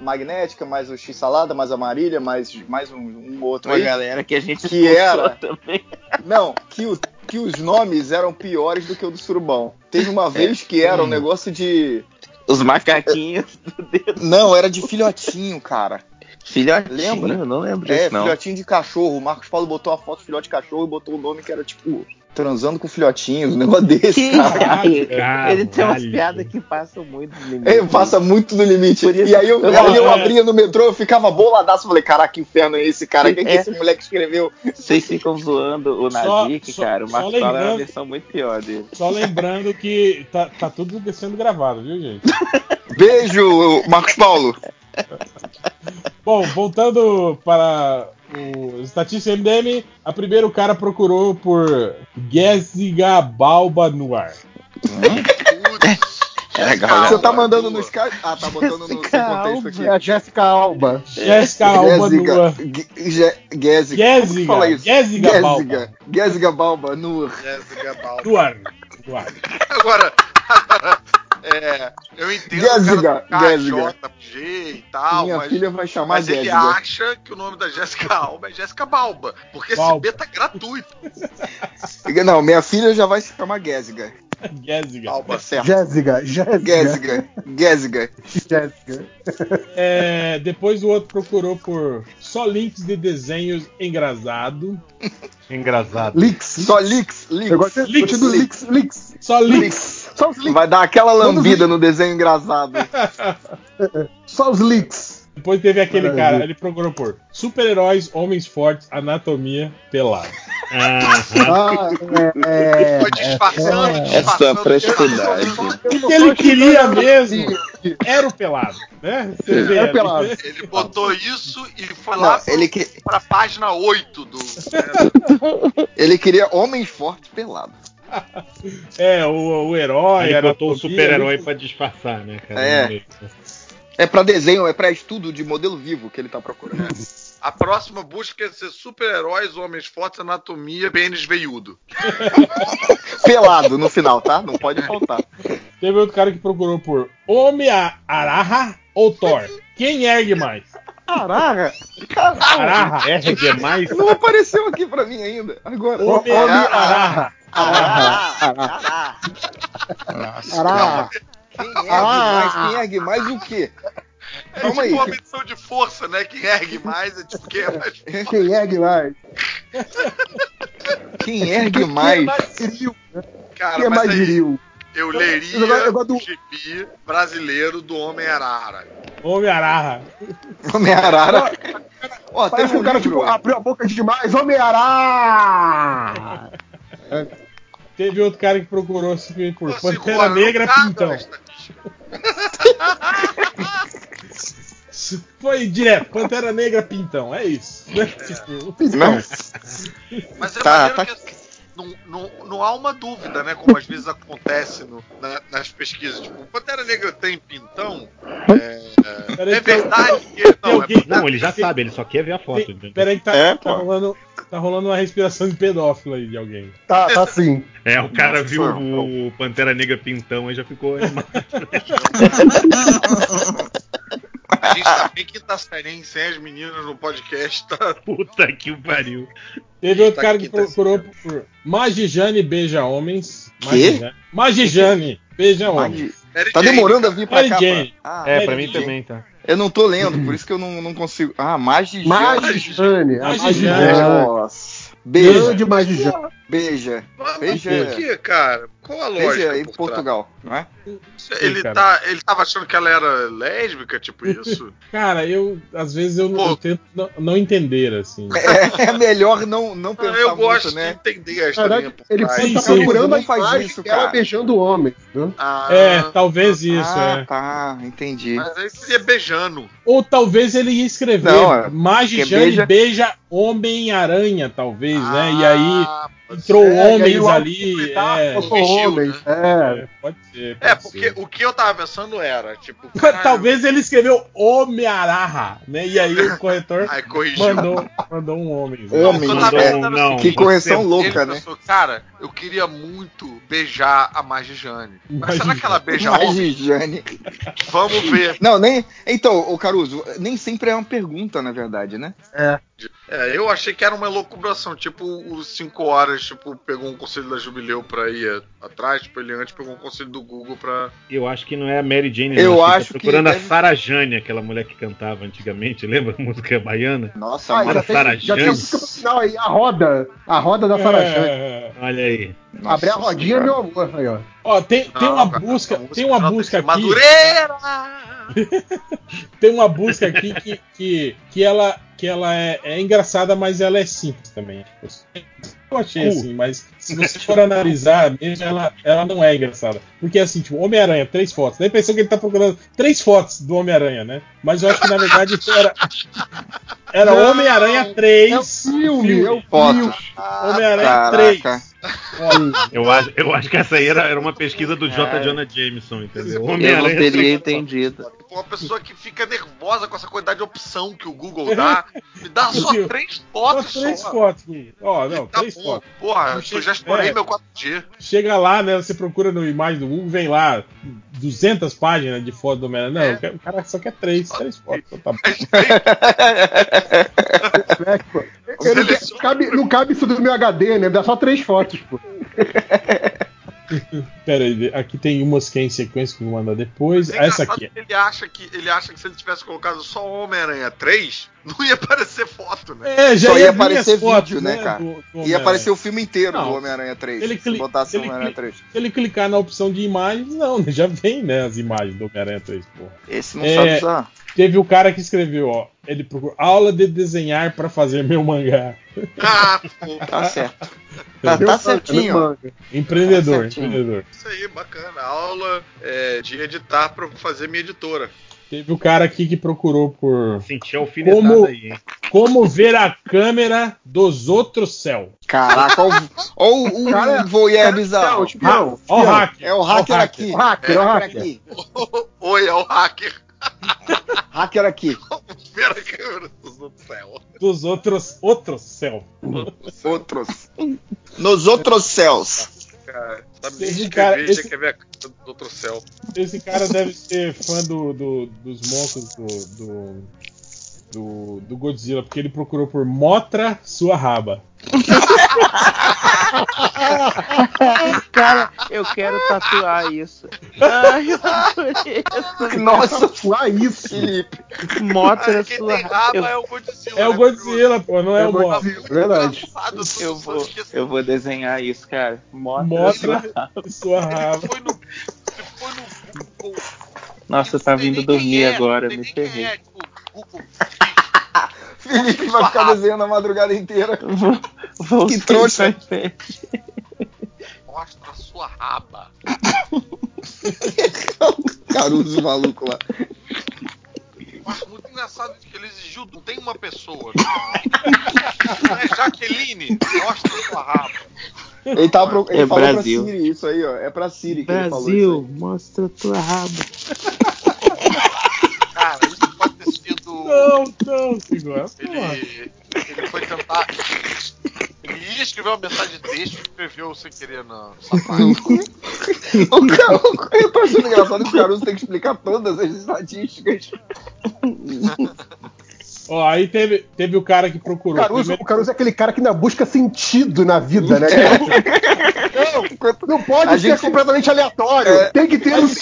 S3: Magnética, mais o X Salada, mais a Marília, mais, mais um, um outro
S5: Uma
S3: aí.
S5: galera que a gente
S3: Que era-
S5: também.
S3: Não, que, o- que os nomes eram piores do que o do Surubão. Teve uma vez que era um negócio de.
S5: Os macaquinhos.
S3: Não, era de filhotinho, cara.
S5: Filhotinho?
S3: Lembra?
S5: Eu não lembro
S3: É,
S5: disso, não.
S3: filhotinho de cachorro. O Marcos Paulo botou a foto de filhote de cachorro e botou o nome que era tipo. Transando com filhotinhos, um negócio desse,
S5: Que
S3: cara.
S5: Ele tem umas
S6: Caralho.
S5: piadas que passam muito do limite.
S3: Ele passa muito do limite.
S5: Isso-
S3: E aí eu,
S5: Eu-
S3: aí eu
S2: é.
S3: abria no metrô, eu ficava boladaço. Falei, caraca, que inferno é esse, cara? Quem que
S5: É.
S3: esse moleque escreveu?
S5: Vocês ficam zoando o Nazik, cara. O
S2: só
S5: Marcos Paulo é uma versão muito pior dele.
S2: Só lembrando que tá, tá tudo sendo gravado, viu, gente?
S3: Beijo, Marcos Paulo. *laughs*
S2: Bom, voltando para o estatística MDM, a primeiro o cara procurou por Gessiga Balba no ar.
S5: É legal,
S3: Você
S5: né?
S3: tá mandando no Skype? Ah, tá botando no seu contexto aqui.
S7: É a Jéssica Alba.
S2: Jéssica Alba nua.
S3: Gésiga. Gésiga. Fala isso?
S2: Gésiga Balba.
S3: Gésiga. Gésiga Balba, no.
S4: Jéssica Balba.
S2: No ar. No ar.
S4: Agora, *laughs* agora, é, eu entendo
S3: Gésiga,
S4: o cara
S3: Gésiga.
S4: JG e tal,
S3: Minha
S4: mas,
S3: filha vai chamar
S4: mas ele
S3: Gésiga.
S4: acha que o nome da Jéssica Alba é Jéssica Balba, porque
S2: Balba.
S4: esse B tá gratuito.
S3: Não, minha filha já vai se chamar Gésiga.
S2: Gésiga.
S4: Balba.
S3: Certo.
S7: Jéssica, Jéssica.
S3: Gésiga. Gésiga.
S7: Jéssica.
S2: É, depois o outro procurou por só links de desenhos engraçado.
S6: Engraçado.
S7: Leaks.
S3: Só.
S7: Eu gosto eu gosto do leaks. Leaks.
S2: Só links.
S3: Leaks.
S7: Só os leaks.
S3: Vai dar aquela lambida no desenho engraçado. *laughs*
S7: Só os leaks.
S2: Depois teve aquele
S7: Maravilha.
S2: cara, ele procurou por super-heróis, homens fortes, anatomia, pelado.
S7: Ah, é, é,
S4: Foi disfarçando,
S7: é.
S4: disfarçando.
S5: Essa frescurdade.
S2: O que ele queria mesmo era o pelado, né?
S7: Era pelado.
S4: Ele botou isso e foi lá
S3: Não, ele, que,
S4: pra página 8 do. *laughs* né,
S3: ele queria homens fortes pelados.
S2: É, o, o herói,
S6: Aí
S2: era
S6: botou o super-herói pra disfarçar, né, cara?
S3: É. É pra desenho, é pra estudo de modelo vivo que ele tá procurando.
S4: A próxima busca é ser super-heróis, homens fortes, anatomia, pênis veiudo. *laughs*
S3: Pelado no final, tá? Não pode faltar.
S2: Teve outro cara que procurou por Homem-Araha ou Thor. Quem ergue mais?
S3: Caraca!
S2: Araha.
S6: Ergue mais.
S3: Não apareceu aqui pra mim ainda. Agora.
S2: Homem-Araha.
S3: Caraca!
S7: Ará.
S3: Quem ergue mais? Quem ergue mais o quê?
S4: É
S3: Calma
S4: tipo
S3: aí.
S4: uma medição de força, né? Quem ergue mais é tipo quem é mais forte.
S7: Quem ergue mais?
S3: Quem ergue mais?
S7: viril?
S4: Cara,
S7: Quem é mais viril?
S4: eu
S7: Eu
S4: leria
S7: gosto- eu gosto do-
S4: o gibi brasileiro do Homem-Arara.
S2: Homem-Araha.
S3: Homem-Arara. Ó, tem
S7: Parece que
S3: um
S7: o cara tipo, abriu a boca demais. Homem-Ará!
S2: Teve outro cara que procurou assim, por Pantera Negra
S4: não
S2: Pintão. *laughs* Foi direto, Pantera Negra Pintão, é isso. né? Tipo, *laughs*
S4: Mas é
S3: Tá, tá.
S4: que não, não, não há uma dúvida, né? Como às vezes acontece no- na- nas pesquisas. Tipo, o Pantera Negra tem pintão? É, é
S2: eu-
S4: verdade que. Não, é
S6: Não, ele já sabe, ele só quer ver a foto.
S2: Peraí que tá,
S3: É,
S2: tá rolando, tá rolando uma respiração de pedófilo aí de alguém.
S7: Tá, tá sim.
S6: É, o cara
S3: Nossa,
S6: viu o Pantera Negra pintão e já ficou animado. *laughs* *laughs*
S4: A gente tá bem quinta-feira, sem as meninas no podcast, tá?
S6: Puta que o pariu.
S2: Teve outro
S4: Tá
S2: cara que procurou por Magijane beija homens.
S3: Quê?
S2: Magijane, Magijane beija homens.
S3: Tá
S4: Jane,
S3: demorando a vir pra
S2: Mary
S3: cá.
S2: Jane.
S3: pra- Ah,
S6: É,
S2: Mary
S6: pra mim
S2: Jane.
S6: também, tá.
S3: Eu não tô lendo, por isso que eu não, não consigo. Ah, Magijane.
S7: Magijane.
S2: Magijane.
S7: Magijane.
S3: Nossa. Beijo.
S7: Grande Magijane.
S3: Beija.
S4: Mas
S3: Beija.
S4: por que, cara? Qual a lógica?
S3: Beija em
S4: por trás?
S3: Portugal, não é?
S4: Ele,
S2: Sim,
S4: tá, ele tava achando que ela era lésbica, tipo isso? *laughs*
S2: Cara, eu às vezes eu, eu tento não, não entender, assim. *laughs*
S3: É, é melhor não, não pensar
S4: eu
S3: muito,
S4: gosto
S3: né?
S4: de entender a por
S7: ele
S2: Sim,
S7: estar
S2: sim.
S7: procurando a
S3: Não faz isso, cara.
S7: beijando o homem. né?
S4: Ah,
S2: É, talvez isso,
S3: ah,
S2: é.
S3: tá, entendi.
S4: Mas aí seria beijando.
S2: Ou talvez ele ia escrever
S3: Não, é, porque beija-
S2: beija Homem-Aranha, talvez, né? E aí
S4: Ah, pode
S2: entrou
S7: É, e aí
S2: homens
S7: o
S2: ali. É,
S7: Eu sou homem.
S4: né?
S7: É.
S2: é, pode ser.
S4: É, porque
S2: ser.
S4: o que eu tava pensando era, tipo, caralho,
S2: Talvez ele escreveu Homem-Araha, né? E aí o corretor
S4: Aí
S2: mandou, mandou um homem.
S3: Homem,
S4: eu tava
S3: é,
S4: pensando
S6: não,
S3: que
S6: você-
S3: correção
S4: Ele
S3: louca, né?
S4: pensou, cara, eu queria muito beijar a Magijane. Mas será que ela beija
S3: Mas,
S4: homem?
S3: Jane.
S4: Vamos ver.
S3: Não, nem. Então, o Caruso, nem sempre é uma pergunta, na verdade, né?
S4: É, eu achei que era uma elucubração, tipo os 5 horas, tipo, pegou um conselho da Jubileu pra ir atrás, tipo, ele antes pegou um conselho do Google pra.
S6: Eu acho que não é a Mary Jane,
S3: Eu
S6: não.
S3: acho
S6: tá
S3: que
S6: procurando a Sarah Jane, aquela mulher que cantava antigamente, *laughs* lembra a música baiana?
S3: Nossa,
S7: Ah, já tem,
S6: Sarah
S7: já tem
S6: Jane.
S7: música pro final aí, a roda. A roda da Sarah Jane.
S2: É,
S6: Olha aí.
S7: Abrir a rodinha,
S3: Senhora.
S7: meu amor. Aí, ó.
S2: Ó, tem, tem
S4: Não,
S2: uma
S4: cara,
S2: busca,
S4: essa
S2: tem uma
S4: música
S2: busca aqui.
S4: Madureira! *laughs*
S2: Tem uma busca aqui que, que, que ela, que ela é, é engraçada, mas ela é simples também. Eu achei assim, mas se você for analisar mesmo, ela, ela não é engraçada. Porque assim, tipo, Homem-Aranha, três fotos. Daí pensou que ele tá procurando três fotos do Homem-Aranha, né? Mas eu acho que na verdade era. Era Homem-Aranha
S7: É o
S2: 3.
S7: filme, é o
S3: Foto.
S7: filme.
S2: Homem-Aranha
S3: Caraca.
S2: 3.
S6: Eu acho, eu acho que essa aí era, era uma pesquisa do J. Jonah Jameson, entendeu?
S5: Eu não
S6: Homem-Aranha
S5: teria entendido.
S4: Uma pessoa que fica nervosa com essa quantidade de opção que o Google dá, me dá só três
S2: Só
S4: fotos
S2: três
S4: só.
S2: fotos. Ó, não,
S4: Tá
S2: três
S4: bom.
S2: fotos.
S4: Porra, eu já explorei
S2: É.
S4: meu 4G.
S2: Chega lá, né? Você procura no imagem do Google, vem lá 200 páginas de foto do Homem-Aranha. Não,
S4: É.
S2: eu o cara só quer três, três fotos. Então tá bom. *laughs*
S7: É. Eu não,
S4: Seleciona.
S7: cabe, não cabe isso do meu HD, né? Dá só três fotos, pô. *laughs*
S2: Pera aí, aqui tem umas que é em sequência que eu vou mandar depois.
S4: É
S2: Essa aqui.
S4: Ele acha que, ele acha que se ele tivesse colocado só Homem-Aranha 3, não ia aparecer foto, né?
S2: É, já
S3: Só ia
S2: vir
S3: aparecer
S2: as fotos,
S3: vídeo, né, cara?
S2: do- do
S3: Ia aparecer o filme inteiro
S2: Não.
S3: do Homem-Aranha 3.
S2: Ele
S3: se
S2: cli-
S3: botasse o
S2: ele
S3: Homem-Aranha
S2: cli-
S3: 3.
S2: Se ele clicar na opção de imagens, não, né? *laughs* já vem, né, as imagens do Homem-Aranha 3, porra.
S3: Esse não
S2: É,
S3: sabe usar.
S2: Teve o cara que escreveu, ó. Ele procurou aula de desenhar pra fazer meu mangá. *laughs*
S4: Ah, pô,
S3: Tá certo. Tá, tá certinho.
S2: Empreendedor,
S3: Tá certinho.
S2: empreendedor.
S4: isso aí, bacana. Aula é, de editar pra fazer minha editora.
S2: Teve o cara aqui que procurou por
S6: Senti alfinetada
S2: Como-
S6: aí, hein?
S2: como ver a câmera dos outros céu.
S3: Caraca, olha o, olha o
S7: Cara,
S3: voyeur bizarro.
S2: Ó o hacker.
S3: É o hacker aqui.
S7: Hacker, o hacker.
S3: aqui. *laughs*
S4: Oi, é o hacker.
S3: Hacker aqui.
S4: Ver a câmera do céu.
S2: Dos outros outros céu.
S3: Outros. Nos outros céus.
S4: Cara, sabe
S2: Esse
S4: nem
S2: cara-
S4: escrever,
S2: esse-
S4: já quer ver a câmera do outro céu.
S2: Esse cara deve ser fã do, do- dos monstros do, do, do, do Godzilla, porque ele procurou por Motra sua raba. *laughs*
S5: Cara, eu quero tatuar isso. Ai, eu adorei essa *laughs*
S3: Nossa,
S7: Tatuar isso.
S3: Felipe.
S5: motra
S4: quem
S5: sua
S4: raba
S5: eu,
S4: é o Godzilla.
S2: É o
S4: né?
S2: Godzilla, pô, não é,
S7: É
S2: o Motra.
S7: Godzilla, verdade.
S4: Engraçado,
S5: eu vou, eu vou desenhar isso, cara. Motra,
S2: Motra
S5: sua-
S2: raba.
S4: foi no. Foi no Google.
S5: Nossa,
S4: e
S5: tá vindo dormir
S4: é,
S5: agora, me ferrei.
S4: é, tipo, Google. *laughs*
S3: Felipe vai ficar desenhando a madrugada inteira.
S5: Vou, vou
S3: Que trouxa.
S4: Mostra a sua raba. *laughs*
S3: Caruso maluco lá.
S4: Acho muito engraçado que ele exigiu. Não tem uma pessoa. é Jaqueline, mostra a sua raba.
S3: Ele, tá pro... ele
S5: É
S3: falou
S5: Brasil.
S3: pra Siri isso aí, ó. É pra Siri que ele falou
S5: Brasil,
S3: isso
S5: mostra tua raba.
S4: Cara, isso sido.
S2: Não, não, segura.
S4: Ele, ele foi tentar. Ele ia escrever uma mensagem de texto e escreveu sem querer na safari.
S3: aí. *laughs* O Caruso, eu tô achando engraçado que o Caruso tem que explicar todas as estatísticas.
S2: Ó, aí teve, teve o cara que
S7: O
S2: procurou.
S7: Caruso,
S2: Primeiro-
S7: o Caruso é aquele cara que ainda busca sentido na vida, né? Não, não pode
S3: A
S7: ser
S3: gente-
S7: completamente aleatório.
S3: É.
S7: Tem que ter um
S2: Mas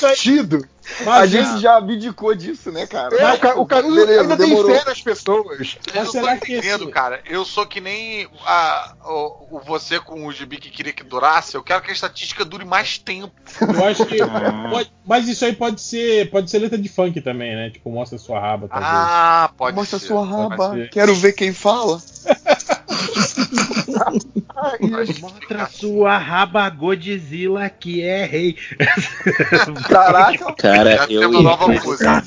S3: A gente já abdicou disso, né, cara?
S7: É, o, Ca- o Caruso
S3: Beleza,
S7: ainda
S3: demorou.
S7: tem fé nas pessoas.
S4: Eu
S2: Mas
S4: não
S2: será
S4: tô
S2: que
S4: entendendo,
S2: esse-
S4: cara. Eu sou que nem a, o, o você com o gibi que queria que durasse. Eu quero que a estatística dure mais tempo.
S2: eu acho que. *laughs*
S5: Ah.
S2: pode- mas isso aí pode ser. Pode ser letra de funk também, né? Tipo, mostra sua raba, talvez.
S4: Ah, pode
S3: Mostra
S4: ser.
S3: sua
S2: Pode
S3: raba. Quero ver quem fala. *laughs* *laughs*
S6: Mostra sua raba Godzilla que é rei. *laughs*
S3: Caraca.
S5: Cara, eu,
S4: uma nova música.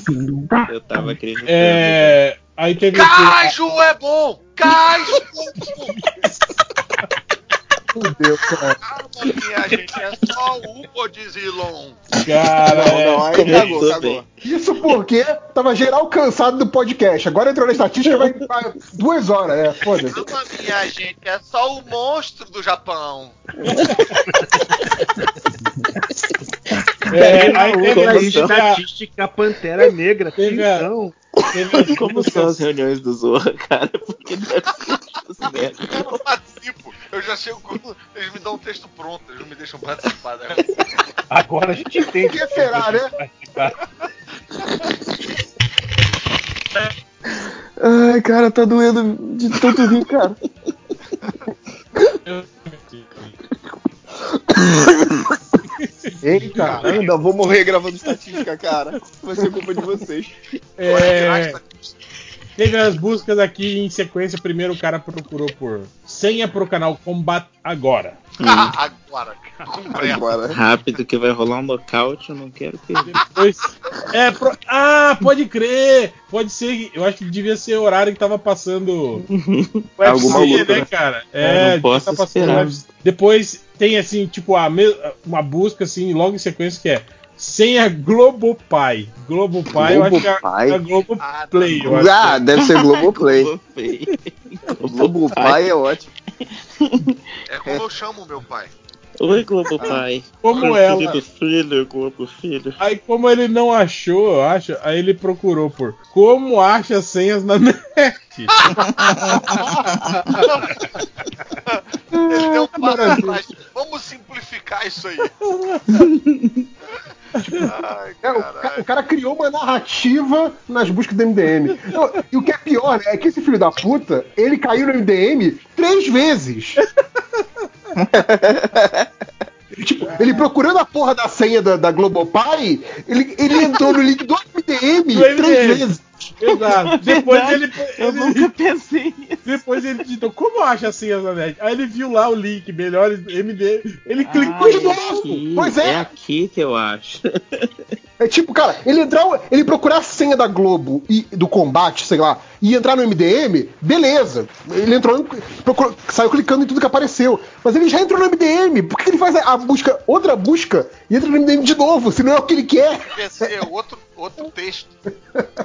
S5: eu tava acreditando.
S2: É. Aí teve.
S4: Caju é bom! Caju *laughs* é
S7: Deus, cara.
S4: Minha gente, é só o Godzilla.
S2: Cara,
S3: Não, não, aí
S5: Começou
S3: cagou, cagou.
S5: bem.
S7: Isso porque tava geral cansado do podcast. Agora entrou na estatística vai duas horas. É, foda-se.
S4: Calma, minha gente, é só o monstro do Japão.
S2: É, aí teve
S6: Como
S2: a,
S6: estatística Pantera Negra.
S2: Teve a-
S6: Então,
S2: teve as
S5: Como são as reuniões do Zorra, cara? Porque deve ser essas merda.
S4: Eu não participo. Eu já chego com. Eles me dão um texto pronto, eles não me deixam participar. Né?
S6: agora a gente entende.
S7: O que será, né?
S3: Ai, cara, tá doendo de tanto rir, cara.
S7: Eita,
S3: ainda vou morrer gravando estatística, cara. Vai ser culpa de vocês.
S2: É, teve as buscas aqui em sequência. Primeiro o cara procurou por senha pro canal Combat Agora.
S4: Ah, agora.
S3: Agora.
S5: Rápido que vai rolar um nocaute, eu não quero perder.
S2: Depois, é, pro- ah, pode crer! Pode ser, eu acho que devia ser o horário que tava passando o
S3: Alguma
S2: UFC,
S3: luta,
S2: né,
S3: né?
S2: cara?
S5: É,
S2: É,
S5: não
S2: devia
S5: posso
S2: tá passando
S5: esperar.
S2: o UFC. Depois tem assim, tipo, a me- uma busca assim, logo em sequência que é senha Globopai. Globopai, eu acho que é
S3: Globopai?
S2: a Globoplay.
S4: Ah,
S2: eu acho
S3: Ah, deve ser Globoplay. *laughs* Globopai é ótimo.
S4: É como eu chamo meu pai.
S5: Oi, Globopai.
S2: Como
S5: Meu
S2: ela.
S5: querido filho, Globo Filho.
S2: Aí, como ele não achou, eu acho, aí ele procurou por como acha senhas na *laughs* net.
S4: Ele deu um passo atrás. Vamos simplificar isso aí. *laughs* Ai, *laughs*
S7: É, o, ca- o cara criou uma narrativa nas buscas do MDM. Não, e o que é pior, né, é que esse filho da puta, ele caiu no MDM três vezes. *laughs* Tipo, ele procurando a porra da senha da, da Globopay, ele, ele entrou no link do MDM três vezes.
S2: Exato. *laughs* Depois ele,
S5: Eu
S2: ele-
S5: nunca pensei nisso.
S2: depois ele digitou como acha senhas na net. Aí ele viu lá o link, melhores MD. Ele clicou
S5: Ah,
S2: de
S5: é
S2: novo.
S5: aqui,
S7: Pois é.
S5: É aqui que eu acho. *laughs*
S7: É tipo, cara, ele entrar, ele procurar a senha da Globo e do combate, sei lá, e entrar no MDM, beleza. Ele entrou, procurou- saiu clicando em tudo que apareceu. Mas ele já entrou no MDM. Por que ele faz a, a busca, outra busca, e entra no MDM de novo, se não é o que ele quer?
S4: Esse é outro, outro texto. *laughs*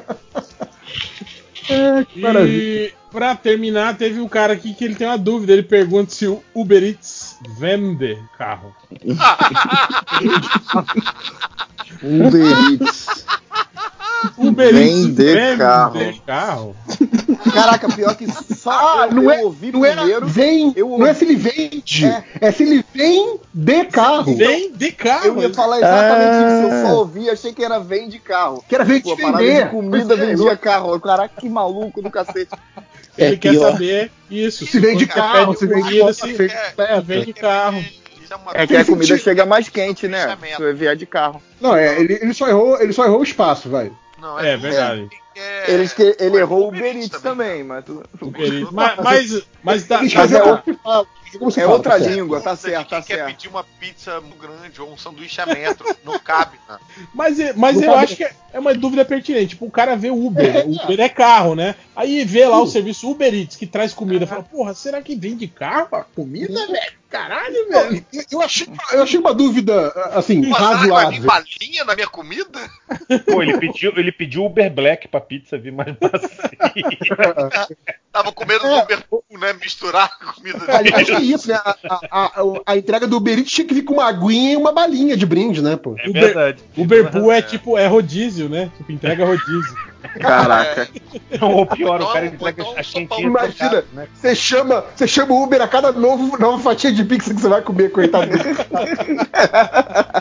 S2: E pra terminar, teve um cara aqui que ele tem uma dúvida. Ele pergunta se o Uber Eats vende carro. *laughs* *laughs*
S3: Uber Eats.
S2: Uber Eats
S3: Vende
S2: vende
S3: carro.
S2: carro?
S3: Caraca, pior que só
S7: Ah,
S3: eu,
S7: não
S3: eu
S7: é,
S3: ouvi
S7: não é
S3: primeiro.
S7: vem,
S3: eu
S7: não é
S3: ouvi-
S7: se ele vende,
S3: É.
S7: é, se ele vem de carro.
S2: Vem de carro.
S3: Eu ia falar exatamente
S7: Ah.
S3: isso. Eu só ouvi, achei que era vende carro.
S7: Que era vem
S3: Pô,
S7: de
S3: parada
S7: vender.
S3: de comida
S7: é,
S3: vendia carro. Caraca, que maluco do cacete.
S2: Ele
S5: É
S2: quer
S5: pior.
S2: saber isso.
S7: Se vende
S2: você
S7: carro, se vende
S2: comida, se
S7: se vende
S4: É,
S7: peça.
S2: vende carro.
S4: Isso é uma
S3: É que a comida chega mais quente, né? Se vier de carro.
S7: Não, é, ele, ele só errou, ele só errou o espaço, vai.
S4: Não,
S2: É
S4: tudo
S2: verdade.
S4: que é-
S3: Eles que, ele
S4: Ué,
S3: errou o
S4: Eats
S3: Eats também, mas
S2: Eats. Mas, mas, mas tá, tá-
S7: fazem
S3: é
S7: se
S3: é
S7: fala,
S3: outra
S7: tá certo.
S3: língua, tá certo, tá
S4: quem quer
S3: certo.
S4: pedir uma pizza muito grande ou um sanduíche a metro, não cabe. né?
S2: Mas, é- mas eu acho que é é uma dúvida pertinente. Tipo, o cara vê o Uber. O Uber é carro, né? Aí vê lá o serviço Uber Eats que traz comida. Fala, porra, será que vem de carro a comida, velho? Caralho, velho.
S7: eu- eu, achei, eu achei uma dúvida, assim,
S4: Pô, que vai vir
S7: razoável.
S4: balinha na minha comida?
S6: Pô, ele pediu, ele pediu Uber Black pra pizza vir mais macia. *laughs*
S4: Tava com medo
S7: É.
S4: do Uber Pool, né? Misturar a comida
S7: Aliás, é isso, né? A, a, a, a entrega do Uber Eats tinha que vir com uma aguinha e uma balinha de brinde, né, pô?
S6: É
S2: Uber-
S6: verdade.
S2: Uber Pool é tipo, é rodízio, né? Tipo, entrega rodízio. *laughs*
S3: Caraca.
S6: Não, *laughs* ou pior, o cara entrega
S4: então,
S6: a quentinha
S7: Imagina,
S6: né?
S7: você chama, você chama o Uber a cada novo, nova fatia de pizza que você vai comer, coitado.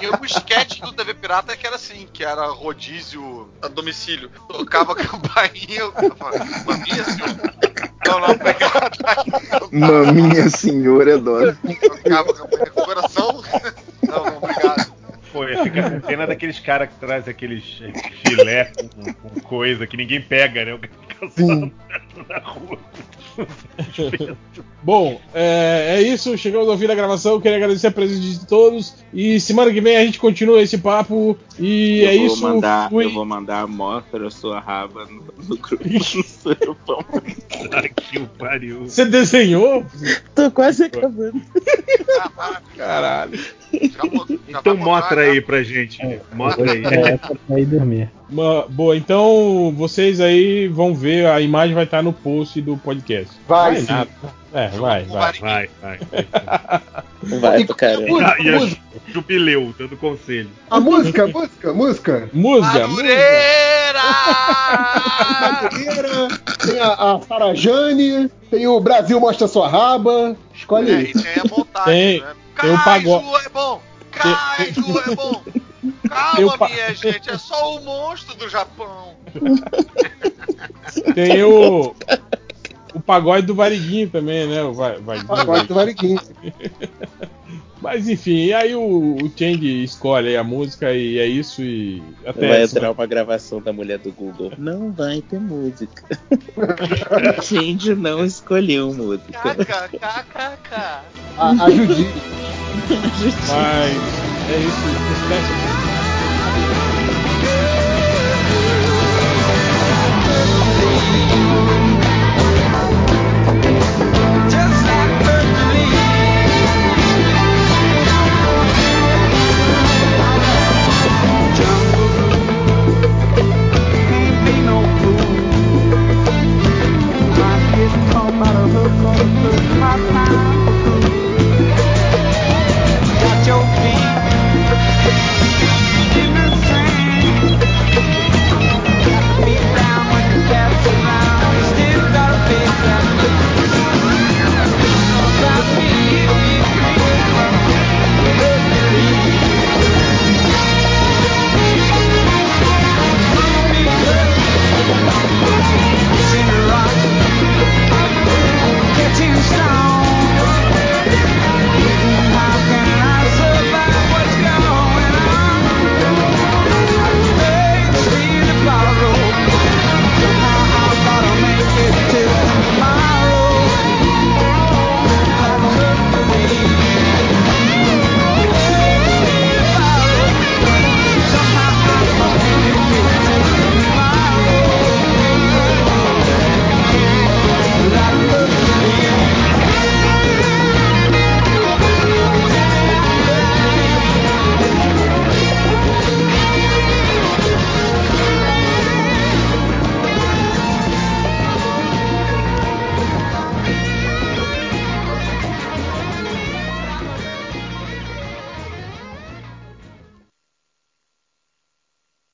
S4: E o sketch do TV Pirata é que era assim, que era rodízio a domicílio. Tocava a campainha, eu falava, maminha, senhor? Não, não, pegava
S3: Maminha senhora, adoro.
S4: tocava a campainha com o coração. Não, não, obrigado.
S6: Fico com pena daqueles caras que trazem aqueles eh, filé com, com coisa que ninguém pega, né? O fica andando na rua. *laughs*
S2: Bom, é, é isso. Chegamos ao fim da gravação. Queria agradecer a presença de todos. E semana que vem a gente continua esse papo. E
S5: eu
S2: é
S5: vou
S2: isso.
S5: Mandar,
S2: Fui.
S5: Eu vou mandar mostra a sua raba no, no grupo *laughs* do
S6: que o pariu.
S2: Você desenhou?
S1: Tô quase acabando.
S2: Caralho.
S6: Então mostra aí pra gente. Mostra aí.
S9: É, pra ir dormir.
S2: Ma- boa, então vocês aí vão ver, a imagem vai estar no post do podcast.
S7: Vai, sim.
S2: nada. É, vai, vai.
S6: Vai, vai.
S5: Vai pra caramba.
S6: Ah, e a Ju- Jubileu, dando conselho.
S7: A música, música, música.
S2: Música,
S4: Madureira!
S7: Tem a, a Sarajane, tem o Brasil Mostra Sua Raba. Escolhe
S4: É,
S7: aí.
S4: tem a montagem,
S2: Tem-
S4: né?
S2: tem o pagode.
S4: É bom! Kaiju é bom! Calma,
S2: o pa-
S4: minha gente, é só o monstro do Japão. *laughs*
S2: Tem o. O pagode do Variguinho também, né? O va-
S7: Pagode do Variguinho. *laughs*
S2: Mas enfim, e aí o, o Change escolhe aí a música e é isso e até
S5: Vai
S2: semana-
S5: entrar uma gravação da mulher do Google. Não vai ter música. *laughs* Change não escolheu música.
S4: KKKKK.
S7: A, a.
S2: Mas é isso. Espécie